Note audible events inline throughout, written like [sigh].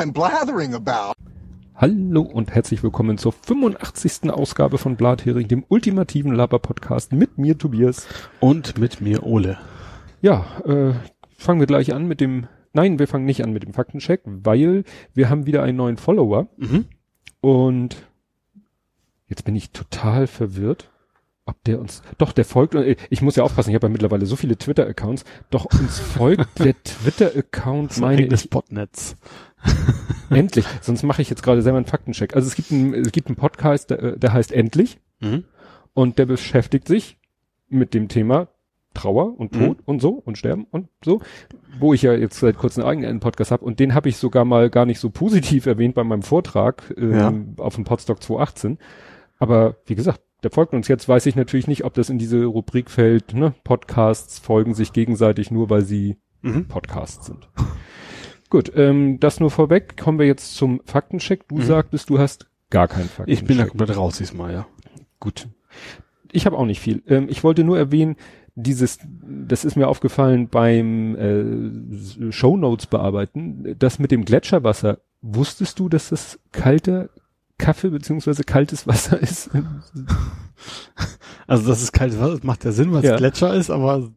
I'm blathering about. Hallo und herzlich willkommen zur 85. Ausgabe von Blathering, dem ultimativen Laber-Podcast mit mir Tobias. Und mit mir Ole. Ja, äh, fangen wir gleich an mit dem, nein, wir fangen nicht an mit dem Faktencheck, weil wir haben wieder einen neuen Follower Mhm. und jetzt bin ich total verwirrt. Ob der uns, doch, der folgt, äh, ich muss ja aufpassen, ich habe ja mittlerweile so viele Twitter-Accounts, doch uns [laughs] folgt der Twitter-Account, Das ist ein meine eigenes ich, Botnetz. [laughs] endlich, sonst mache ich jetzt gerade selber einen Faktencheck. Also es gibt einen, es gibt einen Podcast, der, der heißt Endlich Mhm. und der beschäftigt sich mit dem Thema Trauer und Tod Mhm. und so und Sterben und so, wo ich ja jetzt seit kurzem einen eigenen Podcast habe und den habe ich sogar mal gar nicht so positiv erwähnt bei meinem Vortrag ähm, Ja. auf dem Podstock 2018. Aber wie gesagt, der folgt uns jetzt, weiß ich natürlich nicht, ob das in diese Rubrik fällt, ne? Podcasts folgen sich gegenseitig nur, weil sie Mhm. Podcasts sind. [laughs] Gut, ähm, das nur vorweg. Kommen wir jetzt zum Faktencheck. Du Mhm. sagtest, du hast gar keinen Faktencheck. Ich bin da komplett raus diesmal, ja. Gut. Ich habe auch nicht viel. Ähm, ich wollte nur erwähnen, dieses, das ist mir aufgefallen beim äh, Shownotes bearbeiten, das mit dem Gletscherwasser. Wusstest du, dass das kalter Kaffee beziehungsweise kaltes Wasser [laughs] ist? Also das ist kaltes Wasser, das macht ja Sinn, weil es Ja. Gletscher ist, aber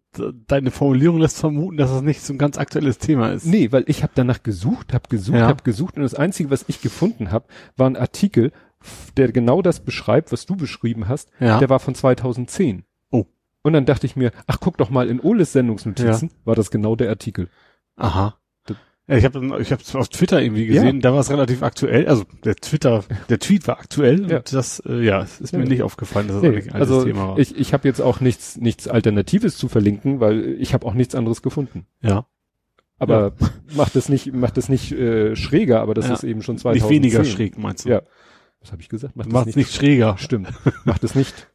deine Formulierung lässt vermuten, dass das nicht so ein ganz aktuelles Thema ist. nee, weil ich habe danach gesucht, habe gesucht, Ja. habe gesucht und das Einzige, was ich gefunden habe, war ein Artikel, der genau das beschreibt, was du beschrieben hast. Ja. Der war von 2010. Oh. Und dann dachte ich mir, ach guck doch mal in Oles Sendungsnotizen, war das genau der Artikel. Aha. Das- Ja, ich habe ich hab's auf Twitter irgendwie gesehen, da war es relativ aktuell, also der Twitter, der Tweet war aktuell Ja. und das, äh, ja, ist mir Ja. nicht aufgefallen, dass das Nee, eigentlich ein altes also Thema war. ich, ich habe jetzt auch nichts, nichts Alternatives zu verlinken, weil ich habe auch nichts anderes gefunden. ja. Aber [laughs] macht es nicht, macht es nicht äh, schräger, aber das Ja. ist eben schon 2010. Nicht weniger schräg, meinst du? Ja. Was habe ich gesagt? Macht Macht es es nicht schräger. Stimmt. macht es nicht.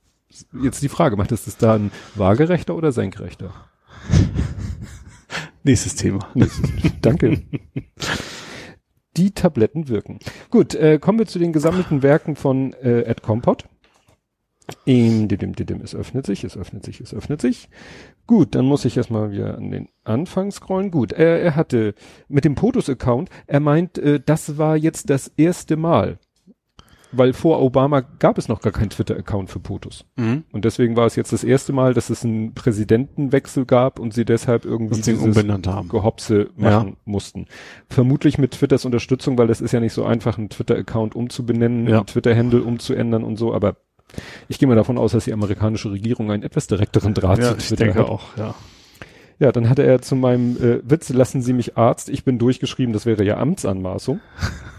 Jetzt die Frage, macht es das dann waagerechter oder senkrechter? [laughs] Nächstes Thema. [laughs] Danke. Die Tabletten wirken. Gut, äh, kommen wir zu den gesammelten Werken von äh, Ed Compot. Ähm, didim, didim, es öffnet sich, es öffnet sich, es öffnet sich. Gut, dann muss ich erstmal wieder an den Anfang scrollen. Gut, er, er hatte mit dem POTUS-Account, er meint, äh, das war jetzt das erste Mal. Weil vor Obama gab es noch gar keinen Twitter-Account für POTUS. Mhm. Und deswegen war es jetzt das erste Mal, dass es einen Präsidentenwechsel gab und sie deshalb irgendwie dieses umbenannt haben. Gehopse machen mussten. Vermutlich mit Twitters Unterstützung, weil das ist ja nicht so einfach, einen Twitter-Account umzubenennen, Ja. einen Twitter-Handle umzuändern und so, aber ich gehe mal davon aus, dass die amerikanische Regierung einen etwas direkteren Draht Ja, zu ich Twitter denke hat. auch, ja. Ja, dann hatte er zu meinem äh, Witz, lassen Sie mich Arzt, ich bin durchgeschrieben, das wäre ja Amtsanmaßung. [laughs]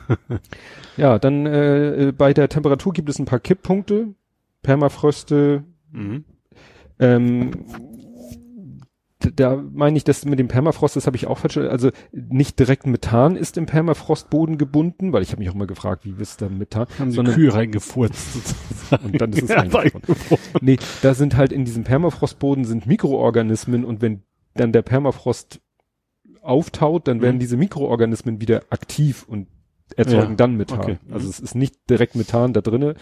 ja, dann äh, äh, bei der Temperatur gibt es ein paar Kipppunkte, Permafröste, Mhm. ähm, da meine ich, dass mit dem Permafrost, das habe ich auch falsch, also nicht direkt Methan ist im Permafrostboden gebunden, weil ich habe mich auch mal gefragt, wie ist da Methan? Haben die Sondern- Kühe reingefurzt sozusagen. Und dann ist [laughs] es Ja. Nee, da sind halt in diesem Permafrostboden sind Mikroorganismen und wenn dann der Permafrost auftaut, dann werden Mhm. diese Mikroorganismen wieder aktiv und erzeugen Ja, dann Methan. okay. Mhm. Also es ist nicht direkt Methan da drinne.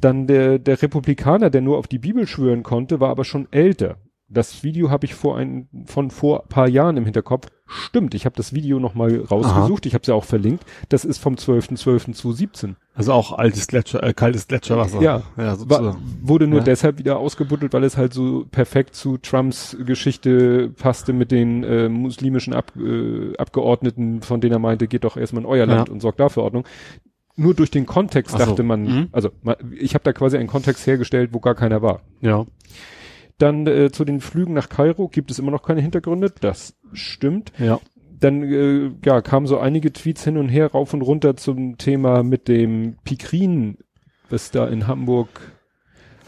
Dann der, der Republikaner, der nur auf die Bibel schwören konnte, war aber schon älter. Das Video habe ich vor ein, von vor paar Jahren im Hinterkopf. Stimmt, ich habe das Video nochmal rausgesucht, ich habe es ja auch verlinkt. Das ist vom 12.12.2017. Also auch altes Gletscher, äh, kaltes Gletscherwasser. Ja. ja sozusagen. wurde nur Ja. deshalb wieder ausgebuddelt, weil es halt so perfekt zu Trumps Geschichte passte mit den äh, muslimischen Ab, äh, Abgeordneten, von denen er meinte, geht doch erstmal in euer Ja. Land und sorgt dafür Ordnung. Nur durch den Kontext so. dachte man, Mhm. also ich habe da quasi einen Kontext hergestellt, wo gar keiner war. Ja. Dann äh, zu den Flügen nach Kairo gibt es immer noch keine Hintergründe, das stimmt. Ja. Dann äh, ja, kamen so einige Tweets hin und her, rauf und runter zum Thema mit dem Pikrin, was da in Hamburg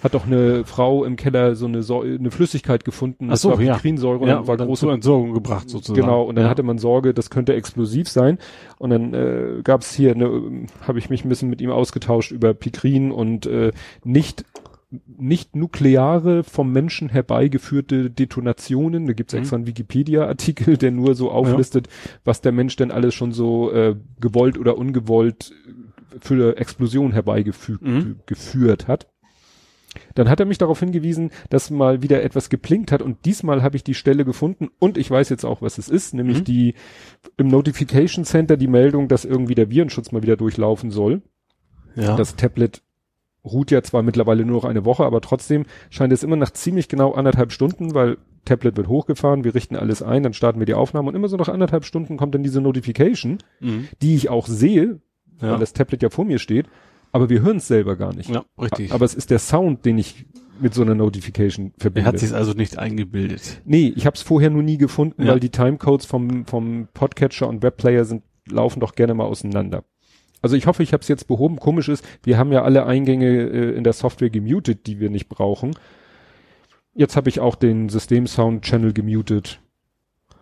hat doch eine Frau im Keller so eine, Säu eine Flüssigkeit gefunden. Ach so, das war ja. Pikrinsäure ja, und war dann große zur Entsorgung gebracht sozusagen. Genau, und dann ja. hatte man Sorge, das könnte explosiv sein. Und dann äh, gab es hier, eine, habe ich mich ein bisschen mit ihm ausgetauscht über Pikrin und äh, nicht nicht nukleare vom Menschen herbeigeführte Detonationen. Da gibt's Mhm. extra einen Wikipedia-Artikel, der nur so auflistet, was der Mensch denn alles schon so äh, gewollt oder ungewollt für Explosion herbeigefügt Mhm. hat. Dann hat er mich darauf hingewiesen, dass mal wieder etwas geplinkt hat und diesmal habe ich die Stelle gefunden und ich weiß jetzt auch, was es ist, nämlich Mhm. die im Notification Center die Meldung, dass irgendwie der Virenschutz mal wieder durchlaufen soll. Ja. Das Tablet ruht ja zwar mittlerweile nur noch eine Woche, aber trotzdem scheint es immer nach ziemlich genau anderthalb Stunden, weil Tablet wird hochgefahren, wir richten alles ein, dann starten wir die Aufnahme und immer so nach anderthalb Stunden kommt dann diese Notification, mhm. die ich auch sehe, Ja. weil das Tablet ja vor mir steht, aber wir hören es selber gar nicht. ja, richtig. Aber es ist der Sound, den ich mit so einer Notification er verbinde. hat sich also nicht eingebildet. nee, ich habe es vorher nur nie gefunden, Ja. weil die Timecodes vom, vom Podcatcher und Webplayer sind, laufen doch gerne mal auseinander. Also ich hoffe, ich habe es jetzt behoben. Komisch ist, wir haben ja alle Eingänge äh, in der Software gemutet, die wir nicht brauchen. Jetzt habe ich auch den System-Sound-Channel gemutet.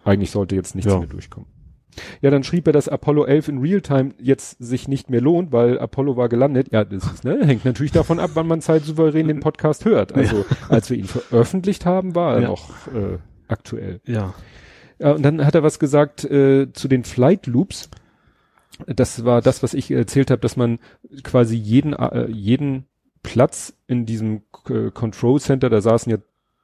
Eigentlich sollte jetzt nichts Ja. mehr durchkommen. Ja, dann schrieb er, dass Apollo 11 in Realtime jetzt sich nicht mehr lohnt, weil Apollo war gelandet. Ja, das ist, ne, hängt natürlich davon ab, wann man halt souverän den Podcast hört. Also als wir ihn veröffentlicht haben, war er Ja. noch äh, aktuell. Ja. Ja, und dann hat er was gesagt äh, zu den Flight Loops. Das war das, was ich erzählt habe, dass man quasi jeden äh, jeden Platz in diesem äh, Control Center, da saßen ja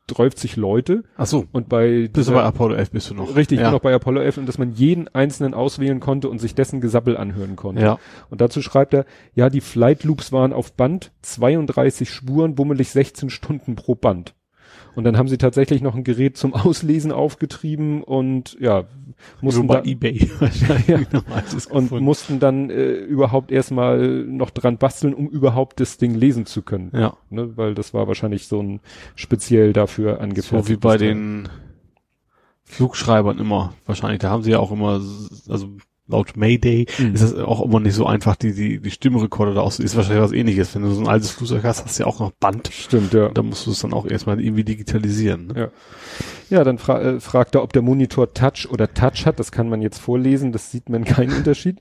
30 Leute Ach so. und bei Bist du bei Apollo 11 bist du noch. richtig, ich ja. bin noch bei Apollo 11 und dass man jeden einzelnen auswählen konnte und sich dessen Gesabbel anhören konnte. Ja. Und dazu schreibt er, ja, die Flight Loops waren auf Band 32 Spuren, bummelig 16 Stunden pro Band. Und dann haben sie tatsächlich noch ein Gerät zum Auslesen aufgetrieben und ja, mussten du bei da, eBay [laughs] [laughs] Ja. altes und gefunden. mussten dann äh, überhaupt erstmal noch dran basteln, um überhaupt das Ding lesen zu können. Ja. Ne? Weil das war wahrscheinlich so ein speziell dafür angefertigt. So wie bei den Flugschreibern immer wahrscheinlich. Da haben sie ja auch immer, also laut Mayday Mhm. ist das auch immer nicht so einfach, die, die, die Stimmrekorder da aus, ist wahrscheinlich was ähnliches. Wenn du so ein altes Flugzeug hast, hast du ja auch noch Band. Stimmt, ja. Da musst du es dann auch erstmal irgendwie digitalisieren. Ne? Ja. Ja, dann fra äh, fragt er, ob der Monitor Touch oder Touch hat. Das kann man jetzt vorlesen, das sieht man keinen [laughs] Unterschied.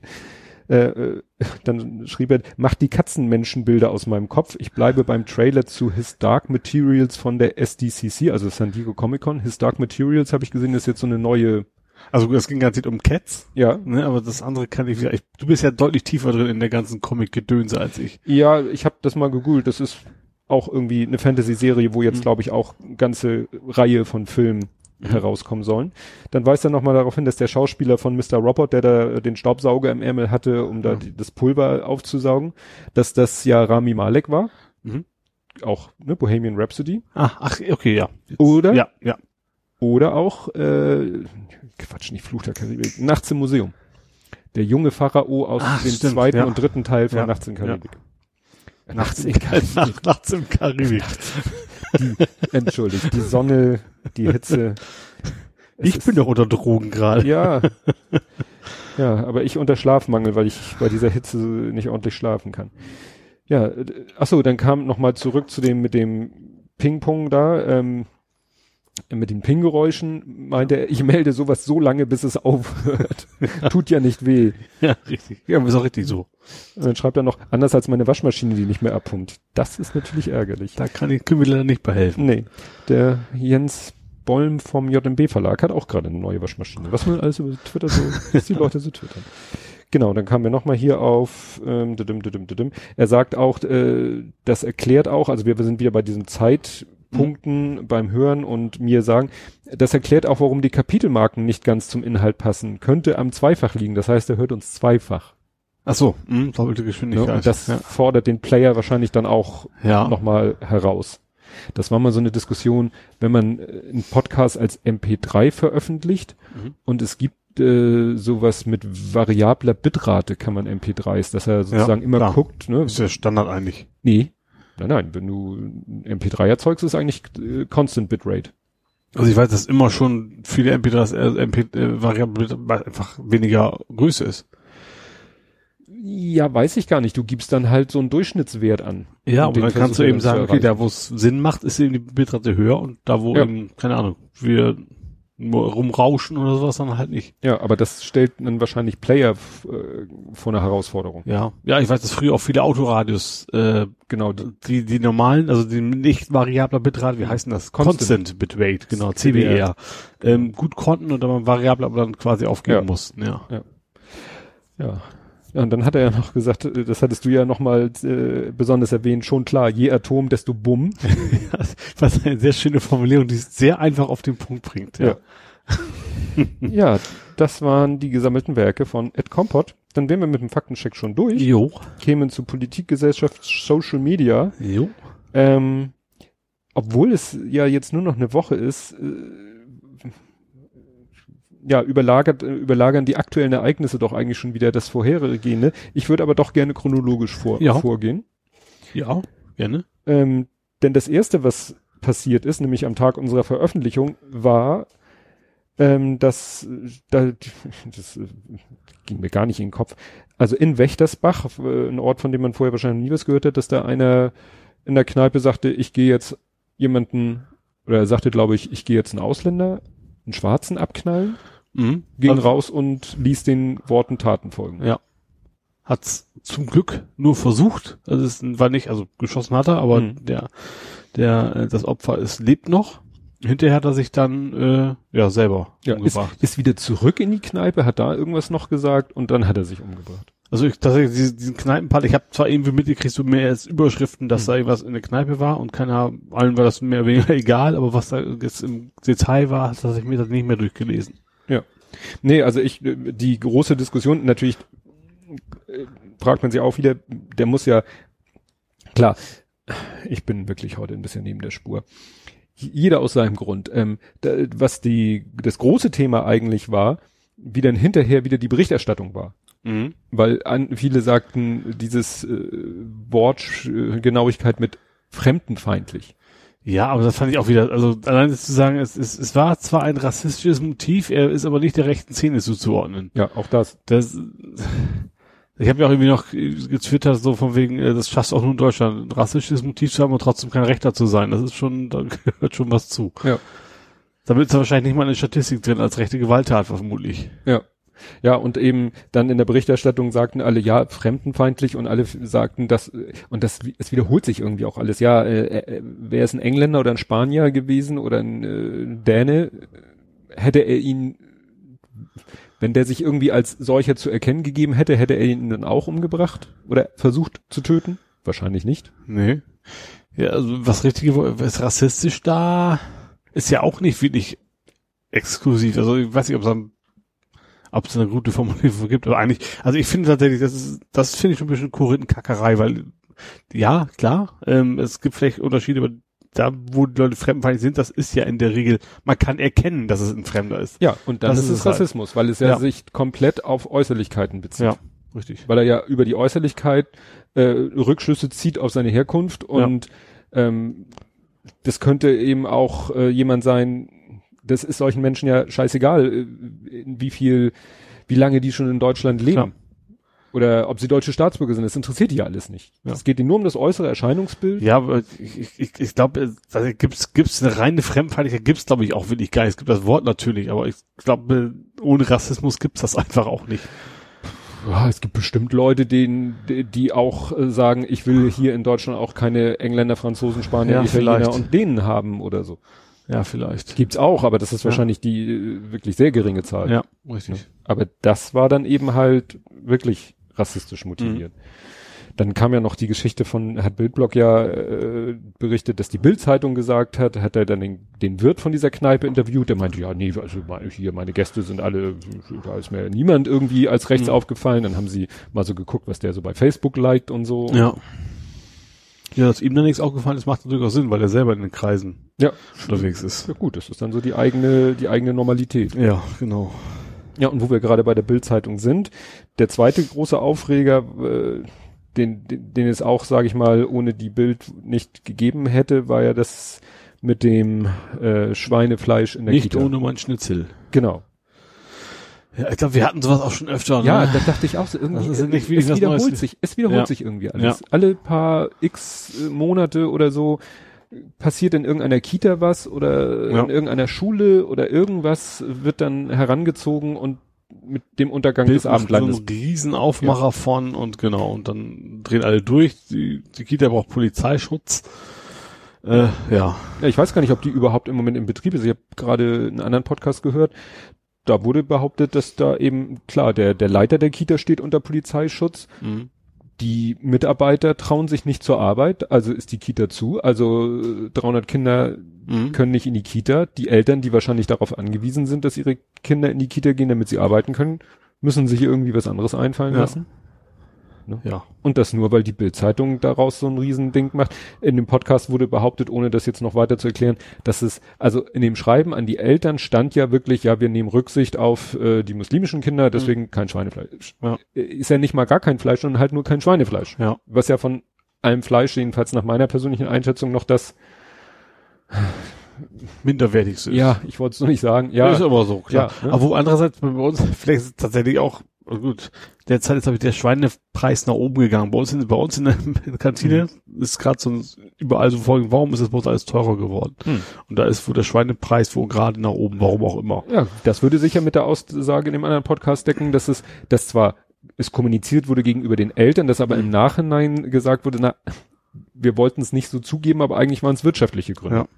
Äh, äh, dann schrieb er, macht die Katzenmenschenbilder aus meinem Kopf. Ich bleibe beim Trailer zu His Dark Materials von der SDCC, also San Diego Comic Con. His Dark Materials habe ich gesehen, ist jetzt so eine neue, Also es ging ganz um Cats, ja. ne? aber das andere kann ich wieder. Ich, du bist ja deutlich tiefer drin in der ganzen Comic-Gedönse als ich. Ja, ich habe das mal gegoogelt. Das ist auch irgendwie eine Fantasy-Serie, wo jetzt, Mhm. glaube ich, auch eine ganze Reihe von Filmen herauskommen sollen. Dann weist er nochmal darauf hin, dass der Schauspieler von Mr. Robot, der da äh, den Staubsauger im Ärmel hatte, um da Ja. die, das Pulver aufzusaugen, dass das ja Rami Malek war. Mhm. Auch ne, Bohemian Rhapsody. Ah, ach, okay, ja. Jetzt- Oder? Ja, ja. Oder auch, äh, Quatsch, nicht Fluch der Karibik, Nachts im Museum. Der junge Pharao aus Ach, dem stimmt, zweiten ja. und dritten Teil von Ja. Nachts in Karibik. Äh, Nachts, in Karibik. Nacht, [laughs] nachts im Karibik. Entschuldigt, die Sonne, die Hitze. Es Ich bin doch unter Drogen gerade. Ja. Ja, aber ich unter Schlafmangel, weil ich bei dieser Hitze nicht ordentlich schlafen kann. Ja, ach so, dann kam noch mal zurück zu dem mit dem Ping-Pong da, ähm, mit den Ping-Geräuschen, meinte er, ich melde sowas so lange, bis es aufhört. [laughs] Tut ja nicht weh. Ja, richtig. Ja, ist auch richtig so. Und dann schreibt er noch, anders als meine Waschmaschine, die nicht mehr abpumpt. Das ist natürlich ärgerlich. Da kann ich, können wir leider nicht behelfen. Nee, der Jens Bollm vom JMB Verlag hat auch gerade eine neue Waschmaschine. Was man alles über Twitter so, [laughs] was die Leute so twittern. Genau, dann kamen wir nochmal hier auf, ähm, er sagt auch, äh, das erklärt auch, also wir, wir sind wieder bei diesen Zeitpunkten beim Hören und mir sagen, das erklärt auch, warum die Kapitelmarken nicht ganz zum Inhalt passen. Könnte am Zweifach liegen, das heißt, er hört uns zweifach. Ach so, mh, doppelte Ne? Geschwindigkeit. Und das ja. fordert den Player wahrscheinlich dann auch ja. nochmal heraus. Das war mal so eine Diskussion, wenn man äh, einen Podcast als MP3 veröffentlicht Mhm. und es gibt äh, sowas mit variabler Bitrate kann man MP3s, dass er sozusagen immer klar. guckt, ne? Ist ja Standard eigentlich. Nee. Nein, nein, wenn du ein MP3 erzeugst, ist eigentlich äh, Constant Bitrate. Also ich weiß, dass immer schon viele MP3s, äh, MP, äh, Variable einfach weniger Größe ist. Ja, weiß ich gar nicht. Du gibst dann halt so einen Durchschnittswert an. Ja, Und dann kannst du eben sagen, okay, da wo es Sinn macht, ist eben die Bitrate höher und da wo Ja. eben, keine Ahnung, wir rumrauschen oder sowas dann halt nicht. Ja, aber das stellt dann wahrscheinlich Player äh, vor eine Herausforderung. Ja. Ja, ich weiß, dass früher auch viele Autoradios, äh, Genau, die, die, normalen, also die nicht variabler Bitrate, wie heißen das? Constant. Constant, Bitrate, genau, CBR. CBR, ähm, gut konnten und dann variabler aber dann quasi aufgeben Ja. mussten, ja. ja. Ja, und dann hat er ja noch gesagt, das hattest du ja nochmal äh, besonders erwähnt, schon klar, je Atom, desto Bumm. [laughs] Was eine sehr schöne Formulierung, die es sehr einfach auf den Punkt bringt. Ja. [laughs] ja, das waren die gesammelten Werke von Ed Compot. Dann wären wir mit dem Faktencheck schon durch. Jo. Kämen zu Politik, Gesellschaft, Social Media. Jo. Ähm, obwohl es ja jetzt nur noch eine Woche ist, äh, ja, überlagert, äh, überlagern die aktuellen Ereignisse doch eigentlich schon wieder das vorhergehende. Ich würde aber doch gerne chronologisch vor, Ja. vorgehen. Ja, gerne. Ähm, denn das erste, was passiert ist, nämlich am Tag unserer Veröffentlichung, war, ähm, dass äh, da, [laughs] das äh, ging mir gar nicht in den Kopf. Also in Wächtersbach, ein Ort, von dem man vorher wahrscheinlich nie was gehört hat, dass da einer in der Kneipe sagte, ich gehe jetzt jemanden, oder er sagte, glaube ich, ich gehe jetzt einen Ausländer, einen Schwarzen abknallen, Mhm. ging Also, raus und ließ den Worten Taten folgen. Ja. Hat's zum Glück nur versucht. Also es war nicht, also geschossen hat er, aber Mhm. der, der, äh, das Opfer ist, lebt noch. Hinterher hat er sich dann, äh, ja, selber Ja, ist, umgebracht. ist wieder zurück in die Kneipe, hat da irgendwas noch gesagt und dann hat er sich umgebracht. Also ich, tatsächlich, diesen, diesen Kneipenpart, ich habe zwar irgendwie mitgekriegt, so mehr als Überschriften, dass Mhm. da irgendwas in der Kneipe war und keiner, allen war das mehr oder weniger [laughs] egal, aber was da jetzt im Detail war, das habe ich mir das nicht mehr durchgelesen. Nee, also ich, äh, die große Diskussion, natürlich äh, fragt man sich auch wieder, der muss ja, klar, ich bin wirklich heute ein bisschen neben der Spur. Jeder aus seinem Grund. Ähm, da, was die, das große Thema eigentlich war, wie dann hinterher wieder die Berichterstattung war. Mhm. Weil an, viele sagten, dieses äh, Wortgenauigkeit mit fremdenfeindlich. Ja, aber das fand ich auch wieder, also allein zu sagen, es, es, es war zwar ein rassistisches Motiv, er ist aber nicht der rechten Szene zuzuordnen. Ja, auch das. Das, ich habe ja auch irgendwie noch getwittert, so von wegen, äh, das schafft auch nur in Deutschland, ein rassistisches Motiv zu haben und trotzdem kein Rechter zu sein. Das ist schon, da [laughs] gehört schon was zu. Ja. Damit ist er wahrscheinlich nicht mal in der Statistik drin als rechte Gewalttat, vermutlich. Ja. Ja, und eben dann in der Berichterstattung sagten alle, ja, fremdenfeindlich und alle sagten das, äh, und das, es wiederholt sich irgendwie auch alles. Ja, äh, äh, wäre es ein Engländer oder ein Spanier gewesen oder ein äh, Däne, hätte er ihn, wenn der sich irgendwie als solcher zu erkennen gegeben hätte, hätte er ihn dann auch umgebracht oder versucht zu töten? Wahrscheinlich nicht. Nee. Ja, also was richtige, was rassistisch da ist ja auch nicht wirklich exklusiv. Also ich weiß nicht, ob es ein ob es eine gute Formulierung gibt, aber eigentlich, also ich finde tatsächlich, das ist, das finde ich schon ein bisschen Korinthenkackerei, weil, ja, klar, ähm, es gibt vielleicht Unterschiede, aber da, wo die Leute fremdenfeindlich sind, das ist ja in der Regel, man kann erkennen, dass es ein Fremder ist. Ja, und dann Das ist es halt. Rassismus, weil es ja, Ja. sich komplett auf Äußerlichkeiten bezieht. Ja, richtig. weil er ja über die Äußerlichkeit äh, Rückschlüsse zieht auf seine Herkunft und ähm, das könnte eben auch äh, jemand sein, das ist solchen Menschen ja scheißegal, äh, wie viel, wie lange die schon in Deutschland leben. Klar. Oder ob sie deutsche Staatsbürger sind, das interessiert die ja alles nicht. Ja. Es geht ihnen nur um das äußere Erscheinungsbild. Ja, aber ich, ich, ich, glaube, da gibt's gibt's eine reine Fremdfeindlichkeit, gibt's glaube ich auch wirklich gar nicht. Es gibt das Wort natürlich, aber ich glaube, ohne Rassismus gibt's das einfach auch nicht. Ja, es gibt bestimmt Leute, denen, die, auch äh, sagen, ich will hier in Deutschland auch keine Engländer, Franzosen, Spanier, Ja, Italiener vielleicht. und denen haben oder so. Ja, vielleicht. Gibt's auch, aber das ist Ja. wahrscheinlich die äh, wirklich sehr geringe Zahl. Ja, richtig. Aber das war dann eben halt wirklich rassistisch motiviert. Dann kam ja noch die Geschichte von, hat Bildblock ja äh, berichtet, dass die Bildzeitung gesagt hat, hat er dann den, den Wirt von dieser Kneipe interviewt, der meinte, ja, nee, also meine, hier, meine Gäste sind alle, da ist mir niemand irgendwie als rechts Mhm. aufgefallen. Dann haben sie mal so geguckt, was der so bei Facebook liked und so. Ja. Ja, dass ihm da nichts aufgefallen ist, macht natürlich auch Sinn, weil er selber in den Kreisen Ja. unterwegs ist. Ja gut, das ist dann so die eigene, die eigene Normalität. Ja, genau. Ja, und wo wir gerade bei der Bildzeitung sind, der zweite große Aufreger, äh, den, den, den es auch, sage ich mal, ohne die Bild nicht gegeben hätte, war ja das mit dem äh, Schweinefleisch in der Nicht Kita. ohne mein Schnitzel. Genau. Ja, ich glaube, wir hatten sowas auch schon öfter. Ne? Ja, da dachte ich auch so irgendwie, Das ist nicht es wirklich was wiederholt Neues. sich, es wiederholt Ja. sich irgendwie alles. Alle paar x Monate oder so passiert in irgendeiner Kita was oder Ja. in irgendeiner Schule oder irgendwas wird dann herangezogen und mit dem Untergang des Bild so Abendlandes einen Riesenaufmacher von und genau, und dann drehen alle durch. Die, die Kita braucht Polizeischutz. Äh, ja. Ja, ich weiß gar nicht, ob die überhaupt im Moment im Betrieb ist. Ich habe gerade einen anderen Podcast gehört. Da wurde behauptet, dass da eben, klar, der, der Leiter der Kita steht unter Polizeischutz. Mhm. Die Mitarbeiter trauen sich nicht zur Arbeit, also ist die Kita zu. Also äh, 300 Kinder Mhm. können nicht in die Kita. Die Eltern, die wahrscheinlich darauf angewiesen sind, dass ihre Kinder in die Kita gehen, damit sie arbeiten können, müssen sich irgendwie was anderes einfallen Ja. lassen. Ja. Und das nur, weil die Bildzeitung daraus so ein Riesending macht. In dem Podcast wurde behauptet, ohne das jetzt noch weiter zu erklären, dass es, also in dem Schreiben an die Eltern stand ja wirklich, ja, wir nehmen Rücksicht auf äh, die muslimischen Kinder, deswegen kein Schweinefleisch. Ja. Äh, Ist ja nicht mal gar kein Fleisch, sondern halt nur kein Schweinefleisch. Ja. Was ja von allem Fleisch, jedenfalls nach meiner persönlichen Einschätzung, noch das, Minderwertigste ist. ja, ich wollte es nur nicht sagen, Ja. ja, Ist aber so, klar. Ja, ne? Aber wo andererseits bei uns, [laughs] vielleicht ist es tatsächlich auch, oh gut, derzeit ist, glaube ich, der Schweinepreis nach oben gegangen. Bei uns in, bei uns in der [laughs] Kantine ist gerade so überall so folgend, warum ist das bei uns alles teurer geworden? Hm. Und da ist wo der Schweinepreis wo gerade nach oben, warum auch immer. Ja, das würde sicher mit der Aussage in dem anderen Podcast decken, dass es, dass zwar es kommuniziert wurde gegenüber den Eltern, dass aber im Nachhinein gesagt wurde, na, wir wollten es nicht so zugeben, aber eigentlich waren es wirtschaftliche Gründe. Ja.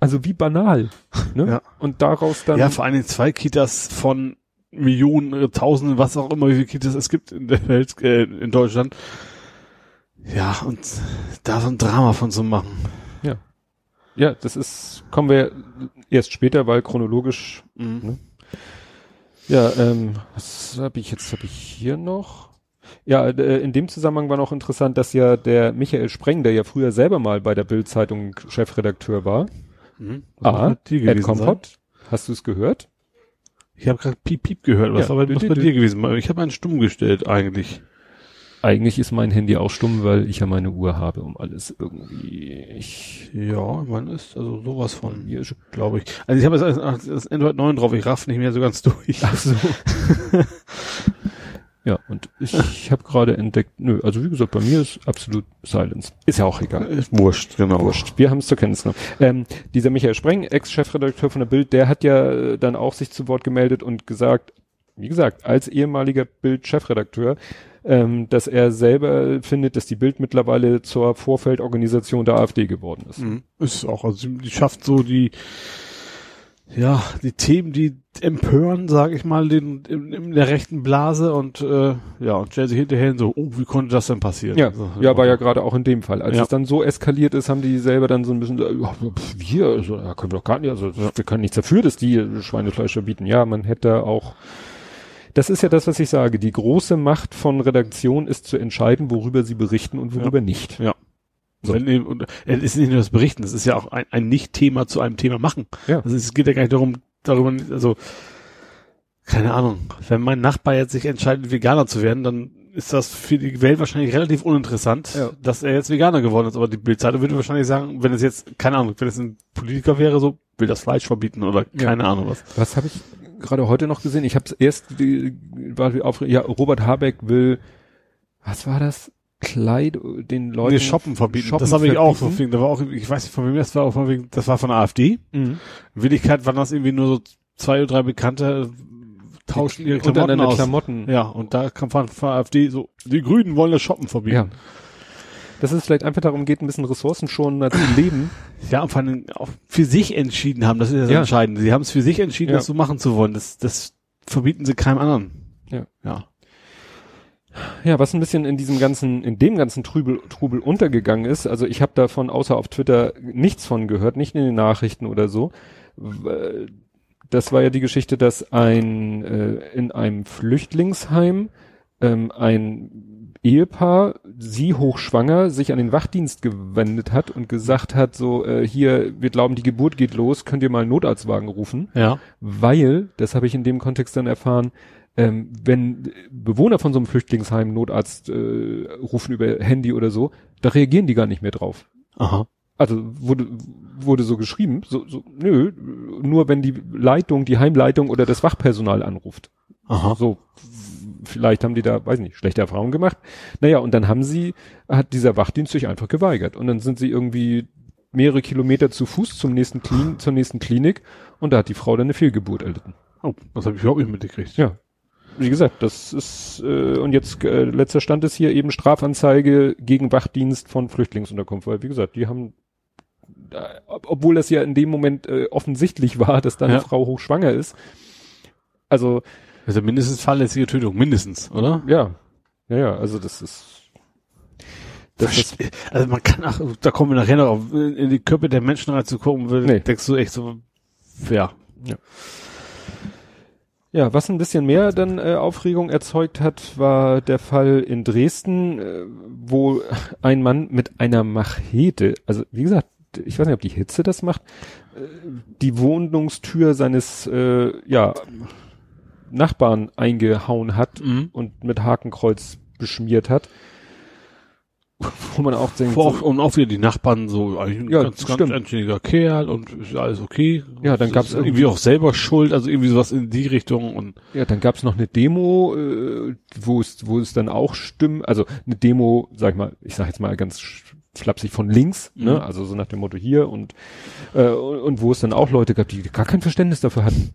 Also wie banal. Ne? Ja. Und daraus dann. ja, vor Dingen zwei Kitas von Millionen, äh, Tausenden, was auch immer, wie viele Kitas es gibt in der Welt, äh, in Deutschland. Ja, und da so ein Drama von zu machen. ja, das ist, kommen wir erst später, weil chronologisch Mhm. Ja, ähm, was habe ich jetzt? Habe ich hier noch? Ja, äh, in dem Zusammenhang war noch interessant, dass ja der Michael Spreng, der ja früher selber mal bei der Bild-Zeitung Chefredakteur war, Mhm. Was muss A, mit dir Ed? Kompott, hast du es gehört? Ich habe gerade Piep Piep gehört. Was Ja. war bei, Dü- was bei dir gewesen? Ich habe einen stumm gestellt eigentlich. Eigentlich ist mein Handy auch stumm, weil ich ja meine Uhr habe, um alles irgendwie. Ich Ja, man ist also sowas von, mir glaube ich. Also ich habe jetzt das, das Android 9 drauf. Ich raff nicht mehr so ganz [laughs] durch. Ach so. [laughs] ja, und ich, [laughs] ich habe gerade entdeckt, nö, also wie gesagt, bei mir ist absolut Silence. Ist ja auch egal. Ist wurscht, genau. Wurscht. Wir haben es zur Kenntnis genommen. Ähm, dieser Michael Spreng, Ex-Chefredakteur von der Bild, der hat ja äh, dann auch sich zu Wort gemeldet und gesagt, wie gesagt, als ehemaliger Bild-Chefredakteur, ähm, dass er selber findet, dass die Bild mittlerweile zur Vorfeldorganisation der AfD geworden ist. Mhm. Ist auch, also die schafft so die, ja, die Themen, die empören, sage ich mal, den, in, in der rechten Blase und äh, ja, und stellt sich hinterher hin so, oh, wie konnte das denn passieren? Ja, so, ja, war ja gerade auch in dem Fall. Als Ja. es dann so eskaliert ist, haben die selber dann so ein bisschen, äh, ja, wir, also, da können wir doch gar nicht, also wir können nichts dafür, dass die Schweinefleisch verbieten. Ja, man hätte auch, das ist ja das, was ich sage, die große Macht von Redaktion ist zu entscheiden, worüber sie berichten und worüber nicht. Ja. So. Wenn, und, es ist nicht nur das Berichten, das ist ja auch ein, ein Nicht-Thema zu einem Thema machen. Ja. Also es geht ja gar nicht darum, darüber, also, keine Ahnung, wenn mein Nachbar jetzt sich entscheidet, Veganer zu werden, dann ist das für die Welt wahrscheinlich relativ uninteressant, Ja. dass er jetzt Veganer geworden ist. Aber die Bildzeitung würde wahrscheinlich sagen, wenn es jetzt, keine Ahnung, wenn es ein Politiker wäre, so, will das Fleisch verbieten oder keine Ahnung was. Was habe ich gerade heute noch gesehen? Ich habe es erst, war auf, ja, Robert Habeck will, was war das? Kleid, den Leuten. Nee, Shoppen verbieten. Shoppen das habe ich auch verbieten. viel. Da war auch, ich weiß nicht von wem das war, auch von wegen, das war von der AfD. Mhm. In Wirklichkeit waren das irgendwie nur so zwei oder drei Bekannte, äh, tauschen ihre Klamotten aus. Klamotten. Ja, und da kam von, der AfD so, die Grünen wollen das Shoppen verbieten. Ja. Dass es vielleicht einfach darum geht, ein bisschen ressourcenschonender zu leben. [laughs] Ja, und vor allem auch für sich entschieden haben, das ist das Ja. Entscheidende. Sie haben es für sich entschieden, Ja. das so machen zu wollen. Das, das verbieten sie keinem anderen. Ja. Ja. Ja, was ein bisschen in diesem ganzen, in dem ganzen Trubel, Trubel untergegangen ist, also ich habe davon außer auf Twitter nichts von gehört, nicht in den Nachrichten oder so. W- Das war ja die Geschichte, dass ein äh, in einem Flüchtlingsheim ähm, ein Ehepaar, sie hochschwanger, sich an den Wachdienst gewendet hat und gesagt hat, so äh, hier, wir glauben, die Geburt geht los, könnt ihr mal einen Notarztwagen rufen? Ja. weil, das habe ich in dem Kontext dann erfahren, ähm, wenn Bewohner von so einem Flüchtlingsheim Notarzt äh, rufen über Handy oder so, da reagieren die gar nicht mehr drauf. Aha. Also wurde wurde so geschrieben, so, so nö, nur wenn die Leitung, die Heimleitung oder das Wachpersonal anruft. Aha. So vielleicht haben die da, weiß nicht, schlechte Erfahrungen gemacht. Naja, und dann haben sie, hat dieser Wachdienst sich einfach geweigert. Und dann sind sie irgendwie mehrere Kilometer zu Fuß zum nächsten Klin zur nächsten Klinik und da hat die Frau dann eine Fehlgeburt erlitten. Oh, das habe ich überhaupt nicht mitgekriegt. Ja. Wie gesagt, das ist, äh, und jetzt äh, letzter Stand ist hier eben Strafanzeige gegen Wachdienst von Flüchtlingsunterkunft, weil wie gesagt, die haben, ob- obwohl das ja in dem Moment äh, offensichtlich war, dass da eine Ja. Frau hochschwanger ist, Also, Also mindestens fahrlässige Tötung, mindestens, oder? ja. Ja, ja, also das ist. Das ist also man kann auch, da kommen wir nachher noch auf, in die Köpfe der Menschen reinzugucken, Nee. denkst du echt so, ja. Ja, was ein bisschen mehr dann äh, Aufregung erzeugt hat, war der Fall in Dresden, äh, wo ein Mann mit einer Machete, also wie gesagt, ich weiß nicht, ob die Hitze das macht, äh, die Wohnungstür seines äh, ja, Nachbarn eingehauen hat Mhm. und mit Hakenkreuz beschmiert hat. [laughs] Wo man auch denkt, auch, so, und auch wieder die Nachbarn so, eigentlich ein Ja, ganz, ganz anständiger Kerl und ist alles okay. Ja, dann Ist gab's irgendwie irgendwie- auch selber Schuld, also irgendwie sowas in die Richtung und Ja, dann gab's noch eine Demo, äh, wo es, wo es dann auch stimmt, also eine Demo, sag ich mal, ich sag jetzt mal ganz flapsig von links, Mhm. ne, also so nach dem Motto hier und äh, und, und wo es dann auch Leute gab, die gar kein Verständnis dafür hatten.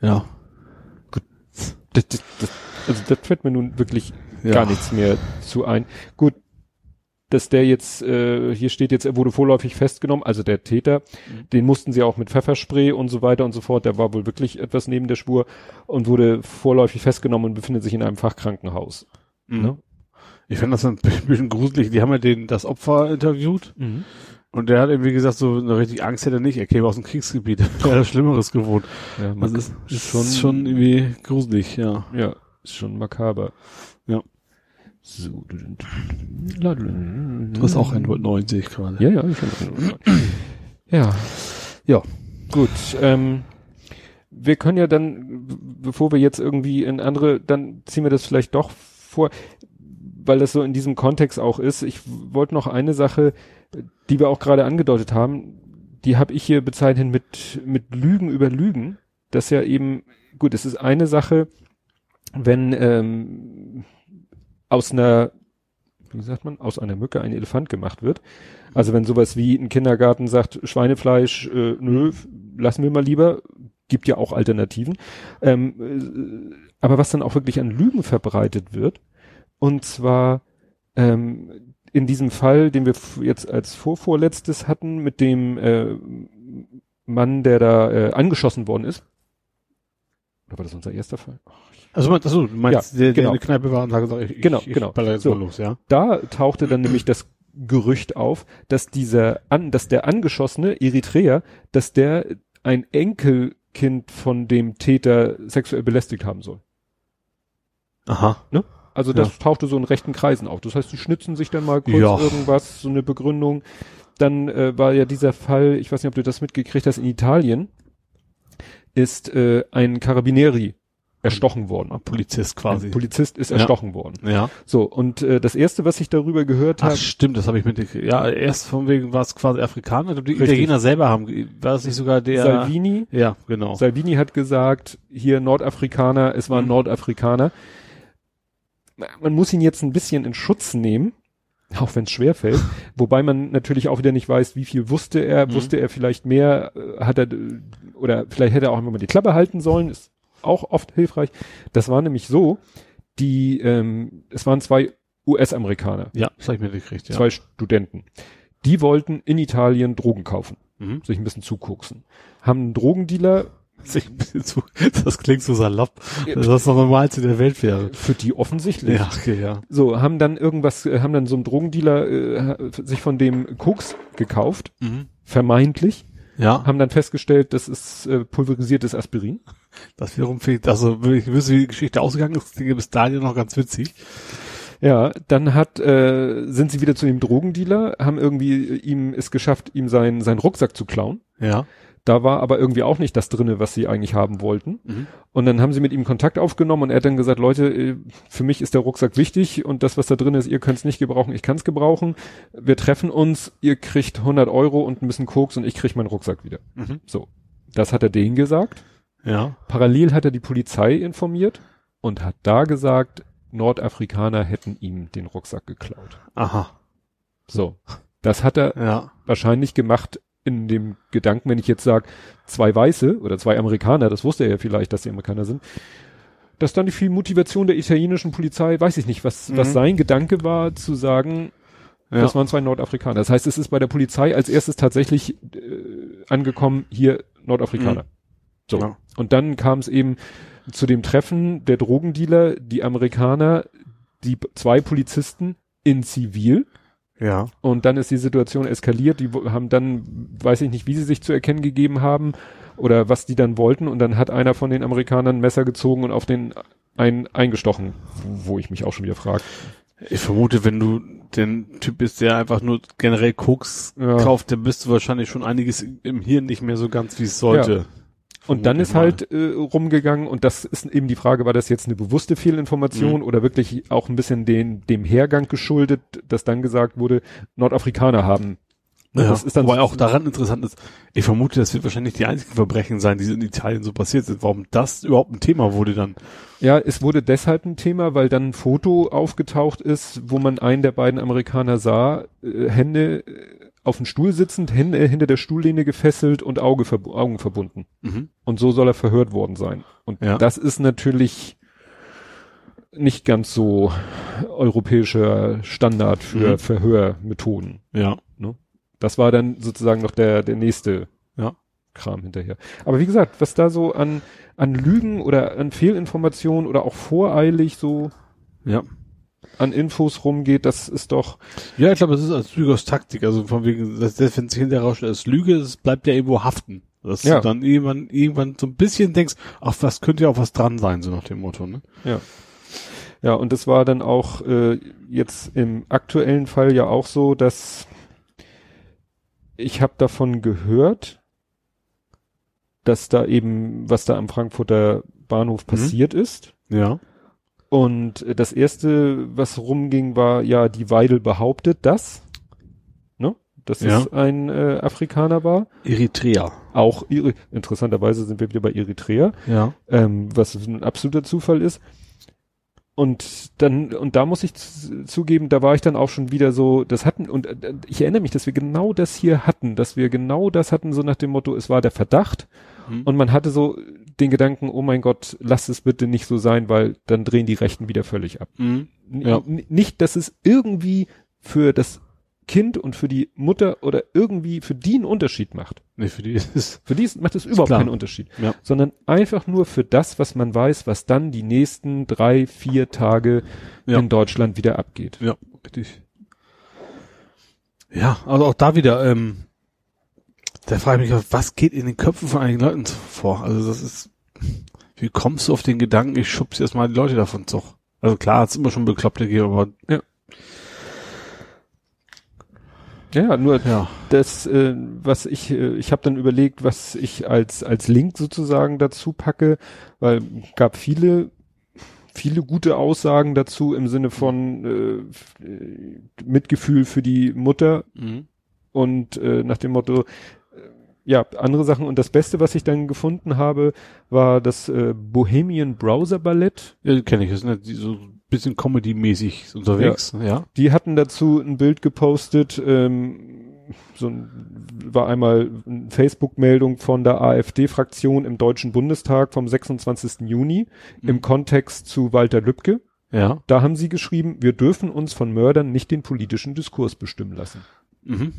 ja. Das, das, das, also das fällt mir nun wirklich Ja. gar nichts mehr zu ein. Gut, dass der jetzt, äh, hier steht jetzt, er wurde vorläufig festgenommen, also der Täter, Mhm. den mussten sie auch mit Pfefferspray und so weiter und so fort, der war wohl wirklich etwas neben der Spur und wurde vorläufig festgenommen und befindet sich in einem Fachkrankenhaus. Mhm. Ne? Ich fand das ein bisschen gruselig. Die haben ja den, das Opfer interviewt und der hat irgendwie gesagt, so eine richtig Angst hätte er nicht. Er käme aus dem Kriegsgebiet. [laughs] Er hat Schlimmeres gewohnt. Ja, Das ist, ist schon, schon irgendwie gruselig, ja. ja, ist schon makaber. So. Du, hast auch ein 90 gerade. Ja, ja, ich hab- ja. Ja. Gut. Ähm, wir können ja dann, bevor wir jetzt irgendwie in andere, dann ziehen wir das vielleicht doch vor, weil das so in diesem Kontext auch ist. Ich wollte noch eine Sache, die wir auch gerade angedeutet haben, die habe ich hier bezeichnet mit, mit Lügen über Lügen. Das ja eben, gut, es ist eine Sache, wenn ähm, aus einer, wie sagt man, aus einer Mücke ein Elefant gemacht wird. Also wenn sowas wie ein Kindergarten sagt, Schweinefleisch, äh, nö, lassen wir mal lieber, gibt ja auch Alternativen. Ähm, äh, aber was dann auch wirklich an Lügen verbreitet wird, und zwar ähm, in diesem Fall, den wir jetzt als vorvorletztes hatten, mit dem äh, Mann, der da äh, angeschossen worden ist. Oder war das unser erster Fall? Also, mein- achso, du meinst, Ja, der, der genau. in der Kneipe war und sagt, sag ich, Genau, ich, ich genau. baller jetzt So. mal los, ja? da tauchte dann nämlich das Gerücht auf, dass dieser an, dass der angeschossene Eritreer, dass der ein Enkelkind von dem Täter sexuell belästigt haben soll. Aha. Also das tauchte so in rechten Kreisen auf. Das heißt, die schnitzen sich dann mal kurz Ja. irgendwas, so eine Begründung. Dann äh, war ja dieser Fall, ich weiß nicht, ob du das mitgekriegt hast, in Italien ist äh, ein Carabinieri erstochen worden. Ein Polizist quasi. Ein Polizist ist Ja. erstochen worden. ja. So, und äh, das erste, was ich darüber gehört habe, stimmt, das habe ich mitgekriegt. Ja, erst von wegen war es quasi Afrikaner. Die Richtig. Italiener selber haben, war es nicht sogar der? Salvini, Ja, genau. Salvini hat gesagt, hier Nordafrikaner, es war ein Mhm. Nordafrikaner. Man muss ihn jetzt ein bisschen in Schutz nehmen, [laughs] auch wenn es schwerfällt, wobei man natürlich auch wieder nicht weiß, wie viel wusste er, Mhm. wusste er vielleicht mehr, äh, hat er, äh, oder vielleicht hätte er auch einfach mal die Klappe halten sollen, ist auch oft hilfreich. Das war nämlich so, die, ähm, es waren zwei US-Amerikaner, ja, das habe ich mitgekriegt, ja. zwei Studenten. Die wollten in Italien Drogen kaufen, Mhm. sich ein bisschen zukoksen. Haben einen Drogendealer [laughs] zu, das klingt so salopp, dass das das Normalste der Welt wäre. für die offensichtlich. Ja, okay, ja. So, haben dann irgendwas, äh, haben dann so ein Drogendealer äh, sich von dem Koks gekauft, Mhm. vermeintlich, Ja, haben dann festgestellt, das ist äh, pulverisiertes Aspirin. das wiederum fehlt, also, ich wüsste, wie die Geschichte ausgegangen ist, klingt bis dahin noch ganz witzig. Ja, dann hat, äh, sind sie wieder zu dem Drogendealer, haben irgendwie äh, ihm es geschafft, ihm seinen seinen Rucksack zu klauen. Ja. Da war aber irgendwie auch nicht das drinne, was sie eigentlich haben wollten. Mhm. Und dann haben sie mit ihm Kontakt aufgenommen und er hat dann gesagt, Leute, äh, für mich ist der Rucksack wichtig und das, was da drin ist, ihr könnt es nicht gebrauchen, ich kann es gebrauchen. Wir treffen uns, ihr kriegt 100 Euro und ein bisschen Koks und ich krieg meinen Rucksack wieder. Mhm. So, das hat er denen gesagt. Ja. Parallel hat er die Polizei informiert und hat da gesagt, Nordafrikaner hätten ihm den Rucksack geklaut. Aha. So, das hat er Ja. wahrscheinlich gemacht in dem Gedanken, wenn ich jetzt sage, zwei Weiße oder zwei Amerikaner, das wusste er ja vielleicht, dass sie Amerikaner sind, dass dann die viel Motivation der italienischen Polizei, weiß ich nicht, was, Mhm. was sein Gedanke war, zu sagen, Ja. das waren zwei Nordafrikaner. Das heißt, es ist bei der Polizei als erstes tatsächlich äh, angekommen, hier Nordafrikaner. So. Ja. Und dann kam es eben zu dem Treffen der Drogendealer, die Amerikaner, die zwei Polizisten in Zivil. Ja. Und dann ist die Situation eskaliert. Die haben dann, weiß ich nicht, wie sie sich zu erkennen gegeben haben oder was die dann wollten. Und dann hat einer von den Amerikanern ein Messer gezogen und auf den einen eingestochen. Wo ich mich auch schon wieder frage. Ich vermute, wenn du den Typ bist, der einfach nur generell Koks Ja. kauft, dann bist du wahrscheinlich schon einiges im Hirn nicht mehr so ganz, wie es sollte. Und dann ist halt äh, rumgegangen und das ist eben die Frage, war das jetzt eine bewusste Fehlinformation Mhm. oder wirklich auch ein bisschen den, dem Hergang geschuldet, dass dann gesagt wurde, Nordafrikaner haben. Ja, Das ist dann wobei auch daran interessant ist, ich vermute, das wird wahrscheinlich die einzigen Verbrechen sein, die in Italien so passiert sind. Warum das überhaupt ein Thema wurde dann? Ja, es wurde deshalb ein Thema, weil dann ein Foto aufgetaucht ist, wo man einen der beiden Amerikaner sah, äh, Hände äh, auf dem Stuhl sitzend, Hände hinter der Stuhllehne gefesselt und Auge verbu Augen verbunden. Mhm. Und so soll er verhört worden sein. Und Ja. das ist natürlich nicht ganz so europäischer Standard für Mhm. Verhörmethoden. Ja. Das war dann sozusagen noch der, der nächste Ja. Kram hinterher. Aber wie gesagt, was da so an, an Lügen oder an Fehlinformationen oder auch voreilig so Ja. An Infos rumgeht, das ist doch, Ja, ich glaube, das ist als Lüge aus Taktik. Also von wegen, dass das, wenn es hinterher rausstellt, als Lüge, es bleibt ja irgendwo haften. Dass Ja. du dann irgendwann, irgendwann so ein bisschen denkst, ach, was könnte ja auch was dran sein, so nach dem Motto, ne? ja. Ja, und das war dann auch äh, jetzt im aktuellen Fall ja auch so, dass ich habe davon gehört, dass da eben, was da am Frankfurter Bahnhof Mhm. passiert ist. Ja. Und das erste, was rumging, war ja, die Weidel behauptet das, ne? Dass Ja. es ein äh, Afrikaner war. Eritrea. Auch interessanterweise sind wir wieder bei Eritrea, Ja. ähm, was ein absoluter Zufall ist. Und dann, und da muss ich zugeben, da war ich dann auch schon wieder so, das hatten, und äh, ich erinnere mich, dass wir genau das hier hatten, dass wir genau das hatten, so nach dem Motto, es war der Verdacht, Mhm. und man hatte so den Gedanken, oh mein Gott, lass es bitte nicht so sein, weil dann drehen die Rechten wieder völlig ab. Mhm. Ja. Nicht, dass es irgendwie für das Kind und für die Mutter oder irgendwie für die einen Unterschied macht. Nee, für die ist es. Für die ist- macht es überhaupt klar. keinen Unterschied. Ja. Sondern einfach nur für das, was man weiß, was dann die nächsten drei, vier Tage Ja. in Deutschland wieder abgeht. Ja, richtig. Ja, also auch da wieder, ähm, da frage ich mich, was geht in den Köpfen von einigen Leuten vor? Also das ist, wie kommst du auf den Gedanken, ich schubse jetzt mal die Leute davon Zug? Also klar, es ist immer schon Bekloppte gegeben, aber Ja, nur ja. das, äh, was ich, äh, ich habe dann überlegt, was ich als als Link sozusagen dazu packe, weil gab viele viele gute Aussagen dazu im Sinne von äh, äh, Mitgefühl für die Mutter Mhm. und äh, nach dem Motto ja andere Sachen und das Beste, was ich dann gefunden habe, war das äh, Bohemian Browser Ballett. Ja, kenne ich, das sind ja die so ein bisschen Comedy-mäßig unterwegs, ja. Die hatten dazu ein Bild gepostet, ähm, so ein, war einmal eine Facebook-Meldung von der AfD-Fraktion im Deutschen Bundestag vom 26. Juni im Mhm. Kontext zu Walter Lübcke. Ja. Da haben sie geschrieben, wir dürfen uns von Mördern nicht den politischen Diskurs bestimmen lassen. Mhm.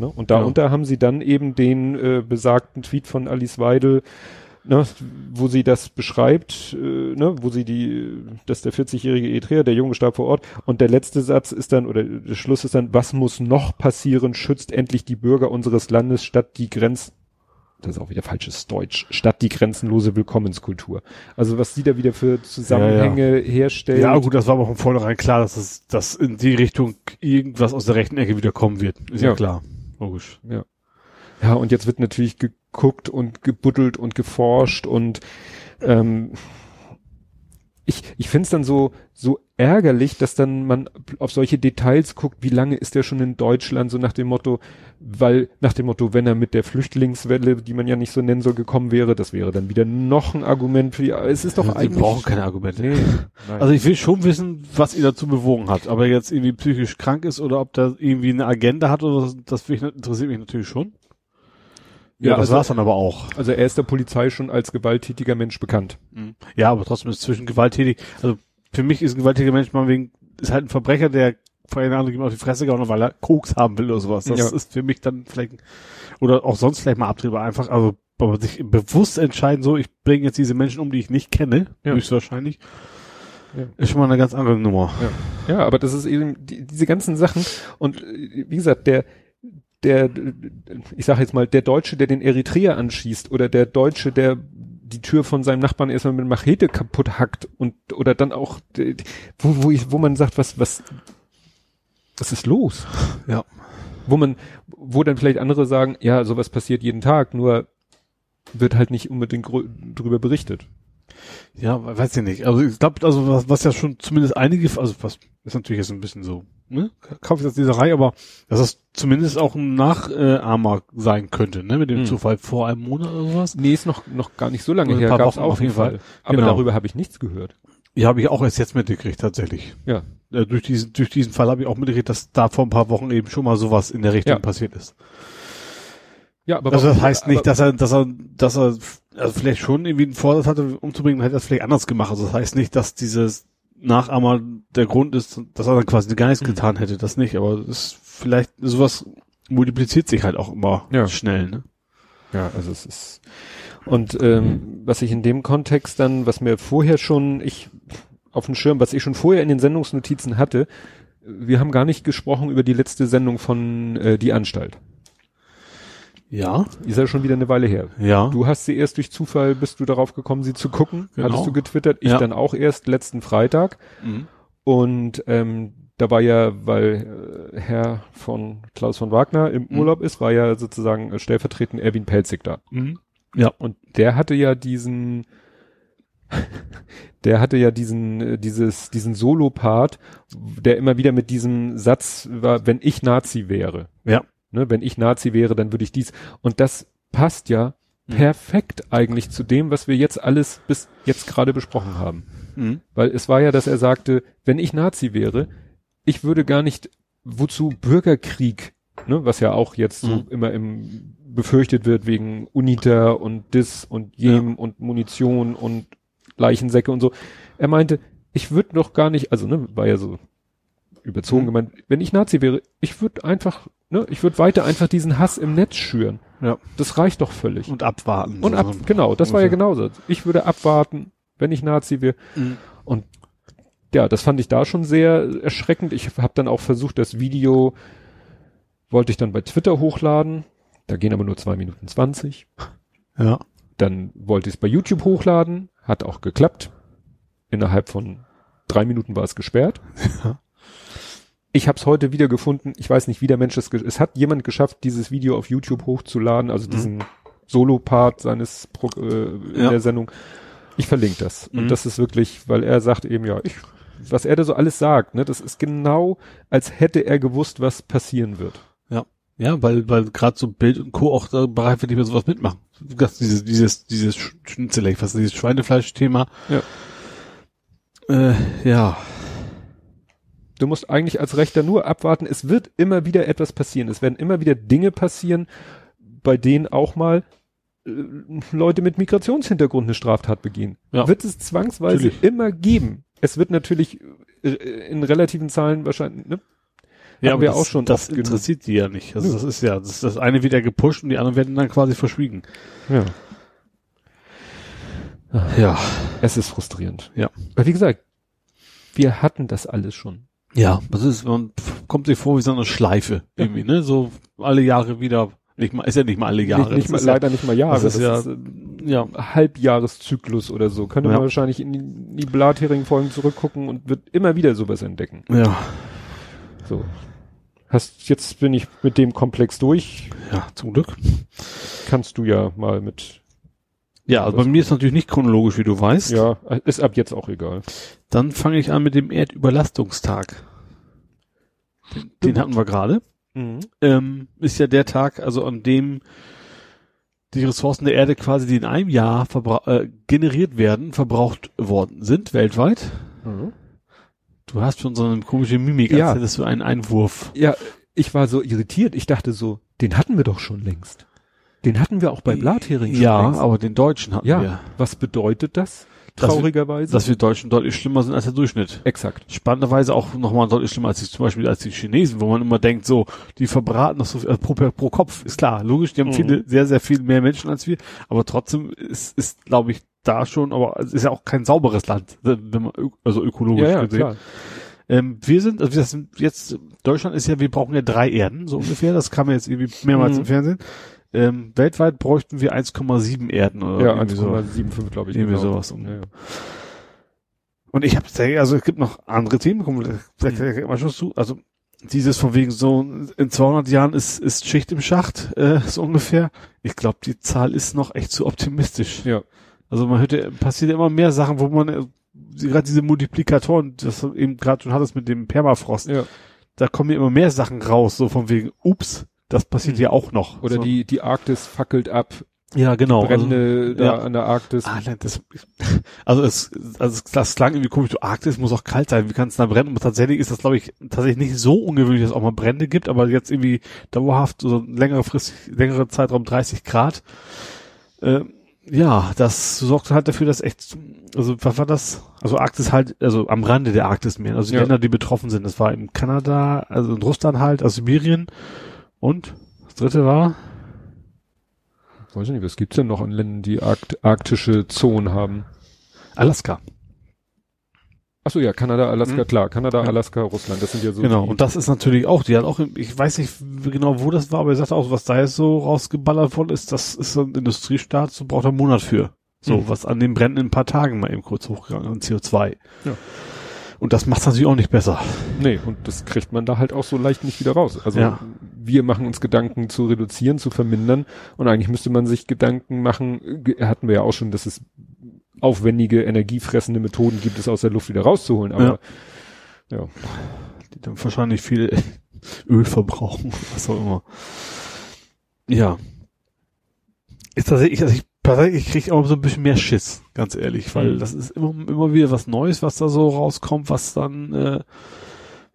Ne? Und darunter haben sie dann eben den äh, besagten Tweet von Alice Weidel, ne, wo sie das beschreibt, äh, ne, wo sie die, dass der 40-jährige Eritreer, der Junge starb vor Ort. Und der letzte Satz ist dann, oder der Schluss ist dann, was muss noch passieren, schützt endlich die Bürger unseres Landes statt die Grenzen, das ist auch wieder falsches Deutsch, statt die grenzenlose Willkommenskultur. Also was sie da wieder für Zusammenhänge herstellt. Ja, gut, das war aber von vornherein klar, dass es, dass in die Richtung irgendwas aus der rechten Ecke wieder kommen wird. Ist ja, Ja. klar. Logisch. Ja, und jetzt wird natürlich geguckt und gebuddelt und geforscht und ähm, ich, ich finde es dann so, so ärgerlich, dass dann man auf solche Details guckt, wie lange ist der schon in Deutschland, so nach dem Motto, weil, nach dem Motto, wenn er mit der Flüchtlingswelle, die man ja nicht so nennen soll, gekommen wäre, das wäre dann wieder noch ein Argument für die, aber es ist doch Sie eigentlich. brauchen keine Argumente. Nee. [laughs] Also ich will schon wissen, was ihn dazu bewogen hat. Ob er jetzt irgendwie psychisch krank ist oder ob der irgendwie eine Agenda hat oder das, das interessiert mich natürlich schon. Ja, Ja, das also- war's dann aber auch. also er ist der Polizei schon als gewalttätiger Mensch bekannt. Ja, aber trotzdem ist zwischen gewalttätig. Also für mich ist ein gewalttätiger Mensch mal wegen, ist halt ein Verbrecher, der vor einer anderen auf die Fresse gehauen weil er Koks haben will oder sowas. Das Ja. ist für mich dann vielleicht, oder auch sonst vielleicht mal abtriebbar einfach, also aber sich bewusst entscheiden, so, ich bringe jetzt diese Menschen um, die ich nicht kenne, Ja. höchstwahrscheinlich, Ja. ist schon mal eine ganz andere Nummer. Ja. ja, aber das ist eben die, diese ganzen Sachen und äh, wie gesagt, der der ich sage jetzt mal der Deutsche, der den Eritreer anschießt oder der Deutsche, der die Tür von seinem Nachbarn erstmal mit Machete kaputt hackt und oder dann auch wo wo ich wo man sagt, was was was ist los? Ja. Wo man wo dann vielleicht andere sagen, ja, sowas passiert jeden Tag, nur wird halt nicht unbedingt drüber berichtet. Ja, we- weiß ich nicht. Also ich glaube, also was, was ja schon zumindest einige, also was ist natürlich jetzt ein bisschen so, ne? Kaufsatzleserei, aber dass das zumindest auch ein Nachahmer sein könnte, ne? Mit dem Hm. Zufall vor einem Monat oder sowas. Nee, ist noch noch gar nicht so lange Ein her, paar Wochen auch auf jeden Fall. Fall. Aber Genau. darüber habe ich nichts gehört. Ja, habe ich auch erst jetzt mitgekriegt, tatsächlich. Ja. Äh, durch diesen, durch diesen Fall habe ich auch mitgekriegt, dass da vor ein paar Wochen eben schon mal sowas in der Richtung Ja. passiert ist. Ja, aber Also das heißt nicht, dass er, dass er, dass er, also vielleicht schon irgendwie einen Vorsatz hatte, umzubringen, hätte er es vielleicht anders gemacht. Also das heißt nicht, dass dieses Nachahmer der Grund ist, dass er dann quasi gar nichts Mhm. getan hätte, das nicht. Aber es ist vielleicht, sowas multipliziert sich halt auch immer Ja. schnell, ne? Ja, also es ist und ähm, was ich in dem Kontext dann, was mir vorher schon ich auf dem Schirm, was ich schon vorher in den Sendungsnotizen hatte, wir haben gar nicht gesprochen über die letzte Sendung von äh, Die Anstalt. Ja. Ist ja schon wieder eine Weile her. Ja. Du hast sie erst durch Zufall, bist du darauf gekommen, sie zu gucken. Genau. Hattest du getwittert, ich Ja. dann auch erst letzten Freitag. Mhm. Und ähm, da war ja, weil äh, Herr von Klaus von Wagner im Mhm. Urlaub ist, war ja sozusagen äh, stellvertretend Erwin Pelzig da. Mhm. Ja. Und der hatte ja diesen, [laughs] der hatte ja diesen, äh, dieses, diesen Solo-Part, der immer wieder mit diesem Satz war, wenn ich Nazi wäre. Ja. Ne, wenn ich Nazi wäre, dann würde ich dies. Und das passt ja Mhm. perfekt eigentlich zu dem, was wir jetzt alles bis jetzt gerade besprochen haben. Mhm. Weil es war ja, dass er sagte, wenn ich Nazi wäre, ich würde gar nicht, wozu Bürgerkrieg, ne, was ja auch jetzt so Mhm. immer im befürchtet wird wegen UNITA und DIS und JEM und Munition und Leichensäcke und so. Er meinte, ich würde doch gar nicht, also ne, war ja so überzogen Mhm. gemeint, wenn ich Nazi wäre, ich würde einfach, ne, ich würde weiter einfach diesen Hass im Netz schüren. Ja. Das reicht doch völlig. Und abwarten. Und ab, So- genau, das war ja genauso. Ich würde abwarten, wenn ich Nazi wäre. Mhm. Und ja, das fand ich da schon sehr erschreckend. Ich habe dann auch versucht, das Video wollte ich dann bei Twitter hochladen. Da gehen aber nur zwei Minuten zwanzig. Ja. Dann wollte ich es bei YouTube hochladen. Hat auch geklappt. Innerhalb von drei Minuten war es gesperrt. Ja. Ich habe es heute wieder gefunden. Ich weiß nicht, wie der Mensch es... Es hat jemand geschafft, dieses Video auf YouTube hochzuladen, also Mhm. diesen Solo-Part seines Pro äh, in Ja. der Sendung. Ich verlinke das. Mhm. Und das ist wirklich, weil er sagt eben, ja, ich, was er da so alles sagt, ne, das ist genau, als hätte er gewusst, was passieren wird. Ja, weil, weil gerade so Bild und Co. auch da bereit wird, nicht mehr sowas mitmachen. Das, dieses, dieses, dieses Schnitzel, was dieses Schweinefleisch-Thema. Ja. Äh, ja. Du musst eigentlich als Rechter nur abwarten. Es wird immer wieder etwas passieren. Es werden immer wieder Dinge passieren, bei denen auch mal äh, Leute mit Migrationshintergrund eine Straftat begehen. Ja. Wird es zwangsweise Natürlich. immer geben. Es wird natürlich äh, in relativen Zahlen wahrscheinlich, ne? Ja, Haben aber wir das, auch schon das oft genug. interessiert die ja nicht. Also Nö. das ist ja, das, das eine wird ja gepusht und die anderen werden dann quasi verschwiegen. Ja. Ja. Es ist frustrierend. Ja. Aber wie gesagt, wir hatten das alles schon. Ja, das ist, man kommt sich vor wie so eine Schleife irgendwie, ne? So alle Jahre wieder, nicht mal, ist ja nicht mal alle Jahre. nicht, nicht das mal, ist ja- leider nicht mal Jahre. das ist ja- äh, ja. Halbjahreszyklus oder so. Könnte Ja. man wahrscheinlich in die, in die Blathering-Folgen zurückgucken und wird immer wieder sowas entdecken. Ja, So. Hast, jetzt bin ich mit dem Komplex durch. ja, zum Glück. Kannst du ja mal mit, Ja, also bei mir ist natürlich nicht chronologisch, wie du weißt. ja, ist ab jetzt auch egal. Dann fange ich an mit dem Erdüberlastungstag. Den, den hatten wir gerade. Ähm, ist ja der Tag, also an dem die Ressourcen der Erde quasi, die in einem Jahr äh, generiert werden, verbraucht worden sind, weltweit. Mhm. Du hast schon so eine komische Mimik, Ja. als hättest du einen Einwurf. Ja, ich war so irritiert. Ich dachte so, den hatten wir doch schon längst. Den hatten wir auch bei Blathering schon Ja, längst. aber den Deutschen hatten Ja, wir. was bedeutet das? Dass wir- Traurigerweise. Dass wir Deutschen deutlich schlimmer sind als der Durchschnitt. Exakt. Spannenderweise auch nochmal deutlich schlimmer als die, zum Beispiel als die Chinesen, wo man immer denkt, so, die verbraten noch so viel, also pro, pro Kopf, ist klar, logisch, die haben Mhm. viele, sehr, sehr viel mehr Menschen als wir, aber trotzdem ist, ist glaube ich, da schon, aber es ist ja auch kein sauberes Land, wenn man, also ökologisch Ja, ja, gesehen. klar. Ähm, wir sind, also wir sind jetzt, Deutschland ist ja, wir brauchen ja drei Erden, so ungefähr, das kam ja jetzt irgendwie mehrmals Mhm. im Fernsehen. Ähm, weltweit bräuchten wir 1,7 Erden oder Ja, irgendwie so. 1,75 glaube ich. Irgendwie genau. sowas um. Ja, ja. Und ich habe also es gibt noch andere Themen, kommen wir vielleicht gleich mal schon zu. Also dieses von wegen so in 200 Jahren ist ist Schicht im Schacht äh, so ungefähr. Ich glaube, die Zahl ist noch echt zu optimistisch. Ja. Also man hört, passiert immer mehr Sachen, wo man äh, gerade diese Multiplikatoren, das eben gerade schon hattest mit dem Permafrost, ja. da kommen ja immer mehr Sachen raus, so von wegen, ups, das passiert Mhm. ja auch noch. Oder so. die, die Arktis fackelt ab, ja genau, Brände also, da ja. an der Arktis. Ah, nein, das, [laughs] also es, also das klang irgendwie komisch, du Arktis muss auch kalt sein, wie kann es da brennen? Und tatsächlich ist das, glaube ich, tatsächlich nicht so ungewöhnlich, dass es auch mal Brände gibt, aber jetzt irgendwie dauerhaft so längere Frist, längere Zeitraum 30 Grad. Ähm, ja, das sorgt halt dafür, dass echt, also was war das? Also Arktis halt, also am Rande der Arktis mehr, also die Ja. Länder, die betroffen sind. Das war in Kanada, also in Russland halt, also Sibirien und das dritte war, Weiß ich nicht, was gibt's denn noch an Ländern, die arkt arktische Zonen haben? Alaska. Ach so, ja, Kanada, Alaska, Mhm. klar. Kanada. Alaska, Russland, das sind ja so Genau, und das ist natürlich auch, die hat auch, ich weiß nicht genau, wo das war, aber er sagt auch, was da jetzt so rausgeballert worden ist, das ist so ein Industriestaat, so braucht er einen Monat für. So, Mhm. was an den Bränden in ein paar Tagen mal eben kurz hochgegangen an CO2. Ja. Und das macht natürlich auch nicht besser. Nee, und das kriegt man da halt auch so leicht nicht wieder raus. Also Ja. Wir machen uns Gedanken zu reduzieren, zu vermindern und eigentlich müsste man sich Gedanken machen, hatten wir ja auch schon, dass es aufwendige, energiefressende Methoden gibt, es aus der Luft wieder rauszuholen, aber ja. Die dann wahrscheinlich viel [laughs] Öl verbrauchen, was auch immer. Ja. Ist tatsächlich, also ich, tatsächlich kriege ich auch so ein bisschen mehr Schiss, ganz ehrlich, weil Mhm. das ist immer, immer wieder was Neues, was da so rauskommt, was dann, äh,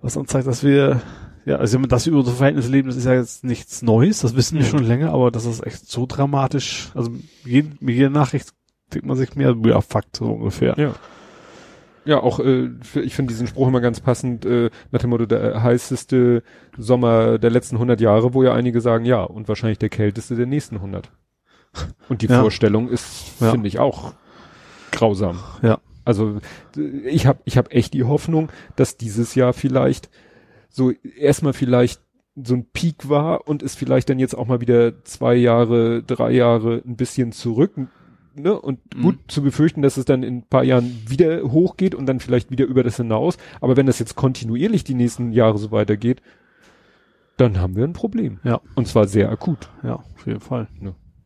was dann zeigt, dass wir, ja, also wir über unsere Verhältnisse leben, das ist ja jetzt nichts Neues, das wissen wir schon länger, aber das ist echt so dramatisch, also jeden, mit jeder Nachricht denkt man sich mehr, ja, Fakt, so ungefähr. Ja. Ja, auch äh, ich finde diesen Spruch immer ganz passend, äh, nach dem Motto, der heißeste Sommer der letzten 100 Jahre, wo ja einige sagen, ja, und wahrscheinlich der kälteste der nächsten 100. Und die Ja. Vorstellung ist, Ja. finde ich, auch grausam. Ja. Also ich habe ich hab echt die Hoffnung, dass dieses Jahr vielleicht so erstmal vielleicht so ein Peak war und es vielleicht dann jetzt auch mal wieder zwei Jahre, drei Jahre ein bisschen zurück, ne? Und Mhm. gut zu befürchten, dass es dann in ein paar Jahren wieder hochgeht und dann vielleicht wieder über das hinaus. Aber wenn das jetzt kontinuierlich die nächsten Jahre so weitergeht, dann haben wir ein Problem. Ja. Und zwar sehr akut. Ja, auf jeden Fall.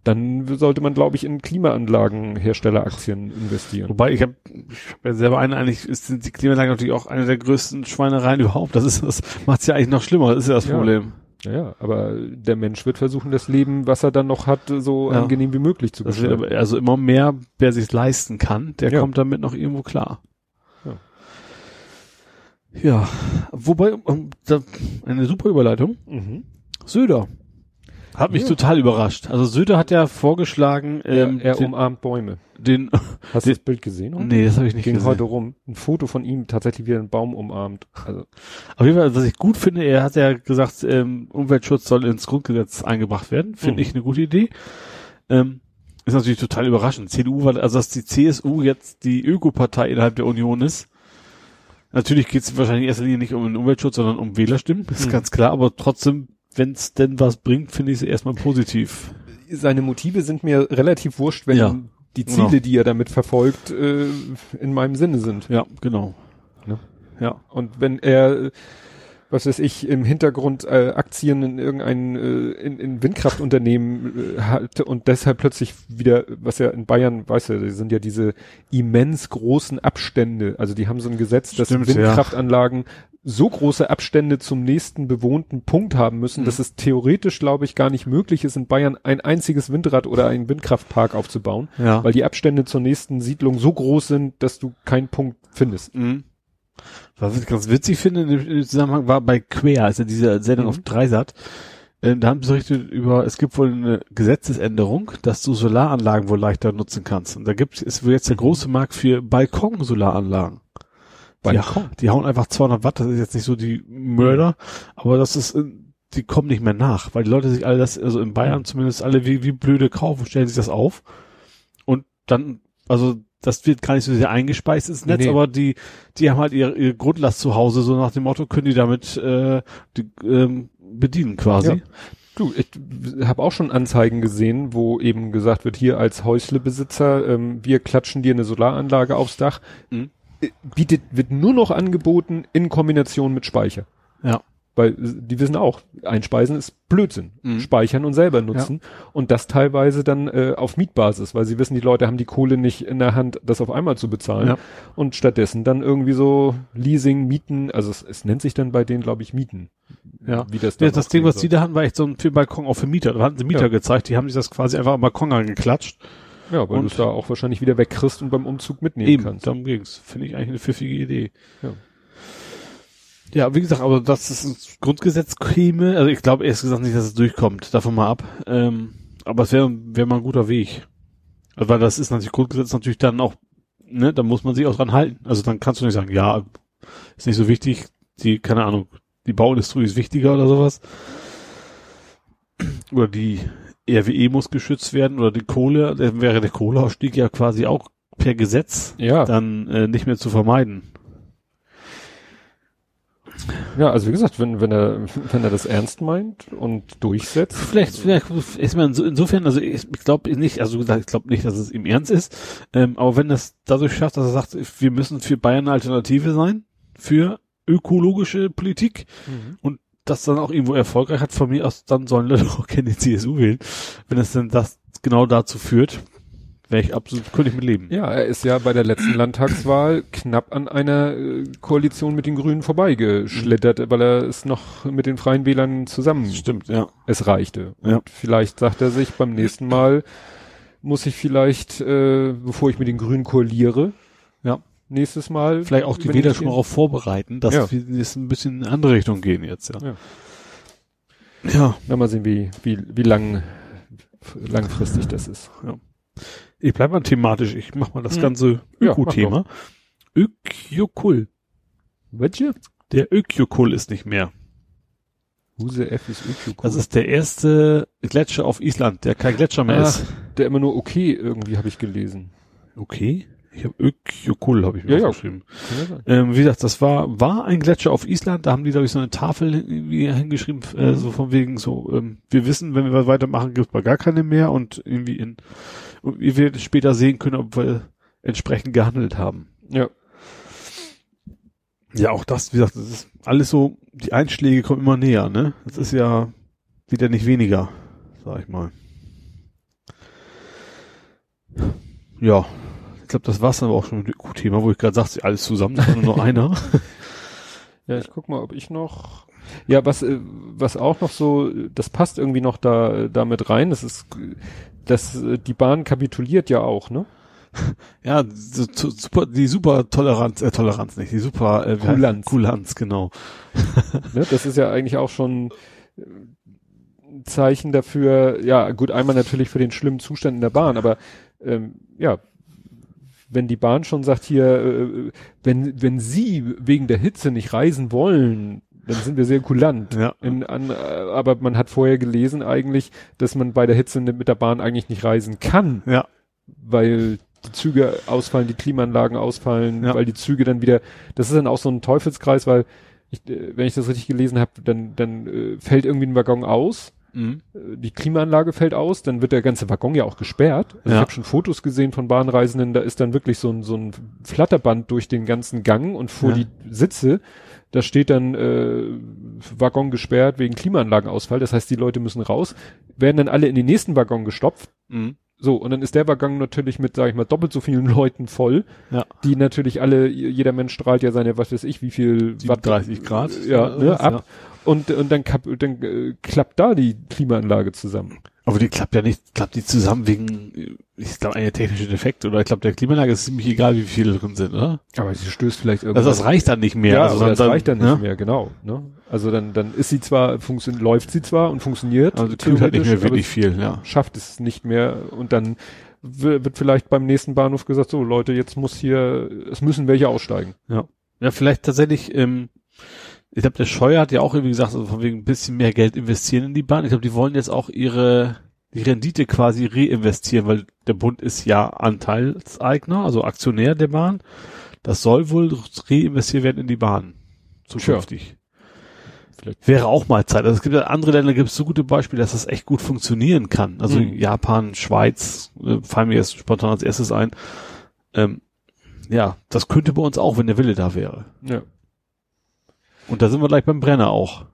Dann sollte man, glaube ich, in Klimaanlagenherstelleraktien investieren. Wobei ich habe ich hab ja selber eine, eigentlich ist, sind die Klimaanlagen natürlich auch eine der größten Schweinereien überhaupt. Das ist das macht's ja eigentlich noch schlimmer, das ist ja das Ja. Problem. Ja, aber der Mensch wird versuchen, das Leben, was er dann noch hat, so Ja. angenehm wie möglich zu gestalten. also immer mehr, wer sich leisten kann, der Ja. kommt damit noch irgendwo klar. Ja. Ja, wobei, da, eine super Überleitung. Mhm. Söder. Hat mich Ja. total überrascht. Also Söder hat ja vorgeschlagen, ähm, er den, umarmt Bäume. den, [laughs] Hast du das Bild gesehen? heute? nee, das habe ich nicht Ging gesehen. heute rum. Ein Foto von ihm tatsächlich wie er einen Baum umarmt. Also, Auf jeden Fall, was ich gut finde, er hat ja gesagt, ähm, Umweltschutz soll ins Grundgesetz eingebracht werden. Finde Mhm. ich eine gute Idee. Ähm, ist natürlich total überraschend. CDU war, also dass die CSU jetzt die Ökopartei innerhalb der Union ist. Natürlich geht es wahrscheinlich in erster Linie nicht um den Umweltschutz, sondern um Wählerstimmen, ist Mhm. ganz klar, aber trotzdem, wenn es denn was bringt, finde ich es erstmal positiv. seine Motive sind mir relativ wurscht, wenn Ja. die Ziele, Genau. die er damit verfolgt, äh, in meinem Sinne sind. Ja, genau. Ne? Ja. Und wenn er, was weiß ich, im Hintergrund äh, Aktien in irgendein äh, in, in Windkraftunternehmen äh, hat und deshalb plötzlich wieder, was ja in Bayern, weißt du, sind ja diese immens großen Abstände. Also die haben so ein Gesetz, dass Stimmt, ja. Windkraftanlagen so große Abstände zum nächsten bewohnten Punkt haben müssen, Mhm. dass es theoretisch, glaube ich, gar nicht möglich ist, in Bayern ein einziges Windrad oder einen Windkraftpark aufzubauen, Ja. weil die Abstände zur nächsten Siedlung so groß sind, dass du keinen Punkt findest. Mhm. Was ich ganz witzig finde in dem Zusammenhang war bei Quer, also diese Sendung Mhm. auf Dreisat, Ähm, da haben sie berichtet über, es gibt wohl eine Gesetzesänderung, dass du Solaranlagen wohl leichter nutzen kannst. Und da gibt es wohl jetzt der große Markt für Balkon-Solaranlagen. Balkon? Die, die hauen einfach 200 Watt, das ist jetzt nicht so die Mörder, aber das ist, äh, die kommen nicht mehr nach, weil die Leute sich alle das, also in Bayern zumindest alle wie, wie blöde kaufen, stellen sich das auf und dann, also das wird gar nicht so sehr eingespeist ins Netz, Nee. aber die, die haben halt ihre, ihre Grundlast zu Hause, so nach dem Motto, können die damit äh, die, ähm, bedienen quasi. Ja. Du, ich habe auch schon Anzeigen gesehen, wo eben gesagt wird, hier als Häuslebesitzer, ähm, wir klatschen dir eine Solaranlage aufs Dach. Mhm. Äh, Bietet, wird nur noch angeboten in Kombination mit Speicher. Ja. Weil die wissen auch, einspeisen ist Blödsinn. Mhm. Speichern und selber nutzen. Und das teilweise dann äh, auf Mietbasis, weil sie wissen, die Leute haben die Kohle nicht in der Hand, das auf einmal zu bezahlen. Ja. Und stattdessen dann irgendwie so Leasing, Mieten, also es, es nennt sich dann bei denen, glaube ich, Mieten. Ja. Wie das, Ja, das Ding, was soll. die da hatten, war echt so ein für Balkon auch für Mieter. Da hatten sie Mieter Ja. gezeigt, die haben sich das quasi einfach am Balkon angeklatscht. Ja, weil du es da auch wahrscheinlich wieder wegkriegst und beim Umzug mitnehmen Eben, kannst. darum ging's. Finde ich eigentlich eine pfiffige Idee. Ja. Ja, wie gesagt, aber dass es ins Grundgesetz käme, also ich glaube erst gesagt nicht, dass es durchkommt, davon mal ab. Ähm, aber es wäre wär mal ein guter Weg. Also, weil das ist natürlich Grundgesetz natürlich dann auch, ne, da muss man sich auch dran halten. Also dann kannst du nicht sagen, ja, ist nicht so wichtig, die, keine Ahnung, die Bauindustrie ist wichtiger oder sowas. Oder die RWE muss geschützt werden oder die Kohle, dann wäre der Kohleausstieg ja quasi auch per Gesetz Ja, dann äh, nicht mehr zu vermeiden. Ja, also wie gesagt, wenn, wenn er, wenn er das ernst meint und durchsetzt. Vielleicht, vielleicht ist man so, insofern, also ich, ich glaube nicht, also ich glaube nicht, dass es ihm ernst ist, ähm, aber wenn das dadurch schafft, dass er sagt, wir müssen für Bayern eine Alternative sein, für ökologische Politik und das dann auch irgendwo erfolgreich hat, von mir aus, dann sollen Leute [laughs] auch gerne die CSU wählen. Wenn es denn das genau dazu führt, wäre ich absolut, könnte ich mit leben. Ja, er ist ja bei der letzten Landtagswahl knapp an einer äh, Koalition mit den Grünen vorbeigeschlittert, weil er es noch mit den Freien Wählern zusammen Stimmt, ja. es reichte. Ja. Und vielleicht sagt er sich beim nächsten Mal muss ich vielleicht, äh, bevor ich mit den Grünen koaliere, Ja. nächstes Mal Vielleicht auch die Wähler schon darauf vorbereiten, dass Ja. wir jetzt ein bisschen in eine andere Richtung gehen jetzt, ja. Ja. Ja. Na, mal sehen, wie, wie, wie lang, langfristig das ist. Ich bleib mal thematisch, ich mach mal das Hm. ganze Ja, Öko-Thema. Ökjokul. Welche? Der Ökjokul ist nicht mehr. Huse F ist Ökokul. Das ist der erste Gletscher auf Island, der kein Gletscher mehr Ah. ist. der immer nur okay irgendwie habe ich gelesen. Okay. Ich habe Ökjokul, habe ich mir Ja, ja. aufgeschrieben. Ja. Ähm, wie gesagt, das war, war ein Gletscher auf Island, da haben die, glaube ich, so eine Tafel hingeschrieben, äh, Mhm. so von wegen so, ähm, wir wissen, wenn wir was weitermachen, gibt es gar keine mehr und irgendwie in, und wir werden später sehen können, ob wir entsprechend gehandelt haben. Ja. Ja, auch das, wie gesagt, das ist alles so, die Einschläge kommen immer näher, ne? Das ist ja wieder nicht weniger, sag ich mal. Ja, ich glaube, das war's dann aber auch schon mit dem Thema, wo ich gerade sagte, alles zusammen, das war nur noch [laughs] einer. Ja, ich guck mal, ob ich noch. Ja, was, äh, was auch noch so, das passt irgendwie noch da, damit rein. Das ist, das, äh, die Bahn kapituliert ja auch, ne? [laughs] Ja, super, die super Toleranz, äh, Toleranz nicht, die super äh, Kulanz. Kulanz, genau. [laughs] ne? Das ist ja eigentlich auch schon äh, ein Zeichen dafür, ja, gut, einmal natürlich für den schlimmen Zustand in der Bahn, aber ähm, ja, wenn die Bahn schon sagt hier, äh, wenn, wenn sie wegen der Hitze nicht reisen wollen, dann sind wir sehr kulant. Ja. In, an, äh, aber man hat vorher gelesen eigentlich, dass man bei der Hitze mit der Bahn eigentlich nicht reisen kann, Ja, weil die Züge ausfallen, die Klimaanlagen ausfallen, Ja. weil die Züge dann wieder, das ist dann auch so ein Teufelskreis, weil ich, äh, wenn ich das richtig gelesen habe, dann, dann äh, fällt irgendwie ein Waggon aus, mhm. äh, die Klimaanlage fällt aus, dann wird der ganze Waggon ja auch gesperrt. Also Ja. ich habe schon Fotos gesehen von Bahnreisenden, da ist dann wirklich so ein, so ein Flatterband durch den ganzen Gang und vor Ja. die Sitze, da steht dann äh, Waggon gesperrt wegen Klimaanlagenausfall, das heißt, die Leute müssen raus, werden dann alle in den nächsten Waggon gestopft, Mhm. so, und dann ist der Waggon natürlich mit, sag ich mal, doppelt so vielen [laughs] Leuten voll, Ja. die natürlich alle, jeder Mensch strahlt ja seine, was weiß ich, wie viel 37 Grad. ja, ne, was, ab. Und, und dann, kap, dann äh, klappt da die Klimaanlage zusammen. Aber die klappt ja nicht, klappt die zusammen wegen, ich glaube, eine technische Defekt oder ich glaube, der Klimaanlage ist ziemlich egal, wie viele drin sind, oder? Aber sie stößt vielleicht Also irgendwas. das reicht dann nicht mehr. ja, also dann, das reicht dann nicht ne? mehr, genau. Ne? Also dann, dann ist sie zwar, funktioniert, läuft sie zwar und funktioniert. Also tut halt nicht mehr wirklich viel, ja. schafft es nicht mehr und dann wird vielleicht beim nächsten Bahnhof gesagt, so Leute, jetzt muss hier, es müssen welche aussteigen. Ja, vielleicht tatsächlich, ähm, ich glaube, der Scheuer hat ja auch irgendwie gesagt, also von wegen ein bisschen mehr Geld investieren in die Bahn. Ich glaube, die wollen jetzt auch ihre die Rendite quasi reinvestieren, weil der Bund ist ja Anteilseigner, also Aktionär der Bahn. Das soll wohl reinvestiert werden in die Bahn. Zukünftig. Vielleicht. Wäre auch mal Zeit. Also es gibt ja andere Länder, gibt es so gute Beispiele, dass das echt gut funktionieren kann. Also Mhm. Japan, Schweiz, äh, fallen mir jetzt spontan als erstes ein. Ähm, ja, das könnte bei uns auch, wenn der Wille da wäre. Ja. Und da sind wir gleich beim Brenner auch.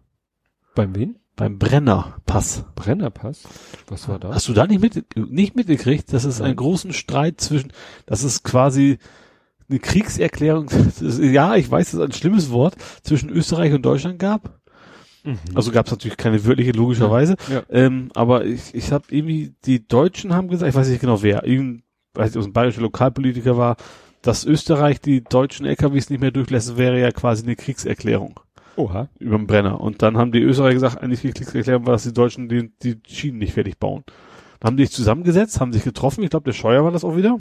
Beim wen? Beim Brennerpass. Brennerpass? Was war das? Hast du da nicht, mit, nicht mitgekriegt, dass es Nein. einen großen Streit zwischen, das ist quasi eine Kriegserklärung, ist, [laughs] ja, ich weiß, das ist ein schlimmes Wort, zwischen Österreich und Deutschland gab. Mhm. Also gab es natürlich keine wirkliche, logischerweise. Ja. Ähm, aber ich, ich habe irgendwie, die Deutschen haben gesagt, ich weiß nicht genau wer, irgendein, weiß nicht, ob es ein bayerischer Lokalpolitiker war, dass Österreich die deutschen LKWs nicht mehr durchlässt, wäre ja quasi eine Kriegserklärung Oha. über den Brenner. Und dann haben die Österreicher gesagt, eigentlich Kriegserklärung war, dass die Deutschen die, die Schienen nicht fertig bauen. Dann haben die sich zusammengesetzt, haben sich getroffen. Ich glaube, der Scheuer war das auch wieder.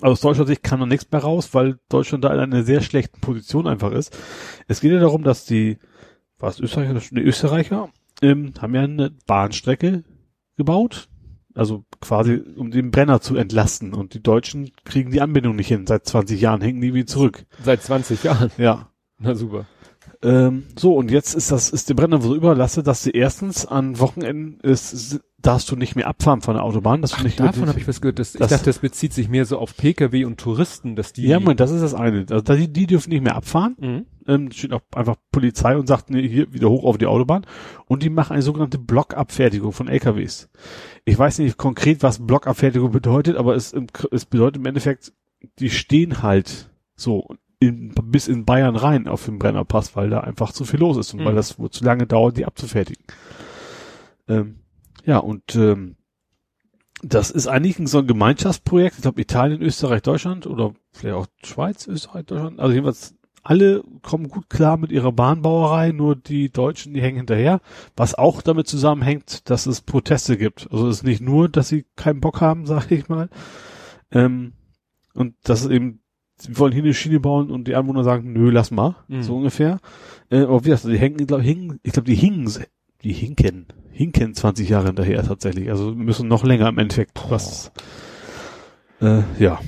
Aus deutscher Sicht kam noch nichts mehr raus, weil Deutschland da in einer sehr schlechten Position einfach ist. Es geht ja darum, dass die, war es Österreicher, die Österreicher, ähm, haben ja eine Bahnstrecke gebaut. Also quasi, um den Brenner zu entlasten. Und die Deutschen kriegen die Anbindung nicht hin. Seit 20 Jahren hängen die wie zurück. Seit 20 Jahren. Ja. Na super. Ähm, so, und jetzt ist das, ist der Brenner so überlastet, dass sie erstens an Wochenenden ist, darfst du nicht mehr abfahren von der Autobahn, dass du nicht Davon habe ich was gehört. Das, ich dachte, das bezieht sich mehr so auf Pkw und Touristen, dass die. Ja, Moment, das ist das eine. Also die, die dürfen nicht mehr abfahren. Mhm. Ähm, steht auch einfach Polizei und sagt, nee, hier wieder hoch auf die Autobahn. Und die machen eine sogenannte Blockabfertigung von LKWs. Ich weiß nicht konkret, was Blockabfertigung bedeutet, aber es, es bedeutet im Endeffekt, die stehen halt so in, bis in Bayern rein auf dem Brennerpass, weil da einfach zu viel los ist und Mhm. weil das wohl zu lange dauert, die abzufertigen. Ähm, ja, und ähm, das ist eigentlich so ein Gemeinschaftsprojekt. Ich glaube Italien, Österreich, Deutschland oder vielleicht auch Schweiz, Österreich, Deutschland. Also jedenfalls alle kommen gut klar mit ihrer Bahnbauerei, nur die Deutschen, die hängen hinterher. Was auch damit zusammenhängt, dass es Proteste gibt. Also es ist nicht nur, dass sie keinen Bock haben, [laughs] sage ich mal. Ähm, und das ist eben, sie wollen hier eine Schiene bauen und die Anwohner sagen, nö, lass mal, Mhm. so ungefähr. Äh, aber wie gesagt, die hängen, glaub, hingen, ich glaube, die hingen, die hinken, hinken 20 Jahre hinterher tatsächlich. Also müssen noch länger im Endeffekt was, äh, ja.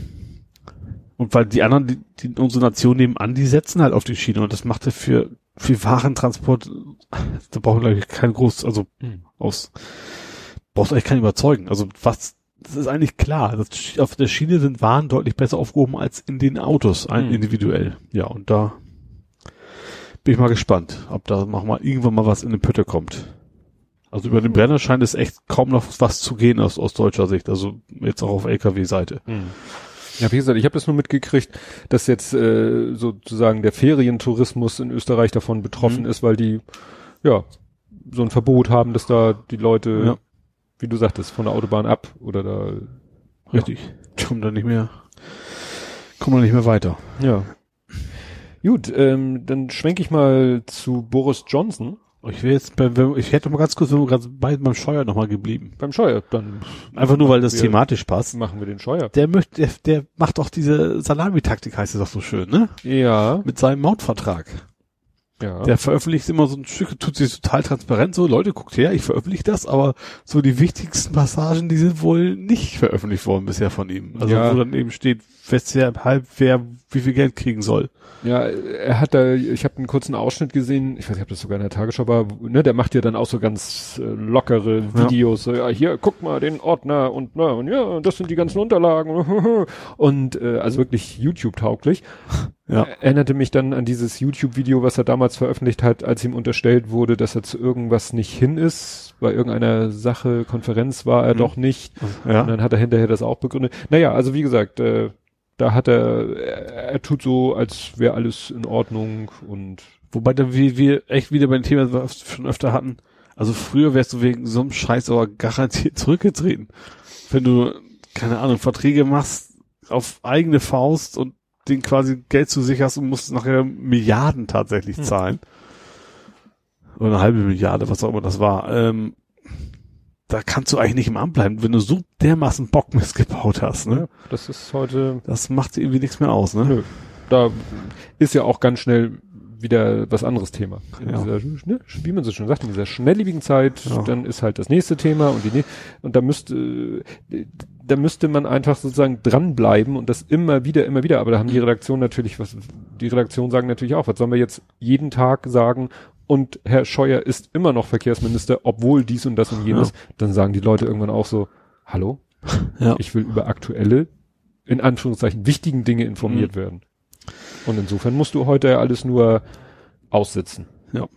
Und weil die anderen, die, die unsere Nation nebenan, die setzen halt auf die Schiene und das macht ja für, für Warentransport, da brauchen wir glaube ich kein groß, also Mhm. aus, brauchst eigentlich keinen überzeugen. Also was, das ist eigentlich klar. Das, auf der Schiene sind Waren deutlich besser aufgehoben als in den Autos, ein, Mhm. individuell. Ja, und da bin ich mal gespannt, ob da noch mal irgendwann mal was in den Pütte kommt. Also über den Brenner scheint es echt kaum noch was zu gehen aus, aus deutscher Sicht. Also jetzt auch auf LKW-Seite. Mhm. Ja, wie gesagt, ich habe das nur mitgekriegt, dass jetzt äh, sozusagen der Ferientourismus in Österreich davon betroffen Mhm. ist, weil die ja so ein Verbot haben, dass da die Leute, Ja. Wie du sagtest, von der Autobahn ab oder da Richtig. Kommen da nicht mehr, kommen da nicht mehr weiter. ja. Gut, ähm, dann schwenke ich mal zu Boris Johnson Ich will jetzt, bei, ich hätte mal ganz kurz, wenn wir gerade bei beim Scheuer nochmal geblieben. beim Scheuer. Dann Einfach nur, weil das Wir- thematisch passt. machen wir den Scheuer. Der möchte, der, der macht doch diese Salamitaktik, heißt es doch so schön, ne? Ja, Mit seinem Mautvertrag. Ja. Der veröffentlicht immer so ein Stück, tut sich total transparent, so, Leute, guckt her, ich veröffentliche das, aber so die wichtigsten Passagen, die sind wohl nicht veröffentlicht worden bisher von ihm. Also, Ja. wo dann eben steht, weshalb wer wie viel Geld kriegen soll. Ja, er hat da, ich habe einen kurzen Ausschnitt gesehen, ich weiß nicht, ob das sogar in der Tagesschau war, ne, der macht ja dann auch so ganz äh, lockere Ja. Videos, so, ja, hier, guck mal den Ordner und na, und ja, das sind die ganzen Unterlagen [laughs] und äh, also wirklich YouTube-tauglich. [laughs] Ja. Erinnerte mich dann an dieses YouTube-Video, was er damals veröffentlicht hat, als ihm unterstellt wurde, dass er zu irgendwas nicht hin ist. Bei irgendeiner Sache, Konferenz war er Mhm. doch nicht. Und Ja. dann hat er hinterher das auch begründet. Naja, also wie gesagt, äh, da hat er, er, tut so, als wäre alles in Ordnung und Wobei dann wir, wir echt wieder beim Thema, was wir schon öfter hatten, Also früher wärst du wegen so einem Scheiß aber garantiert [laughs] zurückgetreten. Wenn du, keine Ahnung, Verträge machst auf eigene Faust und den quasi Geld zu sich hast und musst nachher Milliarden tatsächlich Hm. zahlen. Oder eine halbe Milliarde, was auch immer das war. Ähm, da kannst du eigentlich nicht im Amt bleiben, wenn du so dermaßen Bockmist gebaut hast. Ne? Ja, das ist heute, Das macht irgendwie nichts mehr aus. Ne? Nö. da ist ja auch ganz schnell wieder was anderes Thema. Ja. dieser, ne, wie man so schon sagt, in dieser schnelllebigen Zeit, Ja. dann ist halt das nächste Thema und die, und da müsste, äh, da müsste man einfach sozusagen dranbleiben und das immer wieder, immer wieder. Aber da haben die Redaktionen natürlich was, die Redaktionen sagen natürlich auch, was sollen wir jetzt jeden Tag sagen? Und Herr Scheuer ist immer noch Verkehrsminister, obwohl dies und das und jenes. Dann sagen die Leute irgendwann auch so, hallo? Ja. Ich will über aktuelle, in Anführungszeichen, wichtigen Dinge informiert Mhm. werden. Und insofern musst du heute ja alles nur aussitzen. Ja.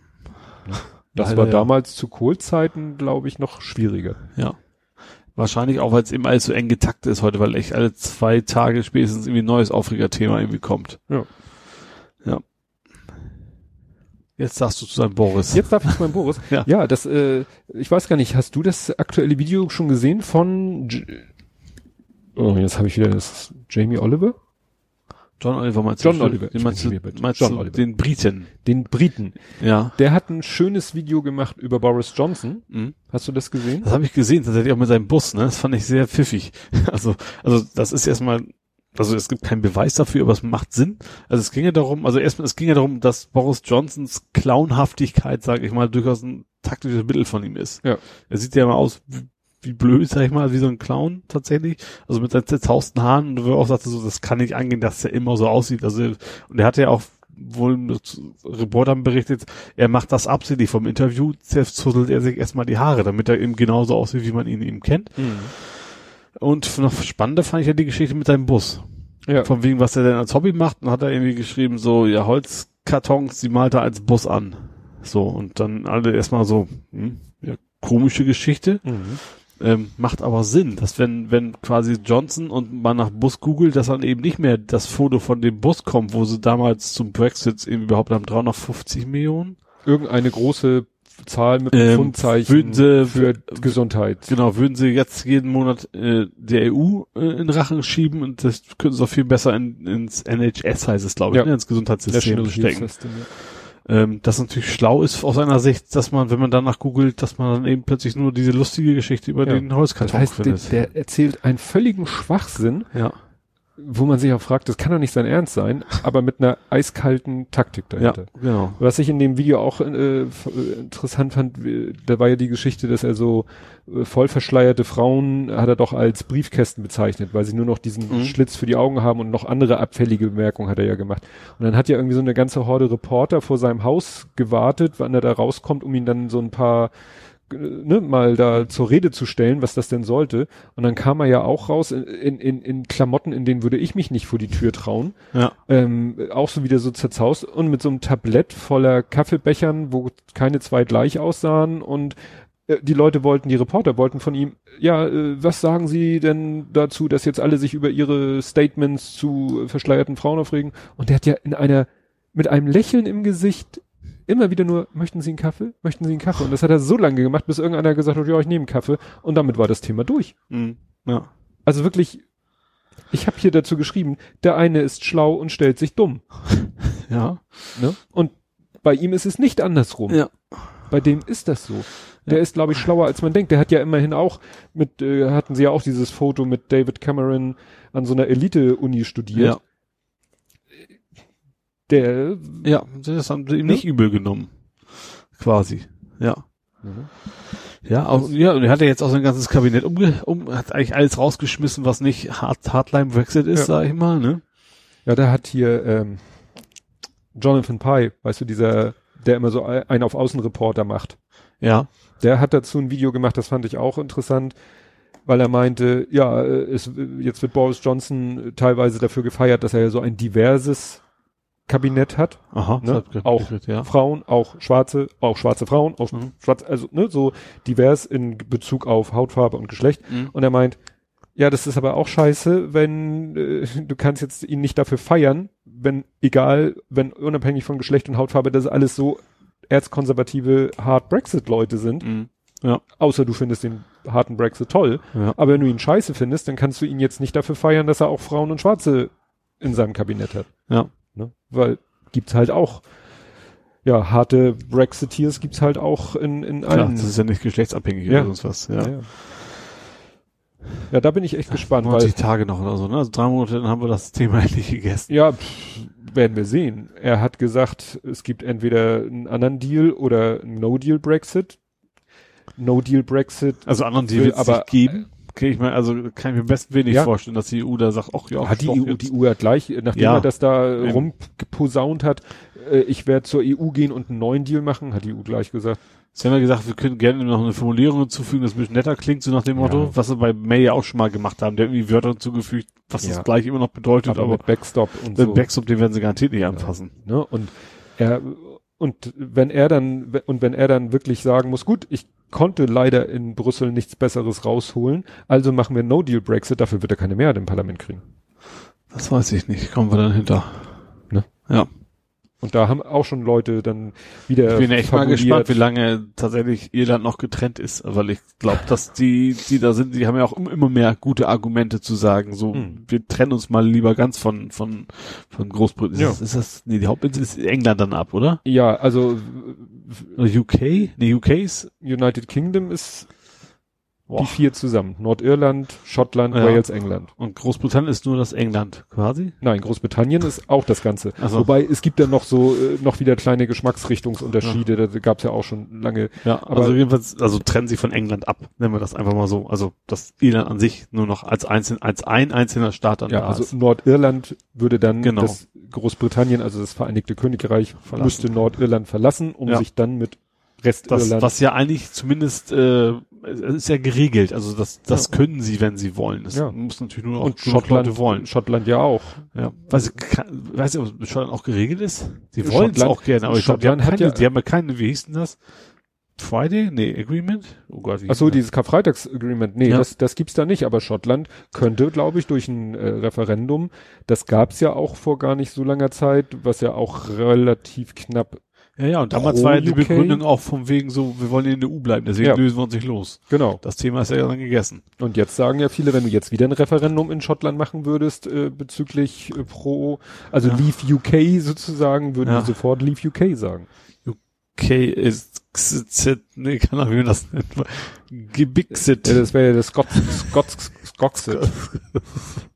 Das Leider war ja. damals zu Kohlzeiten, glaube ich, noch schwieriger. Ja. Wahrscheinlich auch, weil es eben alles so eng getaktet ist heute, weil echt alle zwei Tage spätestens irgendwie ein neues Aufregerthema irgendwie kommt. Ja. Ja. Jetzt sagst du zu deinem Boris. Jetzt darf ich zu meinem Boris. [laughs] Ja. ja, das, äh, ich weiß gar nicht, hast du das aktuelle Video schon gesehen von J Oh, jetzt habe ich wieder das Jamie Oliver? John Oliver meinst John du? Oliver. Den meinst du, meinst John du Oliver. den Briten? Den Briten. Ja. Der hat ein schönes Video gemacht über Boris Johnson. Mhm. Hast du das gesehen? Das habe ich gesehen, tatsächlich auch mit seinem Bus, ne? Das fand ich sehr pfiffig. [laughs] Also, also das ist erstmal, also es gibt keinen Beweis dafür, aber es macht Sinn. Also es ging ja darum, also erstmal, es ging ja darum, dass Boris Johnsons Clownhaftigkeit, sage ich mal, durchaus ein taktisches Mittel von ihm ist. Ja. Er sieht ja immer aus wie, wie blöd, sag ich mal, wie so ein Clown tatsächlich. Also mit seinen zerzausten Haaren und wo er auch sagte, so, das kann nicht angehen, dass er immer so aussieht. Also, und er hatte ja auch wohl mit Reportern berichtet, er macht das absichtlich vom Interview, zerzuddelt er sich erstmal die Haare, damit er eben genauso aussieht, wie man ihn eben kennt. Und noch spannender fand ich ja die Geschichte mit seinem Bus. Ja. Von wegen, was er denn als Hobby macht, und hat er irgendwie geschrieben, so, ja, Holzkartons, die malt er als Bus an. So, und dann alle erstmal so, hm, ja, komische Geschichte. Mhm. Ähm, macht aber Sinn, dass wenn, wenn quasi Johnson und man nach Bus googelt, dass dann eben nicht mehr das Foto von dem Bus kommt, wo sie damals zum Brexit eben überhaupt haben 350 Millionen. Irgendeine große Zahl mit Ähm, Pfundzeichen würden sie- für Gesundheit. Genau, würden sie jetzt jeden Monat äh, der EU äh, in Rachen schieben und das könnten sie auch viel besser in, ins NHS heißt es, glaube ich, Ja. ne, ins Gesundheitssystem stecken. System, ja. Ähm, das natürlich schlau ist aus einer Sicht, dass man, wenn man danach googelt, dass man dann eben plötzlich nur diese lustige Geschichte über Ja. den Das Holzkarton heißt, der, findet. der erzählt einen völligen Schwachsinn, ja, wo man sich auch fragt, das kann doch nicht sein Ernst sein, aber mit einer eiskalten Taktik ja, dahinter. genau. Was ich in dem Video auch äh, äh, interessant fand, wie- da war ja die Geschichte, dass er so äh, voll verschleierte Frauen hat er doch als Briefkästen bezeichnet, weil sie nur noch diesen Mhm. Schlitz für die Augen haben und noch andere abfällige Bemerkungen hat er ja gemacht. Und dann hat ja irgendwie so eine ganze Horde Reporter vor seinem Haus gewartet, wann er da rauskommt, um ihn dann so ein paar äh, ne, mal da zur Rede zu stellen, was das denn sollte. Und dann kam er ja auch raus in, in, in, Klamotten, in denen würde ich mich nicht vor die Tür trauen Ja, ähm, auch so wieder so zerzaust und mit so einem Tablett voller Kaffeebechern, wo keine zwei gleich aussahen und äh, die Leute wollten, die Reporter wollten von ihm, ja, äh, was sagen Sie denn dazu, dass jetzt alle sich über ihre Statements zu verschleierten Frauen aufregen? Und der hat ja in einer, mit einem Lächeln im Gesicht immer wieder nur, möchten Sie einen Kaffee? Möchten Sie einen Kaffee? Und das hat er so lange gemacht, bis irgendeiner gesagt hat, ja, ich nehme einen Kaffee. Und damit war das Thema durch. mhm. ja, Also wirklich, ich habe hier dazu geschrieben, der eine ist schlau und stellt sich dumm. [laughs] ja, Ne? Und bei ihm ist es nicht andersrum. ja, Bei dem ist das so. Der ist, glaube ich, schlauer als man denkt. Der hat ja immerhin auch mit, äh, hatten sie ja auch dieses Foto mit David Cameron an so einer Elite-Uni studiert. ja, Der, ja, das haben sie ihm Ne? nicht übel genommen, quasi, ja. Mhm. Ja, auch, ja, und er hat ja jetzt auch sein ganzes Kabinett umge, um, hat eigentlich alles rausgeschmissen, was nicht Hard, Hardline Brexit ist, Ja. sag ich mal, ne? ja, der hat hier ähm, Jonathan Pye, weißt du, dieser, der immer so ein auf Außenreporter macht. Ja, Der hat dazu ein Video gemacht, das fand ich auch interessant, weil er meinte, ja, äh, es, jetzt wird Boris Johnson teilweise dafür gefeiert, dass er ja so ein diverses Kabinett hat. aha, Ne? Auch ja. Frauen, auch schwarze, auch schwarze Frauen, auch Mhm. schwarz, also ne, so divers in Bezug auf Hautfarbe und Geschlecht. Mhm. Und er meint, ja, das ist aber auch scheiße, wenn äh, du kannst jetzt ihn nicht dafür feiern, wenn egal, wenn unabhängig von Geschlecht und Hautfarbe, das alles so erzkonservative Hard Brexit Leute sind. Mhm. Ja. Außer du findest den harten Brexit toll. Ja. Aber wenn du ihn scheiße findest, dann kannst du ihn jetzt nicht dafür feiern, dass er auch Frauen und Schwarze in seinem Kabinett hat. Ja. Weil gibt's halt auch, ja, harte Brexiteers gibt's halt auch in, in Klar, allen. das ist ja nicht geschlechtsabhängig Ja. oder sonst was. Ja. ja, ja. da bin ich echt gespannt, weil 90 Tage noch oder so, ne? Also drei Monate, dann haben wir das Thema [laughs] endlich gegessen. Ja, pff, werden wir sehen. Er hat gesagt, es gibt entweder einen anderen Deal oder einen No-Deal-Brexit. No-Deal-Brexit Also anderen, die Will aber- geben. Kann ich mir, also kann ich mir am besten wenig Ja. vorstellen, dass die EU da sagt, ach ja, hat die EU, jetzt- die EU hat gleich, nachdem Ja. er das da Eben. rumgeposaunt hat, äh, ich werde zur EU gehen und einen neuen Deal machen, hat die EU gleich gesagt. Sie haben ja gesagt, wir können gerne noch eine Formulierung hinzufügen, das ein bisschen netter klingt, so nach dem Motto, Ja. was sie bei May ja auch schon mal gemacht haben, der irgendwie Wörter hinzugefügt, was Ja. das gleich immer noch bedeutet, Aber, aber, Backstop und so. Backstop, den werden sie garantiert nicht anfassen. ne? Und er, und wenn er dann, und wenn er dann wirklich sagen muss, gut, ich konnte leider in Brüssel nichts Besseres rausholen, also machen wir No-Deal-Brexit, dafür wird er keine Mehrheit im Parlament kriegen. Das weiß ich nicht, kommen wir dann hinter. Ne? Ja. Und da haben auch schon Leute dann wieder Ich bin echt mal gespannt, wie lange tatsächlich Irland noch getrennt ist, weil ich glaube, dass die, die da sind, die haben ja auch im- immer mehr gute Argumente zu sagen, so, Hm. wir trennen uns mal lieber ganz von, von, von Großbritannien. Ja. Ist, das, ist das, nee, die Hauptinsel ist England dann ab, oder? Ja, also UK? Nee, UK ist, United Kingdom ist boah. die vier zusammen. Nordirland, Schottland, Ja. Wales, England. und Großbritannien ist nur das England, quasi? Nein, Großbritannien ist auch das Ganze. Ach so. Wobei es gibt dann noch so äh, noch wieder kleine Geschmacksrichtungsunterschiede. Da gab's ja auch schon lange. Ja, Aber- also jedenfalls, also trennen sie von England ab, nennen wir das einfach mal so. Also, dass Irland an sich nur noch als einzeln, als ein einzelner Staat dann Ja, also ist. Nordirland würde dann Genau. das Großbritannien, also das Vereinigte Königreich, Verlassen. müsste Nordirland verlassen, um Ja. sich dann mit Das, Restirland. was ja eigentlich zumindest, äh, es ist ja geregelt. Also das, das Ja. können sie, wenn sie wollen. Das Ja. muss natürlich nur und genug Schottland Leute wollen. Schottland ja auch. Ja. Weiß ich, weiß ich, ob Schottland auch geregelt ist? Die wollen es auch gerne, aber ich glaube, die, haben keine- ja- die haben ja keine, wie hieß denn das? Friday? Nee, Agreement? Oh Gott, wie Ach so, dieses Karfreitagsagreement. Nee, Ja. das, das gibt's da nicht. Aber Schottland könnte, glaube ich, durch ein äh, Referendum, das gab's ja auch vor gar nicht so langer Zeit, was ja auch relativ knapp? Ja, ja, und damals war ja die UK? Begründung auch vom wegen so, wir wollen in der EU bleiben, deswegen Ja. lösen wir uns nicht los. genau. Das Thema ist ja dann gegessen. Und jetzt sagen ja viele, wenn du jetzt wieder ein Referendum in Schottland machen würdest, äh, bezüglich äh, pro, also Ja. Leave UK sozusagen, würden Ja. die sofort Leave UK sagen. Okay, ist, z- nee, kann auch, wie man das nennt. Gebixet. Ja, das wäre ja das Scots, Scots, Scoxit.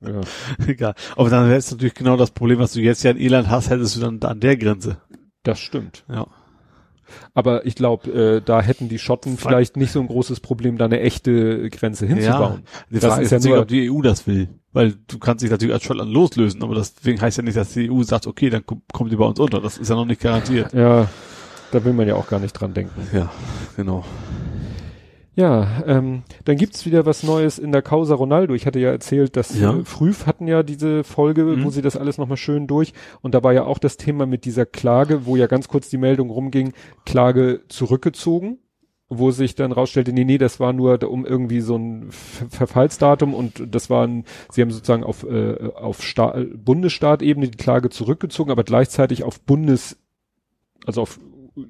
ja. Egal. Aber dann wäre es natürlich genau das Problem, was du jetzt ja in Irland hast, hättest du dann an der Grenze. Das stimmt. Ja. Aber ich glaube, äh, da hätten die Schotten vielleicht nicht so ein großes Problem, da eine echte Grenze hinzubauen. Die Das Frage ist ist ja nur- ob die EU das will. Weil du kannst dich natürlich als Schottland loslösen, aber das- deswegen heißt ja nicht, dass die EU sagt, okay, dann kom- kommt die bei uns unter. Das ist ja noch nicht garantiert. Ja, da will man ja auch gar nicht dran denken. Ja, genau. Ja, ähm, dann gibt's wieder was Neues in der Causa Ronaldo. Ich hatte ja erzählt, dass Ja. äh, Früh hatten ja diese Folge, Mhm. wo sie das alles nochmal schön durch. Und da war ja auch das Thema mit dieser Klage, wo ja ganz kurz die Meldung rumging, Klage zurückgezogen, wo sich dann rausstellte, nee, nee, das war nur da- um irgendwie so ein Ver Verfallsdatum und das waren, sie haben sozusagen auf, äh, auf Sta Bundesstaatebene die Klage zurückgezogen, aber gleichzeitig auf Bundes, also auf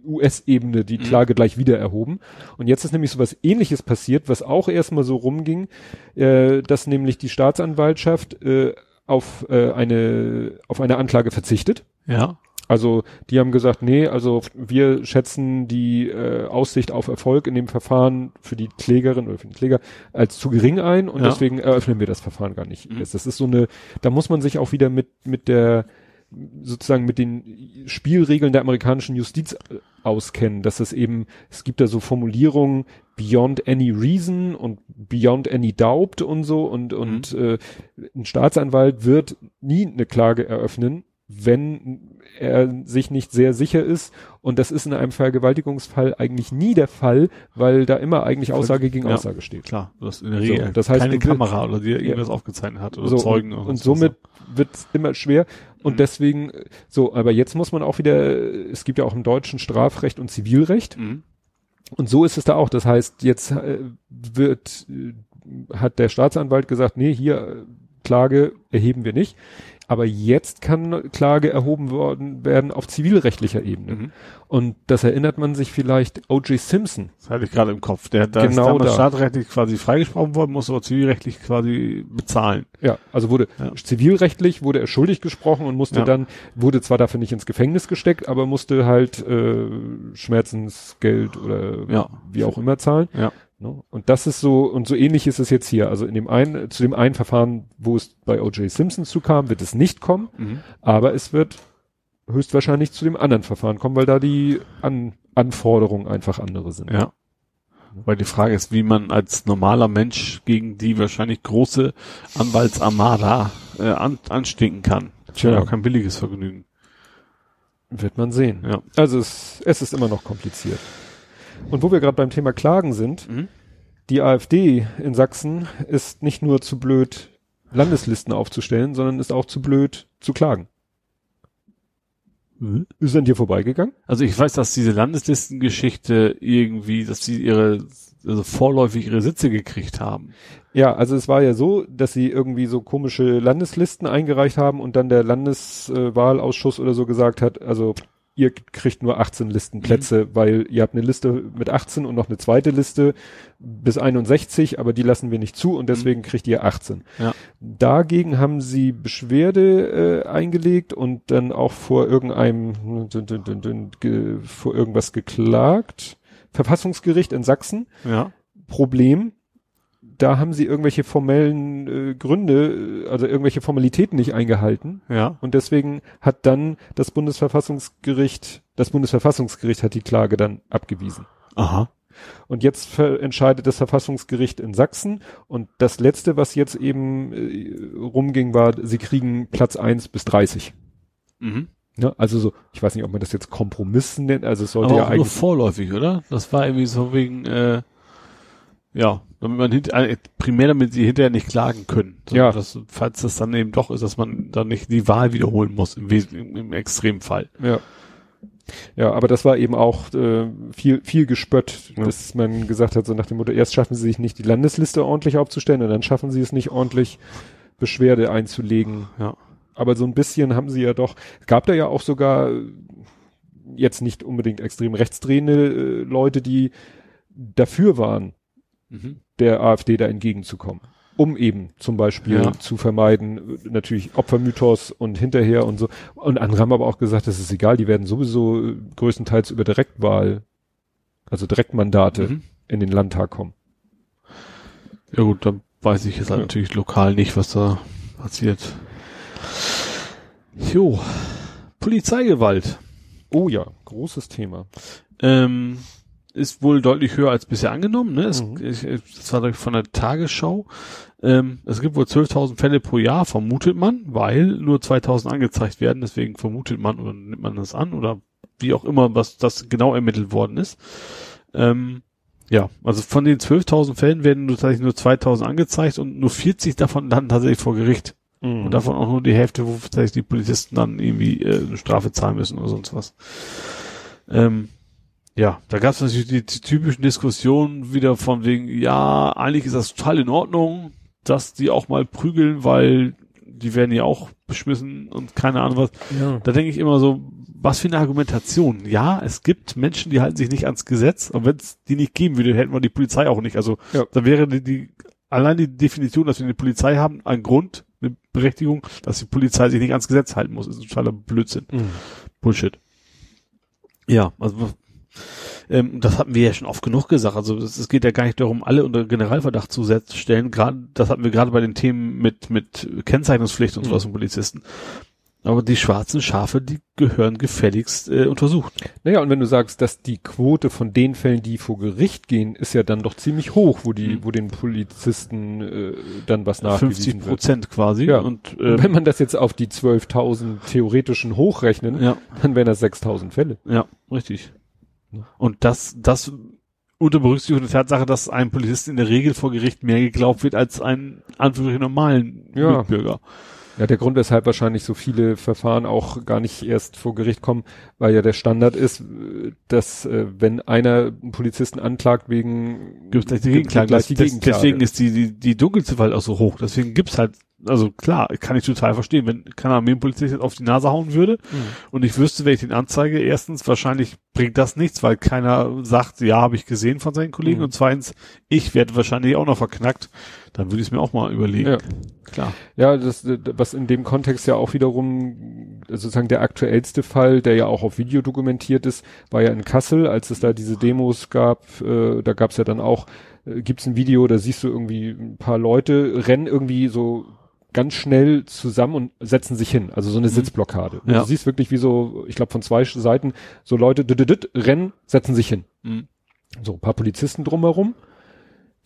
US-Ebene die Mhm. Klage gleich wieder erhoben. Und jetzt ist nämlich so was ähnliches passiert, was auch erstmal so rumging, äh, dass nämlich die Staatsanwaltschaft äh, auf äh, eine auf eine Anklage verzichtet. Ja. Also die haben gesagt, nee, also wir schätzen die äh, Aussicht auf Erfolg in dem Verfahren für die Klägerin oder für den Kläger als zu gering ein und Ja. deswegen eröffnen wir das Verfahren gar nicht. Mhm. Das ist so eine, da muss man sich auch wieder mit mit der sozusagen mit den Spielregeln der amerikanischen Justiz äh, auskennen, dass es eben, es gibt da so Formulierungen beyond any reason und beyond any doubt und so und, und äh, ein Staatsanwalt wird nie eine Klage eröffnen, wenn er sich nicht sehr sicher ist und das ist in einem Vergewaltigungsfall eigentlich nie der Fall, weil da immer eigentlich Aussage gegen Ja. Aussage steht. Klar, du hast in der So, Regel das heißt, keine Kamera oder die irgendwas aufgezeichnet hat oder so, Zeugen. und, oder und was. somit wird's immer schwer und Mhm. deswegen so, aber jetzt muss man auch wieder, es gibt ja auch im deutschen Strafrecht und Zivilrecht Mhm. und so ist es da auch. Das heißt, jetzt äh, wird, äh, hat der Staatsanwalt gesagt, nee, hier äh, Klage erheben wir nicht. Aber jetzt kann Klage erhoben worden werden auf zivilrechtlicher Ebene. Mhm. Und das erinnert man sich vielleicht O.J. Simpson. Das hatte ich gerade im Kopf. Der da Genau ist damals da. staatsrechtlich quasi freigesprochen worden, muss aber zivilrechtlich quasi bezahlen. Ja, also wurde Ja. zivilrechtlich wurde er schuldig gesprochen und musste Ja. dann, wurde zwar dafür nicht ins Gefängnis gesteckt, aber musste halt äh, Schmerzensgeld oder Ja. wie auch immer zahlen. Ja. Ne? Und das ist so, und so ähnlich ist es jetzt hier. Also in dem einen, zu dem einen Verfahren, wo es bei O.J. Simpson zu kam, wird es nicht kommen, Mhm. aber es wird höchstwahrscheinlich zu dem anderen Verfahren kommen, weil da die An Anforderungen einfach andere sind. Ja. Weil die Frage ist, wie man als normaler Mensch gegen die wahrscheinlich große Anwaltsarmada äh, an, anstinken kann. Das Tja. ja auch kein billiges Vergnügen. Wird man sehen. Ja. Also es, es ist immer noch kompliziert. Und wo wir gerade beim Thema Klagen sind, Mhm. die AfD in Sachsen ist nicht nur zu blöd, Landeslisten aufzustellen, sondern ist auch zu blöd zu klagen. Ist an dir vorbeigegangen? Also ich weiß, dass diese Landeslistengeschichte irgendwie, dass sie ihre, also vorläufig ihre Sitze gekriegt haben. Ja, also es war ja so, dass sie irgendwie so komische Landeslisten eingereicht haben und dann der Landeswahlausschuss oder so gesagt hat, also ihr kriegt nur 18 Listenplätze, weil ihr habt eine Liste mit 18 und noch eine zweite Liste bis 61, aber die lassen wir nicht zu und deswegen kriegt ihr 18. Ja. Dagegen haben sie Beschwerde äh, eingelegt und dann auch vor irgendeinem vor irgendwas geklagt. Verfassungsgericht in Sachsen. Ja. Problem, da haben sie irgendwelche formellen äh, Gründe, äh, also irgendwelche Formalitäten nicht eingehalten. Ja. Und deswegen hat dann das Bundesverfassungsgericht, das Bundesverfassungsgericht hat die Klage dann abgewiesen. Aha. Und jetzt entscheidet das Verfassungsgericht in Sachsen. Und das letzte, was jetzt eben äh, rumging, war, sie kriegen Platz 1 bis 30. Mhm. Ne? Also so, ich weiß nicht, ob man das jetzt Kompromissen nennt. Also es sollte Aber ja auch nur eigentlich. vorläufig, oder? Das war irgendwie so wegen, äh, ja, damit man hint, äh, primär damit sie hinterher nicht klagen können. So, Ja. Dass, falls das dann eben doch ist, dass man dann nicht die Wahl wiederholen muss, im, im, im Extremfall. Ja. Ja, aber das war eben auch äh, viel, viel gespött, Ja. dass man gesagt hat, so nach dem Motto, erst schaffen sie sich nicht die Landesliste ordentlich aufzustellen und dann schaffen sie es nicht ordentlich, Beschwerde einzulegen. Ja. Aber so ein bisschen haben sie ja doch, es gab da ja auch sogar äh, jetzt nicht unbedingt extrem rechtsdrehende äh, Leute, die dafür waren, Mhm. der AfD da entgegenzukommen. Um eben zum Beispiel Ja. zu vermeiden, natürlich Opfermythos und hinterher und so. Und andere haben aber auch gesagt, das ist egal, die werden sowieso größtenteils über Direktwahl, also Direktmandate Mhm. in den Landtag kommen. Ja gut, dann weiß ich jetzt halt Ja. natürlich lokal nicht, was da passiert. Jo. Polizeigewalt. Oh ja, großes Thema. Ähm, ist wohl deutlich höher als bisher angenommen. Ne? Es, Mhm. ich, das war von der Tagesschau. Ähm, es gibt wohl 12.000 Fälle pro Jahr, vermutet man, weil nur 2.000 angezeigt werden. Deswegen vermutet man oder nimmt man das an oder wie auch immer, was das genau ermittelt worden ist. Ähm, ja, also von den 12.000 Fällen werden nur, tatsächlich nur 2.000 angezeigt und nur 40 davon landen tatsächlich vor Gericht. Mhm. Und davon auch nur die Hälfte, wo vielleicht die Polizisten dann irgendwie äh, eine Strafe zahlen müssen oder sonst was. Ähm, ja, da gab es natürlich die, die typischen Diskussionen wieder von wegen, ja, eigentlich ist das total in Ordnung, dass die auch mal prügeln, weil die werden ja auch beschmissen und keine Ahnung was. ja. Da denke ich immer so, was für eine Argumentation. Ja, es gibt Menschen, die halten sich nicht ans Gesetz, und wenn es die nicht geben würde, hätten wir die Polizei auch nicht. Also Ja. da wäre die, die allein die Definition, dass wir eine Polizei haben, ein Grund, eine Berechtigung, dass die Polizei sich nicht ans Gesetz halten muss, ist totaler Blödsinn. Mhm. Bullshit. Ja, also ähm, das hatten wir ja schon oft genug gesagt. Also es, geht ja gar nicht darum, alle unter Generalverdacht zu stellen. Gerade das hatten wir gerade bei den Themen mit mit Kennzeichnungspflicht und Mhm. sowas von Polizisten. Aber die schwarzen Schafe, die gehören gefälligst äh, untersucht. Naja, und wenn du sagst, dass die Quote von den Fällen, die vor Gericht gehen, ist ja dann doch ziemlich hoch, wo die, Mhm. wo den Polizisten äh, dann was 50 nachgewiesen wird. Prozent quasi. Ja. Und, Und ähm, wenn man das jetzt auf die 12.000 theoretischen hochrechnen, ja, dann wären das 6.000 Fälle. ja, richtig. Ja. Und das, das unter Berücksichtigung der Tatsache, dass einem Polizisten in der Regel vor Gericht mehr geglaubt wird als einen Anführungsstrichen normalen Ja. Mitbürger. Ja, der Grund, weshalb wahrscheinlich so viele Verfahren auch gar nicht erst vor Gericht kommen, weil ja der Standard ist, dass äh, wenn einer einen Polizisten anklagt wegen Gibt gleich die Gegenklage. gleich die Gegenklage. Deswegen ist die, die, die Dunkelziffer halt auch so hoch. Deswegen gibt's halt also klar, kann ich total verstehen, wenn kein Armeepolizist jetzt auf die Nase hauen würde Mhm. und ich wüsste, wenn ich den anzeige, erstens, wahrscheinlich bringt das nichts, weil keiner sagt, ja, habe ich gesehen von seinen Kollegen Mhm. und zweitens, ich werde wahrscheinlich auch noch verknackt, dann würde ich es mir auch mal überlegen. Ja. Klar. Ja, das, was in dem Kontext ja auch wiederum sozusagen der aktuellste Fall, der ja auch auf Video dokumentiert ist, war ja in Kassel, als es da diese Demos gab, äh, da gab's ja dann auch, äh, gibt's ein Video, da siehst du irgendwie ein paar Leute rennen irgendwie so ganz schnell zusammen und setzen sich hin, also so eine Sitzblockade. Und Ja. Du siehst wirklich wie so, ich glaube von zwei Seiten, so Leute dit, dit, dit, rennen, setzen sich hin. Mhm. So ein paar Polizisten drumherum,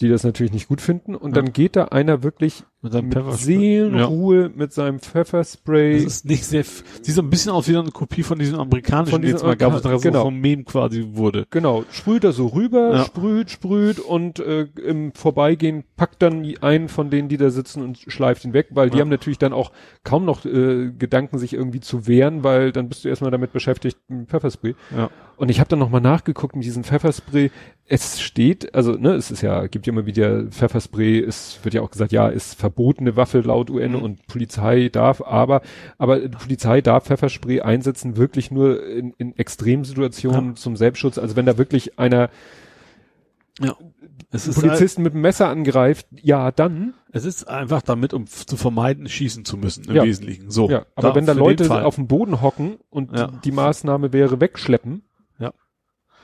die das natürlich nicht gut finden und Ja. dann geht da einer wirklich Mit seinem mit Pfefferspray. Seelenruhe mit seinem Das Pfefferspray. ist nicht sehr, sieht so ein bisschen aus wie eine Kopie von diesem amerikanischen, Von die diesem jetzt mal gab, was genau. so vom Meme quasi wurde. Genau, sprüht er so rüber, Ja. sprüht, sprüht und äh, im Vorbeigehen packt dann die- einen von denen, die da sitzen und schleift ihn weg, weil die Ja. haben natürlich dann auch kaum noch äh, Gedanken, sich irgendwie zu wehren, weil dann bist du erstmal damit beschäftigt, mit Pfefferspray. Ja. Und ich habe dann nochmal nachgeguckt mit diesem Pfefferspray. Es steht, also ne, es ist ja, gibt ja immer wieder Pfefferspray, es wird ja auch gesagt, ja, ist verbotene Waffe laut UN Mhm. und Polizei darf, aber, aber die Polizei darf Pfefferspray einsetzen, wirklich nur in, in Extremsituationen zum Selbstschutz. Also wenn da wirklich einer Ja. Es ist, Polizisten mit dem Messer angreift, ja, dann. es ist einfach damit, um zu vermeiden, schießen zu müssen, im Ja. Wesentlichen. So. Ja, aber wenn da für den Leute auf dem Boden hocken und Ja. die, die Maßnahme wäre wegschleppen. Ja.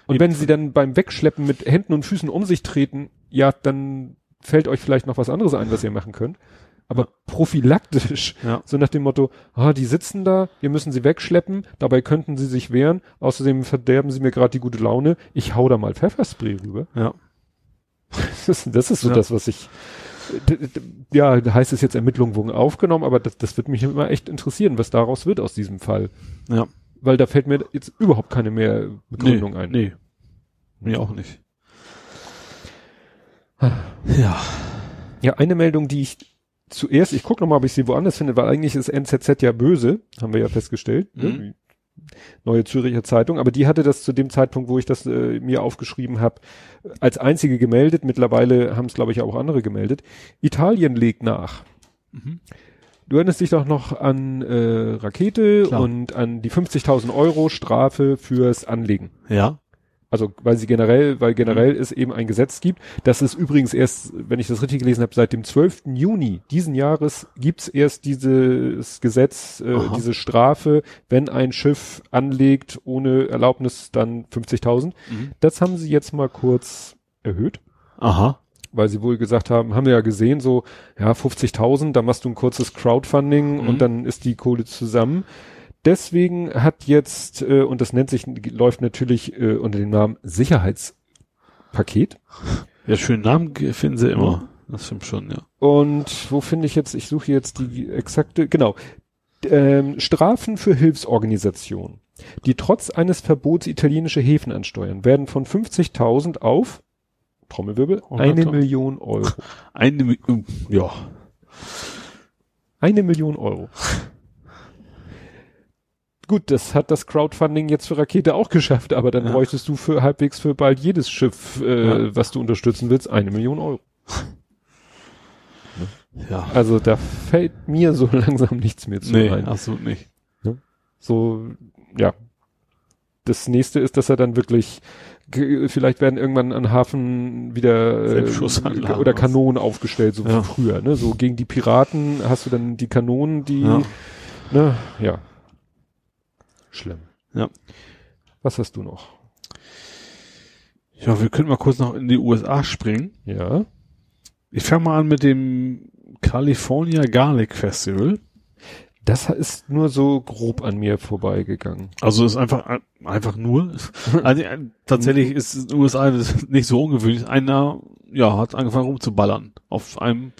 Und Eben. wenn sie dann beim Wegschleppen mit Händen und Füßen um sich treten, ja, dann fällt euch vielleicht noch was anderes ein, was ihr machen könnt. Aber Ja. prophylaktisch, Ja. so nach dem Motto, ah, die sitzen da, wir müssen sie wegschleppen, dabei könnten sie sich wehren, außerdem verderben sie mir gerade die gute Laune, ich hau da mal Pfefferspray rüber. Ja. [laughs] Das ist, das ist so Ja. das, was ich, ja, da heißt es jetzt Ermittlungen wurden aufgenommen, aber das, das wird mich immer echt interessieren, was daraus wird aus diesem Fall. Ja. Weil da fällt mir jetzt überhaupt keine mehr Begründung nee, ein. Nee. Mir auch nicht. Ja. Ja, eine Meldung, die ich zuerst, ich gucke nochmal, ob ich sie woanders finde, weil eigentlich ist NZZ ja böse, haben wir ja festgestellt. Mhm. Ne? Neue Züricher Zeitung, aber die hatte das zu dem Zeitpunkt, wo ich das äh, mir aufgeschrieben habe, als einzige gemeldet. Mittlerweile haben es, glaube ich, auch andere gemeldet. Italien legt nach. Mhm. Du erinnerst dich doch noch an äh, Rakete Klar. und an die 50.000 Euro Strafe fürs Anlegen. Ja. Also weil sie generell, weil generell es eben ein Gesetz gibt. Das ist übrigens erst, wenn ich das richtig gelesen habe, seit dem 12. Juni diesen Jahres gibt's erst dieses Gesetz, äh, Aha. diese Strafe, wenn ein Schiff anlegt ohne Erlaubnis, dann 50.000. Mhm. Das haben sie jetzt mal kurz erhöht Aha. weil sie wohl gesagt haben, haben wir ja gesehen, so, ja, 50.000, da machst du ein kurzes Crowdfunding Mhm. und dann ist die Kohle zusammen. Deswegen hat jetzt, äh, und das nennt sich, läuft natürlich äh, unter dem Namen Sicherheitspaket. Ja, schönen Namen finden sie immer. Das stimmt schon, ja. Und wo finde ich jetzt, ich suche jetzt die exakte, genau, ähm, Strafen für Hilfsorganisationen, die trotz eines Verbots italienische Häfen ansteuern, werden von 50.000 auf, Trommelwirbel, eine 100.000. Million Euro. Eine, ähm, ja. Eine Million Euro. Gut, das hat das Crowdfunding jetzt für Rakete auch geschafft, aber dann Ja. bräuchtest du für halbwegs für bald jedes Schiff, äh, Ja. was du unterstützen willst, eine Million Euro. [laughs] Ja. Also da fällt mir so [laughs] langsam nichts mehr zu Nee, ein. absolut nicht. So, ja. Das nächste ist, dass er dann wirklich, vielleicht werden irgendwann an Hafen wieder äh, oder. Kanonen aufgestellt, so Ja. wie früher. Ne? So gegen die Piraten hast du dann die Kanonen, die, Ja. ne, ja. Schlimm. Ja. Was hast du noch? Ja, wir können mal kurz noch in die USA springen. Ja. Ich fange mal an mit dem California Garlic Festival. Das ist nur so grob an mir vorbeigegangen. Also ist einfach einfach nur. [laughs] Also tatsächlich ist es in den USA nicht so ungewöhnlich. Einer ja hat angefangen rumzuballern auf einem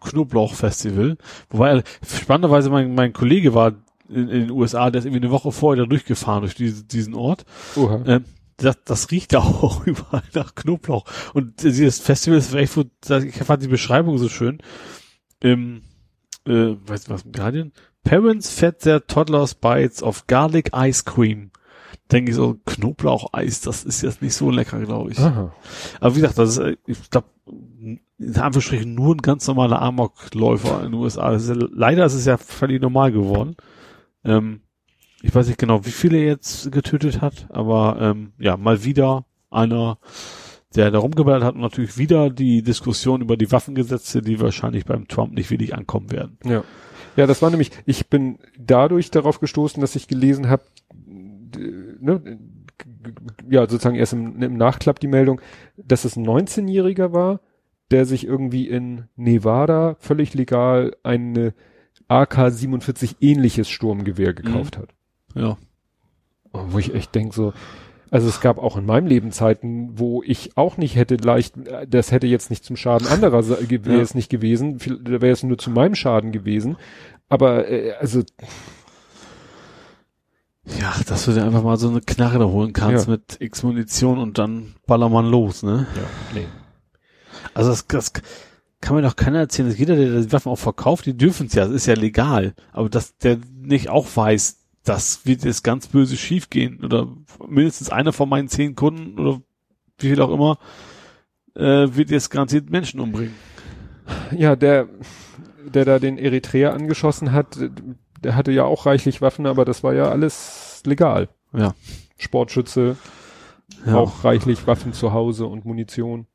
Knoblauchfestival. Wobei spannenderweise mein, mein Kollege war in, in den USA, der ist irgendwie eine Woche vorher da durchgefahren durch diese, diesen Ort. Oha. Ähm, das, das riecht da [laughs] auch überall nach Knoblauch. Und dieses Festival ist echt, ich fand die Beschreibung so schön. Ähm, äh, weißt du was, im Guardian? Parents fed their toddlers bites of garlic ice cream. denke ich so, Knoblaucheis, das ist jetzt nicht so lecker, glaube ich. Aha. Aber wie gesagt, das ist, äh, ich glaube, in Anführungsstrichen nur ein ganz normaler Amokläufer in den USA. Ist ja, leider ist es ja völlig normal geworden. Ähm, ich weiß nicht genau, wie viele er jetzt getötet hat, aber ähm, ja, mal wieder einer, der da rumgeballert hat und natürlich wieder die Diskussion über die Waffengesetze, die wahrscheinlich beim Trump nicht wirklich ankommen werden. Ja. Ja, das war nämlich, ich bin dadurch darauf gestoßen, dass ich gelesen habe, ne, ja, sozusagen erst im, im Nachklapp die Meldung, dass es ein 19-Jähriger war, der sich irgendwie in Nevada völlig legal eine AK-47 ähnliches Sturmgewehr gekauft hat. Ja. Wo ich echt denk so, also es gab auch in meinem Leben Zeiten, wo ich auch nicht hätte leicht, das hätte jetzt nicht zum Schaden anderer wäre Ja. es nicht gewesen, da wäre es nur zu meinem Schaden gewesen. Aber äh, also Ja, dass du dir einfach mal so eine Knarre da holen kannst Ja. mit X Munition und dann baller man los, ne? ja, nee. Also das, das kann mir doch keiner erzählen, dass jeder, der die Waffen auch verkauft, die dürfen es ja, das ist ja legal. Aber dass der nicht auch weiß, das wird jetzt ganz böse schiefgehen oder mindestens einer von meinen zehn Kunden oder wie viel auch immer, äh, wird jetzt garantiert Menschen umbringen. Ja, der, der da den Eritreer angeschossen hat, der hatte ja auch reichlich Waffen, aber das war ja alles legal. Ja. Sportschütze, Ja. auch reichlich Waffen zu Hause und Munition.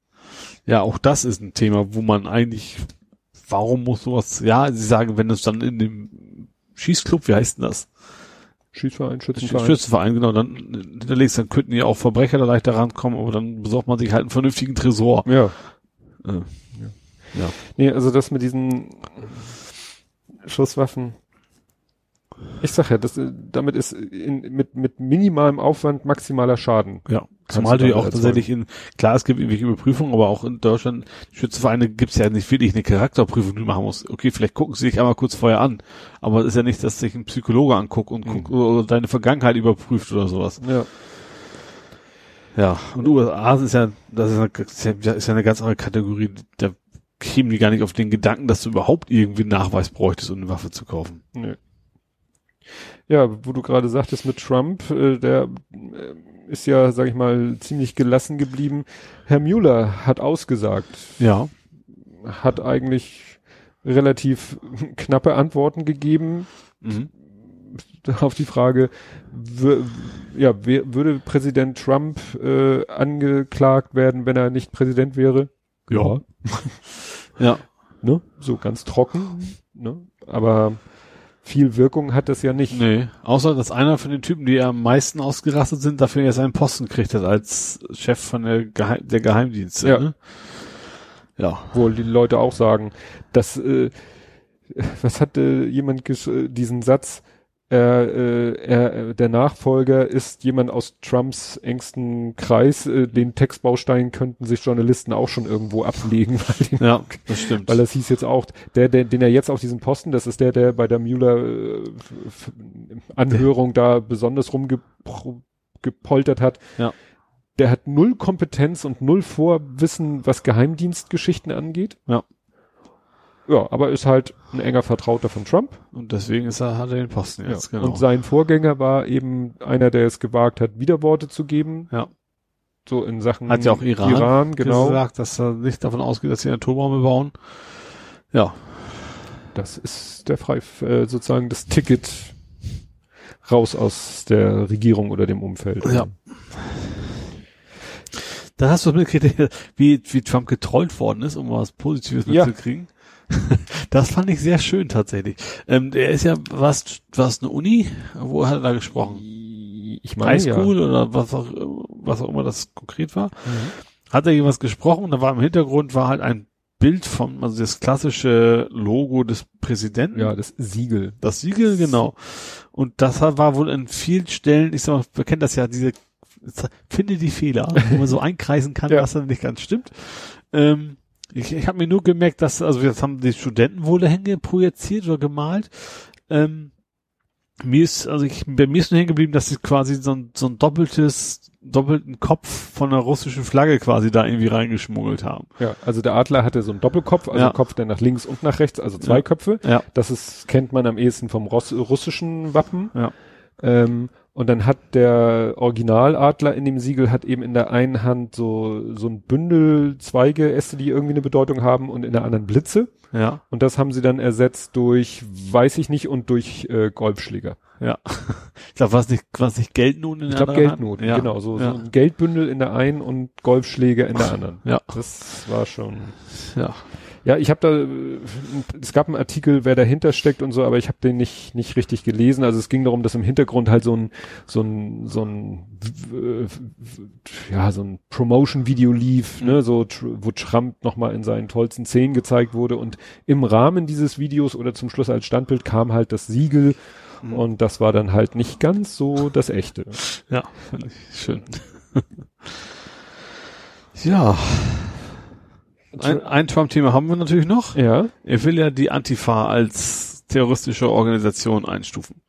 Ja, auch das ist ein Thema, wo man eigentlich, warum muss sowas, ja, sie sagen, wenn es dann in dem Schießclub, wie heißt denn das? Schießverein, Schützenverein. Schützenverein, genau, dann hinterlegst, dann könnten ja auch Verbrecher da leichter rankommen, aber dann besorgt man sich halt einen vernünftigen Tresor. Ja. Äh, ja. Nee, also das mit diesen Schusswaffen. Ich sag ja, das, äh, damit ist in, mit, mit minimalem Aufwand maximaler Schaden. Ja. Zumal du ja auch tatsächlich in, klar, es gibt irgendwelche Überprüfungen, aber auch in Deutschland, Schützenvereine gibt's ja nicht wirklich eine Charakterprüfung, die du machen musst. Okay, vielleicht gucken sie sich einmal kurz vorher an, aber es ist ja nicht, dass sich ein Psychologe anguckt und guckt, oder deine Vergangenheit überprüft oder sowas. Ja. Ja, und USA ist ja, das ist, ja- ist ja eine ganz andere Kategorie. Da kämen die gar nicht auf den Gedanken, dass du überhaupt irgendwie einen Nachweis bräuchtest, um eine Waffe zu kaufen. Nö. Ja, wo du gerade sagtest mit Trump, äh, der äh, ist ja, sag ich mal, ziemlich gelassen geblieben. Herr Mueller hat ausgesagt, Ja. hat eigentlich relativ [laughs] knappe Antworten gegeben Mhm. auf die Frage, ja, würde Präsident Trump äh, angeklagt werden, wenn er nicht Präsident wäre? Ja. [laughs] Ja. Ne? So ganz trocken, ne? Aber viel Wirkung hat das ja nicht. Nee. Außer, dass einer von den Typen, die am meisten ausgerastet sind, dafür jetzt einen Posten gekriegt hat als Chef von der, Geheim der Geheimdienste. Ja. Ne? Ja. wo die Leute auch sagen, dass äh, was hat äh, jemand äh, diesen Satz, äh, er, äh, der Nachfolger ist jemand aus Trumps engsten Kreis, äh, den Textbaustein könnten sich Journalisten auch schon irgendwo ablegen, [laughs] weil, den, Ja, das stimmt. weil das hieß jetzt auch, der, der, den er jetzt auf diesem Posten, das ist der, der bei der Mueller äh, da besonders rumgepoltert hat. Ja. Der hat null Kompetenz und null Vorwissen, was Geheimdienstgeschichten angeht. Ja. Ja, aber ist halt ein enger Vertrauter von Trump. Und deswegen ist er, hat er den Posten jetzt, genau. Und sein Vorgänger war eben einer, der es gewagt hat, Widerworte zu geben. Ja. So in Sachen Hat ja auch Iran, Iran genau. gesagt, dass er nicht davon ausgeht, dass sie Atombombe bauen. Ja. Das ist der frei, äh, sozusagen das Ticket raus aus der Regierung oder dem Umfeld. Ja. Da hast du mitgekriegt, [laughs] wie, wie Trump getrollt worden ist, um was Positives Ja. [laughs] Das fand ich sehr schön tatsächlich. Ähm, der ist ja, was, was eine Uni? Wo hat er da gesprochen? Ich meine, Highschool oder was auch, was auch immer das konkret war. Hat er irgendwas gesprochen? Da war im Hintergrund war halt ein Bild vom, also das klassische Logo des Präsidenten. ja. ja, das Siegel. Das Siegel, genau. Und das war wohl in vielen Stellen, ich sag mal, wir kennen das ja, diese, finde die Fehler, wo man so [laughs] einkreisen kann, Ja. was dann nicht ganz stimmt. Ähm, ich ich habe mir nur gemerkt, dass, also jetzt haben die Studenten wohl dahin projiziert oder gemalt. Ähm, mir ist, also ich, bei mir ist nur hängen geblieben, dass sie quasi so ein, so ein doppeltes, doppelten Kopf von einer russischen Flagge quasi da irgendwie reingeschmuggelt haben. Ja, also der Adler hatte so einen Doppelkopf, also Ja. einen Kopf, der nach links und nach rechts, also zwei Ja. Köpfe. Ja. Das ist, kennt man am ehesten vom Ross, russischen Wappen. Ja. Ähm, Und dann hat der Originaladler in dem Siegel hat eben in der einen Hand so, so ein Bündel Zweige, Äste, die irgendwie eine Bedeutung haben und in der anderen Blitze. Ja. Und das haben sie dann ersetzt durch, weiß ich nicht, und durch äh, Golfschläger. Ja. [laughs] Ich glaube, was nicht, was nicht Geldnoten in Ich der glaube anderen Hand? Geldnoten, Ja. genau. So, ja. so ein Geldbündel in der einen und Golfschläger in der anderen. Ja. Das war schon. Ja. Ja, ich habe da, es gab einen Artikel, wer dahinter steckt und so, aber ich habe den nicht nicht richtig gelesen. Also es ging darum, dass im Hintergrund halt so ein so ein so ein ja so ein Promotion-Video lief, ne, so tr- wo Trump nochmal in seinen tollsten Szenen gezeigt wurde und im Rahmen dieses Videos oder zum Schluss als Standbild kam halt das Siegel und das war dann halt nicht ganz so das echte. Ja, [laughs] schön. [laughs] ja. Ein, ein Trump-Thema haben wir natürlich noch. Ja. Er will ja die Antifa als terroristische Organisation einstufen.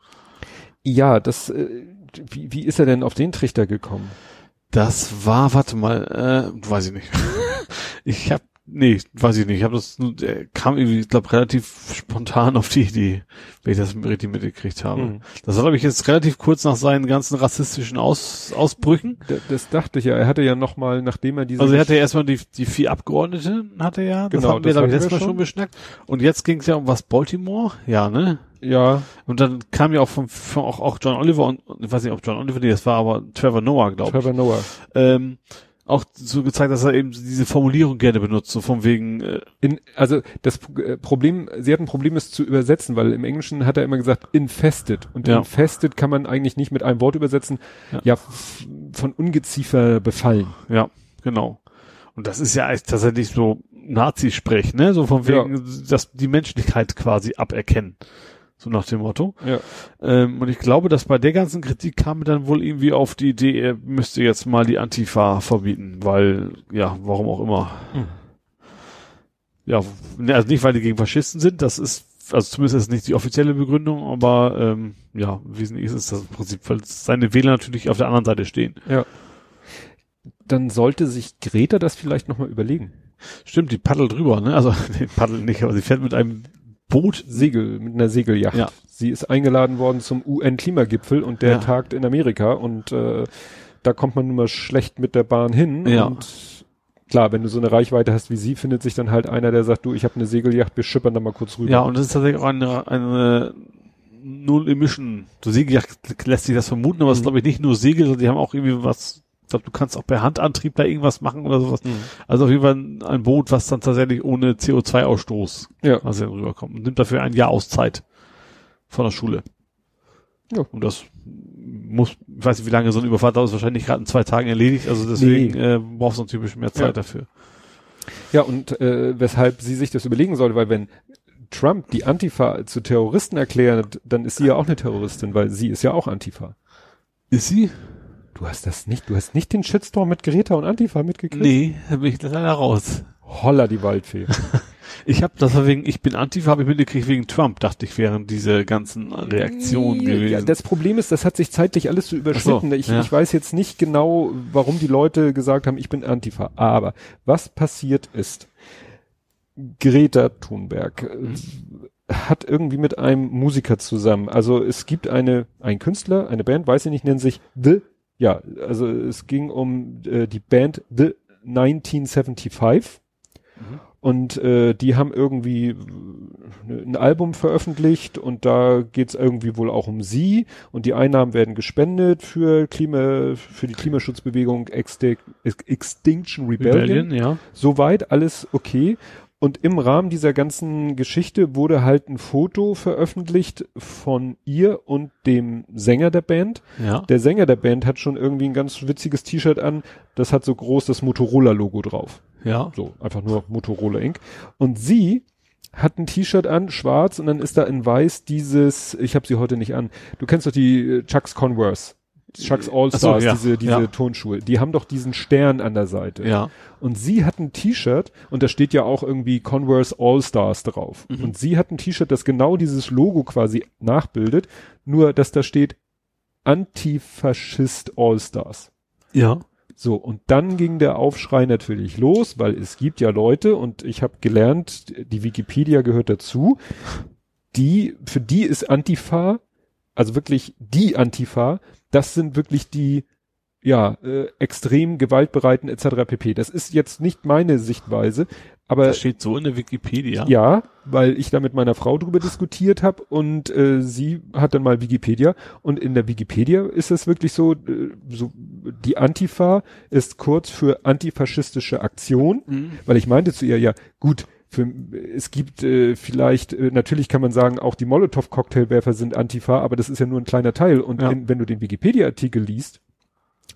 Ja, das, äh, wie, wie ist er denn auf den Trichter gekommen? Das war, warte mal, äh, weiß ich nicht. [laughs] ich hab, nee, weiß ich nicht. Ich habe das, der kam irgendwie, ich glaube, relativ spontan auf die Idee, wenn ich das richtig mitgekriegt habe. Hm. Das war, glaube ich, jetzt relativ kurz nach seinen ganzen rassistischen Aus, Ausbrüchen. D- Das dachte ich ja. Er hatte ja noch mal, nachdem er diese Also er hatte ja erstmal die, die vier Abgeordneten, hatte er ja. Das Genau, haben wir, glaube ich, letztes Mal schon schon. beschnackt. Und jetzt ging es ja um was, Baltimore? Ja, ne? ja, Und dann kam ja auch von, von auch, auch John Oliver und, ich weiß nicht, ob John Oliver, nee, das war aber Trevor Noah, glaube ich. Trevor Noah. Ähm, auch so gezeigt, dass er eben diese Formulierung gerne benutzt, so von wegen, äh, In, also das äh, Problem, sie hatten ein Problem, es zu übersetzen, weil im Englischen hat er immer gesagt infested und Ja. infested kann man eigentlich nicht mit einem Wort übersetzen. Ja. Ja, von Ungeziefer befallen. ja, genau. Und das ist ja tatsächlich so Nazi-Sprech, ne? So von Ja. wegen, dass die Menschlichkeit quasi aberkennen. So nach dem Motto. Ja. Ähm, und ich glaube, dass bei der ganzen Kritik kam dann wohl irgendwie auf die Idee, er müsste jetzt mal die Antifa verbieten, weil, ja, warum auch immer. Hm. Ja, ne, also nicht, weil die gegen Faschisten sind, das ist, also zumindest ist es nicht die offizielle Begründung, aber ähm, ja, wesentlich ist es das im Prinzip, weil seine Wähler natürlich auf der anderen Seite stehen. Dann sollte sich Greta das vielleicht nochmal überlegen. Stimmt, die paddelt drüber, ne? Also, [laughs] nee, paddelt nicht, aber sie fährt mit einem Boot. Segel, mit einer Segelyacht. Ja. Sie ist eingeladen worden zum UN-Klimagipfel und der Ja. tagt in Amerika und äh, da kommt man nun mal schlecht mit der Bahn hin. Ja. Und klar, wenn du so eine Reichweite hast wie sie, findet sich dann halt einer, der sagt, du, ich habe eine Segelyacht, wir schippern da mal kurz rüber. Ja, und das ist tatsächlich auch eine, eine Null-Emission. So Segeljacht lässt sich das vermuten, aber es ist, Mhm. glaube ich, nicht nur Segel, sondern die haben auch irgendwie was, ich glaube, du kannst auch per Handantrieb da irgendwas machen oder sowas. Mhm. Also auf jeden Fall ein Boot, was dann tatsächlich ohne CO2-Ausstoß Ja. rüberkommt. Und nimmt dafür ein Jahr Auszeit von der Schule. Ja. Und das muss, ich weiß nicht, wie lange so eine Überfahrt dauert, ist wahrscheinlich gerade in zwei Tagen erledigt, also deswegen Nee. äh, brauchst du natürlich mehr Zeit Ja. dafür. Ja, und äh, weshalb sie sich das überlegen sollte, weil wenn Trump die Antifa zu Terroristen erklärt, dann ist sie ja auch eine Terroristin, weil sie ist ja auch Antifa. Ist sie? Du hast das nicht, du hast nicht den Shitstorm mit Greta und Antifa mitgekriegt? Nee, da bin ich leider raus. Holla die Waldfee. [laughs] Ich habe das wegen, ich bin Antifa, habe ich mitgekriegt wegen Trump, dachte ich, wären diese ganzen Reaktionen Ja, gewesen. das Problem ist, das hat sich zeitlich alles so überschnitten. Ach so, ich, ja. ich weiß jetzt nicht genau, warum die Leute gesagt haben, ich bin Antifa. Aber was passiert ist, Greta Thunberg äh, hat irgendwie mit einem Musiker zusammen. Also es gibt eine, ein Künstler, eine Band, weiß ich nicht, nennt sich The, ja, also es ging um äh, die Band The 1975. Mhm. Und äh, die haben irgendwie äh, ein Album veröffentlicht und da geht's irgendwie wohl auch um sie und die Einnahmen werden gespendet für Klima, für die Klimaschutzbewegung Exti Extinction Rebellion. Rebellion, ja. Soweit alles okay. Und im Rahmen dieser ganzen Geschichte wurde halt ein Foto veröffentlicht von ihr und dem Sänger der Band. Ja. Der Sänger der Band hat schon irgendwie ein ganz witziges T-Shirt an. Das hat so groß das Motorola-Logo drauf. Ja. So, einfach nur Motorola Inc. Und sie hat ein T-Shirt an, schwarz, und dann ist da in weiß dieses, ich habe sie heute nicht an. Du kennst doch die äh, Chucks Converse. Chucks All-Stars, so, ja, diese, diese ja. Turnschuhe. Die haben doch diesen Stern an der Seite. Ja. Und sie hat ein T-Shirt und da steht ja auch irgendwie Converse All-Stars drauf. Mhm. Und sie hat ein T-Shirt, das genau dieses Logo quasi nachbildet, nur dass da steht Antifaschist All-Stars. Ja. So, und dann ging der Aufschrei natürlich los, weil es gibt ja Leute, und ich habe gelernt, die Wikipedia gehört dazu, die, für die ist Antifa, also wirklich die Antifa, das sind wirklich die ja, äh, extrem gewaltbereiten etc. pp. Das ist jetzt nicht meine Sichtweise, aber Das steht so in der Wikipedia. ja, weil ich da mit meiner Frau drüber diskutiert habe und äh, sie hat dann mal Wikipedia und in der Wikipedia ist es wirklich so, äh, so die Antifa ist kurz für antifaschistische Aktion, Mhm. weil ich meinte zu ihr ja gut. Für, es gibt äh, vielleicht, äh, natürlich kann man sagen, auch die Molotow-Cocktailwerfer sind Antifa, aber das ist ja nur ein kleiner Teil. Und Ja. in, wenn du den Wikipedia-Artikel liest,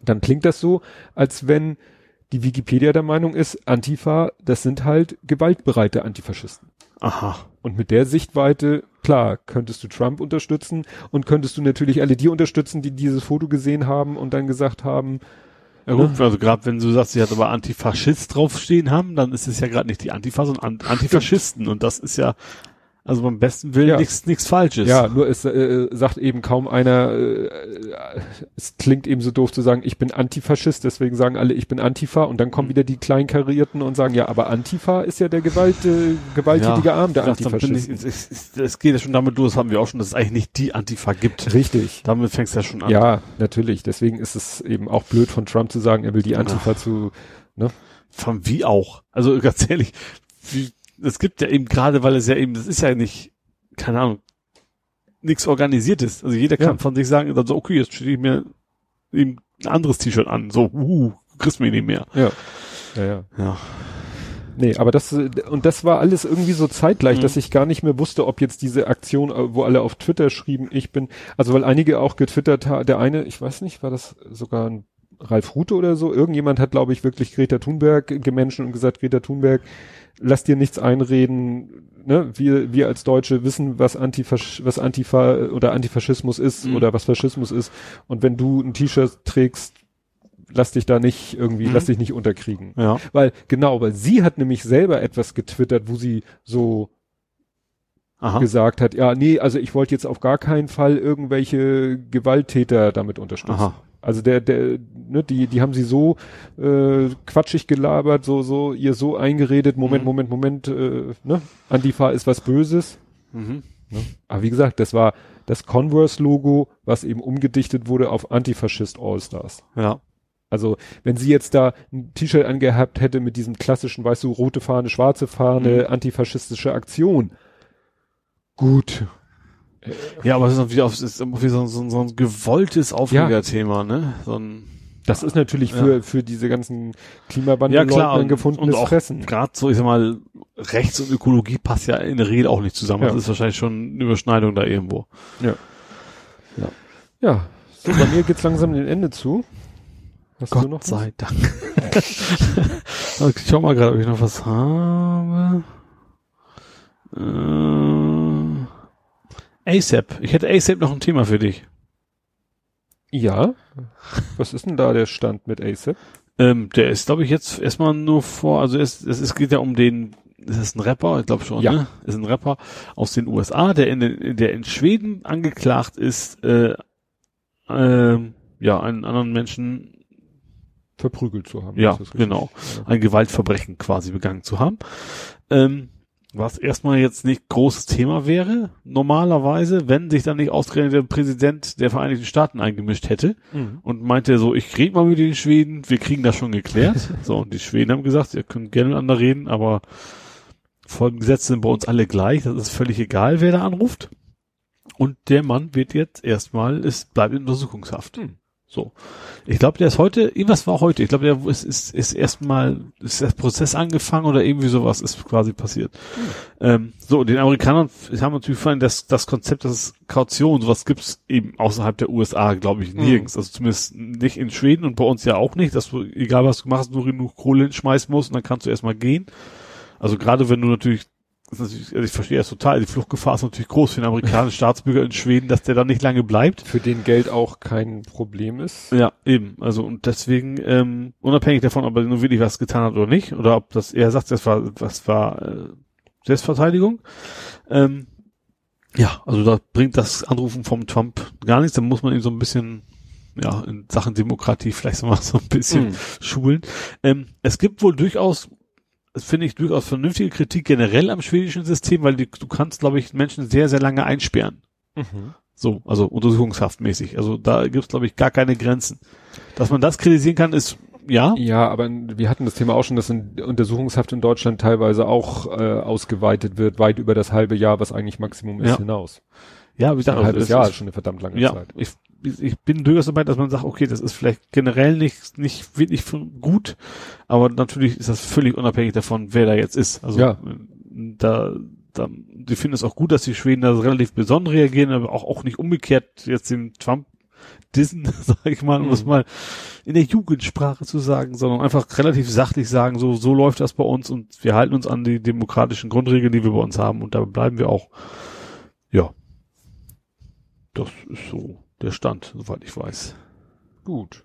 dann klingt das so, als wenn die Wikipedia der Meinung ist, Antifa, das sind halt gewaltbereite Antifaschisten. Aha. Und mit der Sichtweite, klar, könntest du Trump unterstützen und könntest du natürlich alle die unterstützen, die dieses Foto gesehen haben und dann gesagt haben, Ja gut, also gerade wenn du sagst, sie hat aber Antifaschist draufstehen haben, dann ist es ja gerade nicht die Antifa, sondern An- Antifaschisten. Und das ist ja, also beim besten Willen Ja. nichts Falsches. ja, nur es äh, sagt eben kaum einer, äh, es klingt eben so doof zu sagen, ich bin Antifaschist, deswegen sagen alle, ich bin Antifa und dann kommen wieder die Kleinkarierten und sagen, ja, aber Antifa ist ja der Gewalt, äh, gewalttätige Arm der Antifaschisten. Es, geht ja schon damit los, haben wir auch schon, dass es eigentlich nicht die Antifa gibt. Richtig. Damit fängst du ja schon an. Ja, natürlich. Deswegen ist es eben auch blöd von Trump zu sagen, er will die Antifa zu, ne? Von wie auch. Also ganz ehrlich, wie, es gibt ja eben gerade, weil es ja eben, das ist ja nicht, keine Ahnung, nichts organisiertes. Also jeder kann Ja. von sich sagen, dann so, okay, jetzt stehe ich mir eben ein anderes T-Shirt an. So, uh, kriegst mich nicht mehr. Ja. Ja, ja. Ja. Nee, aber das, und das war alles irgendwie so zeitgleich, Mhm. dass ich gar nicht mehr wusste, ob jetzt diese Aktion, wo alle auf Twitter schrieben, ich bin, also weil einige auch getwittert haben, der eine, ich weiß nicht, war das sogar ein Ralf Rute oder so, irgendjemand hat, glaube ich, wirklich Greta Thunberg gemenschen und gesagt, Greta Thunberg, lass dir nichts einreden, ne, wir, wir als Deutsche wissen, was Antifasch, was Antifa oder Antifaschismus ist Mhm. oder was Faschismus ist und wenn du ein T-Shirt trägst, lass dich da nicht irgendwie, Mhm. lass dich nicht unterkriegen. Ja. Weil, genau, weil sie hat nämlich selber etwas getwittert, wo sie so Aha. gesagt hat, ja, nee, also ich wollte jetzt auf gar keinen Fall irgendwelche Gewalttäter damit unterstützen. Aha. Also der, der, ne, die, die haben sie so äh, quatschig gelabert, so, so, ihr so eingeredet, Moment, Mhm. Moment, Moment, äh, ne? Antifa ist was Böses. Mhm. Aber wie gesagt, das war das Converse-Logo, was eben umgedichtet wurde auf Antifaschist All-Stars. Ja. Also, wenn sie jetzt da ein T-Shirt angehabt hätte mit diesem klassischen, weißt du, rote Fahne, schwarze Fahne, Mhm. antifaschistische Aktion. Gut. Ja, aber es ist natürlich auch, es ist irgendwie so, so, so ein gewolltes Aufregerthema, ne? So ein, Das ist natürlich für, für diese ganzen Klimawandel und- gefundenes und auch Fressen. Gerade so, ich sag mal, Rechts und Ökologie passt ja in der Regel auch nicht zusammen. Ja. Das ist wahrscheinlich schon eine Überschneidung da irgendwo. Ja. So, bei mir geht's langsam dem Ende zu. Hast du noch Gott was? sei Dank. [laughs] Ich schau mal gerade, ob ich noch was habe. Äh, ASAP. Ich hätte ASAP noch ein Thema für dich. Ja. Was ist denn da der Stand mit ASAP? Ähm, der ist, glaube ich, jetzt erstmal nur vor, also es, es, es geht ja um den, ist es ein Rapper? Ich glaube schon, Ja. ne? Ist ein Rapper aus den USA, der in, der in Schweden angeklagt ist, äh, ähm, ja, einen anderen Menschen Verprügelt zu haben. Ja, das genau. Ja. ein Gewaltverbrechen quasi begangen zu haben. Ähm, was erstmal jetzt nicht großes Thema wäre, normalerweise, wenn sich dann nicht ausgerechnet der Präsident der Vereinigten Staaten eingemischt hätte Mhm. und meinte so, ich rede mal mit den Schweden, wir kriegen das schon geklärt. [laughs] so, und die Schweden haben gesagt, ihr könnt gerne miteinander reden, aber Folgengesetze sind bei uns alle gleich, das ist völlig egal, wer da anruft. Und der Mann wird jetzt erstmal, es bleibt in Untersuchungshaft. Hm. So. Ich glaube, der ist heute, irgendwas war heute. Ich glaube, der ist, ist, ist erstmal, ist der Prozess angefangen oder irgendwie sowas ist quasi passiert. Ähm, so, den Amerikanern haben natürlich vor allem das, Konzept, das ist Kaution, sowas gibt's eben außerhalb der USA, glaube ich, nirgends. Also zumindest nicht in Schweden und bei uns ja auch nicht, dass du, egal was du machst, nur genug Kohle schmeißen musst und dann kannst du erstmal gehen. Also gerade wenn du natürlich also ich verstehe das total, die Fluchtgefahr ist natürlich groß für den amerikanischen Staatsbürger in Schweden, dass der da nicht lange bleibt. Für den Geld auch kein Problem ist. Ja, eben. Also und deswegen, ähm, unabhängig davon, ob er nur wirklich was getan hat oder nicht, oder ob das, er sagt, das war, das war äh, Selbstverteidigung. Ähm, ja, also da bringt das Anrufen vom Trump gar nichts, dann muss man ihn so ein bisschen, ja, in Sachen Demokratie vielleicht so mal so ein bisschen Mhm. schulen. Ähm, es gibt wohl durchaus, das finde ich durchaus vernünftige Kritik generell am schwedischen System, weil die, du kannst, glaube ich, Menschen sehr, sehr lange einsperren. Mhm. So, also untersuchungshaftmäßig. Also da gibt's glaube ich, gar keine Grenzen. Dass man das kritisieren kann, ist ja. Ja, aber wir hatten das Thema auch schon, dass in Untersuchungshaft in Deutschland teilweise auch äh, ausgeweitet wird, weit über das halbe Jahr, was eigentlich Maximum ist, Ja. hinaus. Ja, wie gesagt, Ein halbes das Jahr ist- schon eine verdammt lange ja, Zeit. ich, ich bin durchaus dabei, dass man sagt, okay, das ist vielleicht generell nicht, nicht wirklich gut, aber natürlich ist das völlig unabhängig davon, wer da jetzt ist. Also Ja. da, da, die finden es auch gut, dass die Schweden da relativ besonnen reagieren, aber auch, auch nicht umgekehrt jetzt dem Trump dissen, [laughs] sag ich mal, um Mhm. es mal in der Jugendsprache zu sagen, sondern einfach relativ sachlich sagen, so, so läuft das bei uns und wir halten uns an die demokratischen Grundregeln, die wir bei uns haben und da bleiben wir auch. Ja. Das ist so der Stand, soweit ich weiß. Gut.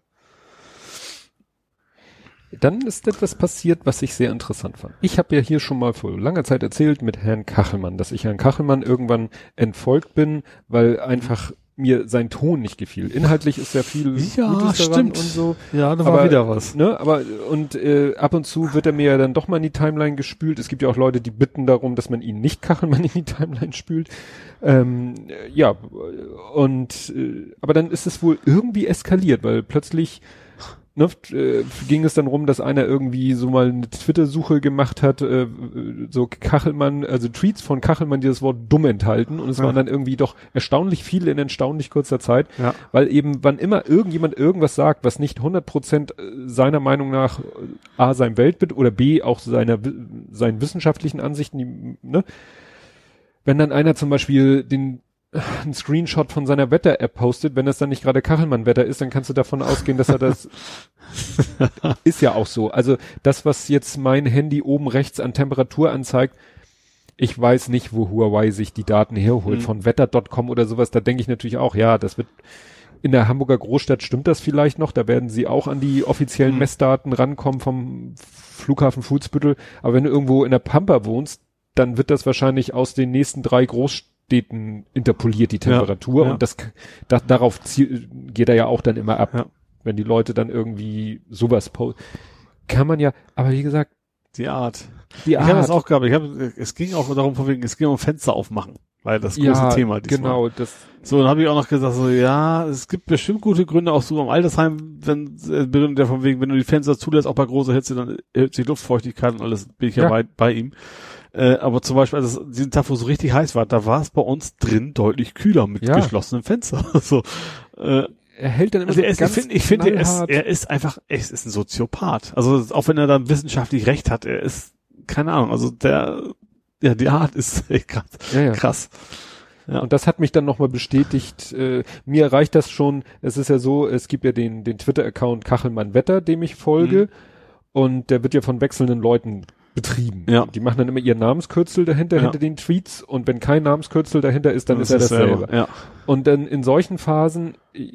Dann ist etwas passiert, was ich sehr interessant fand. Ich habe ja hier schon mal vor langer Zeit erzählt mit Herrn Kachelmann, dass ich Herrn Kachelmann irgendwann entfolgt bin, weil einfach mir sein Ton nicht gefiel. Inhaltlich ist ja viel Ja, Gutes daran stimmt. und so. Ja, da Aber, war wieder was. Ne, aber und äh, ab und zu wird er mir ja dann doch mal in die Timeline gespült. Es gibt ja auch Leute, die bitten darum, dass man ihn nicht Kachelmann in die Timeline spült. Ähm, äh, ja, und äh, aber dann ist es wohl irgendwie eskaliert, weil plötzlich ne, äh, ging es dann rum, dass einer irgendwie so mal eine Twitter-Suche gemacht hat, äh, so Kachelmann, also Tweets von Kachelmann, die das Wort dumm enthalten und es Ja. waren dann irgendwie doch erstaunlich viele in erstaunlich kurzer Zeit Ja. weil eben wann immer irgendjemand irgendwas sagt, was nicht 100% seiner Meinung nach äh, A, sein Weltbild oder B, auch seiner, seinen wissenschaftlichen Ansichten, die, ne? Wenn dann einer zum Beispiel den, einen Screenshot von seiner Wetter-App postet, wenn das dann nicht gerade Kachelmann-Wetter ist, dann kannst du davon ausgehen, dass er das, [laughs] ist ja auch so. Also das, was jetzt mein Handy oben rechts an Temperatur anzeigt, ich weiß nicht, wo Huawei sich die Daten herholt, Mhm. von wetter.com oder sowas, da denke ich natürlich auch, ja, das wird in der Hamburger Großstadt stimmt das vielleicht noch, da werden sie auch an die offiziellen Mhm. Messdaten rankommen vom Flughafen Fuhlsbüttel, aber wenn du irgendwo in der Pampa wohnst, dann wird das wahrscheinlich aus den nächsten drei Großstädten interpoliert, die Ja, Temperatur ja. und das, da, darauf ziel, geht er ja auch dann immer ab, Ja. wenn die Leute dann irgendwie sowas posten. Kann man ja, aber wie gesagt, Die Art. die Ich habe das Art, auch gehabt. Ich hab, es ging auch darum, von wegen, es ging um Fenster aufmachen. Weil das große ja, Thema diesmal. genau, das, So, dann habe ich auch noch gesagt, so, ja, es gibt bestimmt gute Gründe, auch so am Altersheim, wenn, äh, der von wegen, wenn du die Fenster zulässt, auch bei großer Hitze, dann erhöht sich die Luftfeuchtigkeit und alles, bin ich ja, Ja. Bei, bei ihm. Äh, aber zum Beispiel, also diesen Tag, wo es so richtig heiß war, da war es bei uns drin deutlich kühler mit Ja. geschlossenem Fenster. [laughs] so, äh, er hält dann immer also so er ist, ich ganz finde, ich finde, er ist, er ist einfach, er ist ein Soziopath. Also auch wenn er dann wissenschaftlich recht hat, er ist, keine Ahnung, also der, ja, die Art ist [laughs] echt krass. ja, ja. krass. Ja. Und das hat mich dann nochmal bestätigt. Äh, mir reicht das schon. Es ist ja so, es gibt ja den, den Twitter-Account Kachelmann Wetter, dem ich folge. Und der wird ja von wechselnden Leuten betrieben. Ja. Die machen dann immer ihr Namenskürzel dahinter, Ja. hinter den Tweets. Und wenn kein Namenskürzel dahinter ist, dann Das ist er selber, dasselbe. Ja. Und dann in solchen Phasen, äh,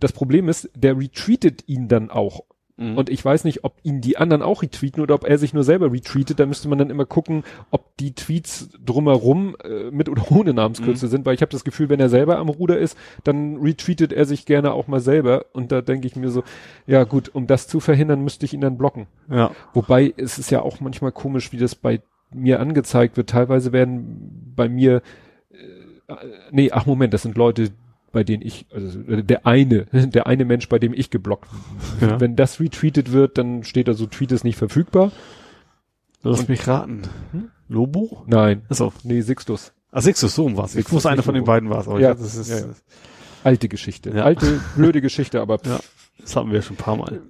das Problem ist, der retweetet ihn dann auch. Mhm. Und ich weiß nicht, ob ihn die anderen auch retweeten oder ob er sich nur selber retweetet. Da müsste man dann immer gucken, ob die Tweets drumherum äh, mit oder ohne Namenskürzel sind, weil ich habe das Gefühl, wenn er selber am Ruder ist, dann retweetet er sich gerne auch mal selber. Und da denke ich mir so, ja gut, um das zu verhindern, müsste ich ihn dann blocken. ja. Wobei es ist ja auch manchmal komisch, wie das bei mir angezeigt wird. Teilweise werden bei mir, äh, nee, ach Moment, das sind Leute, bei denen ich, also der eine, [laughs] der eine Mensch, bei dem ich geblockt. Ja. Wenn das retweetet wird, dann steht da so, Tweet ist nicht verfügbar. Lass mich raten. Hm? Lobo? Nein, Achso. nee, Sixtus. Ah, Sixtus, so um was. Ich wusste, einer von den beiden war es, Ja, das ist, ja, ja. Alte Geschichte. Ja. Alte, blöde Geschichte, aber [laughs] Ja. das hatten wir schon ein paar Mal.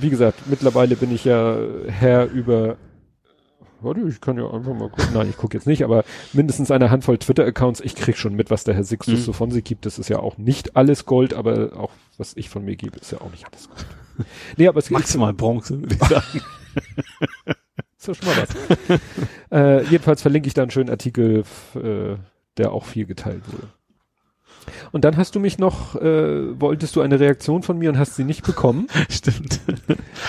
wie gesagt, mittlerweile bin ich ja Herr über, warte, ich kann ja einfach mal gucken. Nein, ich gucke jetzt nicht, aber mindestens eine Handvoll Twitter-Accounts. Ich krieg schon mit, was der Herr Sixtus Mhm. so von sich gibt. Das ist ja auch nicht alles Gold, aber auch was ich von mir gebe, ist ja auch nicht alles Gold. [laughs] Nee, aber es Maximal Bronze, würde ich sagen. [laughs] ist ja schon mal was. äh, jedenfalls verlinke ich da einen schönen Artikel, äh, der auch viel geteilt wurde. Und dann hast du mich noch, äh, wolltest du eine Reaktion von mir und hast sie nicht bekommen. [laughs] Stimmt.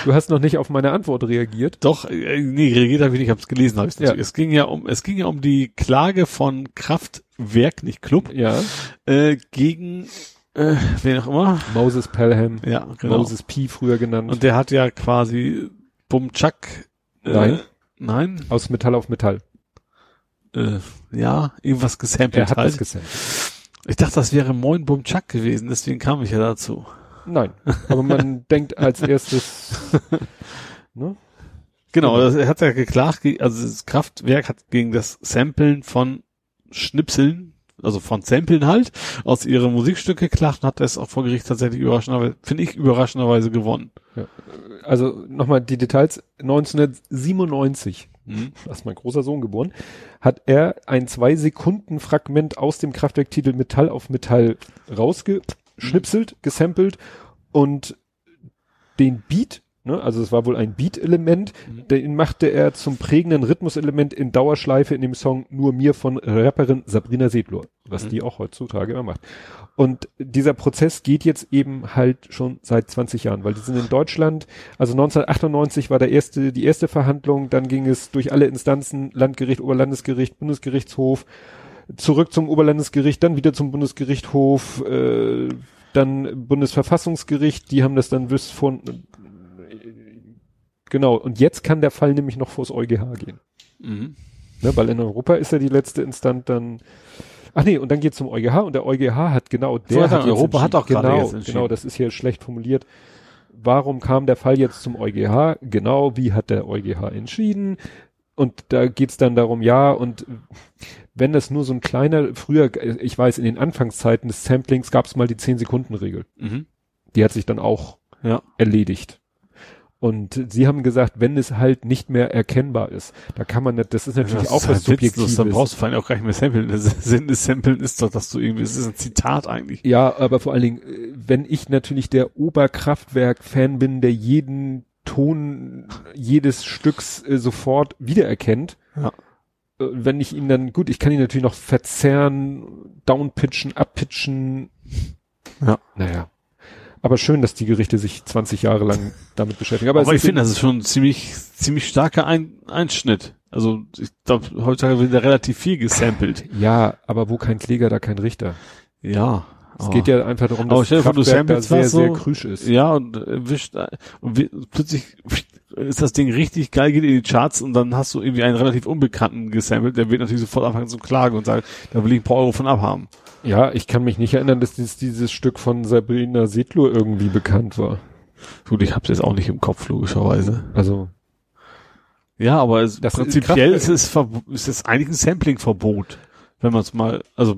Du hast noch nicht auf meine Antwort reagiert. Doch, äh, nee, reagiert habe ich nicht, ich habe es gelesen, habe ich Ja. Es ging ja um, es ging ja um die Klage von Kraftwerk, nicht Club, Ja. äh, gegen äh, wen auch immer. Moses Pelham. Ja, genau. Moses P. früher genannt. Und der hat ja quasi Bumchak. Äh, Nein. Nein. aus Metall auf Metall. Äh, ja, irgendwas gesampelt Er hat halt. das gesendet. Ich dachte, das wäre Moin Bum Chuck gewesen, deswegen kam ich ja dazu. Nein, aber man [laughs] denkt als erstes, ne? Genau, das, er hat ja geklagt, ge- also das Kraftwerk hat gegen das Samplen von Schnipseln, also von Samplen halt, aus ihrem Musikstück geklagt und hat das auch vor Gericht tatsächlich überraschenderweise, finde ich, überraschenderweise gewonnen. Also nochmal die Details. 1997, Mhm. [laughs] ist mein großer Sohn geboren, hat er ein zwei Sekunden Fragment aus dem Kraftwerktitel Metall auf Metall rausgeschnipselt, gesampelt und den Beat, ne, also es war wohl ein Beat-Element, Mhm. den machte er zum prägenden Rhythmuselement in Dauerschleife in dem Song Nur mir von Rapperin Sabrina Sedlor, was Mhm. die auch heutzutage immer macht. Und dieser Prozess geht jetzt eben halt schon seit 20 Jahren, weil die sind in Deutschland, also 1998 war der erste, die erste Verhandlung, dann ging es durch alle Instanzen, Landgericht, Oberlandesgericht, Bundesgerichtshof, zurück zum Oberlandesgericht, dann wieder zum Bundesgerichtshof, äh, dann Bundesverfassungsgericht, die haben das dann bis von, genau, und jetzt kann der Fall nämlich noch vors EuGH gehen. Mhm. Ne, weil in Europa ist ja die letzte Instanz dann. Ach nee, und dann geht's zum EuGH und der EuGH hat genau der hat sagen, Europa hat auch genau, genau, das ist hier schlecht formuliert. Warum kam der Fall jetzt zum EuGH? Genau, wie hat der EuGH entschieden? Und da geht's dann darum, ja, und wenn das nur so ein kleiner, früher, ich weiß, in den Anfangszeiten des Samplings gab's mal die 10-Sekunden-Regel. Mhm. Die hat sich dann auch Ja. erledigt. Und sie haben gesagt, wenn es halt nicht mehr erkennbar ist, da kann man nicht, das ist natürlich Das auch ist was halt Subjektives. Dann brauchst du vor allem auch gar nicht mehr samplen. Der Sinn des Samplen ist doch, dass du irgendwie, es ist ein Zitat eigentlich. Ja, aber vor allen Dingen, äh, wenn ich natürlich der Oberkraftwerk-Fan bin, der jeden Ton jedes Stücks äh, sofort wiedererkennt, Ja. äh, wenn ich ihn dann, gut, ich kann ihn natürlich noch verzerren, downpitchen, uppitchen. Ja. Naja. Aber schön, dass die Gerichte sich 20 Jahre lang damit beschäftigen. Aber, Aber, ich finde, das ist schon ein ziemlich, ziemlich starker ein Einschnitt. Also, ich glaube, heutzutage wird da relativ viel gesampelt. ja, aber wo kein Kläger, da kein Richter. Ja. Es geht ja einfach darum, dass vor, du da sehr, was sehr so- krüsch ist. Ja, und wischt, äh, und plötzlich ist das Ding richtig geil, geht in die Charts und dann hast du irgendwie einen relativ Unbekannten gesampelt, der wird natürlich sofort anfangen zu klagen und sagen, da will ich ein paar Euro von abhaben. Ja, ich kann mich nicht erinnern, dass dieses, dieses Stück von Sabrina Sedlur irgendwie bekannt war. Gut, ich hab's jetzt auch nicht im Kopf, logischerweise. Also, Ja, aber es, Das prinzipiell ist es, ist es eigentlich ein Sampling-Verbot. Wenn man es mal, also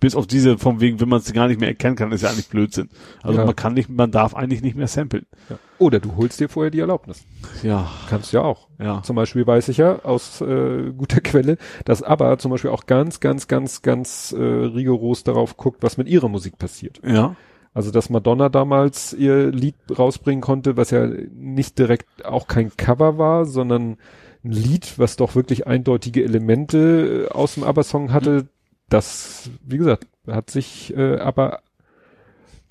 bis auf diese vom wegen, wenn man es gar nicht mehr erkennen kann, ist ja eigentlich Blödsinn. Also Ja. man kann nicht, man darf eigentlich nicht mehr samplen. ja. Oder du holst dir vorher die Erlaubnis. Ja, Kannst du ja auch. ja. Zum Beispiel weiß ich ja aus äh, guter [laughs] Quelle, dass ABBA zum Beispiel auch ganz, ganz, ganz, ganz äh, rigoros darauf guckt, was mit ihrer Musik passiert. Ja. Also dass Madonna damals ihr Lied rausbringen konnte, was ja nicht direkt auch kein Cover war, sondern ein Lied, was doch wirklich eindeutige Elemente äh, aus dem ABBA-Song hatte, das, wie gesagt, hat sich äh, ABBA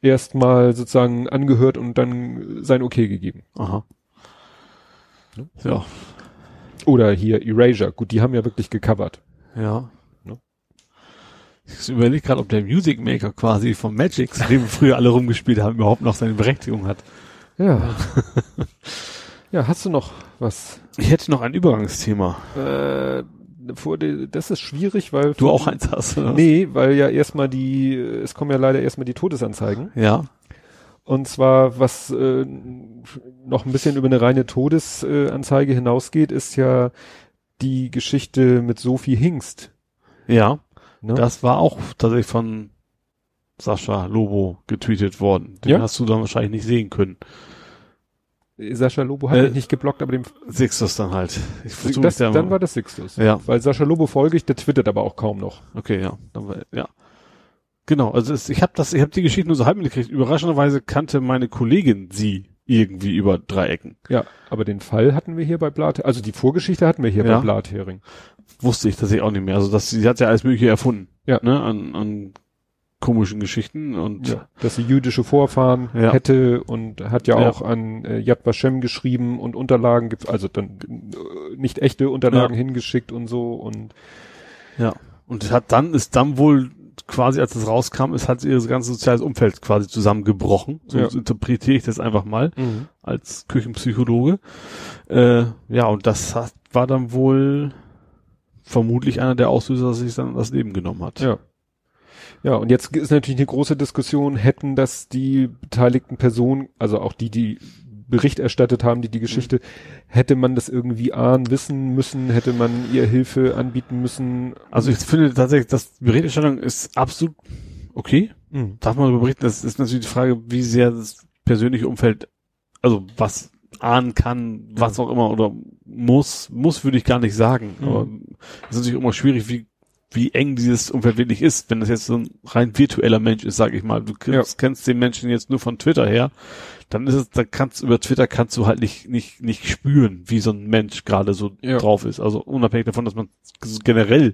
erstmal sozusagen angehört und dann sein Okay gegeben. Aha. Ja. Oder hier Erasure, gut, die haben ja wirklich gecovert. Ja. Ne? Ich überlege gerade, ob der Music Maker quasi von Magic, zu dem wir früher alle rumgespielt haben, überhaupt noch seine Berechtigung hat. Ja. [laughs] ja, hast du noch was? Ich hätte noch ein Übergangsthema. Äh, vor das ist schwierig, weil Du auch eins hast, oder? Nee, weil ja erstmal die, es kommen ja leider erstmal die Todesanzeigen. Ja. Und zwar, was äh, noch ein bisschen über eine reine Todesanzeige hinausgeht, ist ja die Geschichte mit Sophie Hingst. Ja. Ne? Das war auch tatsächlich von Sascha Lobo getweetet worden. Den Ja? hast du dann wahrscheinlich nicht sehen können. Sascha Lobo hat Äh, mich nicht geblockt, aber dem Sixtus dann halt. Ich versuche das, da dann war das Sixtus. Ja. Weil Sascha Lobo folge ich, der twittert aber auch kaum noch. Okay, ja. Dann war, ja. Genau, also es, ich habe das, ich habe die Geschichte nur so halb mitgekriegt. Überraschenderweise kannte meine Kollegin sie irgendwie über Dreiecken. Ja, aber den Fall hatten wir hier bei Blatt, also die Vorgeschichte hatten wir hier Ja. bei Blathering. Wusste ich tatsächlich auch nicht mehr. Also das, sie hat ja alles Mögliche erfunden. Ja. Ne, an, an komischen Geschichten und Ja, dass sie jüdische Vorfahren Ja. hätte und hat ja, Ja. auch an äh, Yad Vashem geschrieben und Unterlagen, gibt, also dann äh, nicht echte Unterlagen hingeschickt und so und ja. Und hat dann, ist dann wohl quasi, als es rauskam, ist hat ihr ganzes soziales Umfeld quasi zusammengebrochen. So interpretiere ich das einfach mal als Küchenpsychologe. Äh, ja, und das hat, war dann wohl vermutlich einer der Auslöser, dass sich dann das Leben genommen hat. ja. Ja, und jetzt ist natürlich eine große Diskussion, hätten das die beteiligten Personen, also auch die, die Bericht erstattet haben, die die Geschichte, mhm. hätte man das irgendwie ahnen, wissen müssen, hätte man ihr Hilfe anbieten müssen. Also ich finde tatsächlich, dass Berichterstattung ist absolut okay. Mhm. Darf man darüber berichten? Das ist natürlich die Frage, wie sehr das persönliche Umfeld, also was ahnen kann, was mhm. auch immer, oder muss, muss würde ich gar nicht sagen. Mhm. Aber es ist natürlich immer schwierig, wie wie eng dieses Umfeld wirklich ist, wenn das jetzt so ein rein virtueller Mensch ist, sag ich mal. Du kennst, ja. kennst den Menschen jetzt nur von Twitter her, dann ist es, da kannst über Twitter kannst du halt nicht nicht nicht spüren, wie so ein Mensch gerade so ja. drauf ist. Also unabhängig davon, dass man generell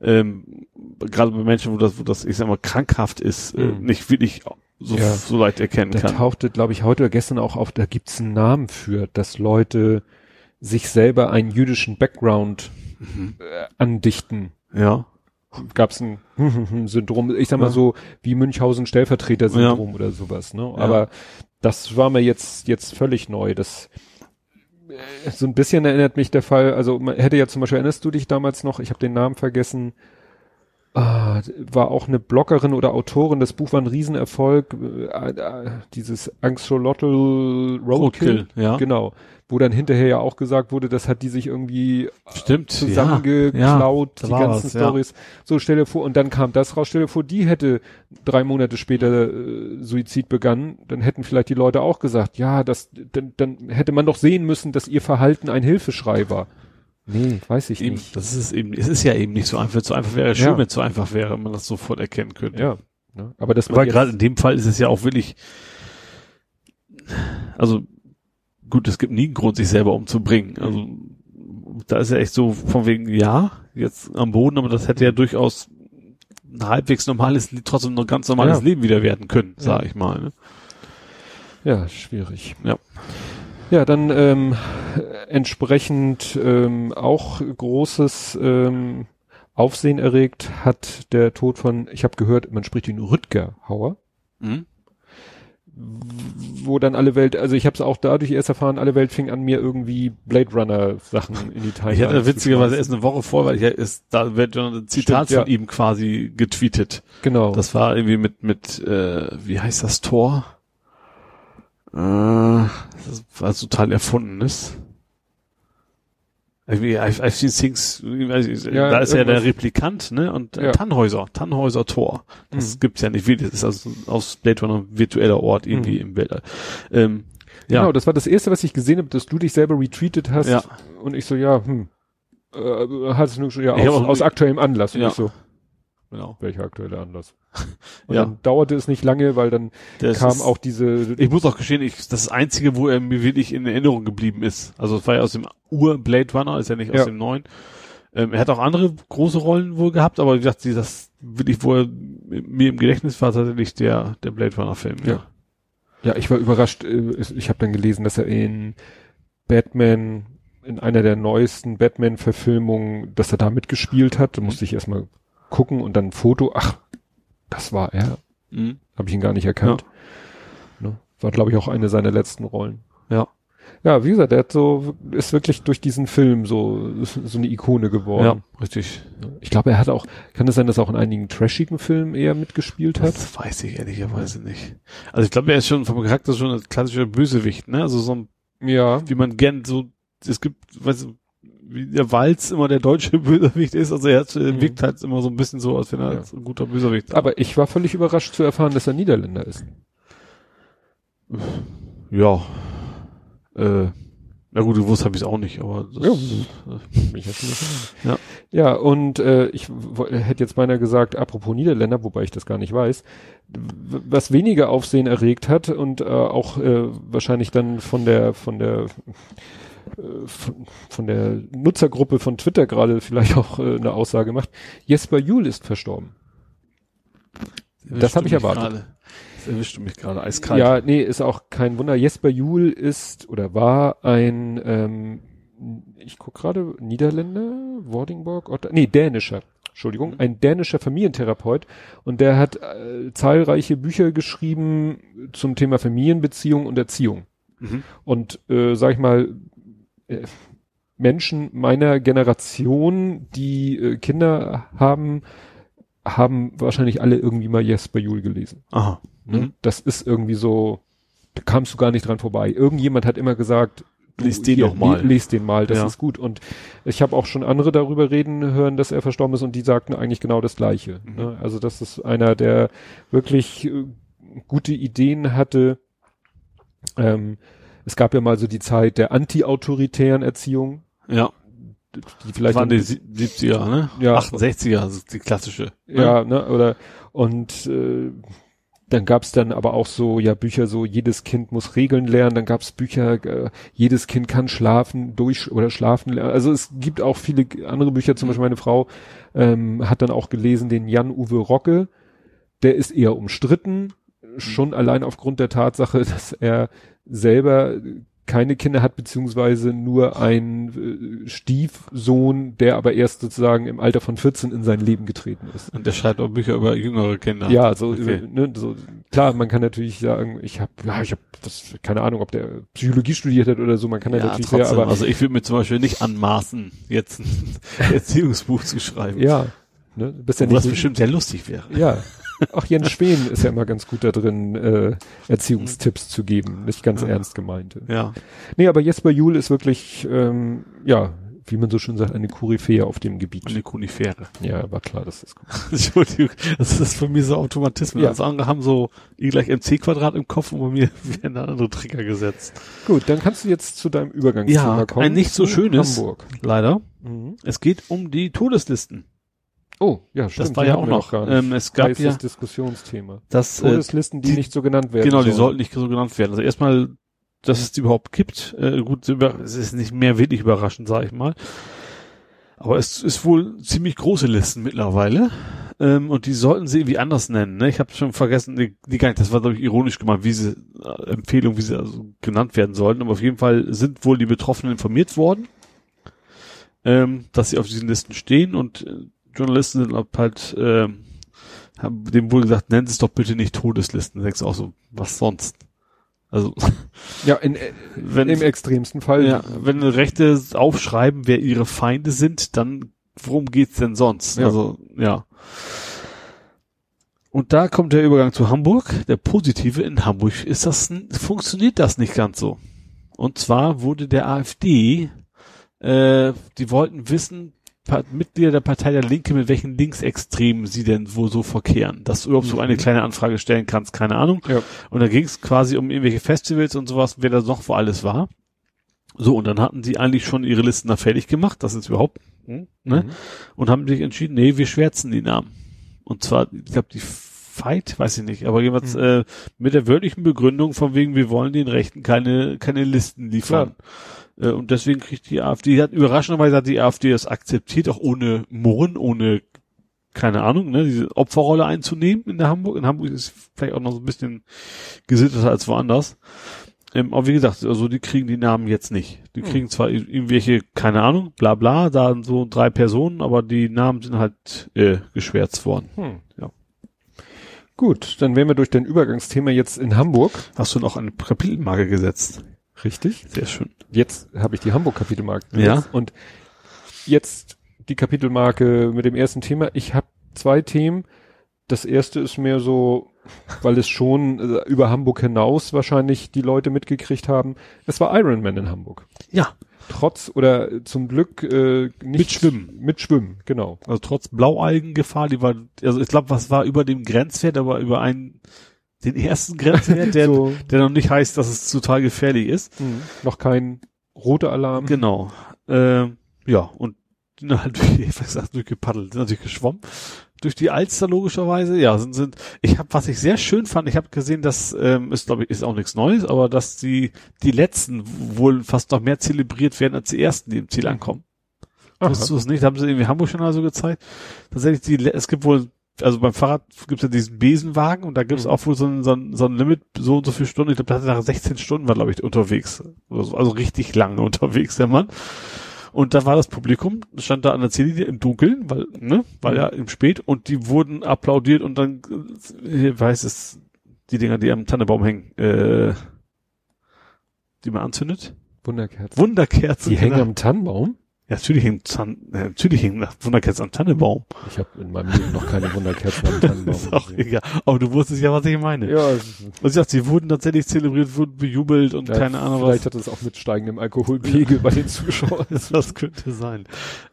ähm, gerade bei Menschen, wo das, wo das, ich sag mal, krankhaft ist, äh, mhm. äh, nicht wirklich so, ja. so leicht erkennen da kann. Da tauchte, glaube ich, heute oder gestern auch auf, da gibt's einen Namen für, dass Leute sich selber einen jüdischen Background mhm. äh, andichten. Ja. Gab es ein [laughs] Syndrom, ich sag mal ja. so wie Münchhausen Stellvertreter-Syndrom ja. oder sowas, ne? Ja. Aber das war mir jetzt jetzt völlig neu. Das äh, so ein bisschen erinnert mich der Fall, also man hätte ja zum Beispiel, erinnerst du dich damals noch, ich habe den Namen vergessen, ah, war auch eine Bloggerin oder Autorin, das Buch war ein Riesenerfolg, äh, äh, dieses Axolotl Roadkill, Roadkill, ja. genau wo dann hinterher ja auch gesagt wurde, das hat die sich irgendwie Stimmt, zusammengeklaut, ja, die ganzen was, Stories. Ja. So stelle vor, und dann kam das raus, stelle vor, die hätte drei Monate später äh, Suizid begangen, dann hätten vielleicht die Leute auch gesagt, ja, das, dann, dann hätte man doch sehen müssen, dass ihr Verhalten ein Hilfeschrei war. Nee, weiß ich eben, nicht. Das ist eben, es ist ja eben nicht so einfach, so einfach wäre schön, ja. wenn es so einfach wäre, wenn man das sofort erkennen könnte. Ja. Ne? Aber das war gerade in dem Fall ist es ja auch wirklich, also gut, es gibt nie einen Grund, sich selber umzubringen. Mhm. Also da ist ja echt so von wegen, ja, jetzt am Boden, aber das hätte ja durchaus ein halbwegs normales, trotzdem noch ganz normales ja. Leben wieder werden können, sag ja. ich mal. Ne? Ja, schwierig. Ja. Ja, dann ähm, entsprechend ähm, auch großes ähm, Aufsehen erregt hat der Tod von, ich habe gehört, man spricht ihn Rüdger Hauer. Mhm wo dann alle Welt, also ich habe es auch dadurch erst erfahren, alle Welt fing an mir irgendwie Blade Runner Sachen in die Timeline. Ich hatte witzigerweise erst eine Woche vor, weil ich ist, da wird schon ein Zitat Stimmt, von ja. ihm quasi getweetet. Genau. Das war irgendwie mit mit äh, wie heißt das Tor? Äh, das war total erfunden ist. I've, I've seen things, ja, da ist ja der Replikant, ne? Und äh, ja. Tannhäuser, Tannhäuser Tor. Das mhm. gibt's ja nicht wirklich. Das ist also aus Blade Runner ein virtueller Ort irgendwie mhm. im Weltall. Ähm, ja. Genau, das war das erste, was ich gesehen habe, dass du dich selber retweetet hast. Ja. Und ich so, ja, hm, äh, hast du nur schon, ja, aus, aus aktuellem Anlass. Und ja. ich so, Genau. Welcher aktuelle Anlass? [laughs] Und ja. dann dauerte es nicht lange, weil dann das kam ist, auch diese. Ich muss auch gestehen, ich, das, ist das einzige, wo er mir wirklich in Erinnerung geblieben ist. Also es war ja aus dem Ur-Blade Runner, ist ja nicht aus ja. dem neuen. Ähm, er hat auch andere große Rollen wohl gehabt, aber wie gesagt, das wirklich, wo er mir im Gedächtnis war, tatsächlich der, der Blade Runner Film. Ja. ja. Ja, ich war überrascht. Äh, ich habe dann gelesen, dass er in Batman in einer der neuesten Batman-Verfilmungen, dass er da mitgespielt hat. Da musste ich erstmal gucken und dann ein Foto, ach, das war er. Mhm. Habe ich ihn gar nicht erkannt. Ja. Ne? War, glaube ich, auch eine seiner letzten Rollen. Ja. Ja, wie gesagt, der hat so, ist wirklich durch diesen Film so, so eine Ikone geworden. Ja, richtig. Ich glaube, er hat auch, kann es sein, dass er auch in einigen trashigen Filmen eher mitgespielt hat? Das weiß ich ehrlicherweise nicht. Also ich glaube, er ist schon vom Charakter schon ein klassischer Bösewicht, ne? Also so ein, ja, wie man gern so, es gibt, weißt du, wie der Walz immer der deutsche [laughs] Bösewicht ist. Also er mhm. wirkt halt immer so ein bisschen so, als wenn er ja. ein guter Bösewicht ist. Aber ich war völlig überrascht zu erfahren, dass er Niederländer ist. Ja. Äh, na gut, gewusst habe ich es auch nicht, aber das, ja. Äh, [laughs] ja. ja, und äh, ich hätte jetzt beinahe gesagt, apropos Niederländer, wobei ich das gar nicht weiß, was weniger Aufsehen erregt hat und äh, auch äh, wahrscheinlich dann von der von der von, von der Nutzergruppe von Twitter gerade vielleicht auch äh, eine Aussage macht. Jesper Juhl ist verstorben. Das habe ich erwartet. Grade. Das erwischt mich gerade eiskalt. Ja, nee, ist auch kein Wunder. Jesper Juhl ist oder war ein, ähm, ich guck gerade, Niederländer, Wordingborg, oder, nee, dänischer. Entschuldigung, mhm. ein dänischer Familientherapeut und der hat äh, zahlreiche Bücher geschrieben zum Thema Familienbeziehung und Erziehung. Mhm. Und äh, sag ich mal, äh, Menschen meiner Generation, die äh, Kinder haben, haben wahrscheinlich alle irgendwie mal Jesper Juhl gelesen. Aha. Ne? Mhm. Das ist irgendwie so, da kamst du gar nicht dran vorbei. Irgendjemand hat immer gesagt, Lies den hier, mal. Lies den mal, das Ja. ist gut. Und ich habe auch schon andere darüber reden hören, dass er verstorben ist und die sagten eigentlich genau das Gleiche. Mhm. Ne? Also das ist einer, der wirklich äh, gute Ideen hatte. Ähm, es gab ja mal so die Zeit der anti-autoritären Erziehung, Ja. die vielleicht waren die Sie- 70er, ne? Ja. 68er, das ist die klassische. ne? Ja, ne, oder und äh, dann gab's dann aber auch so, ja, Bücher so, jedes Kind muss Regeln lernen, dann gab's Bücher, äh, jedes Kind kann schlafen, durch oder schlafen lernen. Also es gibt auch viele andere Bücher, zum Mhm. Beispiel meine Frau ähm, hat dann auch gelesen den Jan-Uwe Rocke, der ist eher umstritten, Mhm. schon allein aufgrund der Tatsache, [laughs] dass er selber keine Kinder hat, beziehungsweise nur einen äh, Stiefsohn, der aber erst sozusagen im Alter von 14 in sein Leben getreten ist. Und der schreibt auch Bücher über jüngere Kinder. Ja, so, Okay. ne, so klar, man kann natürlich sagen, ich habe, ja, ich habe, keine Ahnung, ob der Psychologie studiert hat oder so, man kann ja, natürlich trotzdem. sehr, aber also ich würde mir zum Beispiel nicht anmaßen, jetzt ein [laughs] Erziehungsbuch zu schreiben. ja, ne, bist ja nicht, bestimmt sehr lustig wäre. ja. Auch Jens [laughs] Schwen ist ja immer ganz gut da drin, äh, Erziehungstipps zu geben, nicht ganz Ja. ernst gemeinte. Ja. Nee, aber Jesper Juhl ist wirklich, ähm, ja, wie man so schön sagt, eine Koryphäe auf dem Gebiet. Eine Konifere. Ja, war klar, das ist gut. [laughs] Entschuldigung, das ist für mich so Automatismen. Ja. Also andere haben so I gleich MC Quadrat im Kopf und bei mir [laughs] werden da andere Trigger gesetzt. Gut, dann kannst du jetzt zu deinem Übergangsthema Ja, kommen. ein nicht so schönes. Hamburg. Leider. Mhm. Es geht um die Todeslisten. Oh, ja, stimmt. Das war die ja auch noch. Ähm, es gab Heißes ja Diskussionsthema. das äh, Todeslisten, die, die- nicht so genannt werden. Genau, die sollen. sollten nicht so genannt werden. Also erstmal, dass es die überhaupt gibt. Äh, gut, es ist nicht mehr wirklich überraschend, sage ich mal. Aber es ist wohl ziemlich große Listen mittlerweile. Ähm, und die sollten sie irgendwie anders nennen. Ne? Ich habe schon vergessen, die, die gar nicht, das war glaube ich ironisch gemeint, wie sie äh, Empfehlung, wie sie also genannt werden sollten. Aber auf jeden Fall sind wohl die Betroffenen informiert worden, ähm, dass sie auf diesen Listen stehen und äh, Journalisten sind halt ähm, haben dem wohl gesagt, nennt es doch bitte nicht Todeslisten. Da denkst du auch so, was sonst? Also, [laughs] Ja, in, äh, wenn, im extremsten Fall. ja, wenn Rechte aufschreiben, wer ihre Feinde sind, dann worum geht's denn sonst? Ja. Also, ja. Und da kommt der Übergang zu Hamburg. Der positive in Hamburg ist das, funktioniert das nicht ganz so. Und zwar wurde der AfD, äh, die wollten wissen, Mitglieder der Partei der Linke, mit welchen Linksextremen sie denn wohl so verkehren. Dass du überhaupt so eine Mhm. kleine Anfrage stellen kannst, keine Ahnung. Ja. Und da ging es quasi um irgendwelche Festivals und sowas, wer da noch wo alles war. So, und dann hatten sie eigentlich schon ihre Listen da fertig gemacht, das ist überhaupt, ne? Mhm. Und haben sich entschieden, nee, wir schwärzen die Namen. Und zwar, ich glaube, die Fight, weiß ich nicht, aber jeweils Mhm. äh, mit der wörtlichen Begründung von wegen, wir wollen den Rechten keine, keine Listen liefern. Äh, und deswegen kriegt die AfD, die hat überraschenderweise hat die AfD das akzeptiert, auch ohne Murren, ohne keine Ahnung, ne, diese Opferrolle einzunehmen in der Hamburg. In Hamburg ist vielleicht auch noch so ein bisschen gesitteter als woanders. Ähm, aber wie gesagt, also die kriegen die Namen jetzt nicht. Die Hm. kriegen zwar irgendwelche, keine Ahnung, bla bla, da sind so drei Personen, aber die Namen sind halt äh, geschwärzt worden. Hm. Ja. Gut, dann wären wir durch dein Übergangsthema jetzt in Hamburg. Hast du noch eine Kapitelmarke gesetzt? Richtig. Sehr schön. Jetzt habe ich die Hamburg-Kapitelmarke. Ja. Und jetzt die Kapitelmarke mit dem ersten Thema. Ich habe zwei Themen. Das erste ist mehr so, weil es schon äh, über Hamburg hinaus wahrscheinlich die Leute mitgekriegt haben. Es war Iron Man in Hamburg. Ja. Trotz oder zum Glück äh, nicht Mit Schwimmen. Mit Schwimmen, genau. Also trotz Blaualgengefahr, die war, also ich glaube, was war über dem Grenzwert, aber über einen, den ersten Grenzwert, der, [laughs] so, der noch nicht heißt, dass es total gefährlich ist. mh, noch kein roter Alarm. Genau. Ähm, ja, und die [laughs] sind halt durch, ich weiß durchgepaddelt, sind natürlich geschwommen. Durch die Alster logischerweise, ja, sind, sind, ich habe, was ich sehr schön fand, ich habe gesehen, dass, ähm, ist glaube ich, ist auch nichts Neues, aber dass die, die letzten wohl fast noch mehr zelebriert werden als die ersten, die im Ziel ankommen. Wusstest du es nicht? Haben sie irgendwie Hamburg schon mal so gezeigt. Tatsächlich, die, es gibt wohl, also beim Fahrrad gibt es ja diesen Besenwagen und da gibt es Mhm. auch wohl so ein, so, ein, so ein Limit, so und so viele Stunden. Ich glaube, da hat er nach 16 Stunden war, glaube ich, unterwegs. Also, also richtig lange [laughs] unterwegs, der Mann. Und da war das Publikum, stand da an der Ziellinie im Dunkeln, weil, ne, weil ja im Spät und die wurden applaudiert und dann, ich weiß es, die Dinger, die am Tannebaum hängen, äh, die man anzündet. Wunderkerzen. Wunderkerzen. Die hängen genau. am Tannenbaum. Ja, natürlich hängt Zahn, äh, natürlich hängt Wunderkerzen am Tannenbaum. Ich habe in meinem Leben noch keine Wunderkerzen am Tannenbaum [laughs] Ist auch gesehen. egal. Aber du wusstest ja, was ich meine. Ja, Also ich dachte, sie wurden tatsächlich zelebriert, wurden bejubelt und ja, keine Ahnung was. Vielleicht hat es auch mit steigendem Alkoholpegel bei den Zuschauern. [laughs] Das könnte sein.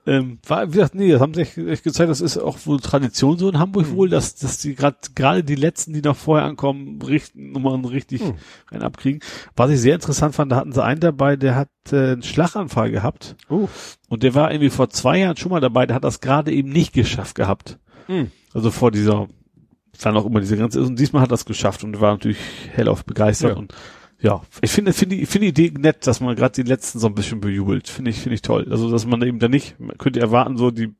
Ähm, war, wie gesagt, nee, das haben sie echt, echt gezeigt, das ist auch wohl Tradition so in Hamburg Mhm. wohl, dass, dass die gerade gerade die letzten, die noch vorher ankommen, richten, nochmal richtig Mhm. rein abkriegen. Was ich sehr interessant fand, da hatten sie einen dabei, der hat äh, einen Schlaganfall gehabt Oh. und der war irgendwie vor zwei Jahren schon mal dabei, der hat das gerade eben nicht geschafft gehabt. Mhm. Also vor dieser, dann auch immer diese Grenze ist und diesmal hat er es geschafft und war natürlich hellauf begeistert Ja. und ja, ich finde, finde, finde die Idee nett, dass man gerade die letzten so ein bisschen bejubelt. Finde ich, finde ich toll. Also, dass man eben da nicht, man könnte erwarten, so die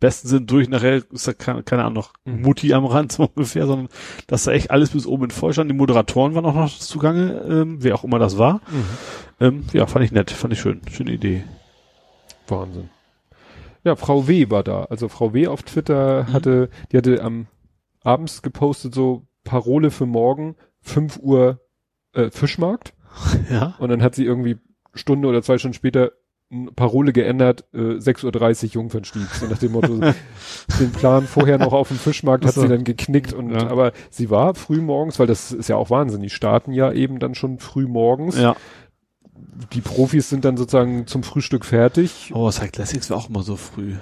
Besten sind durch, nachher ist da keine, keine Ahnung, noch Mhm. Mutti am Rand [laughs] so ungefähr, sondern dass da echt alles bis oben in voll stand. Die Moderatoren waren auch noch zugange, ähm, wer auch immer das war. Mhm. Ähm, ja, fand ich nett, fand ich schön. Schöne Idee. Wahnsinn. Ja, Frau W. war da. Also Frau W. auf Twitter Mhm. hatte, die hatte am abends gepostet so Parole für morgen, 5 Uhr äh, Fischmarkt. [laughs] Ja. Und dann hat sie irgendwie Stunde oder zwei Stunden später Parole geändert, äh, 6.30 Uhr Jungfernstieg. So nach dem Motto, [laughs] den Plan vorher noch auf dem Fischmarkt hat so. sie dann geknickt und Ja. aber sie war früh morgens, weil das ist ja auch Wahnsinn, die starten ja eben dann schon früh morgens. Ja. Die Profis sind dann sozusagen zum Frühstück fertig. Oh, Cyclassics Classics war auch immer so früh.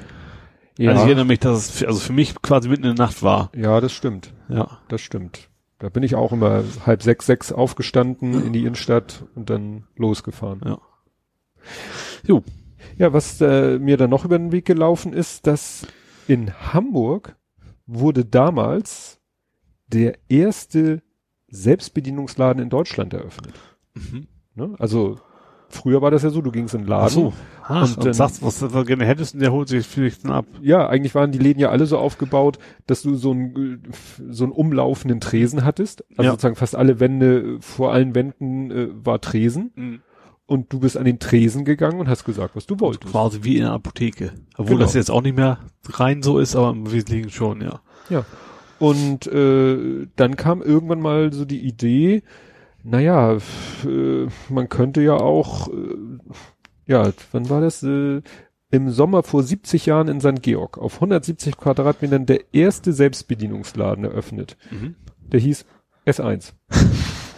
Ja, Also ich erinnere mich, dass es, für- also für mich quasi mitten in der Nacht war. ja das stimmt. Ja. Das stimmt. Da bin ich auch immer halb sechs, sechs aufgestanden in die Innenstadt und dann losgefahren. Ja. Jo. Ja, was äh, mir dann noch über den Weg gelaufen ist, dass in Hamburg wurde damals der erste Selbstbedienungsladen in Deutschland eröffnet. Mhm. Ne? Also früher war das ja so, du gingst in den Laden. Ach so. Ach, Und und, dann- sagst, was du gerne hättest, und der holt sich vielleicht dann ab. Ja, eigentlich waren die Läden ja alle so aufgebaut, dass du so einen so einen umlaufenden Tresen hattest. Also Ja. sozusagen fast alle Wände, vor allen Wänden äh, war Tresen. Und du bist an den Tresen gegangen und hast gesagt, was du wolltest. Quasi wie in einer Apotheke. Obwohl Genau. das jetzt auch nicht mehr rein so ist, aber im Wesentlichen schon, ja. Und äh, dann kam irgendwann mal so die Idee, naja, äh, man könnte ja auch, äh, ja, wann war das? Äh, Im Sommer vor 70 Jahren in St. Georg auf 170 Quadratmetern der erste Selbstbedienungsladen eröffnet. Der hieß S1. [laughs]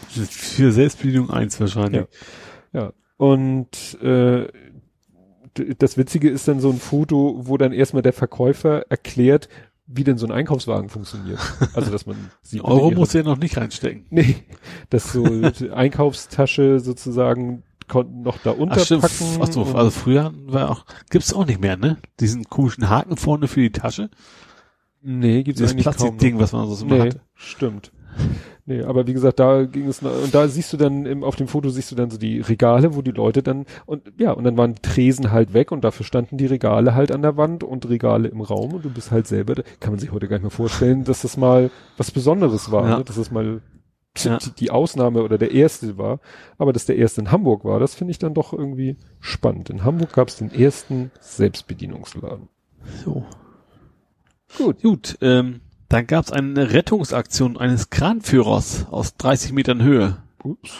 Für Selbstbedienung eins wahrscheinlich. Ja. Und äh, das Witzige ist dann so ein Foto, wo dann erstmal der Verkäufer erklärt, wie denn so ein Einkaufswagen funktioniert. Also dass man [laughs] sieht, Ein Euro muss ja noch nicht reinstecken. Nee, dass so die Einkaufstasche sozusagen konnten noch da Ach stimmt. unterpacken. Ach so, also früher war auch, gibt's auch nicht mehr, ne? Diesen komischen Haken vorne für die Tasche. nee, gibt's Dieses eigentlich kaum. Plastikding, was man so immer Nee, hatte. stimmt. Nee, aber wie gesagt, da ging es und da siehst du dann im, auf dem Foto siehst du dann so die Regale, wo die Leute dann und ja, und dann waren die Tresen halt weg und dafür standen die Regale halt an der Wand und Regale im Raum und du bist halt selber, da kann man sich heute gar nicht mehr vorstellen, dass das mal was Besonderes war, Ja. ne? dass das mal Ja. die, die Ausnahme oder der erste war, aber dass der erste in Hamburg war, das finde ich dann doch irgendwie spannend. In Hamburg gab es den ersten Selbstbedienungsladen. So. Gut. Gut, ähm, dann gab's eine Rettungsaktion eines Kranführers aus 30 Metern Höhe. Ups.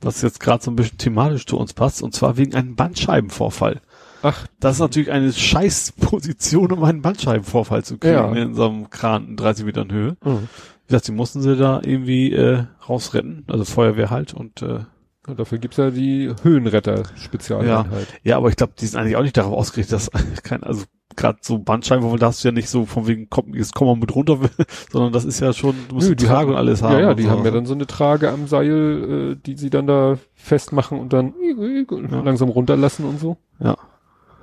Was jetzt gerade so ein bisschen thematisch zu uns passt, und zwar wegen einem Bandscheibenvorfall. Ach, Das ist natürlich eine scheiß Position, um einen Bandscheibenvorfall zu kriegen Ja. in so einem Kran in 30 Metern Höhe. mhm. Wie gesagt, die mussten sie da irgendwie äh, rausretten, also Feuerwehr halt und äh, Ja, dafür gibt's ja die Höhenretter-Spezialeinheit. ja, aber ich glaube, die sind eigentlich auch nicht darauf ausgerichtet, dass [laughs] kein, also gerade so Bandscheibenvorfall, da hast du ja nicht so von wegen, komm, jetzt komm mal mit runter, [laughs] sondern das ist ja schon, du musst Nö, eine Trage und alles haben. Ja, ja, und die so. haben ja dann so eine Trage am Seil, äh, die sie dann da festmachen und dann Ja. langsam runterlassen und so. Ja.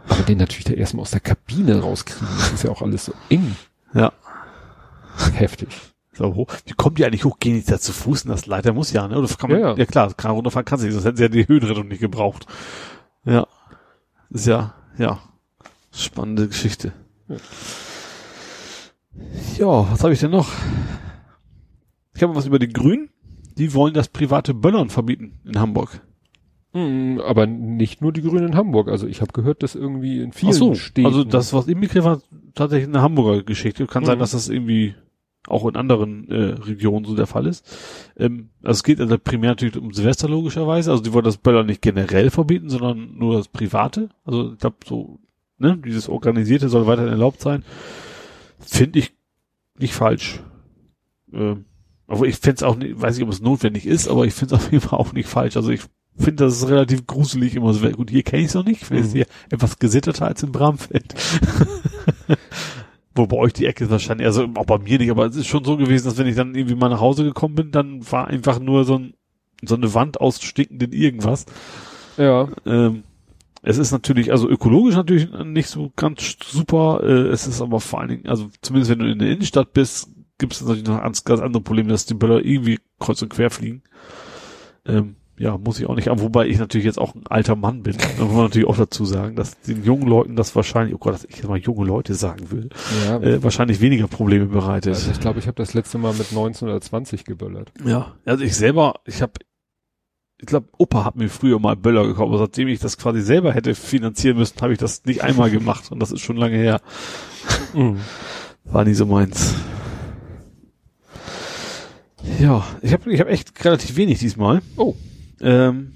Aber den natürlich da erstmal aus der Kabine rauskriegen, das ist ja auch alles so eng. Ja. Heftig. So hoch. Wie kommen die eigentlich hoch? Gehen die da zu Fuß in das Leiter? Muss ja, ne? Oder kann man, Ja, ja, ja. klar, kann runterfahren kannst du nicht, sonst hätten sie ja die Höhenrettung nicht gebraucht. Ja. Ist ja, ja. Spannende Geschichte. Ja. Ja, was habe ich denn noch? Ich habe was über die Grünen. Die wollen das private Böllern verbieten in Hamburg. Mm, aber nicht nur die Grünen in Hamburg. Also ich habe gehört, dass irgendwie in vielen Ach so, Städten. also das, was im Begriff war, tatsächlich eine Hamburger Geschichte. Kann sein, Mhm. dass das irgendwie auch in anderen äh, Regionen so der Fall ist. Ähm, also es geht also primär natürlich um Silvester logischerweise. Also die wollen das Böller nicht generell verbieten, sondern nur das Private. Also ich glaube so, ne, dieses Organisierte soll weiterhin erlaubt sein. Finde ich nicht falsch. Ähm, aber ich fände es auch nicht, weiß nicht, ob es notwendig ist, aber ich finde es [laughs] auf jeden Fall auch nicht falsch. Also ich finde, das ist relativ gruselig immer so. Gut, hier kenne ich es noch nicht. Ich finde es Mhm. hier etwas gesitterter als in Bramfeld. [laughs] Wo bei euch die Ecke ist wahrscheinlich, also auch bei mir nicht, aber es ist schon so gewesen, dass wenn ich dann irgendwie mal nach Hause gekommen bin, dann war einfach nur so, ein, so eine Wand aus stinkenden irgendwas. Ja. Ähm, es ist natürlich, also ökologisch natürlich nicht so ganz super, äh, es ist aber vor allen Dingen, also zumindest wenn du in der Innenstadt bist, gibt es natürlich noch ganz, ganz andere Probleme, dass die Böller irgendwie kreuz und quer fliegen. Ähm, ja, muss ich auch nicht, aber wobei ich natürlich jetzt auch ein alter Mann bin, da muss man natürlich auch dazu sagen, dass den jungen Leuten das wahrscheinlich, oh Gott, dass ich jetzt mal junge Leute sagen will, Ja. äh, wahrscheinlich weniger Probleme bereitet. also ich glaube, ich habe das letzte Mal mit 19 oder 20 geböllert. Ja, also ich selber, ich habe, ich glaube, Opa hat mir früher mal Böller gekauft, aber seitdem ich das quasi selber hätte finanzieren müssen, habe ich das nicht einmal gemacht und das ist schon lange her. War nie so meins. Ja, ich habe ich hab echt relativ wenig diesmal. Oh. Ähm,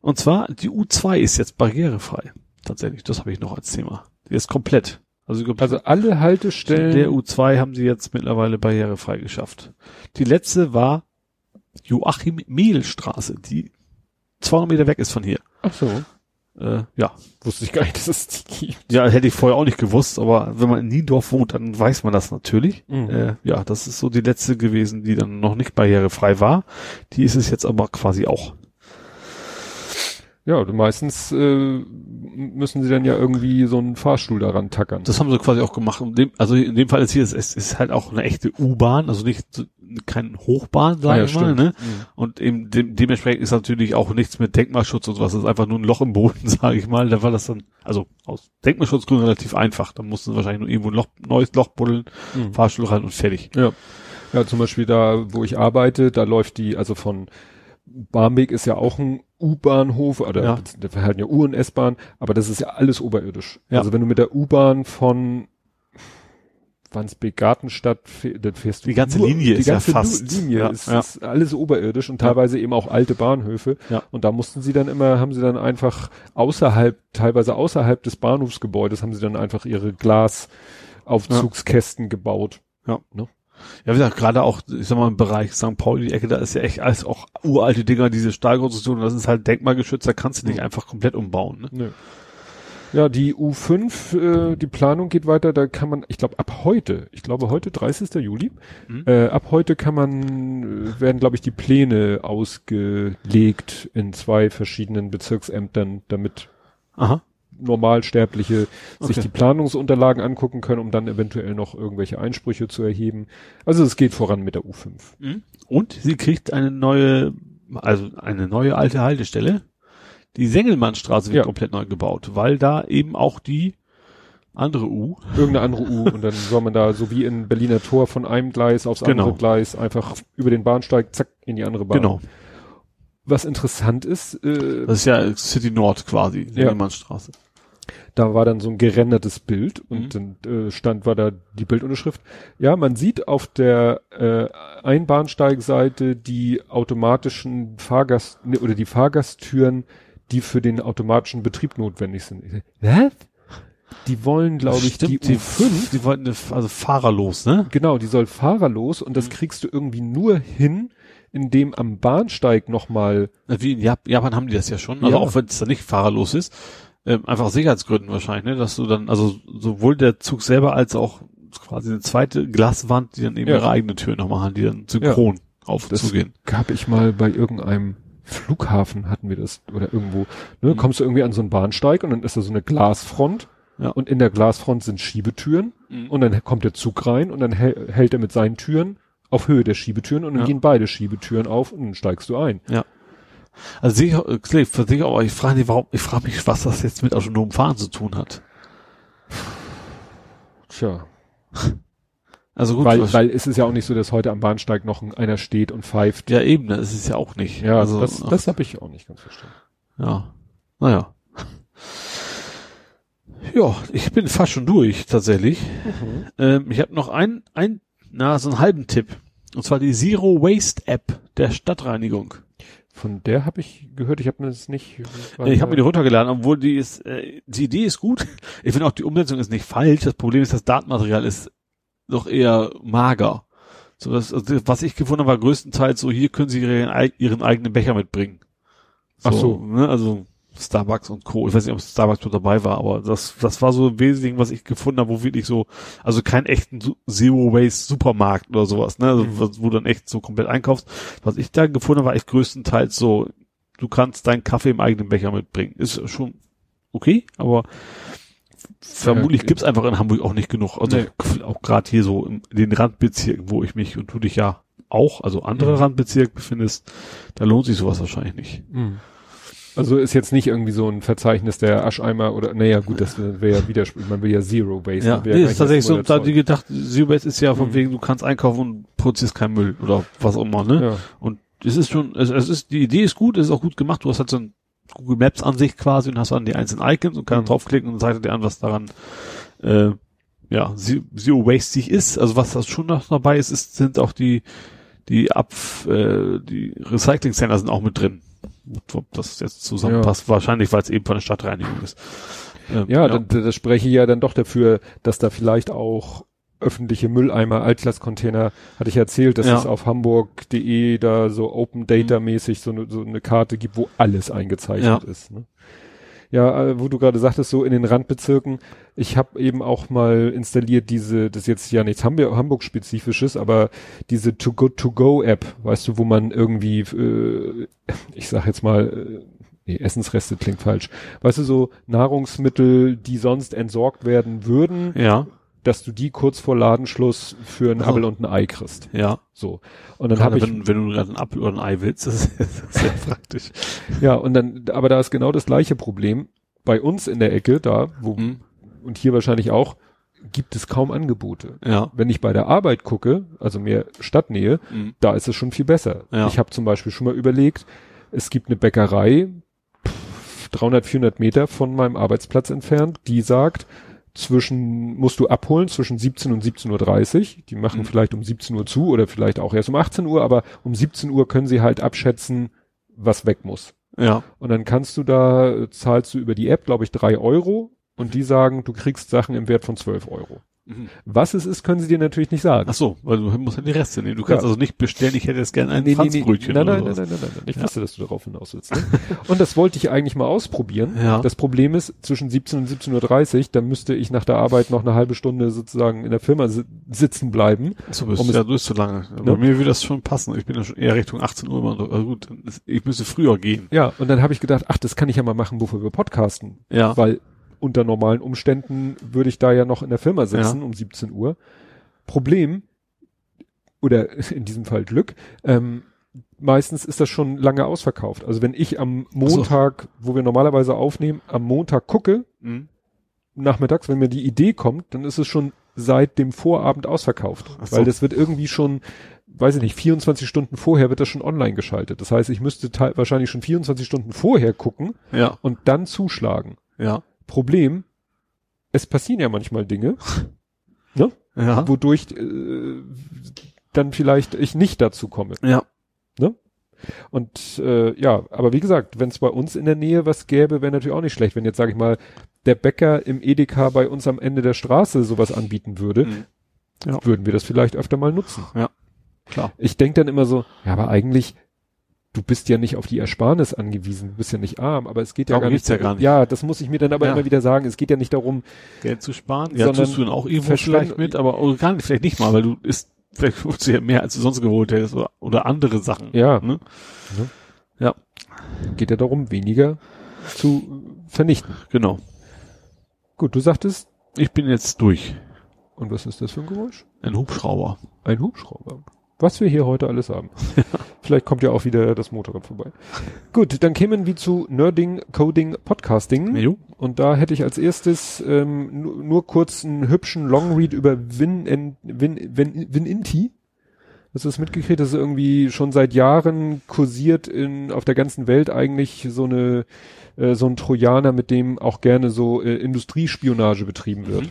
und zwar, die U2 ist jetzt barrierefrei. Tatsächlich, das habe ich noch als Thema. Die ist komplett. Also, Also alle Haltestellen. der U2 haben sie jetzt mittlerweile barrierefrei geschafft. Die letzte war Joachim Mehl Straße, die 200 Meter weg ist von hier. Ach so. Äh, ja, Wusste ich gar nicht, [laughs] dass es die gibt. ja, hätte ich vorher auch nicht gewusst, aber wenn man in Niendorf wohnt, dann weiß man das natürlich. Mhm. Äh, ja, das ist so die letzte gewesen, die dann noch nicht barrierefrei war. Die ist es jetzt aber quasi auch. Ja, meistens äh, müssen sie dann ja irgendwie so einen Fahrstuhl daran tackern. Das haben sie quasi auch gemacht. Also in dem Fall ist hier, es ist, ist halt auch eine echte U-Bahn, also nicht kein Hochbahn, sag Ah ja, ich mal, stimmt. ne? Mhm. Und eben dem, dementsprechend ist natürlich auch nichts mit Denkmalschutz und sowas. Das ist einfach nur ein Loch im Boden, [laughs] sage ich mal. Da war das dann, also aus Denkmalschutzgründen relativ einfach. Da mussten sie wahrscheinlich nur irgendwo ein Loch, neues Loch buddeln, Mhm. Fahrstuhl rein und fertig. Ja. Ja, zum Beispiel da, wo ich arbeite, da läuft die, also von Barmbek ist ja auch ein U-Bahnhof, oder Ja. da verhalten ja U- und S-Bahn, aber das ist ja alles oberirdisch. Ja. Also wenn du mit der U-Bahn von Wandsbek Gartenstadt, fäh- dann fährst du Die ganze nur- Linie die ist ja ganze fast- Linie ja, ist, ja. ist alles oberirdisch und teilweise eben auch alte Bahnhöfe. Ja. Und da mussten sie dann immer, haben sie dann einfach außerhalb, teilweise außerhalb des Bahnhofsgebäudes, haben sie dann einfach ihre Glasaufzugskästen gebaut. Ja. Ne? Ja, wie gesagt, gerade auch, ich sag mal, im Bereich St. Pauli, die Ecke, da ist ja echt alles auch uralte Dinger, diese Stahlkonstruktion, das ist halt denkmalgeschützt, da kannst du nicht Mhm. einfach komplett umbauen. Ne? Nö. Ja, die U5, äh, die Planung geht weiter, da kann man, ich glaube ab heute, ich glaube heute 30. Juli, Mhm. äh, ab heute kann man, äh, werden glaube ich die Pläne ausgelegt in zwei verschiedenen Bezirksämtern, damit Aha. Normalsterbliche sich Okay. die Planungsunterlagen angucken können, um dann eventuell noch irgendwelche Einsprüche zu erheben. Also es geht voran mit der U5. Mhm. Und sie kriegt eine neue, also eine neue alte Haltestelle. Die Sengelmannstraße wird Ja. komplett neu gebaut, weil da eben auch die andere U, Irgendeine andere U und dann soll man da so wie in Berliner Tor von einem Gleis aufs Genau. andere Gleis einfach über den Bahnsteig, zack, in die andere Bahn. genau, Was interessant ist, äh, das ist ja City Nord quasi, Sengelmannstraße. Da war dann so ein gerendertes Bild und Mhm. dann äh, stand, war da die Bildunterschrift. Ja, man sieht auf der äh, Einbahnsteigseite die automatischen Fahrgast ne, oder die Fahrgasttüren, die für den automatischen Betrieb notwendig sind. Was? Die wollen, glaube ich, die Stimmt, die U5. die wollten eine, also fahrerlos, ne? Genau, die soll fahrerlos und das Mhm. kriegst du irgendwie nur hin, indem am Bahnsteig nochmal, Wie in Jap Japan haben die das ja schon, also Ja. auch wenn es da nicht fahrerlos ist, ähm, einfach aus Sicherheitsgründen wahrscheinlich, ne, dass du dann, also sowohl der Zug selber als auch quasi eine zweite Glaswand, die dann eben Ja. ihre eigene Tür noch machen, die dann synchron auf Das- gab ich mal bei irgendeinem Flughafen hatten wir das oder irgendwo, ne, Mhm. kommst du irgendwie an so einen Bahnsteig und dann ist da so eine Glasfront Ja. und in der Glasfront sind Schiebetüren Mhm. und dann kommt der Zug rein und dann hält, er mit seinen Türen auf Höhe der Schiebetüren und dann Ja. gehen beide Schiebetüren auf und dann steigst du ein. Also sicher, klar, ich versichere, aber ich frage nicht, warum, ich frage mich, was das jetzt mit autonomem Fahren zu tun hat. Tja, [laughs] Also gut, weil, weil es ist ja auch nicht so, dass heute am Bahnsteig noch ein, einer steht und pfeift. ja eben, das ist es ja auch nicht. Ja, also, das, das habe ich auch nicht ganz verstanden. ja, naja. Ja, ich bin fast schon durch, tatsächlich. Ähm, ich habe noch ein, ein, na, so einen halben Tipp. Und zwar die Zero Waste App der Stadtreinigung. Von der habe ich gehört, ich habe mir das nicht. Ich habe mir die runtergeladen, obwohl die ist, äh, die Idee ist gut. [laughs] Ich finde auch die Umsetzung ist nicht falsch. Das Problem ist, das Datenmaterial ist doch eher mager. So das, also was ich gefunden habe, war größtenteils so, hier können Sie ihren, ihren eigenen Becher mitbringen. Ach so. Ne, also Starbucks und Co. Ich weiß nicht, ob Starbucks mit dabei war, aber das, das war so im Wesentlichen, was ich gefunden habe, wo wirklich so, also kein echten Zero Waste Supermarkt oder sowas, ne, also, Mhm. wo du dann echt so komplett einkaufst. Was ich da gefunden habe, war echt größtenteils so, du kannst deinen Kaffee im eigenen Becher mitbringen. Ist schon okay, aber vermutlich Ja, gibt's einfach in Hamburg auch nicht genug. Also Nee. auch gerade hier so in den Randbezirken, wo ich mich und du dich ja auch, also andere Mhm. Randbezirke befindest, da lohnt sich sowas wahrscheinlich nicht. Mhm. Also ist jetzt nicht irgendwie so ein Verzeichnis der Ascheimer oder, naja, gut, das wäre ja Widerspruch. Man will ja Zero Waste. Ja, nee, ist tatsächlich so, da die gedacht, Zero Waste ist ja von Mhm. wegen, du kannst einkaufen und produzierst keinen Müll oder was auch immer, ne? Ja. Und es ist schon, es, es ist, die Idee ist gut, es ist auch gut gemacht, du hast halt so ein Google Maps Ansicht quasi und hast dann die einzelnen Icons und kannst Mhm. draufklicken und zeigt dir an, was daran, äh, ja, Ze- Zero Waste ist. Also was das schon noch dabei ist, ist sind auch die, die Ab, äh, die Recycling Center sind auch mit drin. Ob das jetzt zusammenpasst, wahrscheinlich, weil es eben von der Stadtreinigung ist. Ähm, Ja, Das, das spreche ja dann doch dafür, dass da vielleicht auch öffentliche Mülleimer, Altglascontainer, hatte ich erzählt, dass Ja. es auf hamburg.de da so Open Data mäßig so eine, so eine Karte gibt, wo alles eingezeichnet Ja. ist. Ne? Ja, äh, wo du gerade sagtest, so in den Randbezirken, ich habe eben auch mal installiert diese, das ist jetzt ja nichts Hamburg- Hamburg-spezifisches, aber diese To Go To Go App, weißt du, wo man irgendwie, äh, ich sag jetzt mal, äh, nee, Essensreste klingt falsch, weißt du, so Nahrungsmittel, die sonst entsorgt werden würden, ja, dass du die kurz vor Ladenschluss für einen. Apfel und ein Ei kriegst. ja. So. Und dann habe ich, wenn, wenn du gerade einen Apfel oder ein Ei willst, [laughs] das ist, sehr praktisch. ja, und dann, aber da ist genau das gleiche Problem. Bei uns in der Ecke, da, wo, Hm? und hier wahrscheinlich auch, gibt es kaum Angebote. Ja. Wenn ich bei der Arbeit gucke, also mehr Stadtnähe, Hm. da ist es schon viel besser. Ja. Ich habe zum Beispiel schon mal überlegt, es gibt eine Bäckerei, pff, 300, 400 Meter von meinem Arbeitsplatz entfernt, die sagt, zwischen, musst du abholen zwischen 17 und 17.30 Uhr. Die machen Mhm. vielleicht um 17 Uhr zu oder vielleicht auch erst um 18 Uhr, aber um 17 Uhr können sie halt abschätzen, was weg muss. Ja. Und dann kannst du da, äh, zahlst du über die App, glaube ich, drei Euro und die sagen, du kriegst Sachen im Wert von 12 Euro. Mhm. Was es ist, können sie dir natürlich nicht sagen. Ach so, weil du musst ja die Reste nehmen. Du kannst Ja. also nicht bestellen, ich hätte jetzt gerne ein Nee, nee, nee. Franzbrötchen Nein, nein, oder nein, nein, nein, nein, nein. Ich Ja. wusste, dass du darauf hinaus willst. Ne? [laughs] Und das wollte ich eigentlich mal ausprobieren. Ja. Das Problem ist, zwischen 17 und 17.30 Uhr, da müsste ich nach der Arbeit noch eine halbe Stunde sozusagen in der Firma si sitzen bleiben. So bist um ja, du bist zu lange. Bei Ne? mir würde das schon passen. Ich bin ja schon eher Richtung 18 Uhr immer. Also gut, dann ich müsste früher gehen. Ja, und dann habe ich gedacht, ach, das kann ich ja mal machen, bevor wir podcasten. Ja. Weil unter normalen Umständen würde ich da ja noch in der Firma sitzen Ja. um 17 Uhr. Problem, oder [laughs] in diesem Fall Glück, ähm, meistens ist das schon lange ausverkauft. Also wenn ich am so. Montag, wo wir normalerweise aufnehmen, am Montag gucke, Mhm. nachmittags, wenn mir die Idee kommt, dann ist es schon seit dem Vorabend ausverkauft. So. Weil das wird irgendwie schon, weiß ich nicht, 24 Stunden vorher wird das schon online geschaltet. Das heißt, ich müsste wahrscheinlich schon 24 Stunden vorher gucken Ja, und dann zuschlagen. ja, Problem, es passieren ja manchmal Dinge, [laughs] ne? ja. wodurch äh, dann vielleicht ich nicht dazu komme. Ja, Und äh, ja, aber wie gesagt, wenn es bei uns in der Nähe was gäbe, wäre natürlich auch nicht schlecht, wenn jetzt, sage ich mal, der Bäcker im Edeka bei uns am Ende der Straße sowas anbieten würde, Mhm. Ja. würden wir das vielleicht öfter mal nutzen. klar. Ich denk dann immer so, ja, aber eigentlich, du bist ja nicht auf die Ersparnis angewiesen, du bist ja nicht arm, aber es geht ja gar nicht. ja gar nicht. Ja, das muss ich mir dann aber Ja. immer wieder sagen. Es geht ja nicht darum, Geld zu sparen. Ja, Sondern tust du dann auch irgendwo vielleicht mit, aber auch gar nicht, vielleicht nicht mal, weil du isst, vielleicht holst du ja mehr, als du sonst geholt hättest oder, oder andere Sachen. ja, Ne? Ja. geht ja darum, weniger zu vernichten. Genau. Gut, du sagtest, Ich bin jetzt durch. und was ist das für ein Geräusch? Ein Hubschrauber. Ein Hubschrauber. Was wir hier heute alles haben. [laughs] Vielleicht kommt ja auch wieder das Motorrad vorbei. Gut, dann kämen wir zu Nerding, Coding, Podcasting. Jo. Und da hätte ich als erstes ähm, nur, nur kurz einen hübschen Longread über Win, Win, Win, Wininti. Hast du das mitgekriegt, dass irgendwie schon seit Jahren kursiert in, auf der ganzen Welt eigentlich so eine, äh, so ein Trojaner, mit dem auch gerne so äh, Industriespionage betrieben wird. Mhm.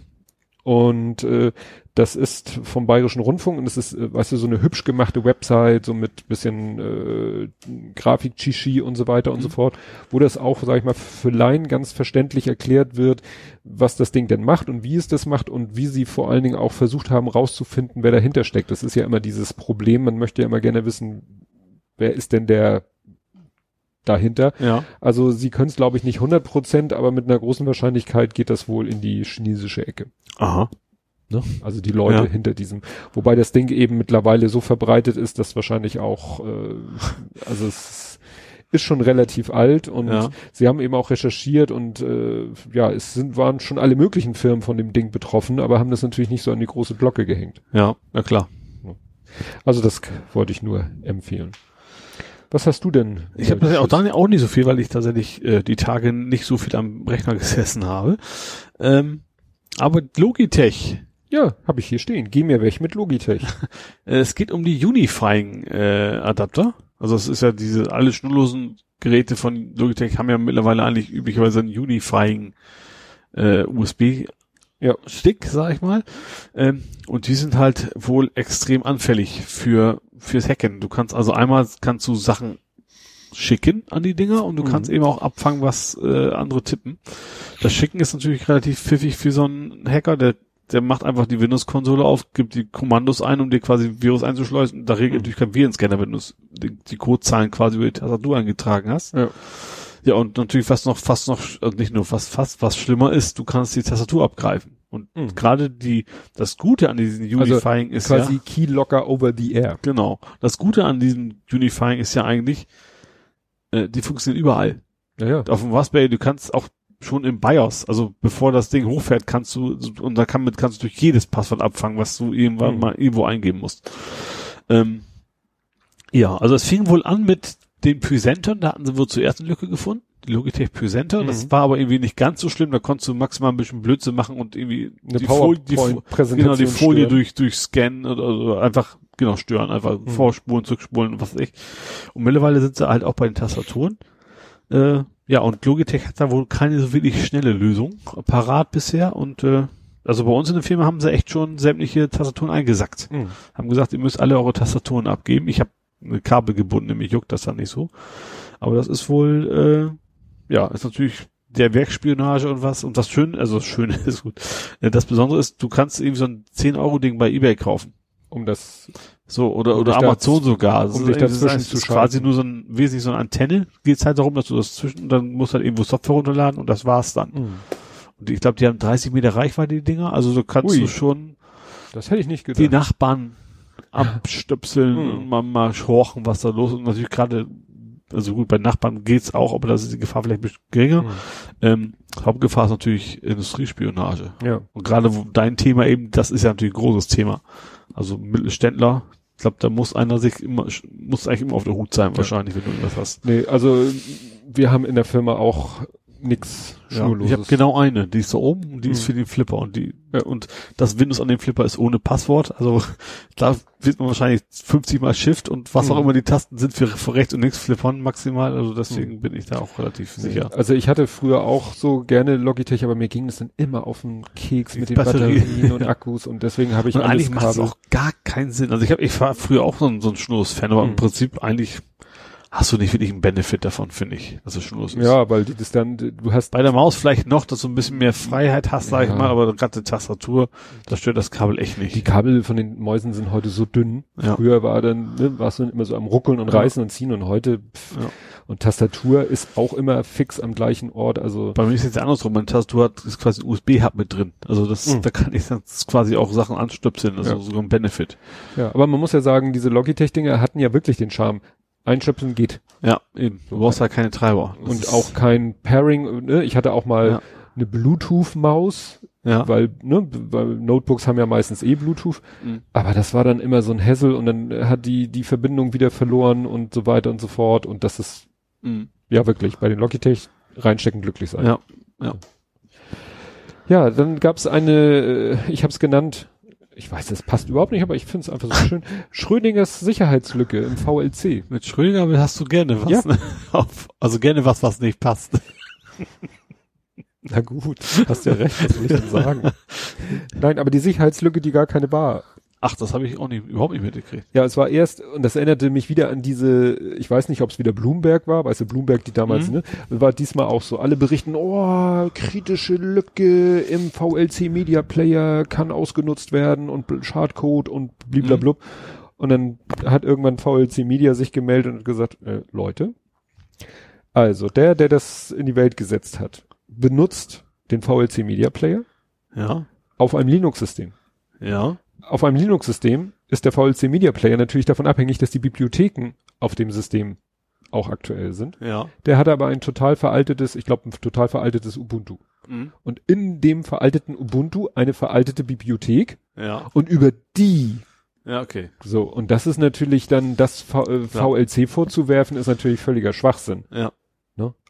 Und äh, das ist vom Bayerischen Rundfunk und es ist, äh, weißt du, so eine hübsch gemachte Website, so mit bisschen äh, Grafik, Chichi und so weiter und so fort, wo das auch, sag ich mal, für Laien ganz verständlich erklärt wird, was das Ding denn macht und wie es das macht und wie sie vor allen Dingen auch versucht haben, rauszufinden, wer dahinter steckt. Das ist ja immer dieses Problem, man möchte ja immer gerne wissen, wer ist denn der dahinter. Ja. Also sie können es, glaube ich, nicht 100 Prozent, aber mit einer großen Wahrscheinlichkeit geht das wohl in die chinesische Ecke. Aha. Also die Leute Ja. hinter diesem, wobei das Ding eben mittlerweile so verbreitet ist, dass wahrscheinlich auch, äh, also es ist schon relativ alt und Ja. sie haben eben auch recherchiert und äh, ja, es sind, waren schon alle möglichen Firmen von dem Ding betroffen, aber haben das natürlich nicht so an die große Glocke gehängt. Ja, na klar. Also das wollte ich nur empfehlen. Was hast du denn? Ich habe tatsächlich auch da auch nicht so viel, weil ich tatsächlich äh, die Tage nicht so viel am Rechner [laughs] gesessen habe. Ähm, aber Logitech, Ja, habe ich hier stehen. Geh mir weg mit Logitech. [laughs] es geht um die Unifying äh, Adapter. Also es ist ja diese alle schnurlosen Geräte von Logitech haben ja mittlerweile eigentlich üblicherweise einen Unifying äh, USB Ja. Stick, sag ich mal. Ähm, und die sind halt wohl extrem anfällig für fürs Hacken. Du kannst also einmal kannst du Sachen schicken an die Dinger und du Mhm. kannst eben auch abfangen, was äh, andere tippen. Das Schicken ist natürlich relativ pfiffig für so einen Hacker, der der macht einfach die Windows-Konsole auf, gibt die Kommandos ein, um dir quasi Virus einzuschleusen. Da regelt Mhm. natürlich kein Virenscanner, wenn du die, die Codezahlen quasi über die Tastatur eingetragen hast. Ja. Ja, und natürlich was noch, fast noch, also nicht nur fast, fast, was schlimmer ist, du kannst die Tastatur abgreifen. Und Mhm. gerade die, das Gute an diesem Also Unifying ist Quasi ja, Keylocker over the air. genau, das Gute an diesem Unifying ist ja eigentlich, äh, die funktionieren überall. Ja, ja. Auf dem Raspberry, du kannst auch schon im BIOS, also bevor das Ding hochfährt, kannst du, und da kann mit, kannst du durch jedes Passwort abfangen, was du irgendwann Mhm. mal irgendwo eingeben musst. Ähm, ja, also es fing wohl an mit den Presentern, da hatten sie wohl zuerst eine Lücke gefunden, die Logitech Presenter, das Mhm. war aber irgendwie nicht ganz so schlimm, da konntest du maximal ein bisschen Blödsinn machen und irgendwie Eine die Folie, die, genau, die Folie stören. durch, durch Scannen oder, oder einfach, genau, stören, einfach Mhm. vorspulen, zurückspulen und was weiß ich. Und mittlerweile sind sie halt auch bei den Tastaturen. Äh, ja, und Logitech hat da wohl keine so wirklich schnelle Lösung parat bisher und äh, also bei uns in der Firma haben sie echt schon sämtliche Tastaturen eingesackt. Mhm. Haben gesagt, ihr müsst alle eure Tastaturen abgeben. Ich habe eine Kabel gebunden, nämlich juckt das dann nicht so. Aber das ist wohl, äh, ja, ist natürlich der Werkspionage und was. Und das Schöne, also das Schöne [laughs] ist gut. Äh, Das Besondere ist, du kannst irgendwie so ein 10-Euro-Ding bei Ebay kaufen. Um das, So, oder, Um oder dich da- Amazon sogar. Das um ist dich irgendwie- das dazwischen ist zu quasi nur so ein, wesentlich so eine Antenne. Geht halt darum, dass du das zwischen, dann musst halt irgendwo Software runterladen und das war's dann. Mhm. Und ich glaube, die haben 30 Meter Reichweite, die Dinger. Also du kannst Ui. du schon das hätte ich nicht die gedacht. Nachbarn abstöpseln Hm. und mal, mal horchen, was da los ist. Und natürlich gerade, also gut, bei Nachbarn geht's auch, aber da ist die Gefahr vielleicht ein bisschen geringer. Mhm. Ähm, Hauptgefahr ist natürlich Industriespionage. Ja. Und gerade dein Thema eben, das ist ja natürlich ein großes Thema. Also Mittelständler, ich glaube, da muss einer sich immer, muss eigentlich immer auf der Hut sein, wahrscheinlich, wenn du irgendwas hast. Nee, also wir haben in der Firma auch nix Ja, Schnurloses. ich habe genau eine, die ist da oben und die ist Mhm. für den Flipper und die äh, und das Windows an dem Flipper ist ohne Passwort. Also [laughs] da wird man wahrscheinlich 50 mal Shift und was auch Mhm. immer die Tasten sind für, für rechts und links flippern maximal. Also deswegen bin ich da auch relativ sicher. Also ich hatte früher auch so gerne Logitech, aber mir ging es dann immer auf den Keks Die mit den Batterie. Batterien und [laughs] Akkus und deswegen habe ich Und alles eigentlich macht es auch gar keinen Sinn. Also ich habe, ich war früher auch so ein, so ein Schnurlos-Fan, aber Mhm. im Prinzip eigentlich hast du nicht wirklich einen Benefit davon, finde ich, dass es Schnurlos ist. Ja, weil die das dann, du hast Bei der Maus vielleicht noch, dass du ein bisschen mehr Freiheit hast, sag Ja. ich mal, aber gerade die Tastatur, da stört das Kabel echt nicht. die Kabel von den Mäusen sind heute so dünn. Ja. Früher war dann, ne, warst du dann immer so am Ruckeln und Ja. Reißen und Ziehen und heute pff, Ja. und Tastatur ist auch immer fix am gleichen Ort. Also Bei mir ist jetzt andersrum, meine Tastatur hat ist quasi ein USB-Hub mit drin. Also das, Mhm. da kann ich dann quasi auch Sachen anstöpseln, also Ja. sogar ein Benefit. ja, aber man muss ja sagen, diese Logitech-Dinger hatten ja wirklich den Charme. Einstöpseln geht. Ja, eben. Du brauchst halt keine Treiber. Das und auch kein Pairing. Ne? Ich hatte auch mal Ja. eine Bluetooth-Maus, ja. weil, ne, weil Notebooks haben ja meistens eh Bluetooth. Mhm. Aber das war dann immer so ein Hassel und dann hat die, die Verbindung wieder verloren und so weiter und so fort. Und das ist, Mhm. ja wirklich, bei den Logitech reinstecken glücklich sein. Ja. Ja, dann gab's eine, äh, ich habe es genannt, ich weiß, das passt überhaupt nicht, aber ich finde es einfach so schön. Schrödingers Sicherheitslücke im VLC. Mit Schrödinger hast du gerne was, Ja. ne? [laughs] Also gerne was, was nicht passt. [laughs] Na gut, hast ja recht, was soll ich denn sagen? [laughs] Nein, aber die Sicherheitslücke, die gar keine war. Ach, das habe ich auch nicht, überhaupt nicht mitgekriegt. Ja, es war erst, und das erinnerte mich wieder an diese, ich weiß nicht, ob es wieder Bloomberg war, weißt du, Bloomberg, die damals, Mhm. ne, war diesmal auch so, alle berichten, oh, kritische Lücke im VLC Media Player kann ausgenutzt werden und Schadcode und bliblablub. Und dann hat irgendwann VLC Media sich gemeldet und gesagt, äh, Leute, also der, der das in die Welt gesetzt hat, benutzt den VLC Media Player Ja, auf einem Linux-System ja, auf einem Linux-System ist der VLC Media Player natürlich davon abhängig, dass die Bibliotheken auf dem System auch aktuell sind. ja. Der hatte aber ein total veraltetes, ich glaube, ein total veraltetes Ubuntu. Mhm. Und in dem veralteten Ubuntu eine veraltete Bibliothek Ja, und über die ja, okay. so, und das ist natürlich dann, das v äh, VLC vorzuwerfen, ist natürlich völliger Schwachsinn. Ja?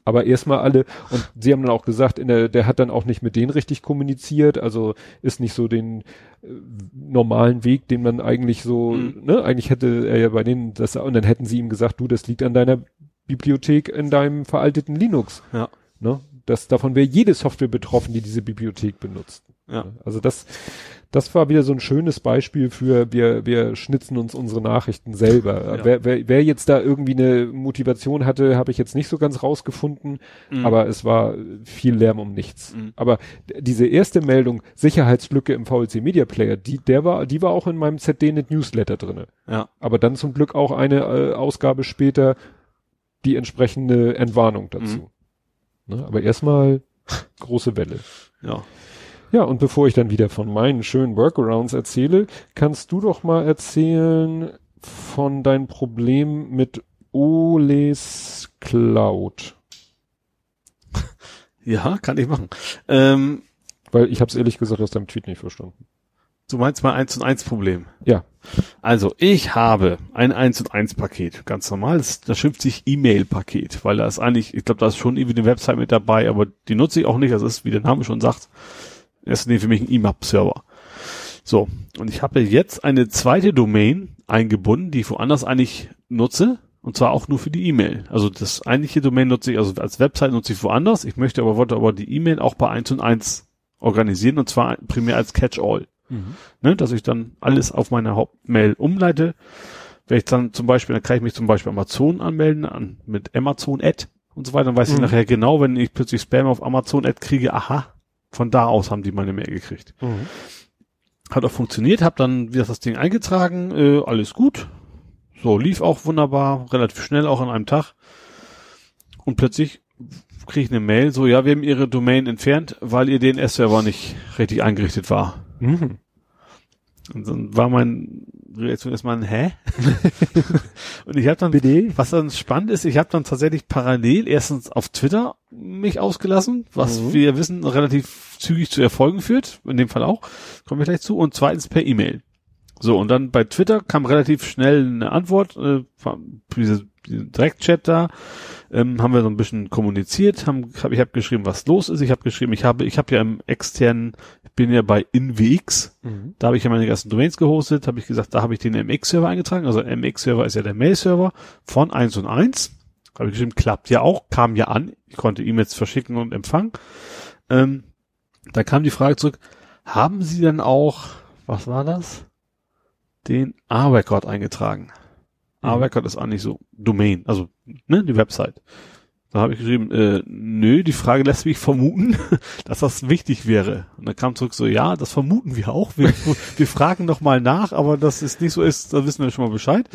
Aber erstmal alle, und sie haben dann auch gesagt, in der, der hat dann auch nicht mit denen richtig kommuniziert, also ist nicht so den äh, normalen Weg, den man eigentlich so, Mhm. ne, eigentlich hätte er ja bei denen das, und dann hätten sie ihm gesagt, du, das liegt an deiner Bibliothek in deinem veralteten Linux. ja, Ne? Das, davon wäre jede Software betroffen, die diese Bibliothek benutzt. ja. Also das, das war wieder so ein schönes Beispiel für, wir, wir schnitzen uns unsere Nachrichten selber. Ja. Wer, wer, wer jetzt da irgendwie eine Motivation hatte, habe ich jetzt nicht so ganz rausgefunden, Mhm. aber es war viel Lärm um nichts. Mhm. Aber diese erste Meldung, Sicherheitslücke im VLC Media Player, die, der war, die war auch in meinem ZDNet Newsletter drinne. Ja, Aber dann zum Glück auch eine äh, Ausgabe später die entsprechende Entwarnung dazu. Ne? Aber erstmal große Welle. ja. Ja, und bevor ich dann wieder von meinen schönen Workarounds erzähle, kannst du doch mal erzählen von deinem Problem mit Oles Cloud. [laughs] Ja, kann ich machen. Ähm, Weil ich habe es ehrlich gesagt aus deinem Tweet nicht verstanden. du meinst mal eins und eins Problem. Ja. Also, ich habe ein 1 und 1 Paket. Ganz normal. Das, das schimpft sich E-Mail-Paket, weil da ist eigentlich, ich glaube, da ist schon irgendwie eine Website mit dabei, aber die nutze ich auch nicht. Das ist, wie der Name schon sagt, erstens für mich ein IMAP-Server. So. Und ich habe jetzt eine zweite Domain eingebunden, die ich woanders eigentlich nutze. Und zwar auch nur für die E-Mail. Also das eigentliche Domain nutze ich, also als Website nutze ich woanders. Ich möchte aber, wollte aber die E-Mail auch bei 1 und 1 organisieren und zwar primär als Catch-all ne, dass ich dann alles auf meine Hauptmail umleite. Wenn ich dann zum Beispiel, dann kann ich mich zum Beispiel Amazon anmelden, an, mit Amazon Ad und so weiter, dann weiß ich Mhm. nachher genau, wenn ich plötzlich Spam auf Amazon Ad kriege, aha, von da aus haben die meine Mail gekriegt. Hat auch funktioniert, habe dann wieder das Ding eingetragen, äh, alles gut. So, lief auch wunderbar, relativ schnell, auch an einem Tag. Und plötzlich kriege ich eine Mail, so, ja, wir haben ihre Domain entfernt, weil ihr DNS-Server nicht richtig eingerichtet war. Mhm. Und dann war mein Reaktion erstmal ein Hä? [laughs] und ich habe dann, BD? was dann spannend ist, ich habe dann tatsächlich parallel erstens auf Twitter mich ausgelassen, was Mhm. wir ja wissen, relativ zügig zu Erfolgen führt, in dem Fall auch, kommen wir gleich zu, und zweitens per E-Mail. So, und dann bei Twitter kam relativ schnell eine Antwort, äh, diese, diese Direktchat da, ähm, haben wir so ein bisschen kommuniziert, haben, hab, ich habe geschrieben, was los ist, ich habe geschrieben, ich habe, ich habe ja im externen, bin ja bei InWX, Mhm. da habe ich ja meine ganzen Domains gehostet, habe ich gesagt, da habe ich den MX-Server eingetragen. Also MX-Server ist ja der Mail-Server von 1 und 1. Habe ich geschrieben, klappt ja auch, kam ja an. Ich konnte E-Mails verschicken und empfangen. Ähm, da kam die Frage zurück, haben Sie denn auch, was war das? Den A-Record eingetragen. Mhm. A-Record ist eigentlich so Domain, also ne, die Website. Da habe ich geschrieben, äh, nö, die Frage lässt mich vermuten, [laughs] dass das wichtig wäre. Und dann kam zurück so, ja, das vermuten wir auch. Wir, [laughs] wir fragen noch mal nach, aber dass es nicht so ist, da wissen wir schon mal Bescheid.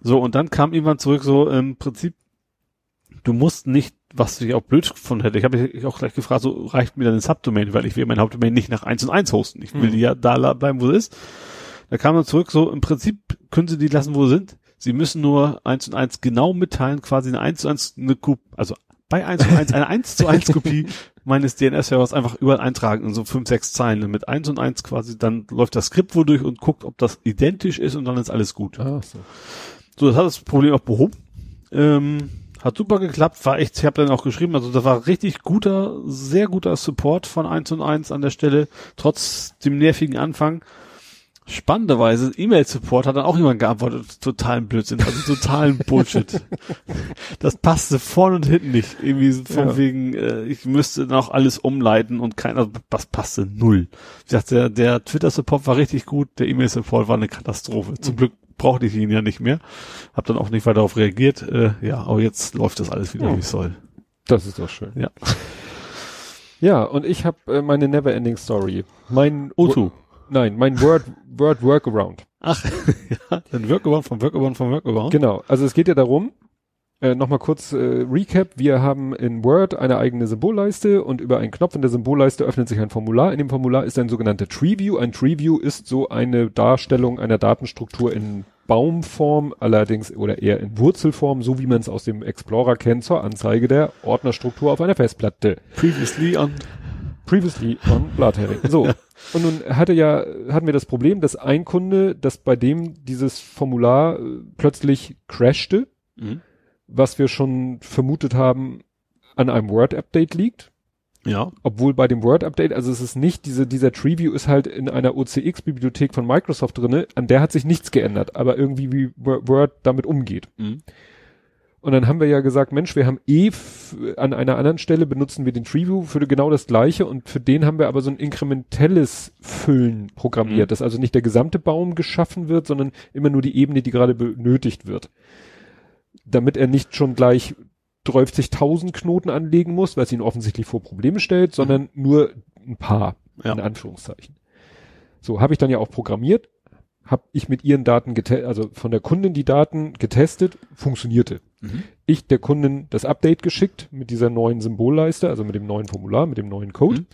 So, und dann kam irgendwann zurück so, im Prinzip, du musst nicht, was ich auch blöd gefunden hätte, ich habe mich auch gleich gefragt, so reicht mir dann ein Subdomain, weil ich will mein Hauptdomain nicht nach 1 und 1 hosten. Ich will Mhm. die ja da bleiben, wo es ist. Da kam dann zurück, so im Prinzip können sie die lassen, wo sie sind. Sie müssen nur 1 und 1 genau mitteilen, quasi eine 1 zu 1, eine Kopie, also bei 1 und 1 eine 1 zu 1 Kopie [laughs] meines DNS-Servers einfach überall eintragen in so 5, 6 Zeilen. Und mit 1 und 1 quasi, dann läuft das Skript wohl durch und guckt, ob das identisch ist und dann ist alles gut. Ah, so. So, das hat das Problem auch behoben. Ähm, hat super geklappt, war echt, ich habe dann auch geschrieben, also da war richtig guter, sehr guter Support von 1 und 1 an der Stelle, trotz dem nervigen Anfang. Spannenderweise, E-Mail-Support hat dann auch jemand geantwortet, totalen Blödsinn, also totalen [laughs] Bullshit. das passte vorne und hinten nicht. Irgendwie von Ja. wegen, äh, ich müsste noch alles umleiten und keiner, also das passte null. Ich dachte, der, der Twitter-Support war richtig gut, der E-Mail-Support war eine Katastrophe. Zum Mhm. Glück brauchte ich ihn ja nicht mehr. Hab dann auch nicht weiter darauf reagiert. Äh, ja, aber jetzt läuft das alles wieder, Ja. wie es soll. Das ist doch schön. Ja. Ja, und ich habe äh, meine Neverending Story. Mein O2. Nein, mein Word Word Workaround. Ach, [laughs] ja, ein Workaround vom Workaround vom Workaround. Genau. Also es geht ja darum, äh, nochmal kurz äh, Recap. Wir haben in Word eine eigene Symbolleiste und über einen Knopf in der Symbolleiste öffnet sich ein Formular. In dem Formular ist ein sogenannter Treeview. Ein Treeview ist so eine Darstellung einer Datenstruktur in Baumform, allerdings oder eher in Wurzelform, so wie man es aus dem Explorer kennt, zur Anzeige der Ordnerstruktur auf einer Festplatte. Previously on Previously on Blathering. So. Und nun hatte ja, hatten wir das Problem, dass ein Kunde, dass bei dem dieses Formular äh, plötzlich crashte, Mhm. was wir schon vermutet haben, an einem Word-Update liegt. Ja. Obwohl bei dem Word-Update, also es ist nicht, diese, dieser Treeview ist halt in einer OCX-Bibliothek von Microsoft drinne, an der hat sich nichts geändert, aber irgendwie wie Word damit umgeht. Mhm. Und dann haben wir ja gesagt, Mensch, wir haben eh an einer anderen Stelle benutzen wir den Treeview für genau das gleiche und für den haben wir aber so ein inkrementelles Füllen programmiert, Mhm. dass also nicht der gesamte Baum geschaffen wird, sondern immer nur die Ebene, die gerade benötigt wird. Damit er nicht schon gleich 30.000 Knoten anlegen muss, weil es ihn offensichtlich vor Probleme stellt, sondern nur ein paar, Ja. in Anführungszeichen. So, habe ich dann ja auch programmiert, habe ich mit ihren Daten getestet, also von der Kundin die Daten getestet, funktionierte Mhm. ich der Kundin das Update geschickt mit dieser neuen Symbolleiste, also mit dem neuen Formular, mit dem neuen Code. Mhm.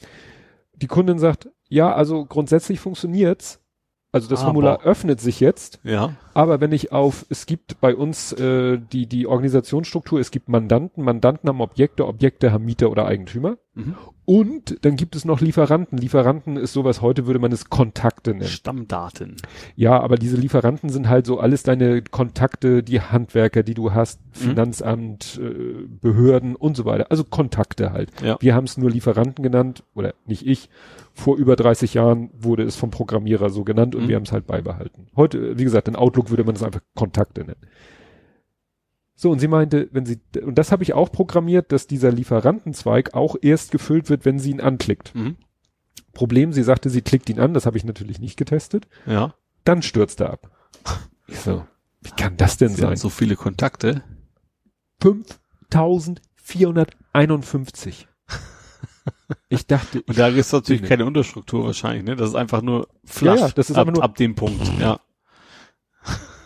Die Kundin sagt, ja, also grundsätzlich funktioniert's. Also das Aber. Formular öffnet sich jetzt, Ja. aber wenn ich auf, es gibt bei uns äh, die, die Organisationsstruktur, es gibt Mandanten, Mandanten haben Objekte, Objekte haben Mieter oder Eigentümer. Mhm. Und dann gibt es noch Lieferanten. Lieferanten ist sowas, heute würde man es Kontakte nennen. Stammdaten. Ja, aber diese Lieferanten sind halt so alles deine Kontakte, die Handwerker, die du hast, Finanzamt, äh, Behörden und so weiter. Also Kontakte halt. Ja. Wir haben es nur Lieferanten genannt, oder nicht ich. Vor über 30 Jahren wurde es vom Programmierer so genannt und Mhm. wir haben es halt beibehalten. Heute, wie gesagt, in Outlook würde man es einfach Kontakte nennen. So, und sie meinte, wenn sie, und das habe ich auch programmiert, dass dieser Lieferantenzweig auch erst gefüllt wird, wenn sie ihn anklickt. Mhm. Problem, sie sagte, sie klickt ihn an, das habe ich natürlich nicht getestet Ja. dann stürzt er ab. Ich so, wie kann das denn Sie sein? so viele Kontakte. 5451. [laughs] Ich dachte, Und da ist natürlich keine Unterstruktur wahrscheinlich, ne? Das ist einfach nur flach. Ja, ja, das ist ab, nur- ab dem Punkt, ja.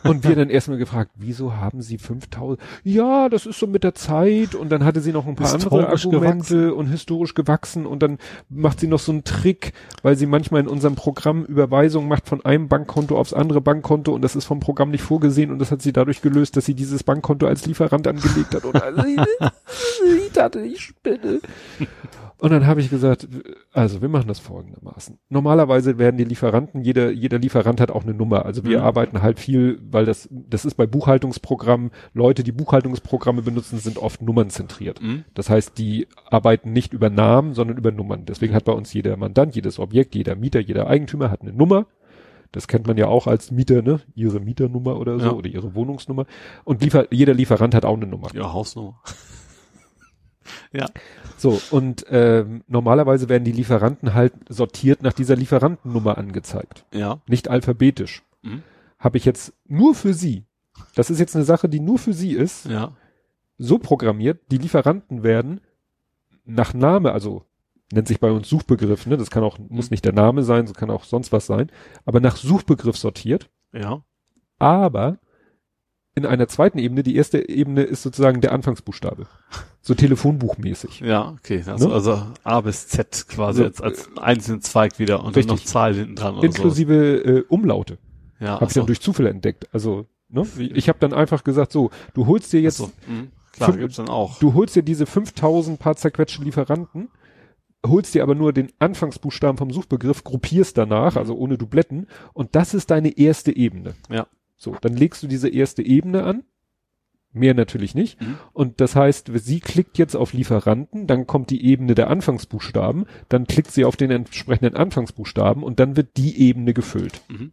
Und wir dann erstmal gefragt, wieso haben Sie 5000? Ja, das ist so mit der Zeit und dann hatte sie noch ein paar andere Argumente und historisch gewachsen und dann macht sie noch so einen Trick, weil sie manchmal in unserem Programm Überweisungen macht von einem Bankkonto aufs andere Bankkonto und das ist vom Programm nicht vorgesehen und das hat sie dadurch gelöst, dass sie dieses Bankkonto als Lieferant angelegt hat und also, ich spinne. Und dann habe ich gesagt, also wir machen das folgendermaßen. Normalerweise werden die Lieferanten, jeder, jeder Lieferant hat auch eine Nummer. Also wir Mhm. arbeiten halt viel, weil das, das ist bei Buchhaltungsprogrammen, Leute, die Buchhaltungsprogramme benutzen, sind oft nummernzentriert. Mhm. Das heißt, die arbeiten nicht über Namen, sondern über Nummern. Deswegen hat bei uns jeder Mandant, jedes Objekt, jeder Mieter, jeder Eigentümer hat eine Nummer. Das kennt man ja auch als Mieter, ne? Ihre Mieternummer oder so Ja. oder ihre Wohnungsnummer. Und liefer, jeder Lieferant hat auch eine Nummer. Ja, Hausnummer. Ja. So, und ähm, normalerweise werden die Lieferanten halt sortiert nach dieser Lieferantennummer angezeigt. Ja. Nicht alphabetisch. Mhm. Habe ich jetzt nur für sie, das ist jetzt eine Sache, die nur für sie ist, Ja. so programmiert, die Lieferanten werden nach Name, also nennt sich bei uns Suchbegriff, ne? Das kann auch, muss nicht der Name sein, das kann auch sonst was sein, aber nach Suchbegriff sortiert, Ja. aber in einer zweiten Ebene, die erste Ebene ist sozusagen der Anfangsbuchstabe. [laughs] So telefonbuchmäßig. Ja, okay. Also, Ne? also A bis Z quasi Also, als, als einzelnen Zweig wieder und richtig. dann noch Zahl hinten dran Inklusive äh, Umlaute. so. Ja, Habe ich so. dann durch Zufall entdeckt. Also, ne? Ich habe dann einfach gesagt, so, du holst dir jetzt, so. Mhm. Klar, Fünf- gibt's dann auch. du holst dir diese 5000 paar zerquetschte Lieferanten, holst dir aber nur den Anfangsbuchstaben vom Suchbegriff, gruppierst danach, also ohne Dubletten, und das ist deine erste Ebene. Ja. So, dann legst du diese erste Ebene an. Mehr natürlich nicht. Mhm. Und das heißt, sie klickt jetzt auf Lieferanten, dann kommt die Ebene der Anfangsbuchstaben, dann klickt sie auf den entsprechenden Anfangsbuchstaben und dann wird die Ebene gefüllt. Mhm.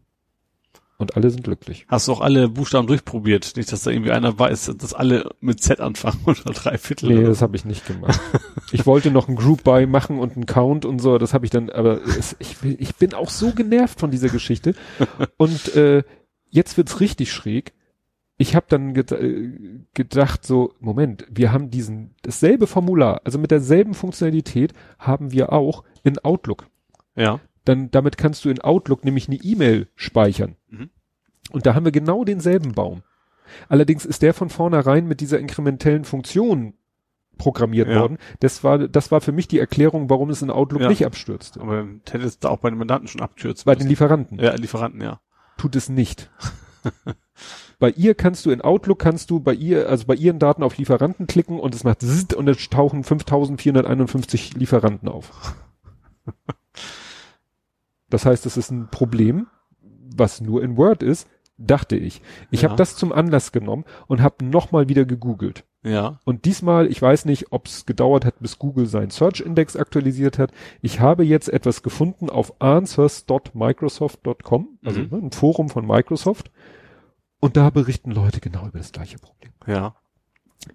Und alle sind glücklich. Hast du auch alle Buchstaben durchprobiert? Nicht, dass da irgendwie einer weiß, dass alle mit Z anfangen [laughs] oder drei Viertel. Nee, oder das habe ich nicht gemacht. [laughs] ich wollte noch ein Group Buy machen und einen Count und so, das habe ich dann, aber es, ich, ich bin auch so genervt von dieser Geschichte. Und äh, jetzt wird's richtig schräg. Ich habe dann ged äh, gedacht, so, Moment, wir haben diesen, dasselbe Formular, also mit derselben Funktionalität haben wir auch in Outlook. Ja. Dann, damit kannst du in Outlook nämlich eine E-Mail speichern. Mhm. Und da haben wir genau denselben Baum. Allerdings ist der von vornherein mit dieser inkrementellen Funktion programmiert Ja. worden. Das war, das war für mich die Erklärung, warum es in Outlook Ja. nicht abstürzte. Aber dann hätte es da auch bei den Mandanten schon abkürzen Bei den. Lieferanten Ja, Lieferanten, ja. tut es nicht. [laughs] bei ihr kannst du in Outlook kannst du bei ihr, also bei ihren Daten auf Lieferanten klicken und es macht zzt und es tauchen 5451 Lieferanten auf. [laughs] Das heißt, es ist ein Problem, was nur in Word ist, dachte ich. Ich Ja. habe das zum Anlass genommen und habe nochmal wieder gegoogelt. Ja. Und diesmal, ich weiß nicht, ob es gedauert hat, bis Google seinen Search Index aktualisiert hat. Ich habe jetzt etwas gefunden auf answers.microsoft.com, also Mhm. ne, ein Forum von Microsoft. Und da berichten Leute genau über das gleiche Problem. Ja.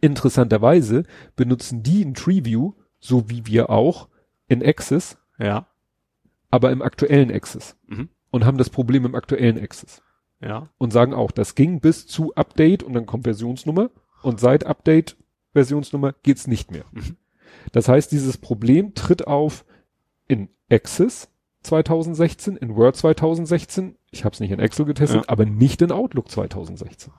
Interessanterweise benutzen die ein Treeview, so wie wir auch, in Access, Ja. aber im aktuellen Access. Mhm. Und haben das Problem im aktuellen Access. Ja. Und sagen auch, das ging bis zu Update und dann kommt Versionsnummer. Und seit Update Versionsnummer geht's nicht mehr. Mhm. Das heißt, dieses Problem tritt auf in Access 2016, in Word 2016. Ich habe es nicht in Excel getestet, Ja. aber nicht in Outlook 2016.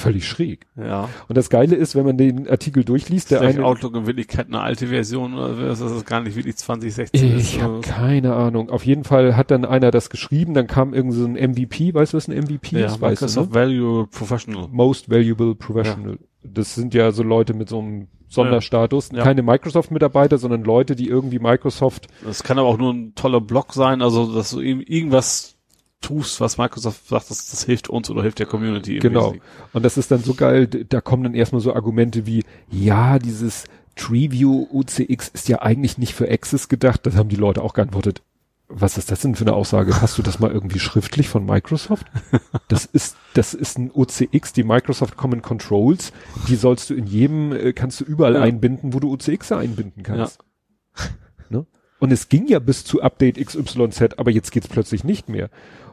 Völlig schräg. Ja. Und das Geile ist, wenn man den Artikel durchliest, der eine, Outlook in Wirklichkeit eine alte Version oder ist das gar nicht wirklich 2016 ist? ich habe keine Ahnung. Auf jeden Fall hat dann einer das geschrieben, dann kam irgend so ein MVP, weißt du, was ein MVP ja, ist? Weißt du, ne? Microsoft Value Professional. Most Valuable Professional. Das sind ja so Leute mit so einem Sonderstatus. Ja. Keine Microsoft-Mitarbeiter, sondern Leute, die irgendwie Microsoft Das kann aber auch nur ein toller Blog sein, also dass du eben irgendwas tust, was Microsoft sagt, das, das hilft uns oder hilft der Community. Genau. Wesentlichen. Und das ist dann so geil, da kommen dann erstmal so Argumente wie, ja, dieses Treeview UCX ist ja eigentlich nicht für Access gedacht. Das haben die Leute auch geantwortet. Was ist das denn für eine Aussage? Hast du das mal irgendwie schriftlich von Microsoft? Das ist, das ist ein OCX, die Microsoft Common Controls. Die sollst du in jedem, äh, kannst du überall Ja. einbinden, wo du OCX einbinden kannst. Ne? Und es ging ja bis zu Update XYZ, aber jetzt geht's plötzlich nicht mehr.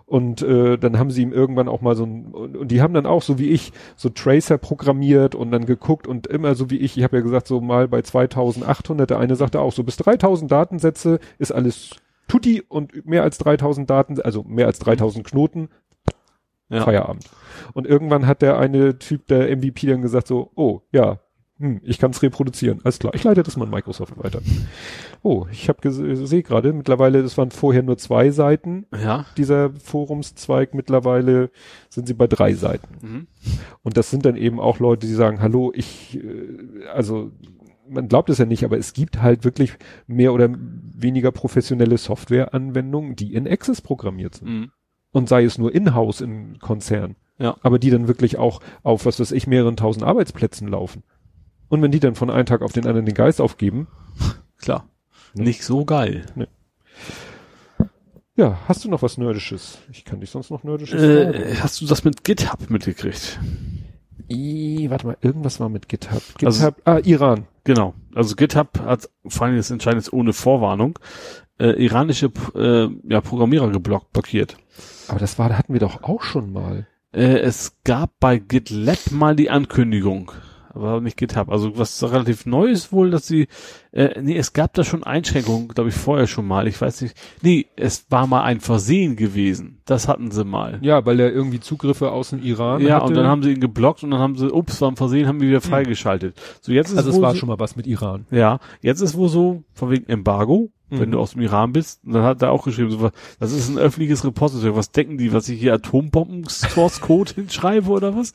Und äh, dann haben sie ihm irgendwann auch mal so ein, und, und die haben dann auch, so wie ich, so Tracer programmiert und dann geguckt und immer so wie ich, ich habe ja gesagt, so mal bei 2800, der eine sagte auch, so bis 3000 Datensätze ist alles tutti und mehr als 3000 Daten, also mehr als 3000 Knoten, Ja. Feierabend. Und irgendwann hat der eine Typ, der MVP, dann gesagt so, oh, ja, hm, ich kann es reproduzieren. Alles klar, ich leite das mal an Microsoft weiter. Oh, ich habe sehe gerade, mittlerweile, das waren vorher nur zwei Seiten, Ja. dieser Forumszweig, mittlerweile sind sie bei drei Seiten. Mhm. Und das sind dann eben auch Leute, die sagen, hallo, ich, äh, also man glaubt es ja nicht, aber es gibt halt wirklich mehr oder weniger professionelle Softwareanwendungen, die in Access programmiert sind Mhm. und sei es nur in-house im Konzern. Ja. Aber die dann wirklich auch auf, was weiß ich, mehreren tausend Arbeitsplätzen laufen. Und wenn die dann von einem Tag auf den anderen den Geist aufgeben, Klar. Ja. Nicht so geil. ja, hast du noch was Nerdisches? Ich kann dich sonst noch Nerdisches Äh, hast du das mit GitHub mitgekriegt? I, warte mal, irgendwas war mit GitHub. GitHub, Also- ah, Iran. Genau. Also GitHub hat vor allem das Entscheidende ist ohne Vorwarnung äh, iranische äh, ja, Programmierer geblockt, blockiert. Aber das war, hatten wir doch auch schon mal. Äh, es gab bei GitLab mal die Ankündigung, aber nicht GitHub. Also was relativ neu ist wohl, dass sie, äh, nee, es gab da schon Einschränkungen, glaube ich, vorher schon mal. Ich weiß nicht. Nee, es war mal ein Versehen gewesen. Das hatten sie mal. Ja, weil er irgendwie Zugriffe aus dem Iran Ja, hatte. und dann haben sie ihn geblockt und dann haben sie, ups, war ein Versehen, haben wir wieder freigeschaltet. So, jetzt ist also es war so, schon mal was mit Iran. Ja, jetzt ist wohl so, von wegen Embargo, wenn Mhm. du aus dem Iran bist, und dann hat er auch geschrieben, so, das ist ein öffentliches Repository, was denken die, was ich hier Atombomben-Source-Code [laughs] hinschreibe oder was?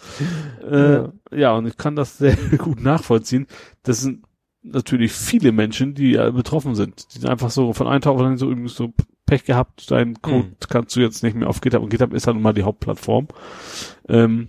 Äh, Ja. ja. und ich kann das sehr [laughs] gut nachvollziehen. Das sind natürlich viele Menschen, die äh, betroffen sind. Die sind einfach so von einem Tag auf den anderen so irgendwie so Pech gehabt, dein Code Mhm. kannst du jetzt nicht mehr auf GitHub und GitHub ist dann nun mal die Hauptplattform. Ähm,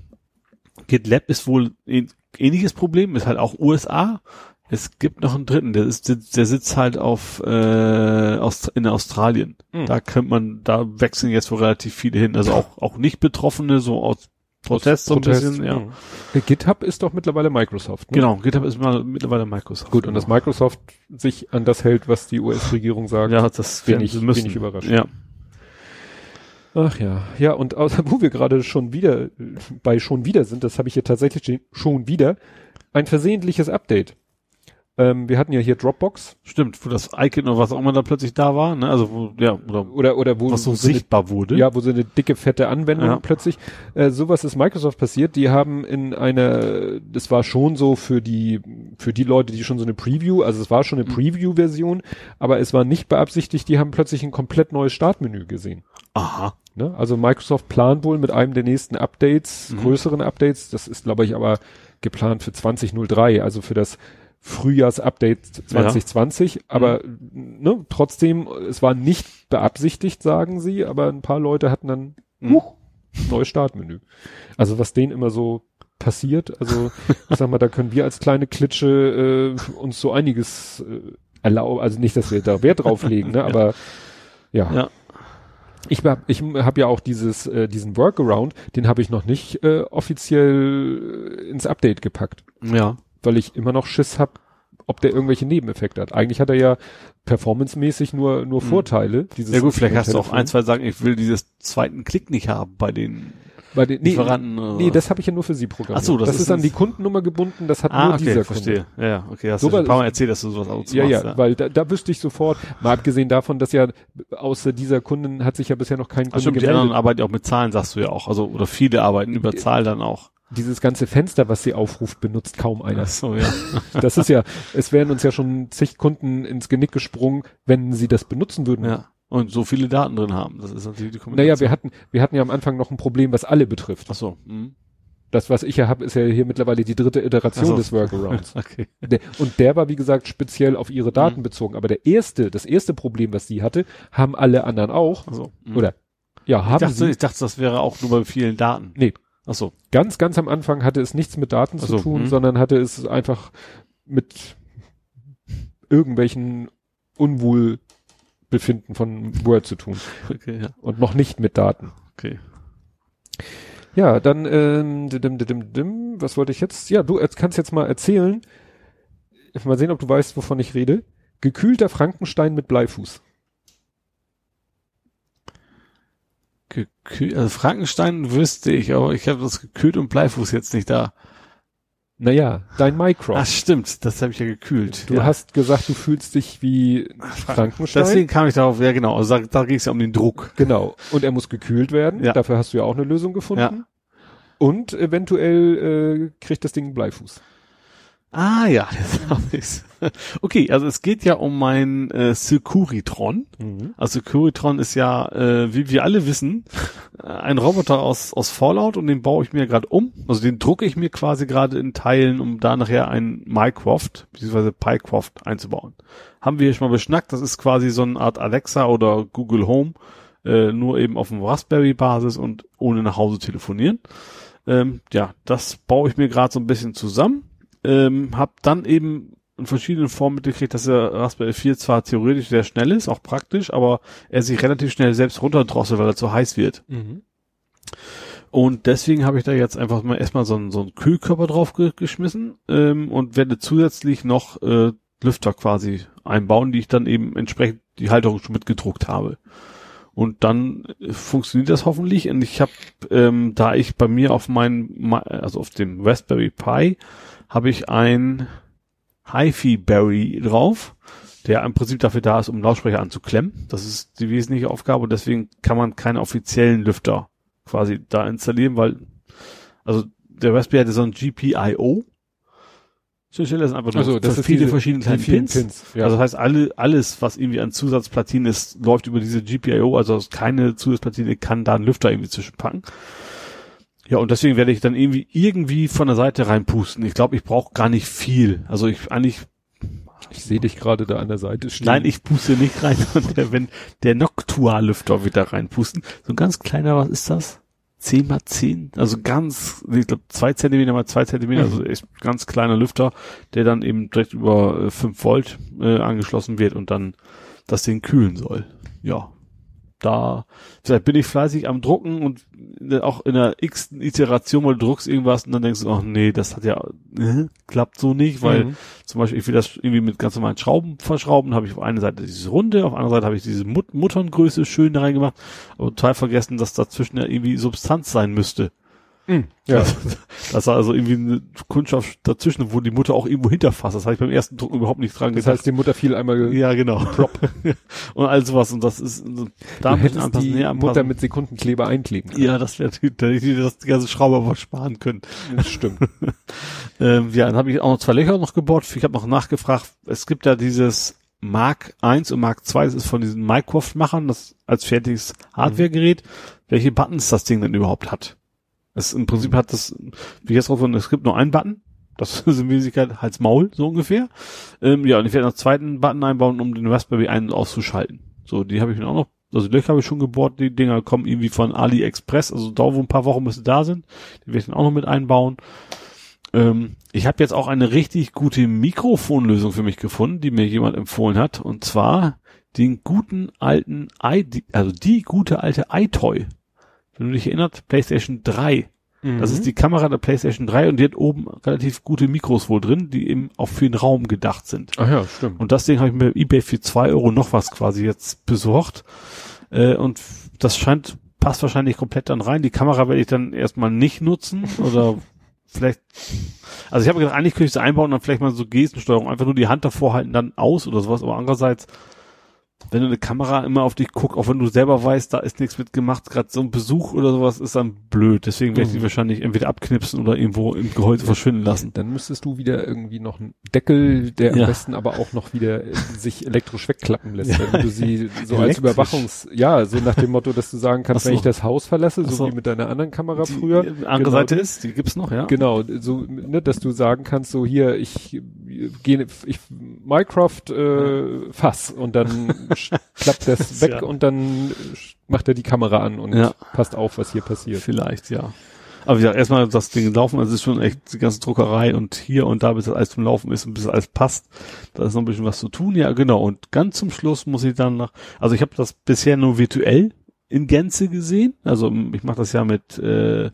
GitLab ist wohl ein ähnliches Problem, ist halt auch USA. Es gibt noch einen dritten, der ist, der sitzt halt auf äh, Aust in Australien. Mhm. Da könnte man, da wechseln jetzt wohl relativ viele hin. Also auch auch nicht Betroffene, so aus Protest so ein Protest, bisschen, ja. mhm. Äh, GitHub ist doch mittlerweile Microsoft. Ne? Genau, GitHub ist mal mittlerweile Microsoft. Gut, und dass Microsoft sich an das hält, was die US-Regierung sagt. ja, das bin ich- sie bin müssen. ich überrascht. Ja. Ach ja, ja, und außer, wo wir gerade schon wieder bei schon wieder sind, das habe ich hier tatsächlich schon wieder, ein versehentliches Update. Ähm, wir hatten ja hier Dropbox Stimmt, wo das Icon oder was auch immer da plötzlich da war, ne? Also wo, ja, oder oder oder wo, was so so eine, sichtbar wurde. ja, wo so eine dicke fette Anwendung Ja. plötzlich. Äh, sowas ist Microsoft passiert. Die haben in einer, das war schon so für die für die Leute, die schon so eine Preview, also es war schon eine Mhm. Preview-Version, aber es war nicht beabsichtigt. Die haben plötzlich ein komplett neues Startmenü gesehen. Aha. Ne? Also Microsoft plant wohl mit einem der nächsten Updates, Mhm. größeren Updates, das ist glaube ich aber geplant für 2003, also für das Frühjahrsupdate 2020, aber ne, trotzdem, es war nicht beabsichtigt, sagen sie, aber ein paar Leute hatten dann Mhm. huch, neues Startmenü. Also was denen immer so passiert, also [laughs] ich sag mal, da können wir als kleine Klitsche äh, uns so einiges äh, erlauben, also nicht, dass wir da Wert drauf legen, ne, [laughs] aber ja. Ja. Ich hab, ich hab ja auch dieses, äh, diesen Workaround, den habe ich noch nicht äh, offiziell äh, ins Update gepackt, Ja. Weil ich immer noch Schiss hab, ob der irgendwelche Nebeneffekte hat. Eigentlich hat er ja performancemäßig nur nur Mhm. Vorteile. Dieses Ja gut, vielleicht hast du auch ein, zwei sagen, ich will dieses zweiten Klick nicht haben bei den Bei den, nee, Lieferanten. oder nee, das habe ich ja nur für sie programmiert. Ach so, das das ist ist an die Kundennummer gebunden. Das hat Ah, nur okay, dieser verstehe. Ja, ja, okay, hast So du ein paar Mal erzählt, dass du sowas auch Kunde. Ja, machst, ja, weil da, da wüsste ich sofort, mal abgesehen davon, dass ja außer dieser Kunden hat sich ja bisher noch kein Kunde die gemeldet. anderen arbeiten ja auch mit Zahlen, sagst du ja auch. Also, oder viele arbeiten über Die- Zahl dann auch. Dieses ganze Fenster, was sie aufruft, benutzt kaum einer. Ach so, ja. [laughs] Das ist ja, es wären uns ja schon zig Kunden ins Genick gesprungen, wenn sie das benutzen würden. ja. Und so viele Daten drin haben. Das ist natürlich die Naja, wir hatten, wir hatten ja am Anfang noch ein Problem, was alle betrifft. Ach so. Hm. Das, was ich ja habe, ist ja hier mittlerweile die dritte Iteration so. des Workarounds. [laughs] Okay. Und der war, wie gesagt, speziell auf ihre Daten Mhm. bezogen. Aber der erste, das erste Problem, was sie hatte, haben alle anderen auch. Also, Oder, ja, ich haben dachte, sie. ich dachte, das wäre auch nur bei vielen Daten. Nee. Ach so. Ganz, ganz am Anfang hatte es nichts mit Daten Ach zu so, tun, mhm. sondern hatte es einfach mit irgendwelchen Unwohlbefinden von Word zu tun. Okay, ja. Und noch nicht mit Daten. Okay. Ja, dann, ähm, dim, dim, dim, was wollte ich jetzt? Ja, du kannst jetzt mal erzählen. Mal sehen, ob du weißt, wovon ich rede. Gekühlter Frankenstein mit Bleifuß. Gekühlt, also Frankenstein wüsste ich, aber ich habe das gekühlt und Bleifuß jetzt nicht da. Naja, dein Mycroft. Ach stimmt, das habe ich ja gekühlt. du ja. hast gesagt, du fühlst dich wie Frankenstein. Deswegen kam ich darauf, ja genau, also da, da ging es ja um den Druck. Genau. Und er muss gekühlt werden. Ja. Dafür hast du ja auch eine Lösung gefunden. Ja. Und eventuell äh, kriegt das Ding einen Bleifuß. Ah ja, [laughs] jetzt hab ich's. Okay, also es geht ja um mein äh, Securitron. Also Securitron ist ja, äh, wie wir alle wissen, äh, ein Roboter aus, aus Fallout und den baue ich mir gerade um. Also den drucke ich mir quasi gerade in Teilen, um da nachher ein Mycroft, beziehungsweise Pycroft einzubauen. Haben wir hier schon mal beschnackt, das ist quasi so eine Art Alexa oder Google Home, äh, nur eben auf dem Raspberry-Basis und ohne nach Hause telefonieren. Ähm, ja, das baue ich mir gerade so ein bisschen zusammen. Ähm, hab dann eben in verschiedenen Formen mitgekriegt, dass der Raspberry 4 zwar theoretisch sehr schnell ist, auch praktisch, aber er sich relativ schnell selbst runterdrosselt, weil er zu heiß wird. Mhm. Und deswegen habe ich da jetzt einfach mal erstmal so einen, so einen Kühlkörper drauf ge geschmissen ähm, und werde zusätzlich noch äh, Lüfter quasi einbauen, die ich dann eben entsprechend die Halterung schon mitgedruckt habe. Und dann funktioniert das hoffentlich. Und ich habe, ähm, da ich bei mir auf meinem, also auf dem Raspberry Pi, habe ich ein HiFi Berry drauf, der im Prinzip dafür da ist, um Lautsprecher anzuklemmen. Das ist die wesentliche Aufgabe und deswegen kann man keine offiziellen Lüfter quasi da installieren, weil, also der Raspberry hatte so ein GPIO. So stelle das einfach nur Also, das viele diese- verschiedene kleine Pins. Pins, ja. Also das heißt, alle, alles, was irgendwie an Zusatzplatinen ist, läuft über diese GPIO, also keine Zusatzplatine kann da einen Lüfter irgendwie zwischenpacken. Ja, und deswegen werde ich dann irgendwie irgendwie von der Seite reinpusten. Ich glaube, ich brauche gar nicht viel. Also ich eigentlich, Ich sehe dich gerade da an der Seite stehen. nein, ich puste nicht rein. [laughs] Der, wenn der Noctua-Lüfter wird da reinpusten. So ein ganz kleiner, was ist das? 10 mal 10, also ganz, ich glaube zwei Zentimeter mal zwei Zentimeter, also ist ganz kleiner Lüfter, der dann eben direkt über äh, 5 Volt äh, angeschlossen wird und dann das Ding kühlen soll. Ja, da vielleicht bin ich fleißig am Drucken und auch in der x Iteration, du druckst irgendwas und dann denkst du, ach nee, das hat ja äh, klappt so nicht, weil Mhm. zum Beispiel ich will das irgendwie mit ganz normalen Schrauben verschrauben, habe ich auf einer Seite diese Runde, auf der anderen Seite habe ich diese Mut Mutterngröße schön da reingemacht, aber total vergessen, dass dazwischen ja irgendwie Substanz sein müsste. Mhm. Ja. Das war also irgendwie eine Kundschaft dazwischen, wo die Mutter auch irgendwo hinterfasst. Das habe ich beim ersten Drucken überhaupt nicht dran Das gedacht. heißt, die Mutter fiel einmal ja, genau. [laughs] und all sowas. Und das ist da du hättest die nee, Mutter mit Sekundenkleber einkleben können. Ja, das wäre, da hätte ich das ganze Schraube aber sparen können. Das stimmt. [laughs] Ähm, ja, dann habe ich auch noch zwei Löcher noch gebohrt. Ich habe noch nachgefragt, es gibt ja dieses Mark 1 und Mark 2, das ist von diesen Mycroft-Machern, das als fertiges Hardware-Gerät, welche Buttons das Ding denn überhaupt hat. Es im Prinzip hat das, wie jetzt drauf es gibt nur einen Button. Das [laughs] ist in Wirklichkeit Hals Maul, so ungefähr. Ähm, ja, und ich werde noch einen zweiten Button einbauen, um den Raspberry ein- und auszuschalten. So, die habe ich mir auch noch, also die Löcher habe ich schon gebohrt, die Dinger kommen irgendwie von AliExpress, also da wo ein paar Wochen müssen da sind. Die werde ich dann auch noch mit einbauen. Ähm, ich habe jetzt auch eine richtig gute Mikrofonlösung für mich gefunden, die mir jemand empfohlen hat. Und zwar den guten alten, i, also die gute alte iToy. Wenn du dich erinnerst, PlayStation 3. Das Mhm. ist die Kamera der PlayStation 3 und die hat oben relativ gute Mikros wohl drin, die eben auch für den Raum gedacht sind. Ach ja, stimmt. Und das Ding habe ich mir eBay für zwei Euro noch was quasi jetzt besorgt. Äh, und das scheint, passt wahrscheinlich komplett dann rein. Die Kamera werde ich dann erstmal nicht nutzen oder [laughs] vielleicht, also ich habe gedacht, eigentlich könnte ich sie einbauen und dann vielleicht mal so Gestensteuerung, einfach nur die Hand davor halten, dann aus oder sowas. Aber andererseits, wenn du eine Kamera immer auf dich guckst, auch wenn du selber weißt, da ist nichts mit gemacht, gerade so ein Besuch oder sowas ist dann blöd. Deswegen werde ich die Mhm. wahrscheinlich entweder abknipsen oder irgendwo im Gehäuse verschwinden lassen. Dann müsstest du wieder irgendwie noch einen Deckel, der Ja. am besten aber auch noch wieder äh, sich elektrisch wegklappen lässt, Ja. wenn du sie [laughs] so als? Überwachungs, ja, so nach dem Motto, dass du sagen kannst, so. wenn ich das Haus verlasse, so so. wie mit deiner anderen Kamera Die früher. andere genau, Seite ist, die gibt's noch, ja? Genau, so, ne, dass du sagen kannst, so hier, ich gehe, ich Minecraft äh, Fass und dann [laughs] klappt das weg ja. und dann macht er die Kamera an und Ja. passt auf, was hier passiert. Vielleicht, ja. Aber ja, erstmal das Ding laufen, also es ist schon echt die ganze Druckerei und hier und da, bis das alles zum Laufen ist und bis das alles passt. Da ist noch ein bisschen was zu tun, ja, genau. Und ganz zum Schluss muss ich dann noch, also ich habe das bisher nur virtuell in Gänze gesehen. Also ich mache das ja mit äh,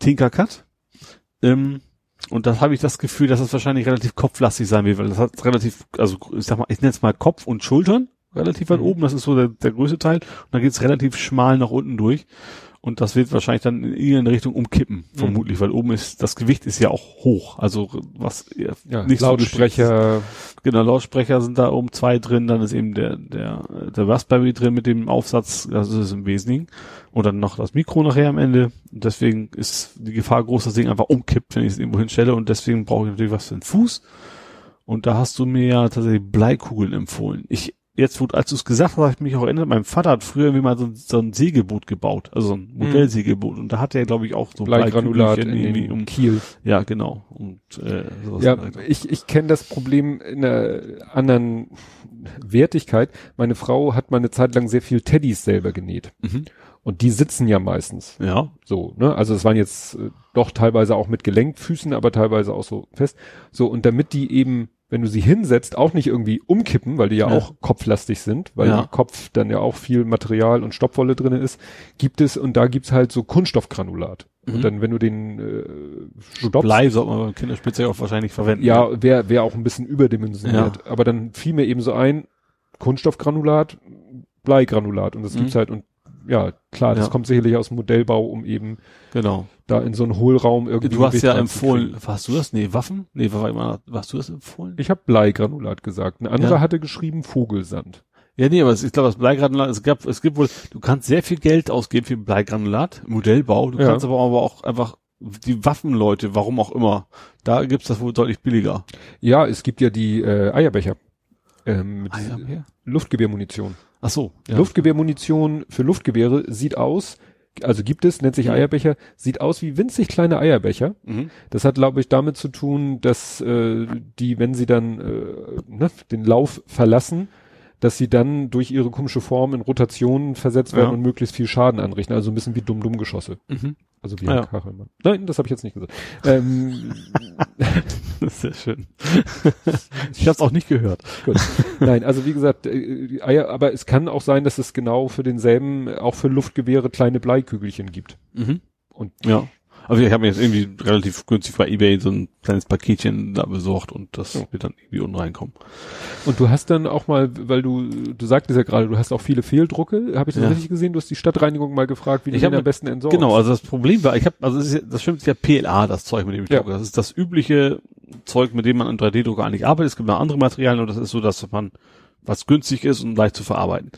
Tinkercad. Ähm, und da habe ich das Gefühl, dass das wahrscheinlich relativ kopflastig sein wird, weil das hat relativ, also ich sag mal, ich nenne es mal Kopf und Schultern relativ weit Mhm. oben, das ist so der, der größte Teil. Und dann geht's relativ schmal nach unten durch. Und das wird wahrscheinlich dann in irgendeine Richtung umkippen, vermutlich, weil oben ist, das Gewicht ist ja auch hoch. Also was Ja, nicht so Lautsprecher, Genau, Lautsprecher sind da oben zwei drin, dann ist eben der, der, der Raspberry drin mit dem Aufsatz, das ist im Wesentlichen. Und dann noch das Mikro nachher am Ende. Und deswegen ist die Gefahr groß, dass das Ding einfach umkippt, wenn ich es irgendwo hinstelle. Und deswegen brauche ich natürlich was für den Fuß. Und da hast du mir ja tatsächlich Bleikugeln empfohlen. Ich, jetzt, wo, als du es gesagt hast, habe ich mich auch erinnert, mein Vater hat früher irgendwie mal so, ein- so ein Segelboot gebaut, also so ein Modellsegelboot. Und da hatte er, glaube ich, auch so Bleigranulat in irgendwie um, Kiel. ja, genau. Und, äh, sowas Ja, ich, ich kenne das Problem in einer anderen Wertigkeit. Meine Frau hat mal eine Zeit lang sehr viel Teddys selber genäht. Mhm. Und die sitzen ja meistens. Ja. So, ne? Also es waren jetzt äh, doch teilweise auch mit Gelenkfüßen, aber teilweise auch so fest. So, und damit die eben, wenn du sie hinsetzt, auch nicht irgendwie umkippen, weil die ja, Ja. auch kopflastig sind, weil Ja. im Kopf dann ja auch viel Material und Stoppwolle drinne ist, gibt es, und da gibt's halt so Kunststoffgranulat. Mhm. Und dann, wenn du den äh, stoppst, Blei sollte man beim Kinderspielzeug auch wahrscheinlich verwenden. ja, wäre wär auch ein bisschen überdimensioniert. Aber dann fiel mir eben so ein, Kunststoffgranulat, Bleigranulat. Und das Mhm. gibt's halt, und ja, klar, das Ja. kommt sicherlich aus dem Modellbau, um eben genau. Da in so einen Hohlraum irgendwie. Du hast ja empfohlen, warst du das? Nee, Waffen? Nee, war immer, warst du das empfohlen? Ich habe Bleigranulat gesagt. Eine andere Ja. hatte geschrieben Vogelsand. Ja, nee, aber es- ich glaube, das Bleigranulat, es gab, es gibt wohl, du kannst sehr viel Geld ausgeben für Bleigranulat, Modellbau, du Ja. kannst aber, auch einfach die Waffenleute, warum auch immer, da gibt's das wohl deutlich billiger. Ja, es gibt ja die äh, Eierbecher. Ähm, mit Eierbecher? Luftgewehrmunition. Ach so. Ja. Luftgewehrmunition für Luftgewehre sieht aus, also gibt es, nennt sich Mhm. Eierbecher, sieht aus wie winzig kleine Eierbecher. Mhm. Das hat, glaube ich, damit zu tun, dass äh, die, wenn sie dann äh, ne, den Lauf verlassen, dass sie dann durch ihre komische Form in Rotationen versetzt werden Ja. und möglichst viel Schaden anrichten. Also ein bisschen wie Dumm-Dumm-Geschosse. Mhm. Also wie ein ja. Kachelmann. Nein, das habe ich jetzt nicht gesagt. Ähm, [laughs] Das ist sehr schön. [laughs] ich habe es auch nicht gehört. Gut. Nein, also wie gesagt, äh, Eier, aber es kann auch sein, dass es genau für denselben, auch für Luftgewehre kleine Bleikügelchen gibt. Mhm. Und Ja. Also ich habe mir jetzt irgendwie relativ günstig bei eBay so ein kleines Paketchen da besorgt und das Ja. wird dann irgendwie unten reinkommen. Und du hast dann auch mal, weil du, du sagtest ja gerade, du hast auch viele Fehldrucke. Habe ich das Ja. richtig gesehen? Du hast die Stadtreinigung mal gefragt, wie Ich den hab- am besten entsorgst. Genau, also das Problem war, ich habe, also das, ist ja, das stimmt, ist ja PLA, das Zeug, mit dem ich Ja. drucke. Das ist das übliche Zeug, mit dem man an 3D-Drucker eigentlich arbeitet. Es gibt noch andere Materialien und das ist so, dass man was günstig ist und leicht zu verarbeiten.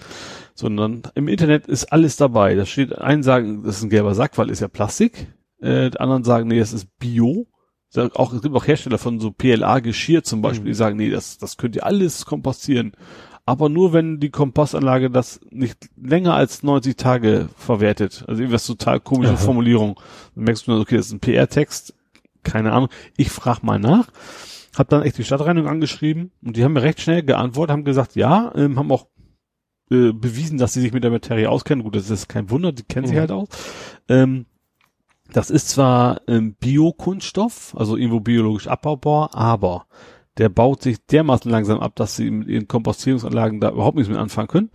Sondern im Internet ist alles dabei. Da steht, einen sagen, das ist ein gelber Sack, weil ist ja Plastik. Äh, die anderen sagen, nee, das ist Bio. Auch, es gibt auch Hersteller von so PLA-Geschirr zum Beispiel, Mhm. die sagen, nee, das, das könnt ihr alles kompostieren. Aber nur wenn die Kompostanlage das nicht länger als 90 Tage verwertet. Also irgendwas total komische Aha. Formulierung. Dann merkst du nur, okay, das ist ein PR-Text. Keine Ahnung. Ich frage mal nach. Hab dann echt die Stadtreinigung angeschrieben und die haben mir recht schnell geantwortet, haben gesagt, ja, ähm, haben auch äh, bewiesen, dass sie sich mit der Materie auskennen. Gut, das ist kein Wunder, die kennen sich Mhm. halt aus. Ähm, das ist zwar ähm, Biokunststoff, also irgendwo biologisch abbaubar, aber der baut sich dermaßen langsam ab, dass sie mit ihren Kompostierungsanlagen da überhaupt nichts mit anfangen können.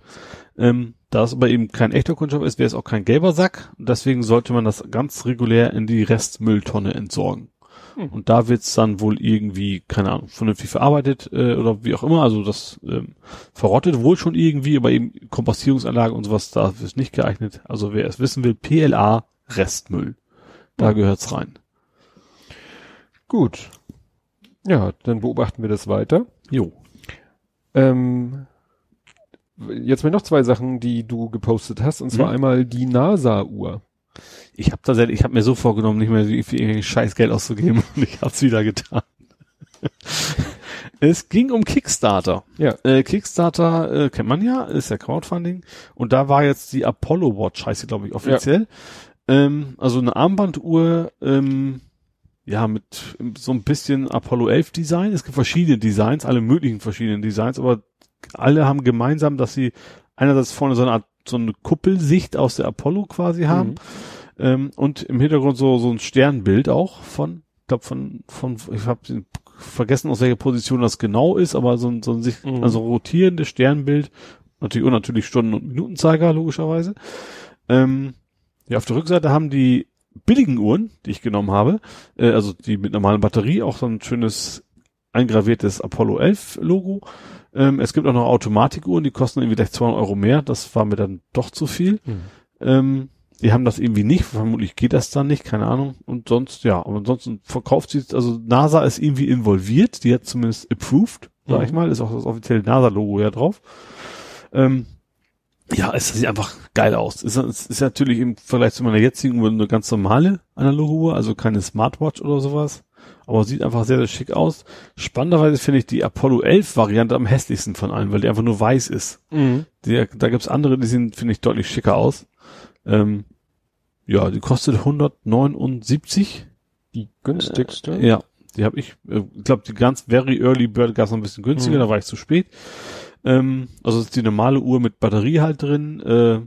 Ähm, da es aber eben kein echter Kunststoff ist, wäre es auch kein gelber Sack. Und deswegen sollte man das ganz regulär in die Restmülltonne entsorgen. Hm. Und da wird's dann wohl irgendwie, keine Ahnung, vernünftig verarbeitet äh, oder wie auch immer. Also das ähm, verrottet wohl schon irgendwie, aber eben Kompostierungsanlage und sowas, da ist nicht geeignet. Also wer es wissen will, PLA Restmüll. Da gehört's rein. Gut. Ja, dann beobachten wir das weiter. Jo. Ähm, jetzt mal noch zwei Sachen, die du gepostet hast, und zwar Mhm. einmal die NASA-Uhr. Ich habe tatsächlich, ich habe mir so vorgenommen, nicht mehr irgendwie scheiß Geld auszugeben [laughs] und ich habe es wieder getan. es ging um Kickstarter. Ja. Äh, Kickstarter äh, kennt man ja, ist ja Crowdfunding und da war jetzt die Apollo Watch, heißt sie glaube ich offiziell. Ähm, also eine Armbanduhr, ähm, ja mit so ein bisschen Apollo 11 Design. Es gibt verschiedene Designs, alle möglichen verschiedenen Designs, aber alle haben gemeinsam, dass sie einerseits vorne so eine Art so eine Kuppelsicht aus der Apollo quasi haben Mhm. ähm, und im Hintergrund so so ein Sternbild auch von ich glaube von von ich habe vergessen aus welcher Position das genau ist aber so ein so ein sich Mhm. also rotierendes Sternbild natürlich und natürlich Stunden und Minutenzeiger logischerweise ähm, ja auf der Rückseite haben die billigen Uhren die ich genommen habe äh, also die mit normalen Batterie auch so ein schönes eingraviertes Apollo 11 Logo ähm, es gibt auch noch Automatikuhren, die kosten irgendwie gleich 200 Euro mehr. Das war mir dann doch zu viel. Mhm. Ähm, die haben das irgendwie nicht. Vermutlich geht das dann nicht, keine Ahnung. Und sonst, ja, aber ansonsten verkauft sie, also NASA ist irgendwie involviert. Die hat zumindest approved, sag Mhm. ich mal. Ist auch das offizielle NASA-Logo ja drauf. Ähm, ja, es sieht einfach geil aus. Es ist, ist natürlich im Vergleich zu meiner jetzigen Uhr eine ganz normale analoge Uhr, also keine Smartwatch oder sowas. Aber sieht einfach sehr, sehr schick aus. Spannenderweise finde ich die Apollo 11 Variante am hässlichsten von allen, weil die einfach nur weiß ist. Mhm. Die, da gibt's andere, die sehen, finde ich, deutlich schicker aus. Ähm, ja, die kostet 179. Die günstigste. Ja, die habe ich, äh, ich glaube, die ganz Very Early Bird gab's noch ein bisschen günstiger, Mhm. da war ich zu spät. Ähm, also ist die normale Uhr mit Batterie halt drin. Äh,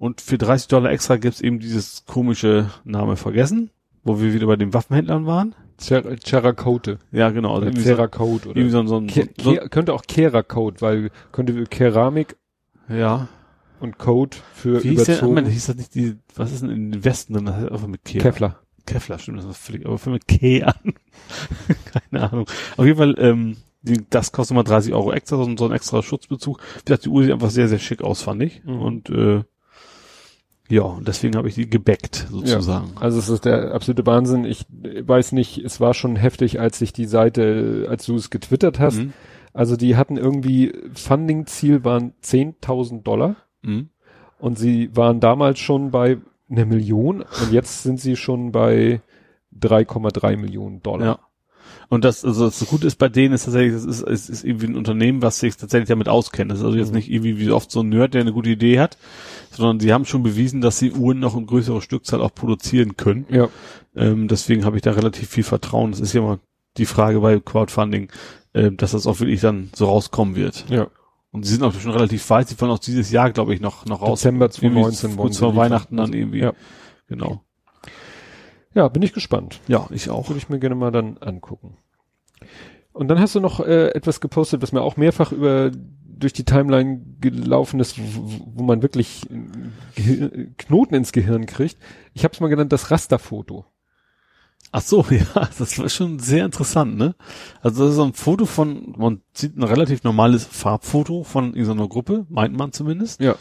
und für 30 Dollar extra gibt's eben dieses komische Name vergessen, wo wir wieder bei den Waffenhändlern waren. Cer Cerakote. Ja, genau. Also Oder irgendwie so, Cerakote oder. irgendwie so, so, Ke so, könnte auch Kerakote, weil könnte Keramik ja. und Code für Wie hieß der? überzogen. Moment, hieß das nicht die, was ist denn in den Westen drin? Das heißt einfach mit Ke Kevlar. Kevlar, stimmt, das ist völlig, aber für mit K an. [laughs] Keine Ahnung. Auf jeden Fall, ähm, die, das kostet mal 30 Euro extra, so, ein- so ein extra Schutzbezug. Wie gesagt, die Uhr sieht einfach sehr, sehr schick aus, fand ich. Mhm. Und äh, ja, und deswegen habe ich die gebackt, sozusagen. Also es ist der absolute Wahnsinn. Ich weiß nicht, es war schon heftig, als ich die Seite, als du es getwittert hast. Mhm. Also die hatten irgendwie, Funding-Ziel waren 10.000 Dollar Mhm. und sie waren damals schon bei einer Million und jetzt sind sie schon bei 3,3 Millionen Dollar. Ja. Und das, also das Gute ist bei denen ist tatsächlich, das ist, es ist irgendwie ein Unternehmen, was sich tatsächlich damit auskennt. Das ist also jetzt Mhm. nicht irgendwie wie oft so ein Nerd, der eine gute Idee hat, sondern sie haben schon bewiesen, dass sie Uhren noch in größerer Stückzahl auch produzieren können. Ja. Ähm, deswegen habe ich da relativ viel Vertrauen. Das ist ja mal die Frage bei Crowdfunding, äh, dass das auch wirklich dann so rauskommen wird. Ja. Und sie sind auch schon relativ weit, sie wollen auch dieses Jahr, glaube ich, noch, noch raus. Dezember 2019 wollen sie Weihnachten dann irgendwie. Ja. Genau. Ja, bin ich gespannt. Ja, ich auch. Würde ich mir gerne mal dann angucken. Und dann hast du noch äh, etwas gepostet, was mir auch mehrfach über durch die Timeline gelaufen ist, wo, wo man wirklich Gehir Knoten ins Gehirn kriegt. Ich habe es mal genannt das Rasterfoto. Ach so, [laughs] ja, das war schon sehr interessant, ne? Also das ist so ein Foto von, man sieht ein relativ normales Farbfoto von irgendeiner Gruppe, meint man zumindest. Ja.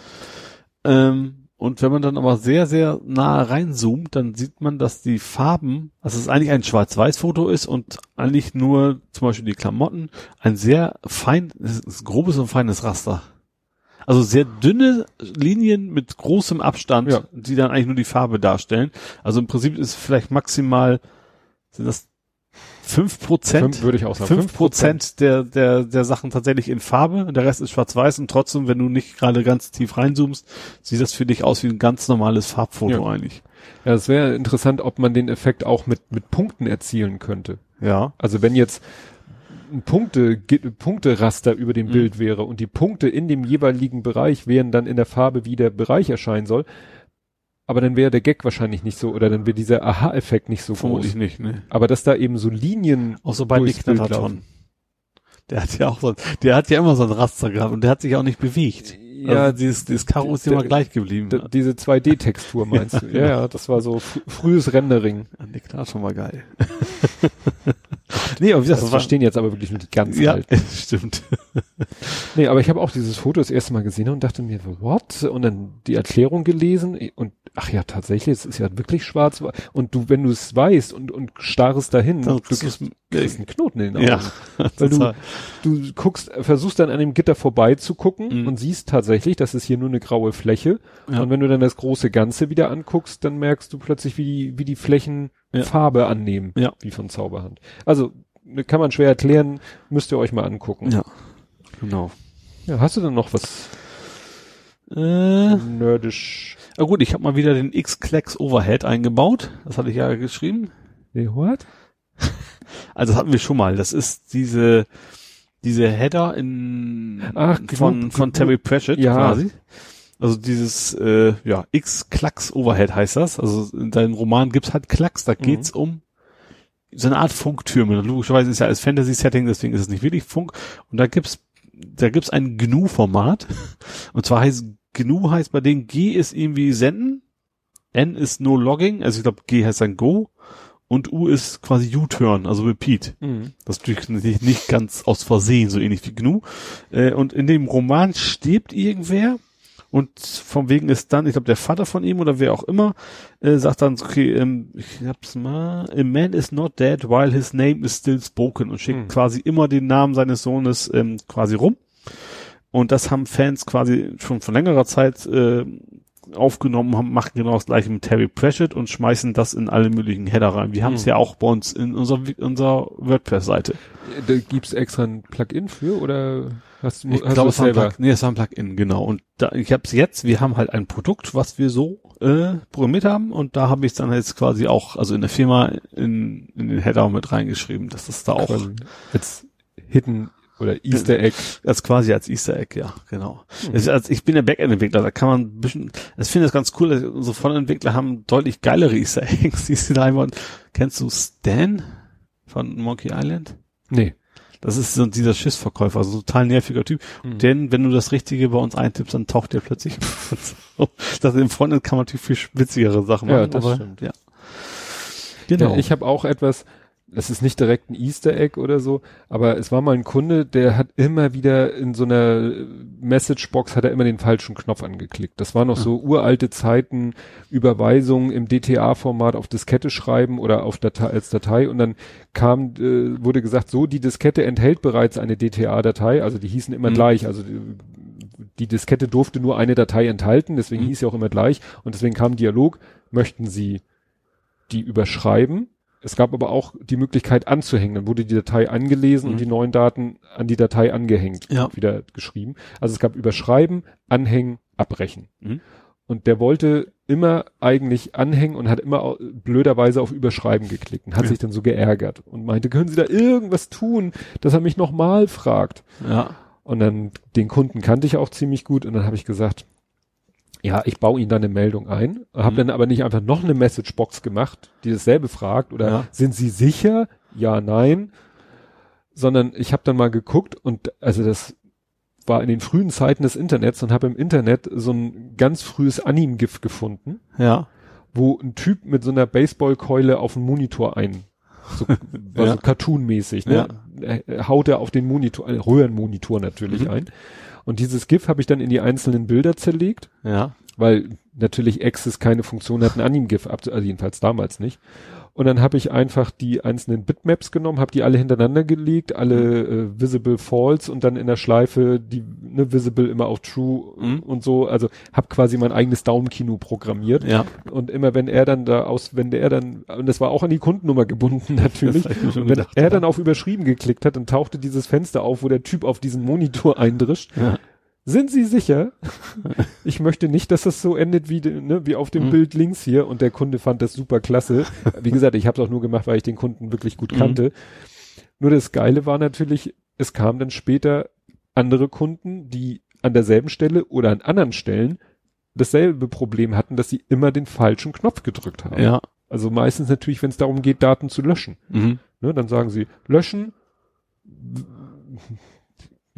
Ähm, und wenn man dann aber sehr, sehr nah reinzoomt, dann sieht man, dass die Farben, also es eigentlich ein Schwarz-Weiß-Foto ist und eigentlich nur zum Beispiel die Klamotten, ein sehr fein, grobes und feines Raster. Also sehr dünne Linien mit großem Abstand, Ja. die dann eigentlich nur die Farbe darstellen. Also im Prinzip ist vielleicht maximal, sind das fünf Prozent? Würde ich auch sagen. Fünf Prozent der, der, der Sachen tatsächlich in Farbe, und der Rest ist schwarz-weiß und trotzdem, wenn du nicht gerade ganz tief reinzoomst, sieht das für dich aus wie ein ganz normales Farbfoto Ja. eigentlich. Ja, es wäre interessant, ob man den Effekt auch mit, mit Punkten erzielen könnte. Ja. Also wenn jetzt ein Punkte, Punkteraster über dem Mhm. Bild wäre und die Punkte in dem jeweiligen Bereich wären dann in der Farbe, wie der Bereich erscheinen soll. Aber dann wäre der Gag wahrscheinlich nicht so, oder dann wäre dieser Aha-Effekt nicht so Vermutlich groß. nicht, ne. Aber dass da eben so Linien, Außer bei durchs Nick Natterton. Der hat ja auch so, der hat ja immer so ein Raster gehabt und der hat sich auch nicht bewegt. ja, also dieses, dieses Karo ist immer gleich geblieben. diese 2D-Textur meinst [laughs] Ja, du? Ja, ja, das war so fr frühes Rendering. Nick Natterton war geil. [laughs] nee, aber wie gesagt, Das, das war, verstehen jetzt aber wirklich nur die ganz ja, Alten. [laughs] stimmt. [laughs] Nee, aber ich habe auch dieses Foto das erste Mal gesehen und dachte mir, what? Und dann die Erklärung gelesen und ach ja, tatsächlich, es ist ja wirklich schwarz. Und du, wenn du es weißt und, und starrest dahin, Dann du kriegst kriegst, kriegst einen Knoten in den Augen. Ja, [laughs] Weil du, du guckst, versuchst dann an dem Gitter vorbei zu gucken Mhm. und siehst tatsächlich, das ist hier nur eine graue Fläche. Ja. Und wenn du dann das große Ganze wieder anguckst, dann merkst du plötzlich, wie die, wie die Flächen Ja. Farbe annehmen. Ja. Wie von Zauberhand. Also, ne, kann man schwer erklären, müsst ihr euch mal angucken. Ja, genau. Ja, hast du dann noch was Äh, nerdisch? na gut, ich habe mal wieder den X-Klex Overhead eingebaut. Das hatte ich ja geschrieben. Nee, what? [laughs] Also das hatten wir schon mal. Das ist diese diese Header in Ach, von Gnu- von Terry Pratchett Ja. quasi. Also dieses äh, ja X-Klacks Overhead heißt das. Also in deinem Roman gibt's halt Klacks. Da geht's um so eine Art Funktürme. Logischerweise ist ja als Fantasy-Setting, deswegen ist es nicht wirklich Funk. Und da gibt's da gibt's ein GNU-Format. [laughs] Und zwar heißt GNU heißt bei denen G ist irgendwie senden, N ist No Logging, also ich glaube G heißt dann Go und U ist quasi U-Turn, also Repeat. Mhm. Das ist natürlich nicht- ganz aus Versehen, so ähnlich wie GNU. Äh, und in dem Roman stirbt irgendwer und von wegen ist dann, ich glaube, der Vater von ihm oder wer auch immer, äh, sagt dann, okay, ähm, ich hab's mal, a man is not dead while his name is still spoken und schickt Hm. quasi immer den Namen seines Sohnes ähm, quasi rum. Und das haben Fans quasi schon von längerer Zeit äh, aufgenommen, haben, machen genau das gleiche mit Terry Pratchett und schmeißen das in alle möglichen Header rein. Wir haben es Hm. ja auch bei uns in unserer, unserer WordPress-Seite. Da gibt's extra ein Plugin für oder hast du Ich hast glaube, es ein selber? Plug, nee, es war ein Plugin, genau. Und da, ich habe es jetzt, wir haben halt ein Produkt, was wir so äh, programmiert haben und da habe ich dann jetzt quasi auch, also in der Firma in, in den Header mit reingeschrieben, dass das da auch als Hidden oder Easter Egg. als quasi als Easter Egg, ja, genau. Mhm. Es ist, als, ich bin der Backend-Entwickler, da kann man ein bisschen, ich finde das ganz cool, dass unsere Frontentwickler haben deutlich geilere Easter Eggs, die sie da einbauen. Kennst du Stan von Monkey Island? Nee. Das ist so dieser Schissverkäufer, also total nerviger Typ. Mhm. Denn wenn du das Richtige bei uns eintippst, dann taucht der plötzlich. [laughs] das im Frontend kann man natürlich viel witzigere Sachen Ja, machen. das aber, stimmt. Ja. Ja, ich habe auch etwas, das ist nicht direkt ein Easter Egg oder so, aber es war mal ein Kunde, der hat immer wieder in so einer Messagebox hat er immer den falschen Knopf angeklickt. Das war noch so uralte Zeiten, Überweisungen im DTA-Format auf Diskette schreiben oder auf Datei als Datei und dann kam, äh, wurde gesagt, so die Diskette enthält bereits eine DTA-Datei, also die hießen immer Mhm. gleich, also die, die Diskette durfte nur eine Datei enthalten, deswegen Mhm. hieß sie auch immer gleich und deswegen kam Dialog, möchten Sie die überschreiben. Es gab aber auch die Möglichkeit anzuhängen. Dann wurde die Datei angelesen Mhm. und die neuen Daten an die Datei angehängt, Ja. wieder geschrieben. Also es gab überschreiben, anhängen, abbrechen. Mhm. Und der wollte immer eigentlich anhängen und hat immer blöderweise auf Überschreiben geklickt und hat Ja. sich dann so geärgert und meinte, können Sie da irgendwas tun, dass er mich nochmal fragt? Ja. Und dann den Kunden kannte ich auch ziemlich gut und dann habe ich gesagt, ja, ich baue Ihnen da eine Meldung ein, habe Mhm. dann aber nicht einfach noch eine Messagebox gemacht, die dasselbe fragt oder Ja. sind Sie sicher? Ja, nein, sondern ich habe dann mal geguckt und also das war in den frühen Zeiten des Internets und habe im Internet so ein ganz frühes Anim-GIF gefunden, Ja. wo ein Typ mit so einer Baseballkeule auf den Monitor ein, so, [laughs] war Ja. so cartoonmäßig, ne? Äh, Haut er auf den Monitor, äh, Röhrenmonitor natürlich Mhm. ein. Und dieses GIF habe ich dann in die einzelnen Bilder zerlegt, Ja. weil natürlich Access keine Funktion hat, ein Anim-GIF abzu, also jedenfalls damals nicht. Und dann habe ich einfach die einzelnen Bitmaps genommen, habe die alle hintereinander gelegt, alle äh, Visible False und dann in der Schleife die ne, Visible immer auf True Mhm. und so. Also habe quasi mein eigenes Daumenkino programmiert. Ja. Und immer wenn er dann da aus, wenn der dann, und das war auch an die Kundennummer gebunden [laughs] natürlich, wenn gedacht, er ja. dann auf überschrieben geklickt hat, dann tauchte dieses Fenster auf, wo der Typ auf diesen Monitor eindrischt. Ja. Sind Sie sicher? Ich möchte nicht, dass das so endet wie, ne, wie auf dem Mhm. Bild links hier. Und der Kunde fand das super klasse. [laughs] Wie gesagt, ich habe es auch nur gemacht, weil ich den Kunden wirklich gut Mhm. kannte. Nur das Geile war natürlich, es kamen dann später andere Kunden, die an derselben Stelle oder an anderen Stellen dasselbe Problem hatten, dass sie immer den falschen Knopf gedrückt haben. Ja. Also meistens natürlich, wenn es darum geht, Daten zu löschen. Mhm. Ne, dann sagen sie, löschen.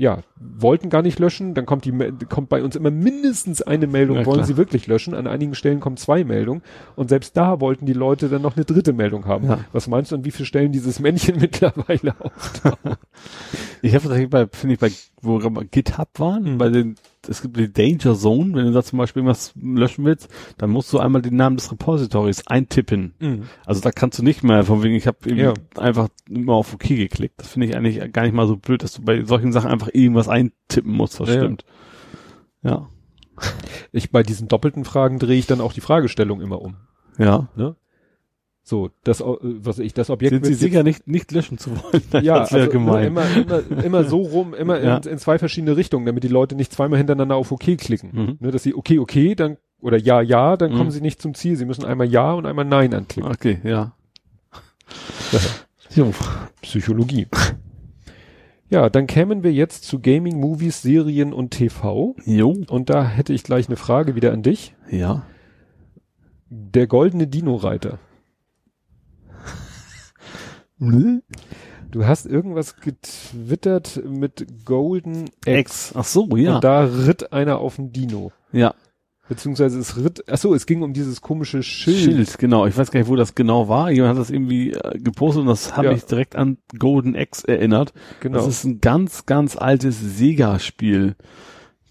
Ja, wollten gar nicht löschen, dann kommt die kommt bei uns immer mindestens eine Meldung, Ja, wollen klar. sie wirklich löschen. An einigen Stellen kommen zwei Meldungen und selbst da wollten die Leute dann noch eine dritte Meldung haben. Ja. Was meinst du, an wie viele Stellen dieses Männchen [laughs] mittlerweile auf? Ich habe tatsächlich bei, finde ich, bei, wo GitHub waren, bei den, es gibt die Danger Zone, wenn du da zum Beispiel was löschen willst, dann musst du einmal den Namen des Repositories eintippen. Also da kannst du nicht mehr, von wegen, ich habe Ja. einfach immer auf OK geklickt. Das finde ich eigentlich gar nicht mal so blöd, dass du bei solchen Sachen einfach irgendwas eintippen musst, das Ja. stimmt. Ja. Ich bei diesen doppelten Fragen drehe ich dann auch die Fragestellung immer um. Ja. So, das, äh, was ich, das Objekt Sind Sie sicher nicht, nicht löschen zu wollen? [laughs] Ja, das wäre also, gemein. immer, immer, immer so rum, immer Ja. in, in zwei verschiedene Richtungen, damit die Leute nicht zweimal hintereinander auf OK klicken. Mhm. Ne, dass sie okay, okay, dann oder ja, ja, dann Mhm. kommen sie nicht zum Ziel. Sie müssen einmal ja und einmal nein anklicken. Okay, ja. [laughs] Jo. Psychologie. Ja, dann kämen wir jetzt zu Gaming, Movies, Serien und TV. Jo. Und da hätte ich gleich eine Frage wieder an dich. Ja. Der goldene Dino-Reiter. Du hast irgendwas getwittert mit Golden X. Ach so, ja. Und da ritt einer auf dem Dino. ja. Beziehungsweise es ritt, ach so, es ging um dieses komische Schild. Schild. genau. Ich weiß gar nicht, wo das genau war. Jemand hat das irgendwie äh, gepostet und das hat Ja. mich direkt an Golden X erinnert. Genau. Das ist ein ganz, ganz altes Sega-Spiel,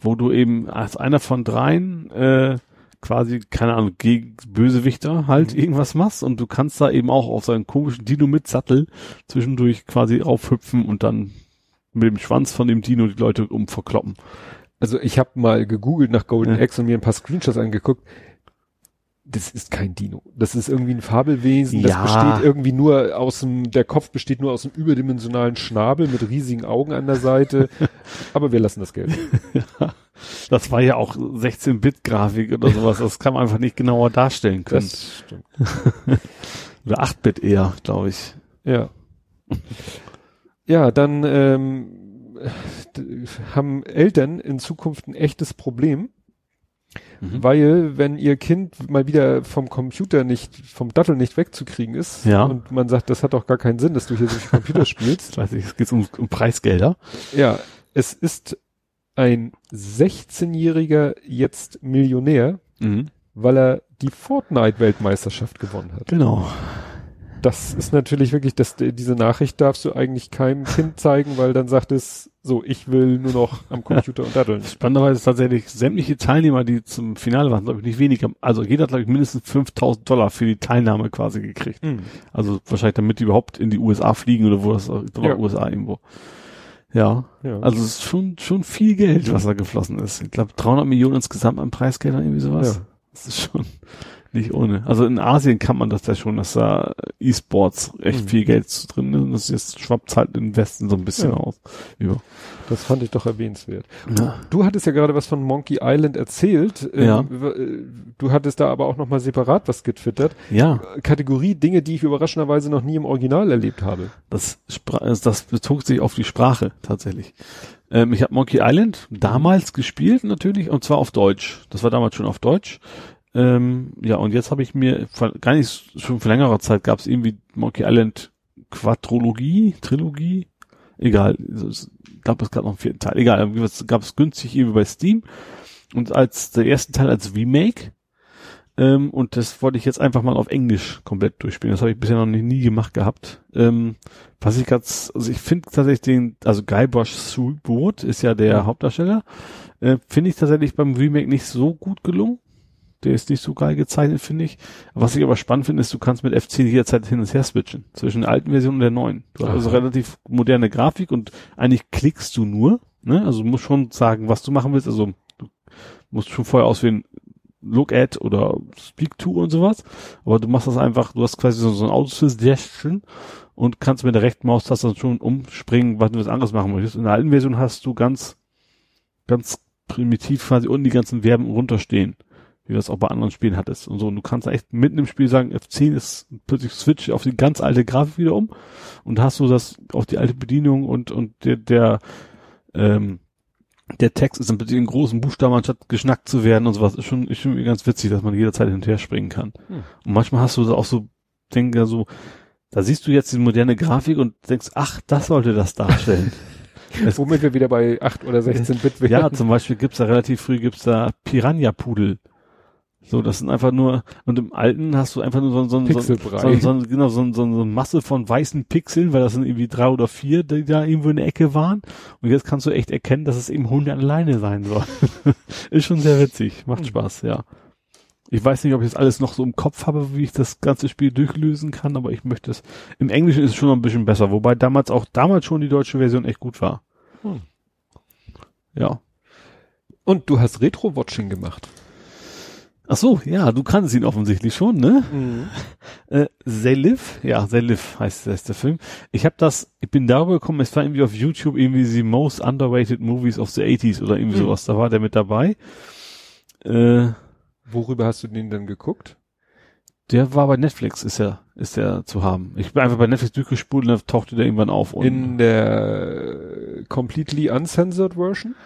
wo du eben als einer von dreien äh, quasi, keine Ahnung, gegen Bösewichter halt Mhm. irgendwas machst und du kannst da eben auch auf seinen komischen Dino mit Sattel zwischendurch quasi raufhüpfen und dann mit dem Schwanz von dem Dino die Leute umverkloppen. Also ich habe mal gegoogelt nach Golden Ja. X und mir ein paar Screenshots angeguckt. Das ist kein Dino. Das ist irgendwie ein Fabelwesen. Das Ja. besteht irgendwie nur aus dem, der Kopf besteht nur aus einem überdimensionalen Schnabel mit riesigen Augen an der Seite. [laughs] Aber wir lassen das Geld. [laughs] Das war ja auch 16-Bit-Grafik oder sowas. Das kann man einfach nicht genauer darstellen können. Das stimmt. [laughs] Oder 8-Bit eher, glaube ich. Ja. Ja, dann ähm, haben Eltern in Zukunft ein echtes Problem, Mhm. weil wenn ihr Kind mal wieder vom Computer nicht, vom Dattel nicht wegzukriegen ist Ja. und man sagt, das hat doch gar keinen Sinn, dass du hier so viel Computer [laughs] spielst. Ich weiß nicht, es geht um, um Preisgelder. Ja, es ist ein 16-Jähriger jetzt Millionär, Mhm. weil er die Fortnite-Weltmeisterschaft gewonnen hat. Genau. Das ist natürlich wirklich, dass diese Nachricht darfst du eigentlich keinem Kind zeigen, weil dann sagt es so, ich will nur noch am Computer und daddeln. Spannenderweise ist tatsächlich sämtliche Teilnehmer, die zum Finale waren, glaube ich, nicht weniger. Also jeder hat, glaube ich, mindestens 5000 Dollar für die Teilnahme quasi gekriegt. Hm. Also wahrscheinlich damit die überhaupt in die USA fliegen oder wo das, glaube, Ja. USA irgendwo. Ja. Ja. Also es ist schon, schon viel Geld, was da geflossen ist. Ich glaube 300 Millionen insgesamt an Preisgeldern, irgendwie sowas. Ja. Das ist schon Nicht ohne. Also in Asien kann man das ja schon, dass da E-Sports echt Mhm. viel Geld drin ist. Und das jetzt schwappt halt im Westen so ein bisschen Ja. aus. Ja. Das fand ich doch erwähnenswert. Ja. Du hattest ja gerade was von Monkey Island erzählt. Ähm, Ja. w- Du hattest da aber auch nochmal separat was getwittert. ja, Kategorie Dinge, die ich überraschenderweise noch nie im Original erlebt habe. das, also das bezog sich auf die Sprache tatsächlich. Ähm, ich habe Monkey Island damals gespielt natürlich und zwar auf Deutsch. Das war damals schon auf Deutsch. Ähm, ja, und jetzt habe ich mir vor, gar nicht schon vor längerer Zeit gab es irgendwie Monkey Island Quadrologie, Trilogie, egal. Es gab es gerade noch einen vierten Teil. Egal, gab es günstig irgendwie bei Steam und als der erste Teil als Remake. Ähm, und das wollte ich jetzt einfach mal auf Englisch komplett durchspielen. Das habe ich bisher noch nie, nie gemacht gehabt. Ähm, was ich ganz, also ich finde tatsächlich den, also Guybrush Threepwood ist ja der. Hauptdarsteller, äh, finde ich tatsächlich beim Remake nicht so gut gelungen. Der ist nicht so geil gezeichnet, finde ich. Was ich aber spannend finde, ist, du kannst mit F10 jederzeit hin und her switchen. Zwischen der alten Version und der neuen. Du hast also Aha. relativ moderne Grafik und eigentlich klickst du nur. Ne? Also du musst schon sagen, was du machen willst. Also du musst schon vorher auswählen, Look at oder Speak to und sowas. Aber du machst das einfach, du hast quasi so, so ein Auto-Suggestion und kannst mit der rechten Maustaste dann schon umspringen, was du was anderes machen möchtest. In der alten Version hast du ganz, ganz primitiv quasi unten die ganzen Verben runterstehen. Wie das auch bei anderen Spielen hattest und so. Und du kannst echt mitten im Spiel sagen, F10 ist plötzlich switch auf die ganz alte Grafik wieder um und hast du das auf die alte Bedienung und, und der, der, ähm, der Text ist dann plötzlich in großen Buchstaben, anstatt geschnackt zu werden und sowas. Ist schon, ist schon ganz witzig, dass man jederzeit hin und her springen kann. Hm. Und manchmal hast du auch so, denke so, da siehst du jetzt die moderne Grafik und denkst, ach, das sollte das darstellen. Es- [laughs] Womit wir wieder bei 8 oder 16 [laughs] Bit werden. ja, zum Beispiel gibt's da relativ früh gibt's da Piranha-Pudel. So, das sind einfach nur, und im Alten hast du einfach nur so, so, so, so, genau, so, so, so eine Masse von weißen Pixeln, weil das sind irgendwie drei oder vier, die da irgendwo in der Ecke waren. Und jetzt kannst du echt erkennen, dass es eben Hunde alleine sein soll. [laughs] ist schon sehr witzig, macht Hm. Spaß, ja. Ich weiß nicht, ob ich das alles noch so im Kopf habe, wie ich das ganze Spiel durchlösen kann, aber ich möchte es, im Englischen ist es schon noch ein bisschen besser, wobei damals auch, damals schon die deutsche Version echt gut war. Hm. Ja. Und du hast Retro-Watching gemacht. Ach so, ja, du kannst ihn offensichtlich schon, ne? Mhm. [laughs] Äh, They Live, ja, They Live heißt, heißt der Film. Ich habe das, ich bin darüber gekommen, es war irgendwie auf YouTube irgendwie die most underrated movies of the 80s oder irgendwie Hm. sowas, da war der mit dabei. Äh, Worüber hast du den denn geguckt? der war bei Netflix, ist er, ist der zu haben. Ich bin einfach bei Netflix durchgespult und dann tauchte der irgendwann auf und In der completely uncensored Version?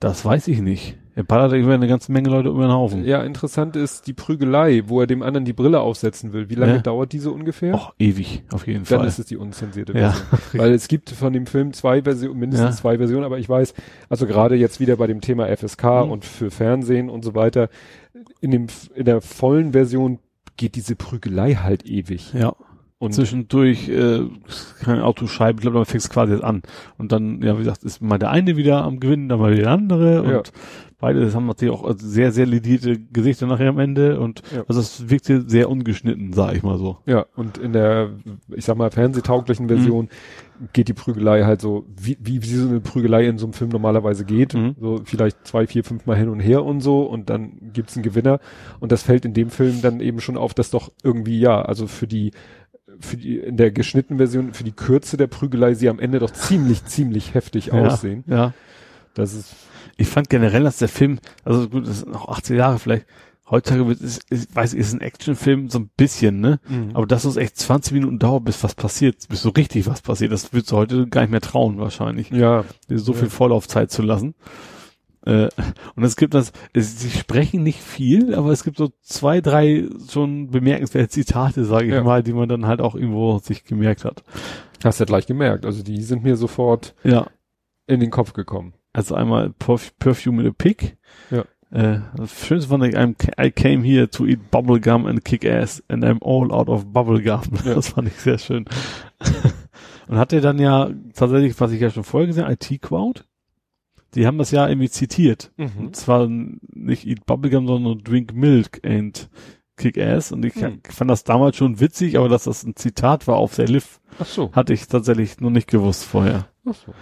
Das weiß ich nicht. Er ballert irgendwie eine ganze Menge Leute über den Haufen. Ja, interessant ist die Prügelei, wo er dem anderen die Brille aufsetzen will. Wie lange Ja. dauert diese ungefähr? Och, ewig, auf jeden Dann Fall. ist es die unzensierte Ja. Version. [laughs] Weil es gibt von dem Film zwei Versionen, mindestens Ja. zwei Versionen, aber ich weiß, also gerade jetzt wieder bei dem Thema FSK Mhm. und für Fernsehen und so weiter, in dem, in der vollen Version geht diese Prügelei halt ewig. ja. Und zwischendurch äh, keine Autoscheibe, ich glaube, man fängt quasi jetzt an. Und dann, ja, wie gesagt, ist mal der eine wieder am Gewinnen, dann mal wieder der andere. Und Ja. beide haben natürlich auch also sehr, sehr ledierte Gesichter nachher am Ende. Und Ja. also es wirkte sehr ungeschnitten, sag ich mal so. Ja, und in der, ich sag mal, fernsehtauglichen Version Mhm. geht die Prügelei halt so, wie, wie, wie so eine Prügelei in so einem Film normalerweise geht. Mhm. So vielleicht zwei, vier, fünf Mal hin und her und so und dann gibt's einen Gewinner. Und das fällt in dem Film dann eben schon auf, dass doch irgendwie, ja, also für die, für die, in der geschnittenen Version, für die Kürze der Prügelei sie am Ende doch ziemlich, ziemlich heftig aussehen. Ja. ja. Das ist, Ich fand generell, dass der Film, also gut, das sind noch 18 Jahre vielleicht, heutzutage wird es, ich weiß ich, ist ein Actionfilm so ein bisschen, ne? Aber dass es echt 20 Minuten dauert, bis was passiert, bis so richtig was passiert, das würdest du heute gar nicht mehr trauen, wahrscheinlich. ja, so Ja. viel Vorlaufzeit zu lassen. Äh, und es gibt das, es, sie sprechen nicht viel, aber es gibt so zwei, drei schon bemerkenswerte Zitate, sage ich Ja. mal, die man dann halt auch irgendwo sich gemerkt hat. hast du ja gleich gemerkt. Also die sind mir sofort Ja, in den Kopf gekommen. also einmal Perf Perfume in a Pig. Ja. Äh, Schönste fand ich, I'm, I came here to eat bubblegum and kick ass and I'm all out of bubblegum. Ja. Das fand ich sehr schön. [laughs] und hat er dann ja tatsächlich, was ich ja schon vorher gesehen, IT-Crowd, die haben das ja irgendwie zitiert. Mhm. Und zwar nicht Eat Bubblegum, sondern Drink Milk and Kick Ass. Und ich Hm. fand das damals schon witzig, aber dass das ein Zitat war auf der Liv, Ach so. hatte ich tatsächlich noch nicht gewusst vorher. Ach so.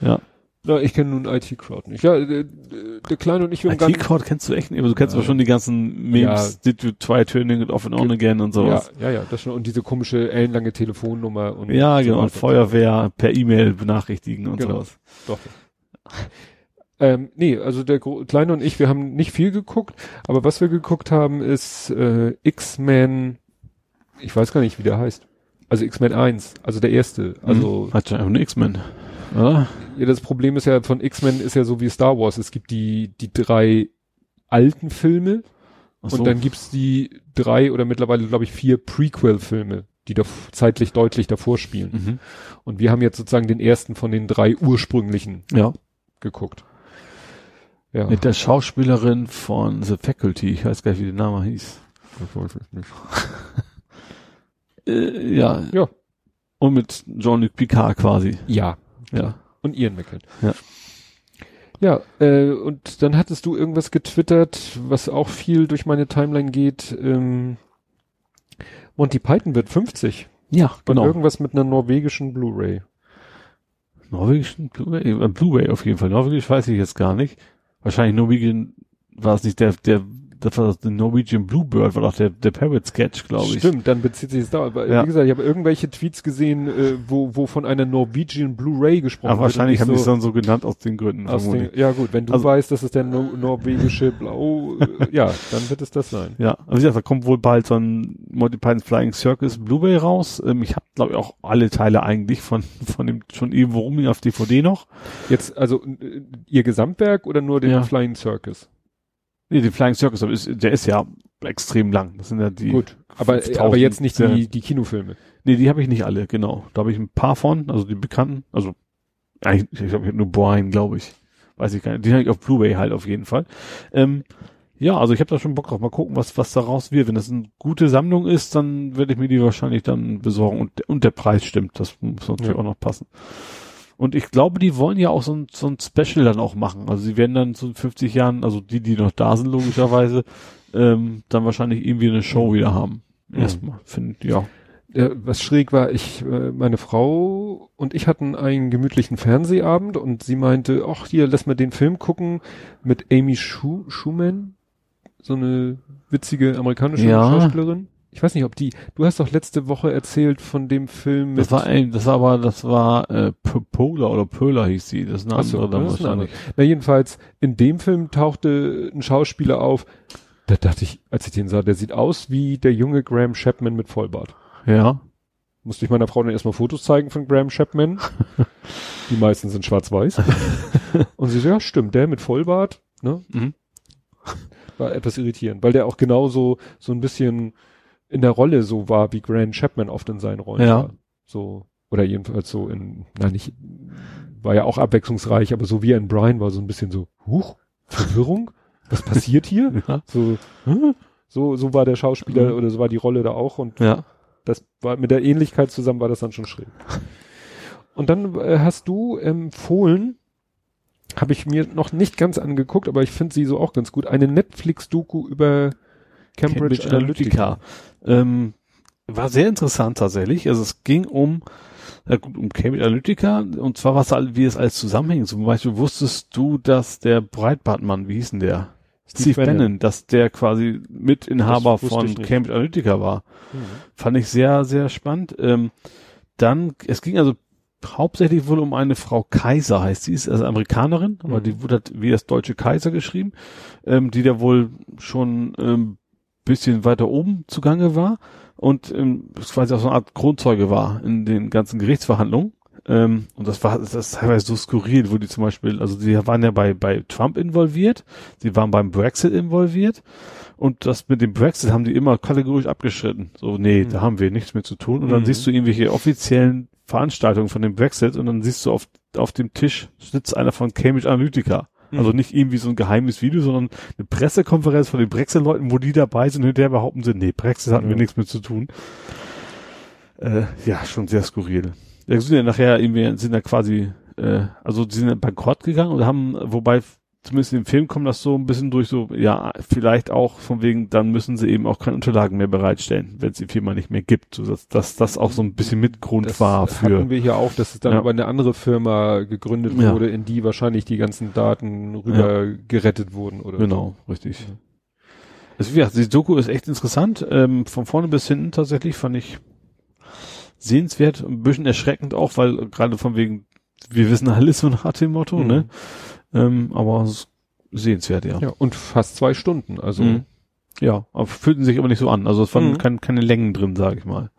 Ja. Na, ich kenne nun IT-Crowd nicht. Ja, der, der Kleine und ich, wir haben IT-Crowd kennst du echt nicht, aber du kennst aber schon die ganzen Memes, Did you try turning it off and on again und Ja, sowas. ja, ja, das schon. Und diese komische ellenlange Telefonnummer und Ja, genau, und. Feuerwehr per E-Mail benachrichtigen und Genau. sowas. Doch. Ähm, nee, also der Gro Kleine und ich, wir haben nicht viel geguckt, aber was wir geguckt haben, ist äh, X-Men, ich weiß gar nicht, wie der heißt. Also X-Men 1, also der erste. Also Hm, Hat schon einfach eine X-Men, oder? ja, das Problem ist ja von X-Men ist ja so wie Star Wars. Es gibt die, die drei alten Filme so. und dann gibt's die drei oder mittlerweile, glaube ich, vier Prequel-Filme, die da zeitlich deutlich davor spielen. mhm. Und wir haben jetzt sozusagen den ersten von den drei ursprünglichen Ja. Geguckt. Ja. Mit der Schauspielerin von The Faculty, ich weiß gar nicht, wie der Name hieß. Das weiß ich nicht. Äh, ja. Ja. Und mit Jean-Luc Picard quasi. Ja. Ja. Und Ian McKellen. Ja. Ja, äh, und dann hattest du irgendwas getwittert, was auch viel durch meine Timeline geht. Ähm, Monty Python wird 50. Ja, Und genau. irgendwas mit einer norwegischen Blu-ray. Norwegischen äh, Blu-ray auf jeden Fall. Norwegisch weiß ich jetzt gar nicht. Wahrscheinlich Norwegian war es nicht der, der, das war der Norwegian Bluebird, war doch der, der Parrot Sketch, glaube ich. Stimmt, dann bezieht sich es da. Aber Ja. wie gesagt, ich habe irgendwelche Tweets gesehen, äh, wo, wo von einer Norwegian Blu-ray gesprochen wahrscheinlich wird. haben und die es dann so genannt aus den Gründen. aus den, Ja gut, wenn du Also- weißt, dass es der no norwegische Blau, äh, ja, dann wird es das sein. Ja, also wie gesagt, da kommt wohl bald so ein Monty Python's Flying Circus Blu-ray raus. Ähm, ich habe, glaube ich, auch alle Teile eigentlich von von dem schon irgendwo rum auf DVD noch. Jetzt, also äh, ihr Gesamtwerk oder nur den Ja. Flying Circus? Nee, die Flying Circus, ist, der ist ja extrem lang. Das sind ja die. Gut, aber, 5000 aber jetzt nicht die, die Kinofilme. Nee, die habe ich nicht alle, genau. Da habe ich ein paar von, also die bekannten, also eigentlich, ich glaube, ich hab nur Brian, glaube ich. Weiß ich gar nicht. Die habe ich auf Blu-ray halt auf jeden Fall. Ähm, ja, also ich habe da schon Bock drauf. Mal gucken, was was daraus wird. Wenn das eine gute Sammlung ist, dann werde ich mir die wahrscheinlich dann besorgen. Und, und der Preis stimmt. Das muss natürlich Ja. auch noch passen. Und ich glaube, die wollen ja auch so ein, so ein Special dann auch machen. Also sie werden dann in 50 Jahren, also die, die noch da sind, logischerweise, ähm, dann wahrscheinlich irgendwie eine Show wieder haben. Mhm. Erstmal, finde ja. Ja, was schräg war, ich, äh, meine Frau und ich hatten einen gemütlichen Fernsehabend und sie meinte, ach hier, lass mal den Film gucken mit Amy Schu Schumann, so eine witzige amerikanische Ja. Schauspielerin. Ich weiß nicht, ob die, du hast doch letzte Woche erzählt von dem Film Das war ein, das war aber, das war äh, Pola oder Pöla hieß sie. Das ist eine Ach so, andere dann das ist eine wahrscheinlich. na jedenfalls, in dem Film tauchte ein Schauspieler auf, da dachte ich, als ich den sah, der sieht aus wie der junge Graham Chapman mit Vollbart. Ja. Musste ich meiner Frau dann erstmal Fotos zeigen von Graham Chapman. [laughs] Die meisten sind schwarz-weiß. [laughs] Und sie so, ja, stimmt, der mit Vollbart, ne? Mhm. War etwas irritierend, weil der auch genauso so ein bisschen in der Rolle so war, wie Graham Chapman oft in seinen Rollen Ja. war. So, oder jedenfalls so in, na nicht, war ja auch abwechslungsreich, aber so wie er in Brian war, so ein bisschen so, huch, Verwirrung? Was passiert hier? [laughs] Ja. So, hä? so, so war der Schauspieler Mhm. oder so war die Rolle da auch und Ja. das war mit der Ähnlichkeit zusammen war das dann schon schräg. Und dann äh, hast du empfohlen, habe ich mir noch nicht ganz angeguckt, aber ich finde sie so auch ganz gut, eine Netflix-Doku über Cambridge, Analytica. Ähm, war sehr interessant tatsächlich. Also es ging um, ja gut, um Cambridge Analytica und zwar was all- wie es alles zusammenhängt. Zum Beispiel wusstest du, dass der Breitbartmann, wie hieß denn der? Steve, Bannon, dass der quasi Mitinhaber von. Cambridge Analytica war. Mhm. Fand ich sehr, sehr spannend. Ähm, dann, es ging also hauptsächlich wohl um eine Frau Kaiser, heißt sie, ist also Amerikanerin, aber Mhm. die wurde halt wie das deutsche Kaiser geschrieben, ähm, die da wohl schon ähm, bisschen weiter oben zugange war und ähm, quasi auch so eine Art Kronzeuge war in den ganzen Gerichtsverhandlungen. Ähm, und das war das ist teilweise so skurril, wo die zum Beispiel, also sie waren ja bei, bei Trump involviert, sie waren beim Brexit involviert und das mit dem Brexit haben die immer kategorisch abgeschritten. So, nee, Mhm. da haben wir nichts mehr zu tun. Und dann Mhm. siehst du irgendwelche offiziellen Veranstaltungen von dem Brexit und dann siehst du auf, auf dem Tisch sitzt einer von Cambridge Analytica. Mhm. Also nicht irgendwie so ein geheimes Video, sondern eine Pressekonferenz von den Brexit-Leuten, wo die dabei sind und hinterher behaupten sie, nee, Brexit hatten wir nichts mit zu tun. Äh, ja, schon sehr skurril. Ja, sind ja nachher irgendwie, sind ja quasi, äh, also die sind bankrott gegangen und haben, wobei zumindest im Film kommt das so ein bisschen durch, so, ja, vielleicht auch von wegen, dann müssen sie eben auch keine Unterlagen mehr bereitstellen, wenn es die Firma nicht mehr gibt. So, dass, dass das auch so ein bisschen Mitgrund Das war für. hatten wir hier auch, dass es dann Ja. über eine andere Firma gegründet Ja. wurde, in die wahrscheinlich die ganzen Daten rüber gerettet wurden oder Genau, richtig. Also wie gesagt, die Doku ist echt interessant. Ähm, von vorne bis hinten tatsächlich fand ich sehenswert, ein bisschen erschreckend auch, weil gerade von wegen, wir wissen alles so nach dem Motto, Mhm. ne? Ähm, aber es ist sehenswert, ja. Ja, und fast zwei Stunden, also Mhm. Ja, aber fühlten sich aber nicht so an. Also es waren Mhm. kein, keine Längen drin, sage ich mal.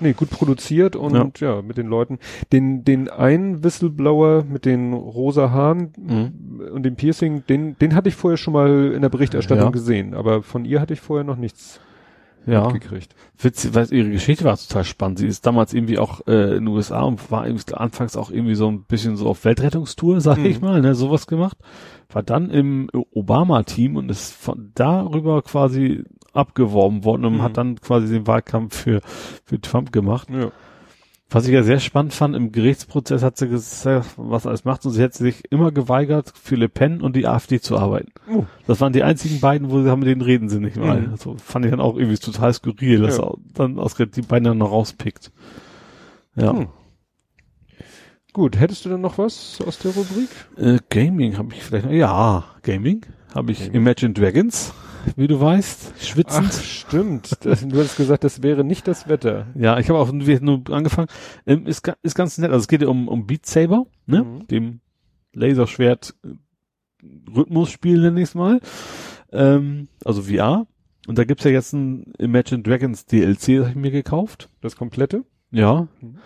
nee, gut produziert und ja. mit den Leuten. Den, den einen Whistleblower mit den rosa Haaren Mhm. und dem Piercing, den, den hatte ich vorher schon mal in der Berichterstattung Ja. gesehen, aber von ihr hatte ich vorher noch nichts Ja, gekriegt. witzig, weil ihre Geschichte war total spannend. Sie ist damals irgendwie auch äh, in den USA und war anfangs auch irgendwie so ein bisschen so auf Weltrettungstour, [laughs] sag Mhm. ich mal, ne, sowas gemacht. War dann im Obama-Team und ist von darüber quasi abgeworben worden und Mhm. hat dann quasi den Wahlkampf für, für Trump gemacht. Ja. Was ich ja sehr spannend fand, im Gerichtsprozess hat sie gesagt, was alles macht und sie hat sich immer geweigert, für Le Pen und die AfD zu arbeiten. Oh. Das waren die einzigen beiden, wo sie haben, mit denen reden sie nicht mal. Mhm. Also fand ich dann auch irgendwie total skurril, dass Ja. er dann ausgerechnet die beiden dann noch rauspickt. Ja. Hm. Gut, hättest du denn noch was aus der Rubrik? Äh, Gaming habe ich vielleicht noch. Ja, Gaming habe ich Gaming. Imagine Dragons, wie du weißt, schwitzend. Ach, stimmt. Das, du hast gesagt, das wäre nicht das Wetter. Ja, ich habe auch nur nur angefangen. Ähm, ist, ist ganz nett. Also es geht ja um, um Beat Saber, ne? Mhm. Dem Laserschwert äh, Rhythmusspiel nenne ich es mal. Ähm, also VR. Und da gibt's ja jetzt ein Imagine Dragons DLC, das habe ich mir gekauft. Das komplette? Ja. Mhm.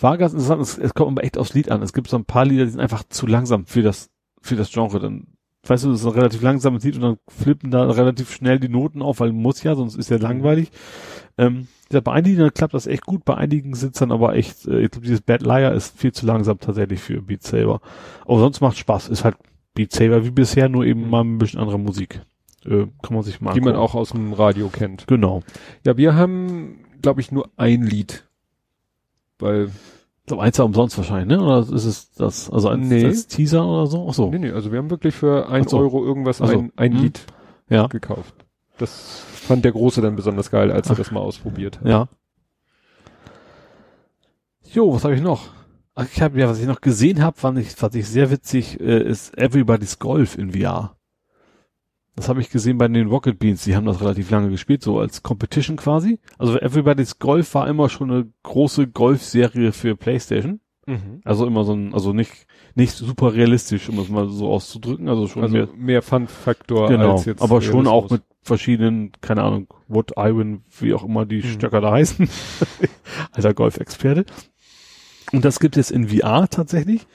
War ganz interessant. Es, es kommt aber echt aufs Lied an. Es gibt so ein paar Lieder, die sind einfach zu langsam für das, für das Genre. Dann, weißt du, das ist ein relativ langsames Lied und dann flippen da relativ schnell die Noten auf, weil muss ja, sonst ist ja langweilig. Ähm, bei einigen klappt das echt gut, bei einigen sitzt dann aber echt, äh, ich glaube, dieses Bad Liar ist viel zu langsam tatsächlich für Beat Saber. Aber sonst macht Spaß. Ist halt Beat Saber wie bisher, nur eben mal ein bisschen andere Musik. Äh, kann man sich mal Die man auch aus dem Radio kennt. Genau. Ja, wir haben, glaube ich, nur ein Lied. Weil, eins ja umsonst wahrscheinlich, ne? Oder ist es das, also als, Nee. als Teaser oder so? Ach so. nee, nee, also wir haben wirklich für ein Ach so. Euro irgendwas Ach so. ein, ein Hm. Lied Ja. gekauft. Das fand der Große dann besonders geil, als er das mal ausprobiert hat. Ja. Jo, was habe ich noch? Ach, ich habe ja, was ich noch gesehen habe, fand ich, fand ich sehr witzig, äh, ist Everybody's Golf in VR. Das habe ich gesehen bei den Rocket Beans, die haben das relativ lange gespielt, so als Competition quasi. Also Everybody's Golf war immer schon eine große Golfserie für Playstation. Mhm. Also immer so ein, also nicht, nicht super realistisch, um es mal so auszudrücken, also schon Also mehr, mehr, Fun-Faktor genau, als jetzt. aber schon auch mit verschiedenen, keine Ahnung, Wood, Iron, wie auch immer die Mhm. Stöcker da heißen. [laughs] Alter Golfexperte. Und das gibt es in VR tatsächlich.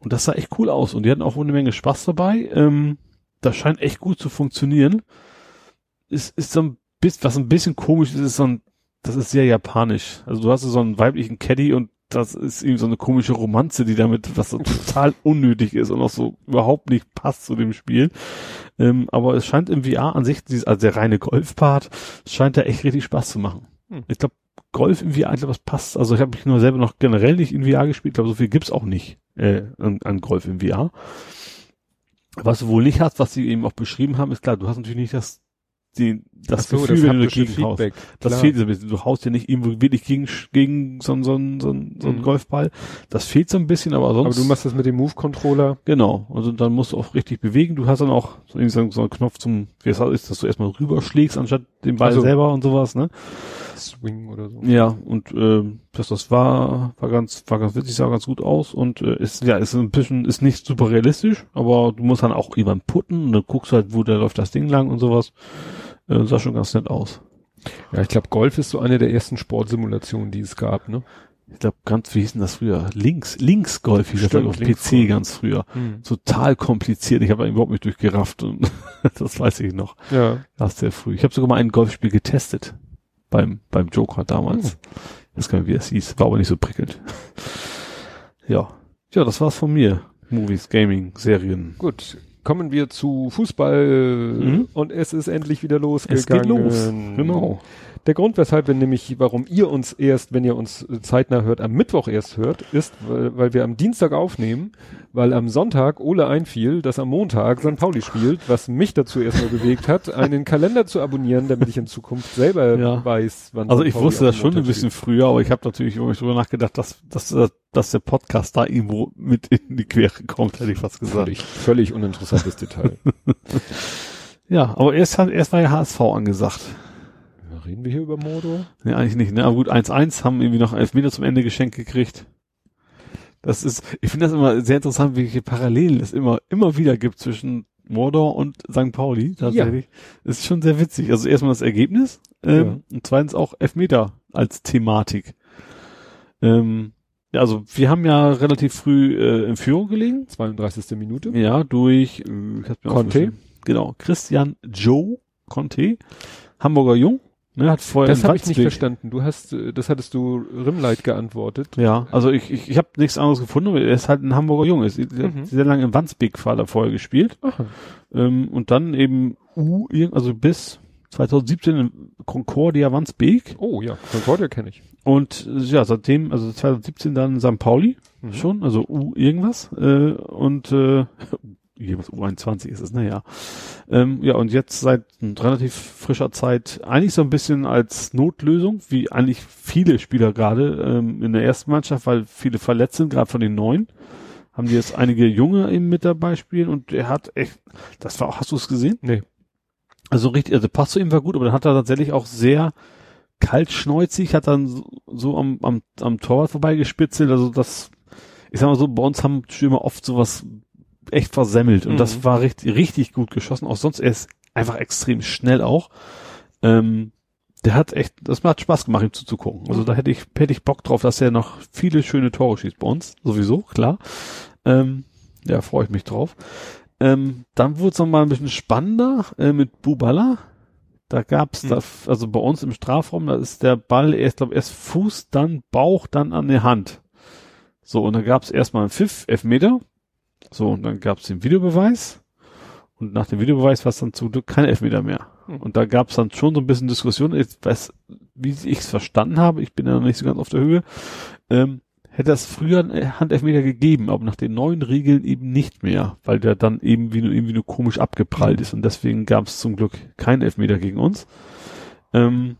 Und das sah echt cool aus. Und die hatten auch eine Menge Spaß dabei. Ähm, das scheint echt gut zu funktionieren. Ist, ist so ein bisschen, was ein bisschen komisch ist, ist so ein, das ist sehr japanisch. Also du hast so einen weiblichen Caddy und das ist eben so eine komische Romanze, die damit, was so [laughs] total unnötig ist und auch so überhaupt nicht passt zu dem Spiel. Ähm, aber es scheint im VR an sich, also der reine Golfpart, es scheint da echt richtig Spaß zu machen. Hm. Ich glaube, Golf im VR, ich glaube, das passt. Also ich habe mich nur selber noch generell nicht in VR gespielt. Ich glaube, so viel gibt's auch nicht äh, an, an Golf im VR. Was du wohl nicht hast, was sie eben auch beschrieben haben, ist klar, du hast natürlich nicht das, die, das so, Gefühl, wenn du dagegen haust. Das fehlt so ein bisschen. Du haust ja nicht irgendwo wirklich gegen, gegen so, so, so, so einen Mhm. Golfball. Das fehlt so ein bisschen, aber sonst. Aber du machst das mit dem Move-Controller. Genau. Also dann musst du auch richtig bewegen. Du hast dann auch so, irgendwie so, einen Knopf zum, wie es ist, dass du erstmal rüberschlägst, anstatt den Ball Also- selber und sowas, ne? Swing oder so. Ja, und ähm, das, das war, war ganz, war ganz witzig, sah ganz gut aus und äh, ist, ja, ist ein bisschen, ist nicht super realistisch, aber du musst dann auch jemand putten und dann guckst halt, wo da läuft das Ding lang und sowas. Äh, sah schon ganz nett aus. Ja, ich glaube, Golf ist so eine der ersten Sportsimulationen, die es gab, ne? Ich glaube, ganz, wie hieß denn das früher? Links, Linksgolf hieß das auf PC Linksgolf. ganz früher. Total kompliziert. Ich habe überhaupt nicht durchgerafft und [laughs] das weiß ich noch. Ja. Das ist sehr früh. Ich habe sogar mal ein Golfspiel getestet. Beim, beim Joker damals. Ich weiß gar nicht, wie es hieß. War aber nicht so prickelnd. ja. Ja, das war's von mir. Movies, Gaming, Serien. Gut. Kommen wir zu Fußball Mhm. und es ist endlich wieder losgegangen. Es geht los. Genau. Der Grund, weshalb wir nämlich, warum ihr uns erst, wenn ihr uns zeitnah hört, am Mittwoch erst hört, ist, weil, weil wir am Dienstag aufnehmen, weil am Sonntag Ole einfiel, dass am Montag St. Pauli spielt, was mich dazu erstmal bewegt hat, einen Kalender zu abonnieren, damit ich in Zukunft selber Ja. weiß, wann Also St. ich Pauli wusste das schon ein bisschen früher, aber ich habe natürlich über mich drüber nachgedacht, dass, dass, dass der Podcast da irgendwo mit in die Quere kommt, hätte ich fast spielt. gesagt. Völlig, völlig uninteressantes Detail. [laughs] Ja, aber erst hat, erst war ja HSV angesagt. Reden wir hier über Mordor? Nee, eigentlich nicht, ne? Aber gut, 1-1 haben irgendwie noch elf Meter zum Ende geschenkt gekriegt. Das ist, ich finde das immer sehr interessant, welche Parallelen es immer, immer wieder gibt zwischen Mordor und St. Pauli, tatsächlich. Das ist schon sehr witzig. Also erstmal das Ergebnis, ähm, und zweitens auch Elfmeter als Thematik. Ähm, ja, also wir haben ja relativ früh äh, in Führung gelegen. 32. Minute. Ja, durch äh, ich hab's mir Conte. Genau, Christian Joe Conte, Hamburger Jung, ne, hat vorher Das in habe ich nicht verstanden. Du hast, äh, das hattest du Rimleit geantwortet. Ja, also ich, ich, ich habe nichts anderes gefunden, aber er ist halt ein Hamburger Junge. Er hat Mhm. sehr lange in Wandsbek war er vorher gespielt. Ähm, und dann eben U, also bis 2017 in Concordia Wandsbek. Oh ja, Concordia kenne ich. Und äh, ja, seitdem, also 2017 dann St. Pauli Mhm. schon, also U irgendwas. Äh, und äh, irgendwas U21 ist es, naja. Ähm, ja, und jetzt seit relativ frischer Zeit eigentlich so ein bisschen als Notlösung, wie eigentlich viele Spieler gerade ähm, in der ersten Mannschaft, weil viele verletzt sind, gerade von den Neuen. Haben die jetzt einige Junge eben mit dabei spielen und er hat echt, das war auch, hast du es gesehen? Nee. Also richtig, also Pass zu ihm war gut, aber dann hat er tatsächlich auch sehr kaltschneuzig, hat dann so, so am, am, am Torwart vorbeigespitzelt, also das, ich sag mal so, bei uns haben Stürmer oft sowas echt versemmelt und Mhm. das war richtig, richtig gut geschossen, auch sonst er ist einfach extrem schnell auch. Ähm, der hat echt, das hat Spaß gemacht, ihm zuzugucken. Also da hätte ich, hätte ich Bock drauf, dass er noch viele schöne Tore schießt bei uns, sowieso, klar. Ähm, ja, freue ich mich drauf. Ähm, dann wurde es nochmal ein bisschen spannender äh, mit Bubala. Da gab's Hm. da, also bei uns im Strafraum, da ist der Ball erst, glaube erst Fuß, dann Bauch, dann an der Hand. So, und dann gab's erstmal einen Pfiff, Elfmeter. So, und dann gab's den Videobeweis. Und nach dem Videobeweis war es dann zum Glück kein Elfmeter mehr. Hm. Und da gab's dann schon so ein bisschen Diskussion, ich weiß, wie ich es verstanden habe, ich bin ja noch nicht so ganz auf der Höhe, ähm, hätte es früher einen Handelfmeter gegeben, aber nach den neuen Regeln eben nicht mehr, weil der dann eben wie nur, irgendwie nur komisch abgeprallt ist und deswegen gab es zum Glück keinen Elfmeter gegen uns. Ähm,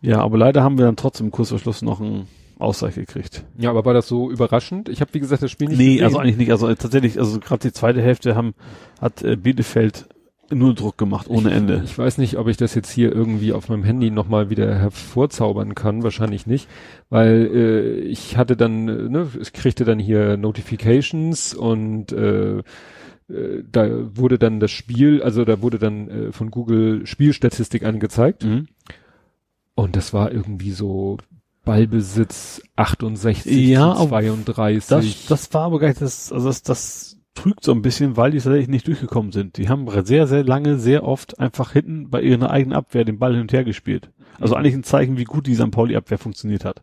ja, aber leider haben wir dann trotzdem kurz vor Schluss noch einen Ausgleich gekriegt. Ja, aber war das so überraschend? Ich habe wie gesagt das Spiel nicht nee, gesehen. also eigentlich nicht. Also äh, tatsächlich, also gerade die zweite Hälfte haben hat äh, Bielefeld nur Druck gemacht, ohne Ende. Ich weiß nicht, ob ich das jetzt hier irgendwie auf meinem Handy nochmal wieder hervorzaubern kann. Wahrscheinlich nicht, weil äh, ich hatte dann, äh, ne, ich kriegte dann hier Notifications und äh, äh, da wurde dann das Spiel, also da wurde dann äh, von Google Spielstatistik angezeigt Mhm. und das war irgendwie so Ballbesitz 68 Ja, zu aber 32. Das, das war aber gar nicht das, also das, das trügt so ein bisschen, weil die tatsächlich nicht durchgekommen sind. Die haben sehr, sehr lange, sehr oft einfach hinten bei ihrer eigenen Abwehr den Ball hin und her gespielt. Also Mhm. eigentlich ein Zeichen, wie gut die St. Pauli-Abwehr funktioniert hat.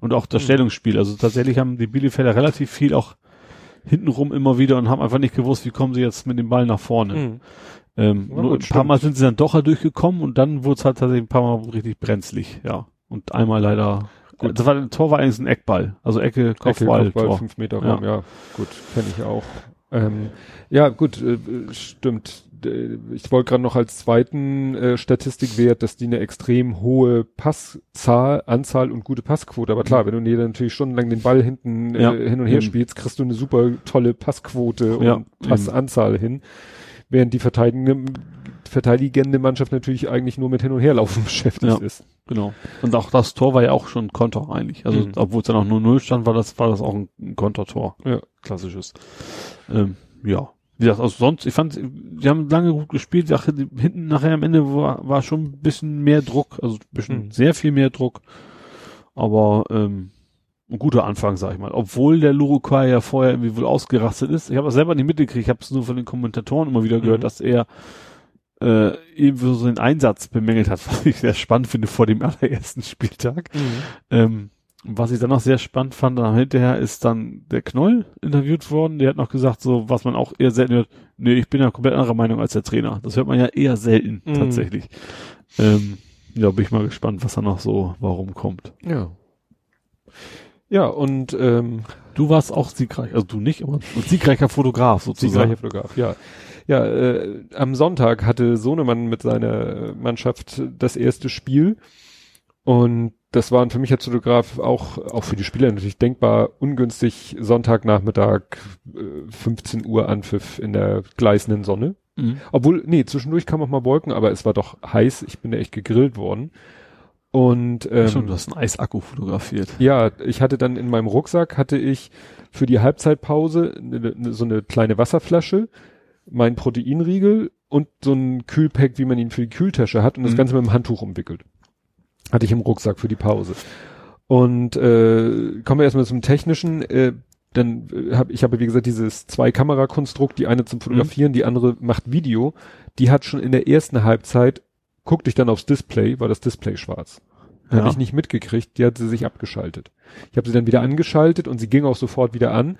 Und auch das Mhm. Stellungsspiel. Also tatsächlich haben die Bielefelder relativ viel auch hintenrum immer wieder und haben einfach nicht gewusst, wie kommen sie jetzt mit dem Ball nach vorne. Mhm. Ähm, Ja, nur ein paar Mal stimmt. sind sie dann doch halt durchgekommen und dann wurde es halt tatsächlich ein paar Mal richtig brenzlig, ja. Und einmal leider, Gut. das war, das Tor war eigentlich ein Eckball. Also Ecke, Kopfball, Ecke, Kopfball, Tor. fünf Meter Raum, ja. gut, kenne ich auch. Ähm, ja, gut, äh, stimmt. Ich wollte gerade noch als zweiten äh, Statistikwert, dass die eine extrem hohe Passzahl, Anzahl und gute Passquote. Aber klar, wenn du dir natürlich stundenlang den Ball hinten Ja, äh, hin und her eben. spielst, kriegst du eine super tolle Passquote Ja, und Passanzahl hin. Während die verteidigende, verteidigende Mannschaft natürlich eigentlich nur mit Hin- und Herlaufen [laughs] beschäftigt Ja. ist. Genau. Und auch das Tor war ja auch schon ein Konter eigentlich. Also, Mhm. obwohl es dann auch nur Null stand, war das, war das auch ein, ein Kontertor. Ja. Klassisches. Ähm, ja. Wie gesagt, also sonst, ich fand, die haben lange gut gespielt. Ach, die- hinten nachher am Ende war, war schon ein bisschen mehr Druck, also ein bisschen Mhm. sehr viel mehr Druck. Aber, ähm, ein guter Anfang, sag ich mal. Obwohl der Lurukai ja vorher irgendwie wohl ausgerastet ist. Ich habe das selber nicht mitgekriegt. Ich habe es nur von den Kommentatoren immer wieder gehört, Mhm. dass er äh, eben so den Einsatz bemängelt hat, [laughs] was ich sehr spannend finde vor dem allerersten Spieltag. Ähm, was ich dann noch sehr spannend fand, dann hinterher ist dann der Knoll interviewt worden. Der hat noch gesagt, so was man auch eher selten hört, nee, ich bin ja komplett anderer Meinung als der Trainer. Das hört man ja eher selten Mhm. tatsächlich. Ähm, Ja, bin ich mal gespannt, was da noch so, warum kommt. Ja. Ja, und ähm, Du warst auch siegreich, also du nicht, aber siegreicher Fotograf sozusagen. siegreicher Fotograf, ja. Ja, äh, am Sonntag hatte Sohnemann mit seiner Mannschaft das erste Spiel und das waren für mich als Fotograf auch, auch für die Spieler natürlich denkbar ungünstig Sonntagnachmittag äh, 15 Uhr Anpfiff in der gleißenden Sonne. Mhm. Obwohl, nee, zwischendurch kam auch mal Wolken, aber es war doch heiß. Ich bin da echt gegrillt worden. Und ähm, Schon, du hast einen Eisakku fotografiert. ja, ich hatte dann in meinem Rucksack hatte ich für die Halbzeitpause ne, ne, so eine kleine Wasserflasche, mein Proteinriegel und so ein Kühlpack, wie man ihn für die Kühltasche hat und das Mhm. Ganze mit einem Handtuch umwickelt. Hatte ich im Rucksack für die Pause. Und äh, kommen wir erstmal zum Technischen. Äh, dann äh, habe ich habe wie gesagt dieses zwei Kamerakonstrukt, die eine zum Fotografieren, die andere macht Video. Die hat schon in der ersten Halbzeit guckte ich dann aufs Display, war das Display schwarz. Ja. Habe ich nicht mitgekriegt, die hat sie sich abgeschaltet. Ich habe sie dann wieder angeschaltet und sie ging auch sofort wieder an.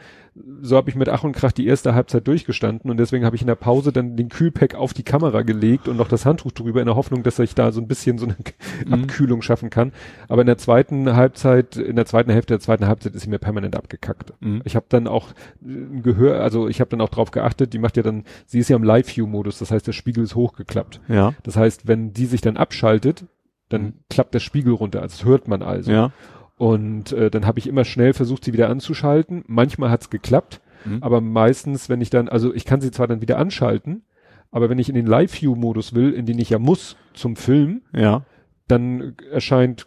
So habe ich mit Ach und Krach die erste Halbzeit durchgestanden und deswegen habe ich in der Pause dann den Kühlpack auf die Kamera gelegt und noch das Handtuch drüber in der Hoffnung, dass ich da so ein bisschen so eine Mhm. Abkühlung schaffen kann. Aber in der zweiten Halbzeit, in der zweiten Hälfte der zweiten Halbzeit ist sie mir permanent abgekackt. Mhm. Ich habe dann auch äh, Gehör, also ich habe dann auch drauf geachtet, die macht ja dann, sie ist ja im Live-View-Modus, das heißt, der Spiegel ist hochgeklappt. Ja. Das heißt, wenn die sich dann abschaltet, dann Mhm. klappt der Spiegel runter, also das hört man also. Ja. Und äh, dann habe ich immer schnell versucht, sie wieder anzuschalten. Manchmal hat's geklappt, Mhm. aber meistens, wenn ich dann, also ich kann sie zwar dann wieder anschalten, aber wenn ich in den Live-View-Modus will, in den ich ja muss zum Film, Ja. dann erscheint,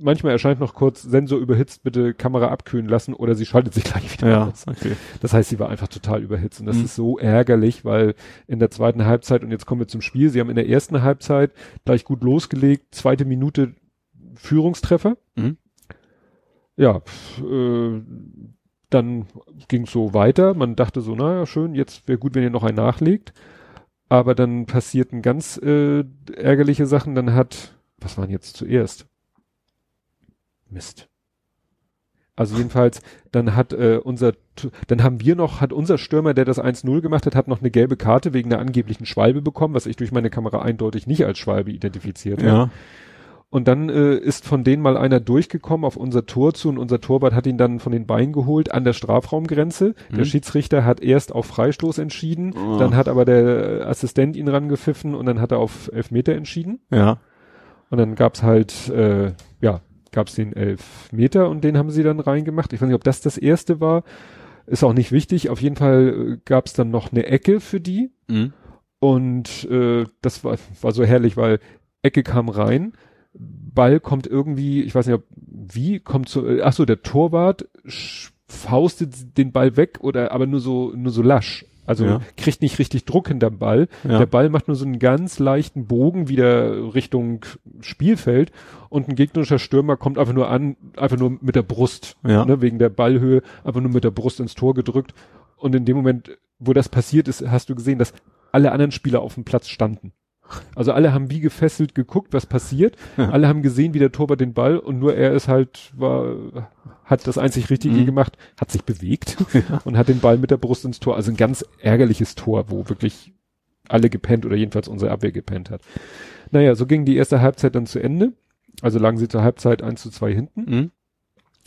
manchmal erscheint noch kurz Sensor überhitzt, bitte Kamera abkühlen lassen oder sie schaltet sich [laughs] gleich wieder Ja. aus. Okay. Das heißt, sie war einfach total überhitzt und das Mhm. ist so ärgerlich, weil in der zweiten Halbzeit, und jetzt kommen wir zum Spiel, sie haben in der ersten Halbzeit gleich gut losgelegt, zweite Minute Führungstreffer. Mhm. Ja, äh, dann ging so weiter. Man dachte so, naja, schön, jetzt wäre gut, wenn ihr noch einen nachlegt. Aber dann passierten ganz äh, ärgerliche Sachen. Dann hat, was waren jetzt zuerst? Mist. Also jedenfalls, dann hat äh, unser, dann haben wir noch, hat unser Stürmer, der das 1-0 gemacht hat, hat noch eine gelbe Karte wegen einer angeblichen Schwalbe bekommen, was ich durch meine Kamera eindeutig nicht als Schwalbe identifiziert habe. Ja. Und dann äh, ist von denen mal einer durchgekommen auf unser Tor zu und unser Torwart hat ihn dann von den Beinen geholt an der Strafraumgrenze. Der Mhm. Schiedsrichter hat erst auf Freistoß entschieden, Oh. dann hat aber der Assistent ihn rangepfiffen und dann hat er auf Elfmeter entschieden. Ja. Und dann gab's halt, äh, ja, gab's den Elfmeter und den haben sie dann reingemacht. Ich weiß nicht, ob das das erste war. Ist auch nicht wichtig. Auf jeden Fall äh, gab's dann noch eine Ecke für die. Mhm. Und äh, das war, war so herrlich, weil Ecke kam rein, Ball kommt irgendwie, ich weiß nicht, ob, wie, kommt so, äh, ach so, der Torwart faustet den Ball weg oder aber nur so, nur so lasch. Also Ja. kriegt nicht richtig Druck hinterm Ball. Ja. Der Ball macht nur so einen ganz leichten Bogen wieder Richtung Spielfeld und ein gegnerischer Stürmer kommt einfach nur an, einfach nur mit der Brust, Ja. ne, wegen der Ballhöhe, einfach nur mit der Brust ins Tor gedrückt. Und in dem Moment, wo das passiert ist, hast du gesehen, dass alle anderen Spieler auf dem Platz standen. Also alle haben wie gefesselt geguckt, was passiert. Ja. Alle haben gesehen, wie der Torwart den Ball und nur er ist halt, war, hat das einzig Richtige Mhm. gemacht, hat sich bewegt [laughs] und hat den Ball mit der Brust ins Tor. Also ein ganz ärgerliches Tor, wo wirklich alle gepennt oder jedenfalls unsere Abwehr gepennt hat. Naja, so ging die erste Halbzeit dann zu Ende. Also lagen sie zur Halbzeit 1 zu 2 hinten. Mhm.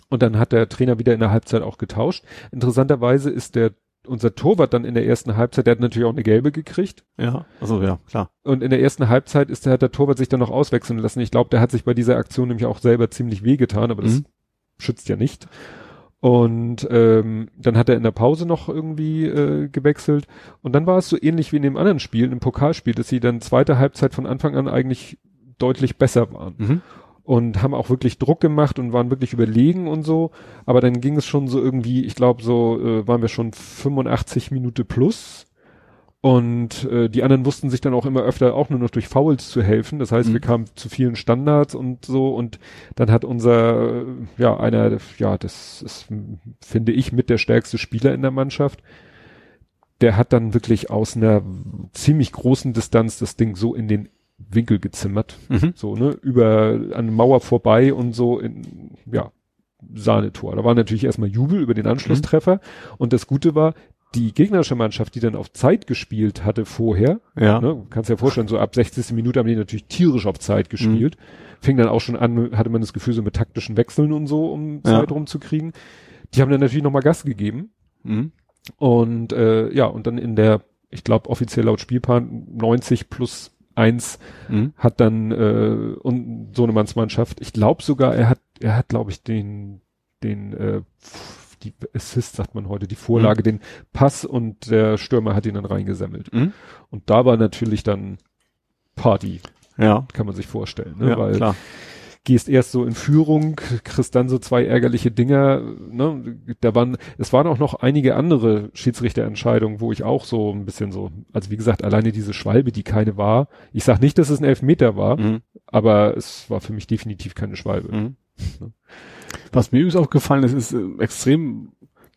Und dann hat der Trainer wieder in der Halbzeit auch getauscht. Interessanterweise ist der, unser Torwart dann in der ersten Halbzeit, der hat natürlich auch eine gelbe gekriegt. Ja. Also ja, klar. Und in der ersten Halbzeit ist der, hat der Torwart sich dann noch auswechseln lassen. Ich glaube, der hat sich bei dieser Aktion nämlich auch selber ziemlich wehgetan, aber das Mhm. schützt ja nicht. Und ähm, dann hat er in der Pause noch irgendwie äh, gewechselt. Und dann war es so ähnlich wie in dem anderen Spiel, im Pokalspiel, dass sie dann zweite Halbzeit von Anfang an eigentlich deutlich besser waren Mhm. Und haben auch wirklich Druck gemacht und waren wirklich überlegen und so. Aber dann ging es schon so irgendwie, ich glaube, so äh, waren wir schon 85 Minute plus. Und äh, die anderen wussten sich dann auch immer öfter auch nur noch durch Fouls zu helfen. Das heißt, Mhm. wir kamen zu vielen Standards und so. Und dann hat unser, äh, ja, einer, ja, das ist, finde ich, mit der stärkste Spieler in der Mannschaft. Der hat dann wirklich aus einer ziemlich großen Distanz das Ding so in den Winkel gezimmert Mhm. so, ne, über an Mauer vorbei und so in, ja, Sahnetor. Da war natürlich erstmal Jubel über den Anschlusstreffer und das Gute war, die gegnerische Mannschaft, die dann auf Zeit gespielt hatte vorher, Ja. ne, kannst dir ja vorstellen, so ab 60. Minute haben die natürlich tierisch auf Zeit gespielt. Fing dann auch schon an, hatte man das Gefühl, so mit taktischen Wechseln und so, um Ja. Zeit rumzukriegen. Die haben dann natürlich nochmal Gas gegeben. Mhm. Und äh, ja, und dann in der, ich glaube offiziell laut Spielplan 90 plus eins Mhm. hat dann äh, und Sohnemanns Mannschaft, ich glaube sogar, er hat, er hat, glaube ich, den, den, äh, die Assist, sagt man heute, die Vorlage, den Pass und der Stürmer hat ihn dann reingesammelt. Mhm. Und da war natürlich dann Party, Ja. kann man sich vorstellen, ne? ja, weil klar. Gehst erst so in Führung, kriegst dann so zwei ärgerliche Dinger, ne? Da waren, es waren auch noch einige andere Schiedsrichterentscheidungen, wo ich auch so ein bisschen so, also wie gesagt, alleine diese Schwalbe, die keine war. Ich sag nicht, dass es ein Elfmeter war, Mhm. aber es war für mich definitiv keine Schwalbe. Mhm. Was mir übrigens aufgefallen ist, ist äh, extrem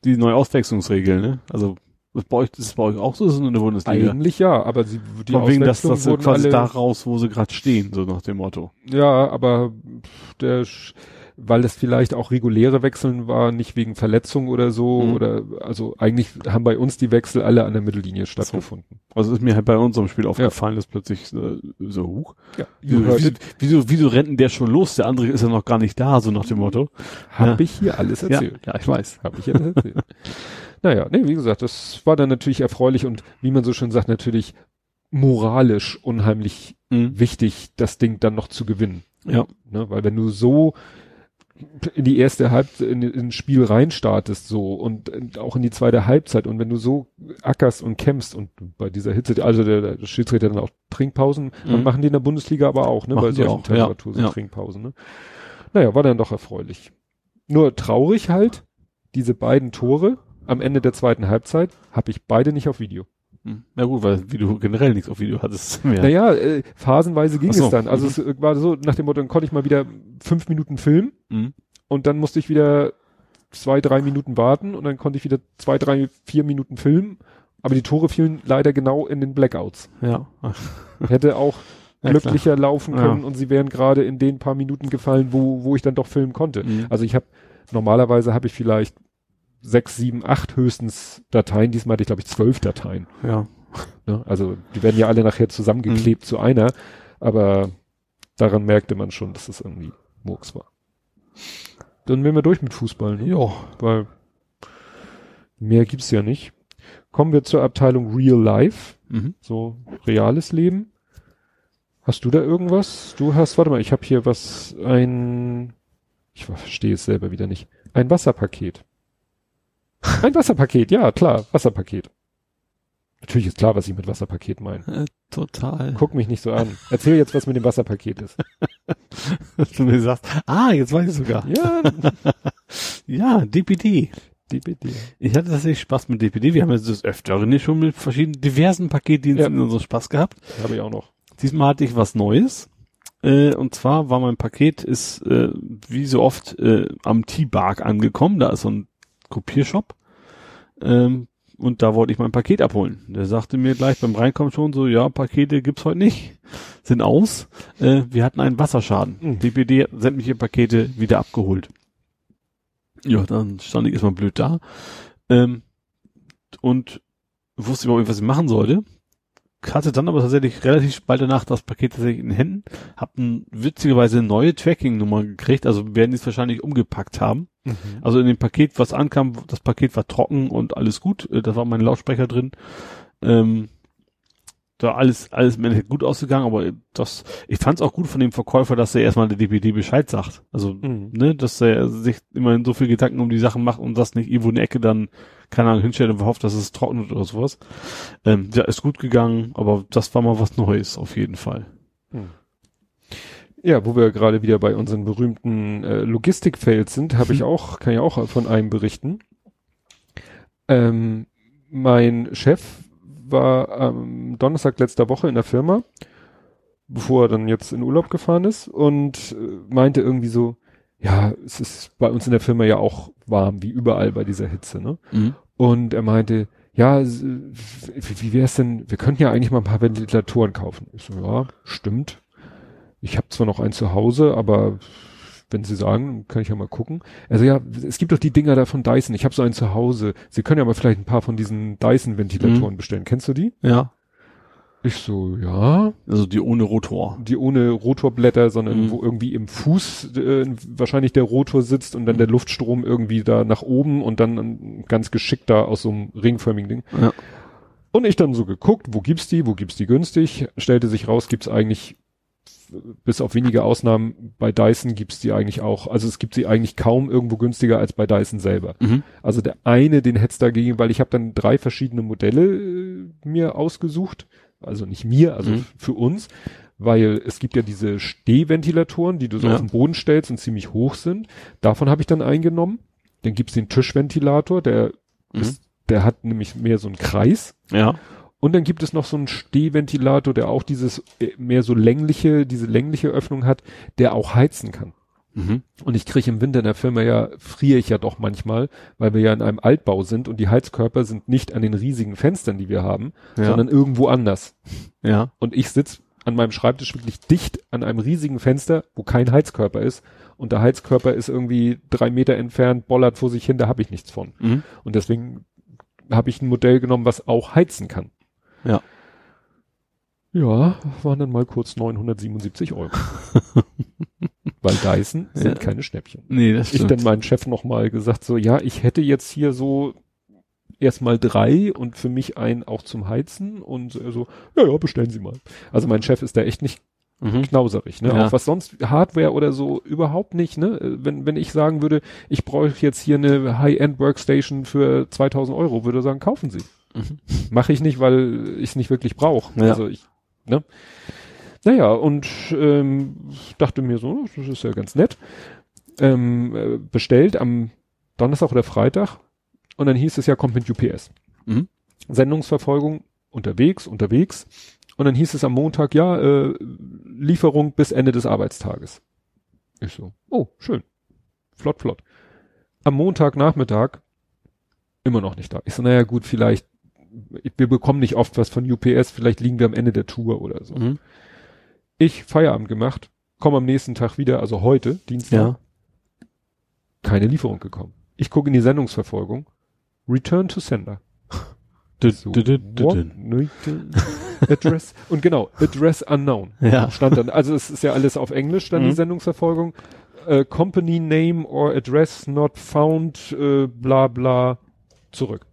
die neue Auswechslungsregel, ne? Also das bei euch, das ist bei euch auch so, das ist nur eine Bundesliga. Eigentlich ja, aber sie, die Von wegen, dass das so wurden quasi alle, da raus, wo sie gerade stehen, so nach dem Motto. ja, aber der, weil es vielleicht auch reguläre Wechseln war, nicht wegen Verletzung oder so, Mhm. oder, also eigentlich haben bei uns die Wechsel alle an der Mittellinie stattgefunden. Also ist mir halt bei unserem Spiel aufgefallen, dass plötzlich äh, so hoch. Ja, Wieso, wieso, wieso, wieso rennt denn der schon los? Der andere ist ja noch gar nicht da, so nach dem Motto. Hab Ja. ich hier alles erzählt. Ja, ja, ich weiß. Hab ich alles erzählt. [laughs] naja, nee, wie gesagt, das war dann natürlich erfreulich und wie man so schön sagt, natürlich moralisch unheimlich Mhm. wichtig, das Ding dann noch zu gewinnen. Ja. Ne? Weil wenn du so in die erste Halbzeit, in, ins Spiel reinstartest so und, und auch in die zweite Halbzeit und wenn du so ackerst und kämpfst und bei dieser Hitze, also der, der Schiedsrichter dann auch Trinkpausen, Mhm. machen die in der Bundesliga aber auch, ne, bei Machen die solchen auch, ja, Temperaturen so ja. Trinkpausen, ne. Naja, war dann doch erfreulich. Nur traurig halt, diese beiden Tore am Ende der zweiten Halbzeit habe ich beide nicht auf Video. Mhm. Ja gut, weil wie du generell nichts auf Video hattest. [laughs] Mehr. Naja, äh, phasenweise ging so. es dann. Also Mhm. es äh, war so, nach dem Motto, dann konnte ich mal wieder fünf Minuten filmen Mhm. und dann musste ich wieder zwei, drei Minuten warten und dann konnte ich wieder zwei, drei, vier Minuten filmen. Aber die Tore fielen leider genau in den Blackouts. Ja. [laughs] Hätte auch Ja, glücklicher laufen Ja. können und sie wären gerade in den paar Minuten gefallen, wo, wo ich dann doch filmen konnte. Mhm. Also ich habe, normalerweise habe ich vielleicht sechs, sieben, acht höchstens Dateien. Diesmal hatte ich, glaube ich, zwölf Dateien. Ja. [laughs] Ne? Also die werden ja alle nachher zusammengeklebt zu einer, aber daran merkte man schon, dass es irgendwie Murks war. Dann wären wir durch mit Fußball, ne? Ja. weil mehr gibt's ja nicht. Kommen wir zur Abteilung Real Life, Mhm. so reales Leben. Hast du da irgendwas? Du hast, warte mal, ich habe hier was, ein, ich verstehe es selber wieder nicht, ein Wasserpaket. Ein Wasserpaket, ja, klar, Wasserpaket. Natürlich ist klar, was ich mit Wasserpaket meine. Äh, total. Guck mich nicht so an. Erzähl jetzt, was mit dem Wasserpaket ist. Dass [laughs] du mir sagst, ah, jetzt weiß ich sogar. Ja, [laughs] Ja, DPD. DPD. Ich hatte tatsächlich Spaß mit DPD. Wir haben jetzt das Öfteren hier schon mit verschiedenen diversen Paketdiensten Ja. unseren Spaß gehabt. Habe ich auch noch. Diesmal hatte ich was Neues. Äh, und zwar war mein Paket ist äh, wie so oft äh, am T-Bark angekommen. Da ist so ein Kopiershop. Ähm, und da wollte ich mein Paket abholen. Der sagte mir gleich beim Reinkommen schon so, ja, Pakete gibt's heute nicht. [laughs] Sind aus. Äh, wir hatten einen Wasserschaden. Mhm. DPD hat sämtliche Pakete wieder abgeholt. Ja, dann stand ich erstmal blöd da. Ähm, und wusste überhaupt nicht, was ich machen sollte. Hatte dann aber tatsächlich relativ bald danach das Paket tatsächlich in den Händen. Hab ein, witzigerweise eine neue Tracking-Nummer gekriegt, also werden die es wahrscheinlich umgepackt haben. Also in dem Paket, was ankam, das Paket war trocken und alles gut. Äh, Da war mein Lautsprecher drin. Ähm, da alles, alles im Endeffekt gut ausgegangen, aber das, ich fand es auch gut von dem Verkäufer, dass er erstmal der DPD Bescheid sagt. Also, Mhm. ne, dass er sich immerhin so viel Gedanken um die Sachen macht und das nicht irgendwo in der Ecke dann, keine Ahnung, hinstellt und hofft, dass es trocknet oder sowas. Ähm, ja, ist gut gegangen, aber das war mal was Neues, auf jeden Fall. Ja, wo wir gerade wieder bei unseren berühmten äh, Logistik-Fails sind, habe ich Hm. auch, kann ich auch von einem berichten. Ähm, mein Chef war am Donnerstag letzter Woche in der Firma, bevor er dann jetzt in Urlaub gefahren ist und äh, meinte irgendwie so, ja, es ist bei uns in der Firma ja auch warm, wie überall bei dieser Hitze, ne? Und er meinte, ja, wie, wie wär's denn, wir könnten ja eigentlich mal ein paar Ventilatoren kaufen. Ich so, ja, stimmt. Ich habe zwar noch einen zu Hause, aber wenn Sie sagen, kann ich ja mal gucken. Also ja, es gibt doch die Dinger da von Dyson. Ich habe so einen zu Hause. Sie können ja mal vielleicht ein paar von diesen Dyson-Ventilatoren Mhm. bestellen. Kennst du die? Ja. Ich so, ja. Also die ohne Rotor. Die ohne Rotorblätter, sondern Mhm. wo irgendwie im Fuß äh, wahrscheinlich der Rotor sitzt und dann der Luftstrom irgendwie da nach oben und dann ganz geschickt da aus so einem ringförmigen Ding. Ja. Und ich dann so geguckt, wo gibt's die, wo gibt's die günstig? Stellte sich raus, gibt's eigentlich bis auf wenige Ausnahmen bei Dyson gibt's die eigentlich auch. Also es gibt sie eigentlich kaum irgendwo günstiger als bei Dyson selber. Mhm. Also der eine, den hätt's dagegen, weil ich habe dann drei verschiedene Modelle äh, mir ausgesucht. Also nicht mir, also Mhm. für uns, weil es gibt ja diese Stehventilatoren, die du so Ja. auf den Boden stellst und ziemlich hoch sind. Davon habe ich dann eingenommen. Dann gibt's den Tischventilator, der Mhm. ist, der hat nämlich mehr so einen Kreis. Ja. Und dann gibt es noch so einen Stehventilator, der auch dieses äh, mehr so längliche, diese längliche Öffnung hat, der auch heizen kann. Mhm. Und ich kriege im Winter in der Firma ja, friere ich ja doch manchmal, weil wir ja in einem Altbau sind und die Heizkörper sind nicht an den riesigen Fenstern, die wir haben, Ja. sondern irgendwo anders. Ja. Und ich sitz an meinem Schreibtisch wirklich dicht an einem riesigen Fenster, wo kein Heizkörper ist. Und der Heizkörper ist irgendwie drei Meter entfernt, bollert vor sich hin, da habe ich nichts von. Mhm. Und deswegen habe ich ein Modell genommen, was auch heizen kann. Ja. Ja, waren dann mal kurz 977 Euro. [laughs] Weil Dyson [laughs] sind Ja. keine Schnäppchen. Nee, das Ich stimmt. dann meinen Chef nochmal gesagt, so, ja, ich hätte jetzt hier so erstmal drei und für mich einen auch zum Heizen und äh, so, ja, ja, bestellen Sie mal. Also mein Chef ist da echt nicht mhm. knauserig, ne? Ja. Auch was sonst Hardware oder so überhaupt nicht, ne? Wenn, wenn ich sagen würde, ich bräuchte jetzt hier eine High-End Workstation für 2000 Euro, würde er sagen, kaufen Sie. Mhm. Mache ich nicht, weil ich es nicht wirklich brauche. Ja. Also ich, ne? Naja, und ähm, dachte mir so, das ist ja ganz nett. Ähm, äh, bestellt am Donnerstag oder Freitag und dann hieß es ja, kommt mit UPS. Mhm. Sendungsverfolgung unterwegs, unterwegs. Und dann hieß es am Montag, ja, äh, Lieferung bis Ende des Arbeitstages. Ich so, oh, schön. Flott, flott. Am Montagnachmittag immer noch nicht da. Ich so, naja, gut, vielleicht, wir bekommen nicht oft was von UPS, vielleicht liegen wir am Ende der Tour oder so. Mhm. Ich Feierabend gemacht, komme am nächsten Tag wieder, also heute, Dienstag, Ja. keine Lieferung gekommen. Ich gucke in die Sendungsverfolgung. Return to Sender. [laughs] So, Address. [laughs] Und genau, Address unknown. Ja. Stand dann. Also es ist ja alles auf Englisch dann Mhm. die Sendungsverfolgung. Äh, Company name or address not found, äh, bla bla, zurück.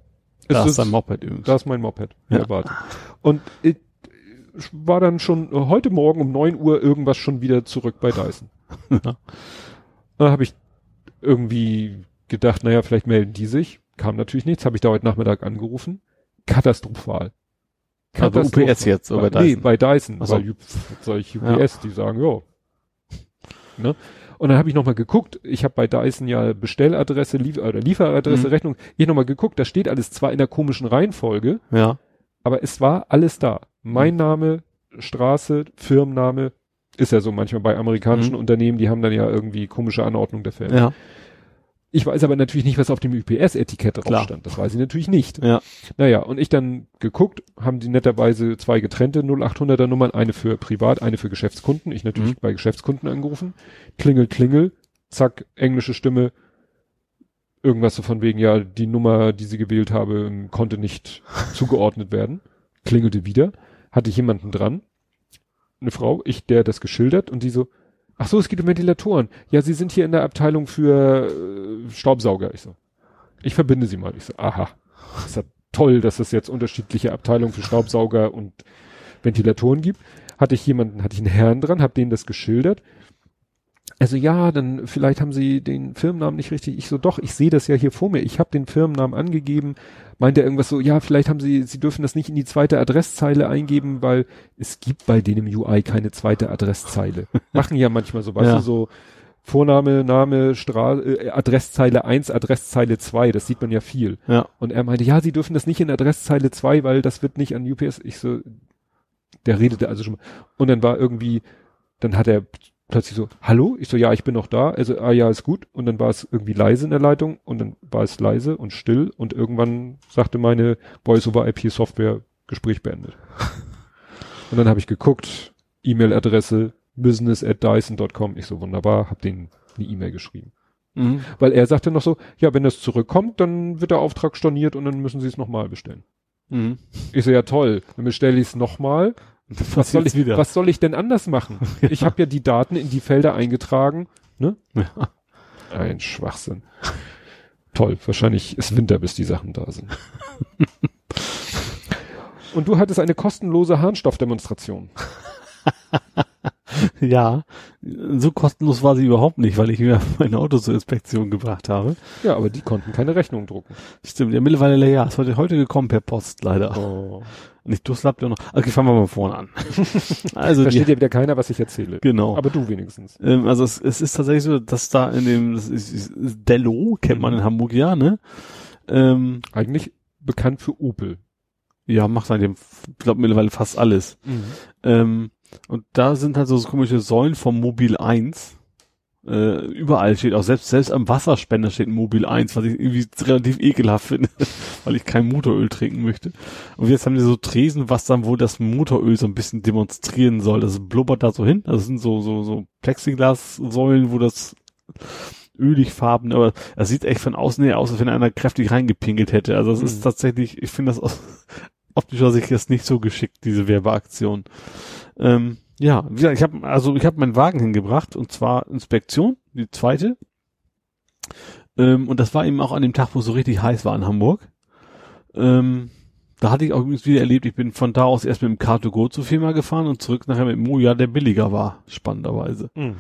Da Es ist ein Moped übrigens. Da ist mein Moped. Ja. Und ich war dann schon äh, heute Morgen um 9 Uhr irgendwas schon wieder zurück bei Dyson. [laughs] Ja. Da habe ich irgendwie gedacht, naja, vielleicht melden die sich. Kam natürlich nichts. Habe ich da heute Nachmittag angerufen. Katastrophal. Also UPS jetzt, oder bei Nee, Dyson? bei Dyson. Ach so. Weil U- solche UPS, die sagen, ja. Ne? Und dann habe ich nochmal geguckt, ich habe bei Dyson ja Bestelladresse, Lief oder Lieferadresse, Mhm. Rechnung, ich nochmal geguckt, da steht alles zwar in der komischen Reihenfolge, Ja. aber es war alles da. Mein Mhm. Name, Straße, Firmenname, ist ja so manchmal bei amerikanischen Mhm. Unternehmen, die haben dann ja irgendwie komische Anordnung der Firma. Ja. Ich weiß aber natürlich nicht, was auf dem UPS-Etikett drauf stand. Das weiß ich natürlich nicht. Ja. Naja, und ich dann geguckt, haben die netterweise zwei getrennte 0800er Nummern, eine für Privat, eine für Geschäftskunden. Ich natürlich Mhm. bei Geschäftskunden angerufen. Klingel, klingel, zack, englische Stimme. Irgendwas so von wegen, ja, die Nummer, die sie gewählt habe, konnte nicht [laughs] zugeordnet werden. Klingelte wieder, hatte ich jemanden dran. Eine Frau, ich, der das geschildert und die so, ach so, es geht um Ventilatoren. Ja, sie sind hier in der Abteilung für äh, Staubsauger. Ich so, ich verbinde sie mal. Ich so, aha, ist ja toll, dass es jetzt unterschiedliche Abteilungen für Staubsauger und Ventilatoren gibt. Hatte ich jemanden, hatte ich einen Herrn dran, hab denen das geschildert. Also ja, dann vielleicht haben sie den Firmennamen nicht richtig. Ich so, doch, ich sehe das ja hier vor mir. Ich habe den Firmennamen angegeben. Meint er irgendwas so, ja, vielleicht haben sie, sie dürfen das nicht in die zweite Adresszeile eingeben, weil es gibt bei denen im UI keine zweite Adresszeile. [laughs] Machen ja manchmal so, weißt Ja. du, so Vorname, Name, Stra äh, Adresszeile 1, Adresszeile 2, das sieht man ja viel. Ja. Und er meinte, ja, sie dürfen das nicht in Adresszeile 2, weil das wird nicht an UPS. Ich so, der redete also schon mal. Und dann war irgendwie, dann hat er plötzlich so, hallo? Ich so, ja, ich bin noch da. Also, ah ja, ist gut. Und dann war es irgendwie leise in der Leitung und dann war es leise und still und irgendwann sagte meine Voice-over-IP-Software Gespräch beendet. [laughs] und dann habe ich geguckt, E-Mail-Adresse business at dyson.com. Ich so, wunderbar, hab den eine E-Mail geschrieben. Mhm. Weil er sagte noch so, ja, wenn das zurückkommt, dann wird der Auftrag storniert und dann müssen sie es nochmal bestellen. Mhm. Ich so, ja toll, dann bestelle ich es nochmal. [laughs] Was soll ich, wieder? was soll ich denn anders machen? [laughs] Ich habe ja die Daten in die Felder eingetragen. Ne? Ja. Ein Schwachsinn. Toll, wahrscheinlich ist Winter, bis die Sachen da sind. [laughs] Und du hattest eine kostenlose Harnstoffdemonstration. Ja, so kostenlos war sie überhaupt nicht, weil ich mir mein Auto zur Inspektion gebracht habe. Ja, aber die konnten keine Rechnung drucken. Stimmt, ja, mittlerweile ja, ist heute, heute gekommen per Post, leider. Oh. Nicht ja noch. Okay, fangen wir mal vorne an. [laughs] Also, Versteht die, ja wieder keiner, was ich erzähle. genau. Aber du wenigstens. Ähm, also es, es ist tatsächlich so, dass da in dem das ist, ist, ist Dello, kennt man in Hamburg ja, ne? Ähm, Eigentlich bekannt für Opel. ja, macht halt dem, ich glaube mittlerweile fast alles. Ähm, und da sind halt so komische Säulen vom Mobil 1. Äh, überall steht auch, selbst, selbst am Wasserspender steht ein Mobil 1, was ich irgendwie relativ ekelhaft finde, [laughs] weil ich kein Motoröl trinken möchte. Und jetzt haben die so Tresen, was dann wohl das Motoröl so ein bisschen demonstrieren soll. Das blubbert da so hin. Das sind so, so, so Plexiglassäulen, wo das ölig farben, aber das sieht echt von außen her aus, als wenn einer kräftig reingepinkelt hätte. Also es Mhm. ist tatsächlich, ich finde das [laughs] aus optischer Sicht jetzt nicht so geschickt, diese Werbeaktion. Ähm, ja, ich habe also ich habe meinen Wagen hingebracht und zwar Inspektion, die zweite. Ähm, und das war eben auch an dem Tag, wo es so richtig heiß war in Hamburg. Ähm, da hatte ich auch übrigens wieder erlebt, ich bin von da aus erst mit dem Car2Go zur Firma gefahren und zurück nachher mit dem Moja, der billiger war, spannenderweise. Mhm.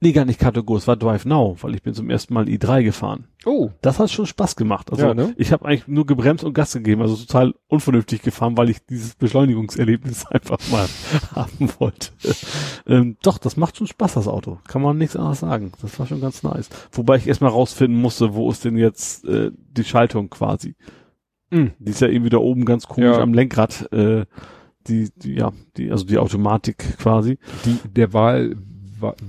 Nee, gar nicht Car2Go, es war Drive Now, weil ich bin zum ersten Mal i3 gefahren. Oh. Das hat schon Spaß gemacht. Also Ja, ne? ich habe eigentlich nur gebremst und Gas gegeben, also total unvernünftig gefahren, weil ich dieses Beschleunigungserlebnis [laughs] einfach mal haben wollte. ähm, doch, das macht schon Spaß, das Auto. Kann man nichts anderes sagen. Das war schon ganz nice. Wobei ich erstmal rausfinden musste, wo ist denn jetzt äh, die Schaltung quasi. Mhm. Die ist ja irgendwie da oben ganz komisch Ja. am Lenkrad. Äh, die, die, ja, die, also die Automatik quasi. Die, der Wahl, wa-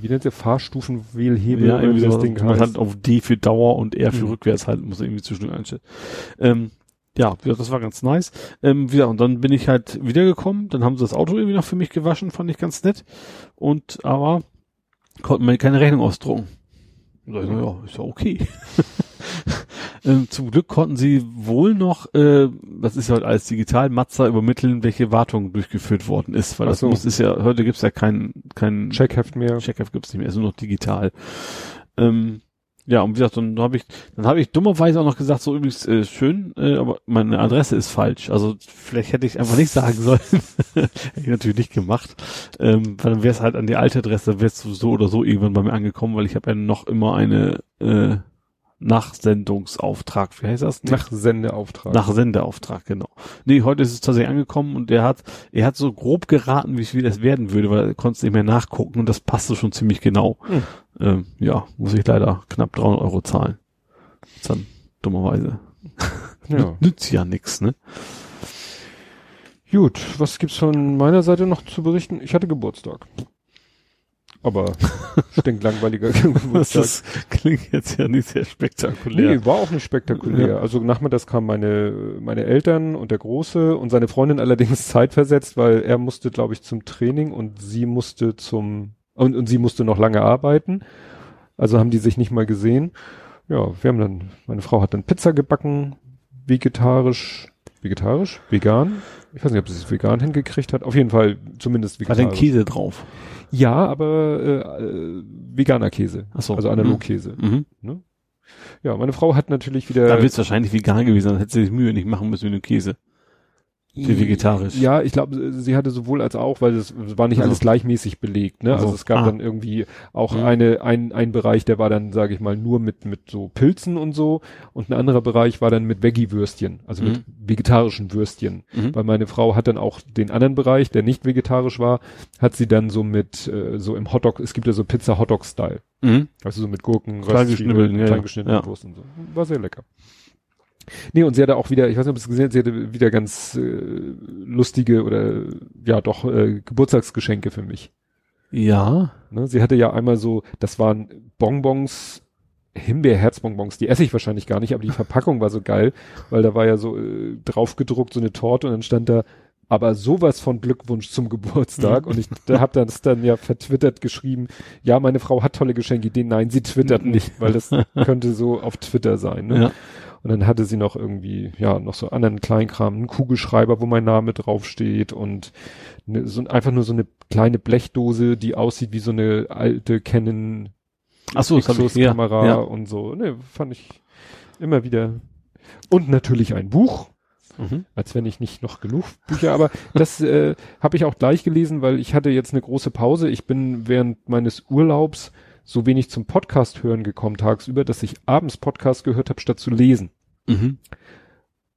wie nennt der Fahrstufenwählhebel oder wie das Ding man heißt. hat auf D für Dauer und R für Mhm. rückwärts halt, muss irgendwie zwischendurch einstellen. Ähm, ja, das war ganz nice. Ähm, wieder, und dann bin ich halt wiedergekommen, dann haben sie das Auto irgendwie noch für mich gewaschen, fand ich ganz nett. Und, aber, konnten mir keine Rechnung ausdrucken. Und da ich, na ja, ist ja okay. [laughs] ähm, zum Glück konnten sie wohl noch, äh, das ist ja halt alles digital, Mazda übermitteln, welche Wartung durchgeführt worden ist, weil Ach das so. muss ist ja, heute gibt's ja kein, kein Checkheft mehr. Checkheft gibt's nicht mehr, ist nur noch digital. Ähm, ja, und wie gesagt, dann habe ich, dann habe ich dummerweise auch noch gesagt, so übrigens äh, schön, äh, aber meine Adresse ist falsch. Also vielleicht hätte ich einfach nicht sagen sollen. [laughs] hätte ich natürlich nicht gemacht. Ähm, weil dann wäre es halt an die alte Adresse, wäre es so oder so irgendwann bei mir angekommen, weil ich habe ja noch immer eine äh, Nachsendungsauftrag. Wie heißt das? Nach Sendeauftrag. Nach Sendeauftrag, genau. Nee, heute ist es tatsächlich angekommen und er hat, er hat so grob geraten, wie wie das werden würde, weil er konnte es nicht mehr nachgucken und das passte schon ziemlich genau. Hm. Ähm, ja, muss ich leider knapp 300 Euro zahlen. Ist dann dummerweise. [laughs] ja. Nützt ja nix, ne? Gut, was gibt's von meiner Seite noch zu berichten? Ich hatte Geburtstag. Aber stinklangweiliger [laughs] Das Geburtstag. ist, klingt jetzt ja nicht sehr spektakulär. Nee, war auch nicht spektakulär. Ja. Also nachmittags kamen meine, meine Eltern und der Große und seine Freundin allerdings [laughs] zeitversetzt, weil er musste, glaube ich, zum Training und sie musste zum, und, und sie musste noch lange arbeiten. Also haben die sich nicht mal gesehen. Ja, wir haben dann, meine Frau hat dann Pizza gebacken, vegetarisch, vegetarisch, vegan. Ich weiß nicht, ob sie es vegan hingekriegt hat. Auf jeden Fall zumindest War vegetarisch. denn Käse drauf? Ja, aber äh, äh, veganer Käse. Ach so. Also Analogkäse. Mhm. Ne? Ja, meine Frau hat natürlich wieder. Da wird es wahrscheinlich vegan gewesen, dann hätte sie sich Mühe nicht machen müssen mit dem Käse. Für vegetarisch. Ja, ich glaube, sie hatte sowohl als auch, weil es war nicht Also. alles gleichmäßig belegt. Ne? Also, Also es gab ah. dann irgendwie auch Mhm. eine ein, ein Bereich, der war dann, sage ich mal, nur mit mit so Pilzen und so, und ein anderer Bereich war dann mit Veggie-Würstchen, also mit vegetarischen Würstchen. Mhm. Weil meine Frau hat dann auch den anderen Bereich, der nicht vegetarisch war, hat sie dann so mit äh, so im Hotdog, es gibt ja so Pizza Hotdog Style, Mhm. also so mit Gurken, Röstzwiebeln, klein ja. geschnittene Ja. Wurst und so. War sehr lecker. Nee, und sie hatte auch wieder, ich weiß nicht, ob es gesehen hat, sie hatte wieder ganz äh, lustige oder ja doch äh, Geburtstagsgeschenke für mich. Ja. Ne? Sie hatte ja einmal so, das waren Bonbons, Himbeerherzbonbons, die esse ich wahrscheinlich gar nicht, aber die Verpackung war so geil, weil da war ja so äh, drauf gedruckt so eine Torte und dann stand da aber sowas von Glückwunsch zum Geburtstag. Und ich da hab das dann ja vertwittert geschrieben, ja, meine Frau hat tolle Geschenkideen. Nein, sie twittert nicht, weil das [laughs] könnte so auf Twitter sein. Ne? Ja. Und dann hatte sie noch irgendwie, ja, noch so anderen Kleinkram, einen Kugelschreiber, wo mein Name draufsteht und ne, so, einfach nur so eine kleine Blechdose, die aussieht wie so eine alte Canon Ach so, ich- ja, Kamera ja. und so. Ne, fand ich immer wieder. Und natürlich ein Buch, Mhm. als wenn ich nicht noch genug Bücher, aber das äh, habe ich auch gleich gelesen, weil ich hatte jetzt eine große Pause. Ich bin während meines Urlaubs so wenig zum Podcast hören gekommen tagsüber, dass ich abends Podcast gehört habe, statt zu lesen. Mhm.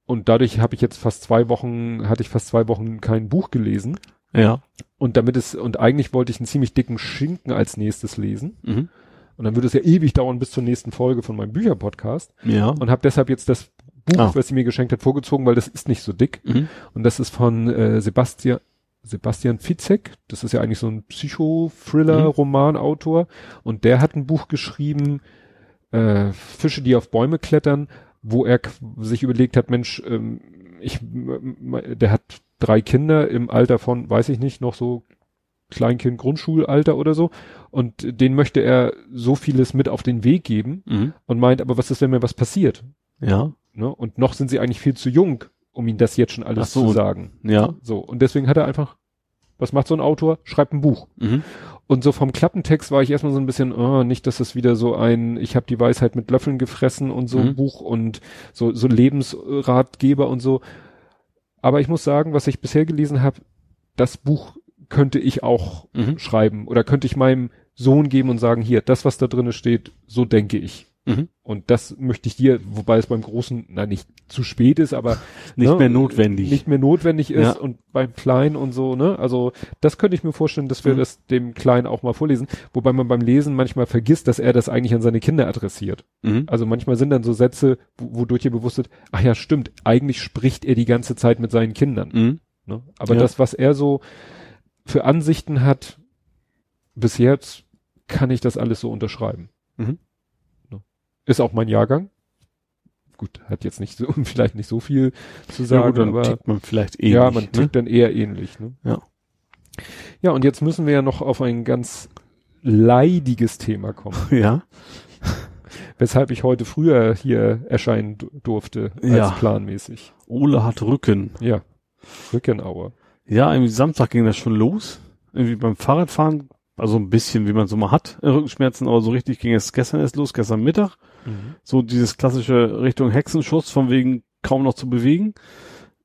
Und dadurch habe ich jetzt fast zwei Wochen, hatte ich fast zwei Wochen kein Buch gelesen. Ja. Und damit es, und eigentlich wollte ich einen ziemlich dicken Schinken als nächstes lesen. Mhm. Und dann würde es ja ewig dauern bis zur nächsten Folge von meinem Bücherpodcast. Ja. Und habe deshalb jetzt das Buch, Ah. was sie mir geschenkt hat, vorgezogen, weil das ist nicht so dick. Mhm. Und das ist von äh, Sebastian, Sebastian Fitzek. Das ist ja eigentlich so ein Psycho-Thriller-Romanautor. Und der hat ein Buch geschrieben, äh, Fische, die auf Bäume klettern, wo er sich überlegt hat, Mensch, ähm, ich, der hat drei Kinder im Alter von, weiß ich nicht, noch so Kleinkind, Grundschulalter oder so. Und denen möchte er so vieles mit auf den Weg geben Mhm. und meint, aber was ist, wenn mir was passiert? Ja. Ne? Und noch sind sie eigentlich viel zu jung, um ihnen das jetzt schon alles so. zu sagen. Ja. So. Und deswegen hat er einfach, was macht so ein Autor? Schreibt ein Buch. Mhm. Und so vom Klappentext war ich erstmal so ein bisschen, oh, nicht, dass das wieder so ein, ich habe die Weisheit mit Löffeln gefressen und so Mhm. Buch und so, so Lebensratgeber und so. Aber ich muss sagen, was ich bisher gelesen habe, das Buch könnte ich auch Mhm. schreiben oder könnte ich meinem Sohn geben und sagen, hier, das, was da drinne steht, so denke ich. Mhm. Und das möchte ich dir, wobei es beim Großen, na nicht zu spät ist, aber [laughs] Nicht ne, mehr notwendig. Nicht mehr notwendig ist Ja. und beim Kleinen und so, ne? Also das könnte ich mir vorstellen, dass wir Mhm. das dem Kleinen auch mal vorlesen, wobei man beim Lesen manchmal vergisst, dass er das eigentlich an seine Kinder adressiert. Mhm. Also manchmal sind dann so Sätze, wo- wodurch ihr bewusst wird, ach ja, stimmt, eigentlich spricht er die ganze Zeit mit seinen Kindern. Mhm. Ne? Aber Ja. das, was er so für Ansichten hat, bis jetzt kann ich das alles so unterschreiben. Mhm. Ne? Ist auch mein Jahrgang. Gut, hat jetzt nicht so, [laughs] vielleicht nicht so viel zu Ja, sagen, gut, dann aber tickt man vielleicht ähnlich. ja, man ne? tickt dann eher ähnlich. Ne? Ja. Ja, und jetzt müssen wir ja noch auf ein ganz leidiges Thema kommen, [laughs] Ja. weshalb ich heute früher hier erscheinen du- durfte als Ja. planmäßig. Ole hat Rücken. Ja, Rückenauer. Ja, irgendwie Samstag ging das schon los. Irgendwie beim Fahrradfahren, also ein bisschen, wie man so mal hat, Rückenschmerzen, aber so richtig ging es gestern erst los, gestern Mittag. So dieses klassische Richtung Hexenschuss, von wegen kaum noch zu bewegen.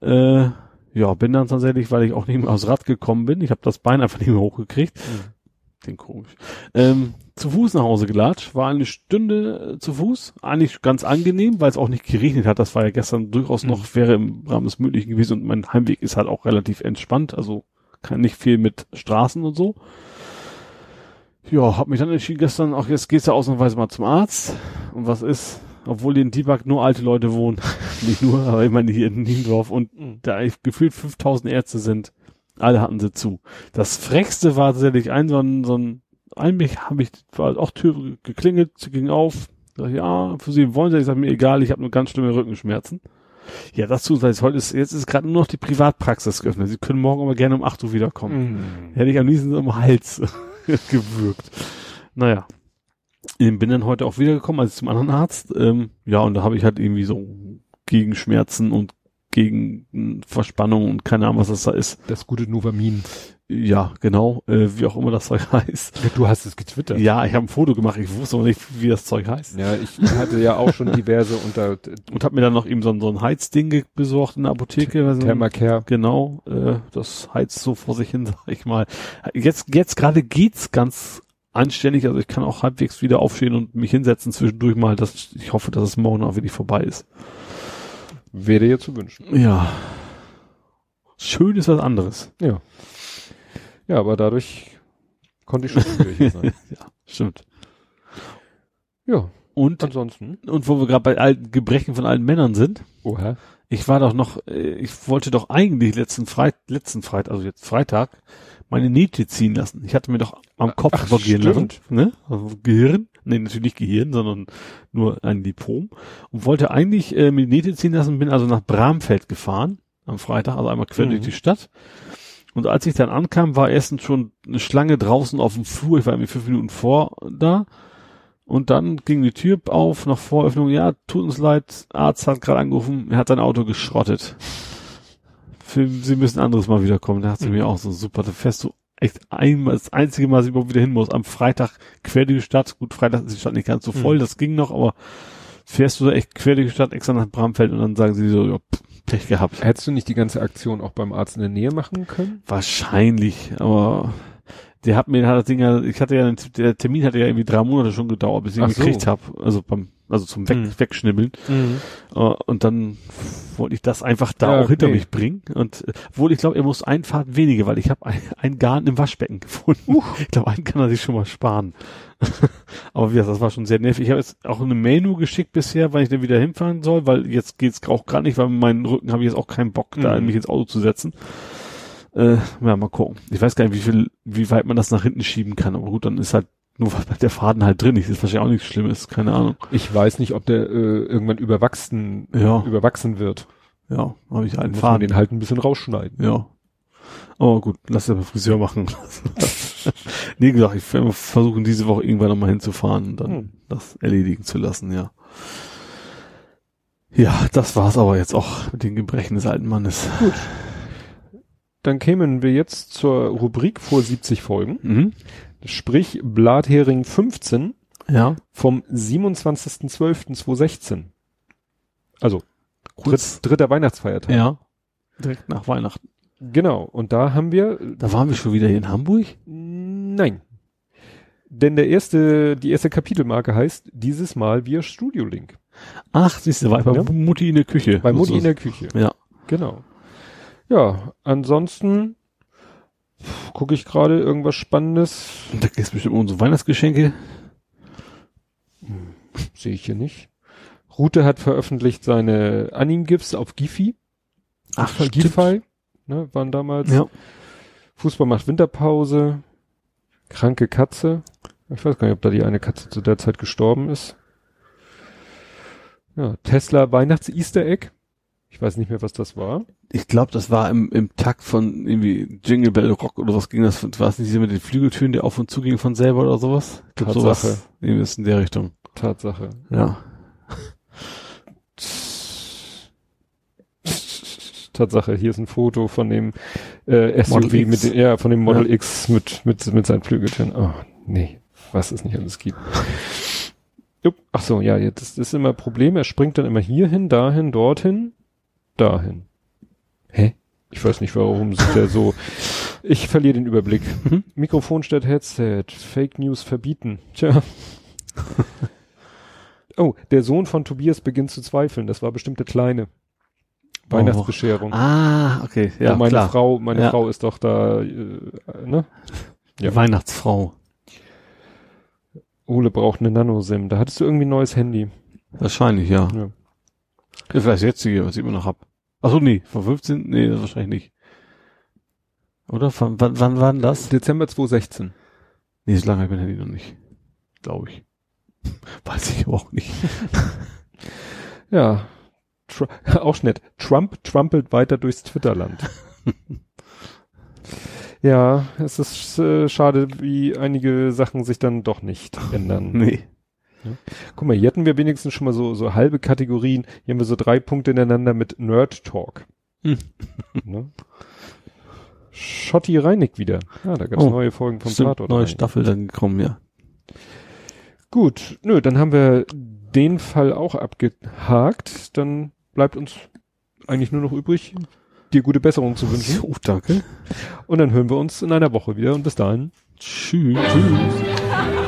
Äh, ja, bin dann tatsächlich, weil ich auch nicht mehr aufs Rad gekommen bin. Ich habe das Bein einfach nicht mehr hochgekriegt. Den komisch. Ähm, zu Fuß nach Hause gelatscht, war eine Stunde äh, zu Fuß, eigentlich ganz angenehm, weil es auch nicht geregnet hat. Das war ja gestern durchaus Mhm. noch, wäre im Rahmen des Möglichen gewesen und mein Heimweg ist halt auch relativ entspannt, also kann nicht viel mit Straßen und so. Ja, hab mich dann entschieden gestern, auch jetzt geht's ja ausnahmsweise mal zum Arzt. Und was ist? Obwohl in Dieback nur alte Leute wohnen. [laughs] nicht nur, aber ich meine hier in Niendorf und Mhm. da gefühlt 5000 Ärzte sind. Alle hatten sie zu. Das Frechste war tatsächlich ein, so ein, so ein, eigentlich habe ich, war auch Tür geklingelt, sie ging auf. Sag ich, ja, für Sie wollen Sie, ich sag mir egal, ich habe nur ganz schlimme Rückenschmerzen. Ja, sei es heute ist, jetzt ist gerade nur noch die Privatpraxis geöffnet. Sie können morgen aber gerne um 8 Uhr wiederkommen. Mhm. Hätte ich am liebsten so im Hals [laughs] gewürgt. Naja. Ähm, Bin dann heute auch wiedergekommen, also zum anderen Arzt. Ähm, ja, und da habe ich halt irgendwie so gegen Schmerzen und gegen hm, Verspannung und keine Ahnung, was das da ist. Das gute Novamin. Ja, genau, äh, wie auch immer das Zeug [laughs] heißt. Ja, du hast es getwittert. Ja, ich habe ein Foto gemacht, ich wusste aber nicht, wie das Zeug heißt. Ja, ich hatte ja auch schon diverse unter Und [laughs] habe mir dann noch eben so, ein- so ein Heizding besorgt in der Apotheke. Also, Thermacare. Genau, äh, das heizt so vor sich hin, [laughs] sag ich mal. Jetzt, jetzt gerade geht's ganz anständig, also ich kann auch halbwegs wieder aufstehen und mich hinsetzen zwischendurch mal. Das, ich hoffe, dass es morgen auch wirklich vorbei ist. Wäre dir zu wünschen. Ja. Schön ist was anderes. Ja. Ja, aber dadurch konnte ich schon hier sein. [laughs] Ja, stimmt. Ja, Und, ansonsten. und wo wir gerade bei alten Gebrechen von alten Männern sind, Oha. ich war doch noch, äh, ich wollte doch eigentlich letzten Freitag, letzten Freitag, also jetzt Freitag, meine Nähte ziehen lassen. Ich hatte mir doch am Kopf Ach, operieren lassen. Ne? Also Gehirn. Nee, natürlich nicht Gehirn, sondern nur ein Lipom. Und wollte eigentlich äh, mir die Nähte ziehen lassen, bin also nach Bramfeld gefahren. am Freitag, also einmal quer Mhm. durch die Stadt. Und als ich dann ankam, war erstens schon eine Schlange draußen auf dem Flur. Ich war irgendwie fünf Minuten vor da. Und dann ging die Tür auf, nach Voröffnung. Ja, tut uns leid, Arzt hat gerade angerufen, er hat sein Auto geschrottet. Für, Sie müssen anderes Mal wiederkommen. Da hat sie Mhm. mir auch so super. Da fährst du echt einmal, das einzige Mal, dass ich überhaupt wieder hin muss. Am Freitag quer durch die Stadt. Gut, Freitag ist die Stadt nicht ganz so voll, Mhm. das ging noch, aber fährst du da echt quer durch die Stadt extra nach Bramfeld und dann sagen sie so, ja, pff, Pech gehabt. Hättest du nicht die ganze Aktion auch beim Arzt in der Nähe machen können? Wahrscheinlich, aber der hat mir hat das Ding ja, ich hatte ja, einen- der Termin hatte ja irgendwie drei Monate schon gedauert, bis ich ihn so. gekriegt habe. Also beim, also zum Weg, Mhm. Wegschnibbeln. Äh, und dann wollte ich das einfach da Ja, auch hinter okay. mich bringen. Und äh, wohl, ich glaube, er muss ein Fahrt weniger, weil ich habe ein, ein Garn im Waschbecken gefunden. Ich glaube, einen kann er sich schon mal sparen. [laughs] Aber wie gesagt, das war schon sehr nervig. Ich habe jetzt auch eine Menu geschickt bisher, weil ich dann wieder hinfahren soll, weil jetzt geht's auch gerade nicht, weil mit meinen Rücken habe ich jetzt auch keinen Bock, da Mhm. mich ins Auto zu setzen. Äh, ja, mal gucken. Ich weiß gar nicht, wie viel, wie weit man das nach hinten schieben kann. Aber gut, dann ist halt nur weil der Faden halt drin ist. Das ist wahrscheinlich auch nichts Schlimmes. Keine Ahnung. Ich weiß nicht, ob der äh, irgendwann überwachsen, Ja. überwachsen wird. Ja, habe ich einen muss man Faden. den halt ein bisschen rausschneiden. Ja. Aber gut, lass beim Friseur machen. [laughs] nee, gesagt, ich werde versuchen, diese Woche irgendwann nochmal hinzufahren und dann Hm. das erledigen zu lassen, ja. Ja, das war's aber jetzt auch mit den Gebrechen des alten Mannes. Dann kämen wir jetzt zur Rubrik vor 70 Folgen, Mhm. sprich Blathering 15 Ja. vom 27.12.2016. Also Kurz. dritt, dritter Weihnachtsfeiertag. Ja. Direkt nach Weihnachten. Genau. Und da haben wir Da waren wir schon wieder hier in Hamburg? Nein. Denn der erste, die erste Kapitelmarke heißt dieses Mal via Studio Link. Ach, siehst du, war bei Ja. Mutti in der Küche. Bei Mutti in der Küche. Ja. Genau. Ja, ansonsten gucke ich gerade irgendwas Spannendes. Da geht's bestimmt um unsere Weihnachtsgeschenke. Sehe ich hier nicht. Rute hat veröffentlicht seine Anime-GIFs auf Gifi. Ach. Gifi. Ne, waren damals. Ja. Fußball macht Winterpause. Kranke Katze. Ich weiß gar nicht, ob da die eine Katze zu der Zeit gestorben ist. Ja, Tesla Weihnachts-Easter Egg. Ich weiß nicht mehr, was das war. Ich glaube, das war im, im Takt von irgendwie Jingle Bell Rock oder was ging das? War es nicht diese mit den Flügeltüren, der auf und zu ging von selber oder sowas? Ich glaub, Tatsache. sowas. Ist in der Richtung. Tatsache. Ja. Tatsache, hier ist ein Foto von dem äh, SUV Model X. mit dem, ja, von dem Model Ja. X mit, mit, mit seinen Flügeltüren. Oh, nee, was es nicht alles gibt. Ach so, ja, jetzt ist immer ein Problem. Er springt dann immer hierhin, dahin, dorthin, dahin. Hä? Ich weiß nicht, warum sich der so. Ich verliere den Überblick. Mhm. Mikrofon statt Headset. Fake News verbieten. Tja. [laughs] Oh, der Sohn von Tobias beginnt zu zweifeln. Das war bestimmt der Kleine. Weihnachtsbescherung. Ah, okay. Ja, Ja, meine klar. Frau, meine Ja. Frau ist doch da, äh, ne? Ja. Weihnachtsfrau. Ole braucht eine Nano-SIM. Da hattest du irgendwie ein neues Handy. Wahrscheinlich, ja. Ja. Ja vielleicht das jetzige, was ich immer noch hab. Ach so, nee, von 15? Nee, das wahrscheinlich nicht. Oder? Von, wann, wann war denn das? Dezember 2016. Nee, so lange habe ich mein Handy noch nicht. Glaube ich. [laughs] Weiß ich auch nicht. [laughs] Ja. Tr [laughs] auch nett. Trump trampelt weiter durchs Twitterland. ja, es ist äh, schade, wie einige Sachen sich dann doch nicht ändern. Nee. Guck mal, hier hatten wir wenigstens schon mal so, so halbe Kategorien. Hier haben wir so drei Punkte ineinander mit Nerd Talk. Hm. [laughs] Ne? Schotti Reinig wieder. Ja, da gab es Oh, neue Folgen vom Tatort. neue. Staffel dann gekommen, ja. Gut, nö, dann haben wir den Fall auch abgehakt. Dann bleibt uns eigentlich nur noch übrig, dir gute Besserung zu wünschen. Oh, danke. Und dann hören wir uns in einer Woche wieder und bis dahin. Tschüss. Tschüss.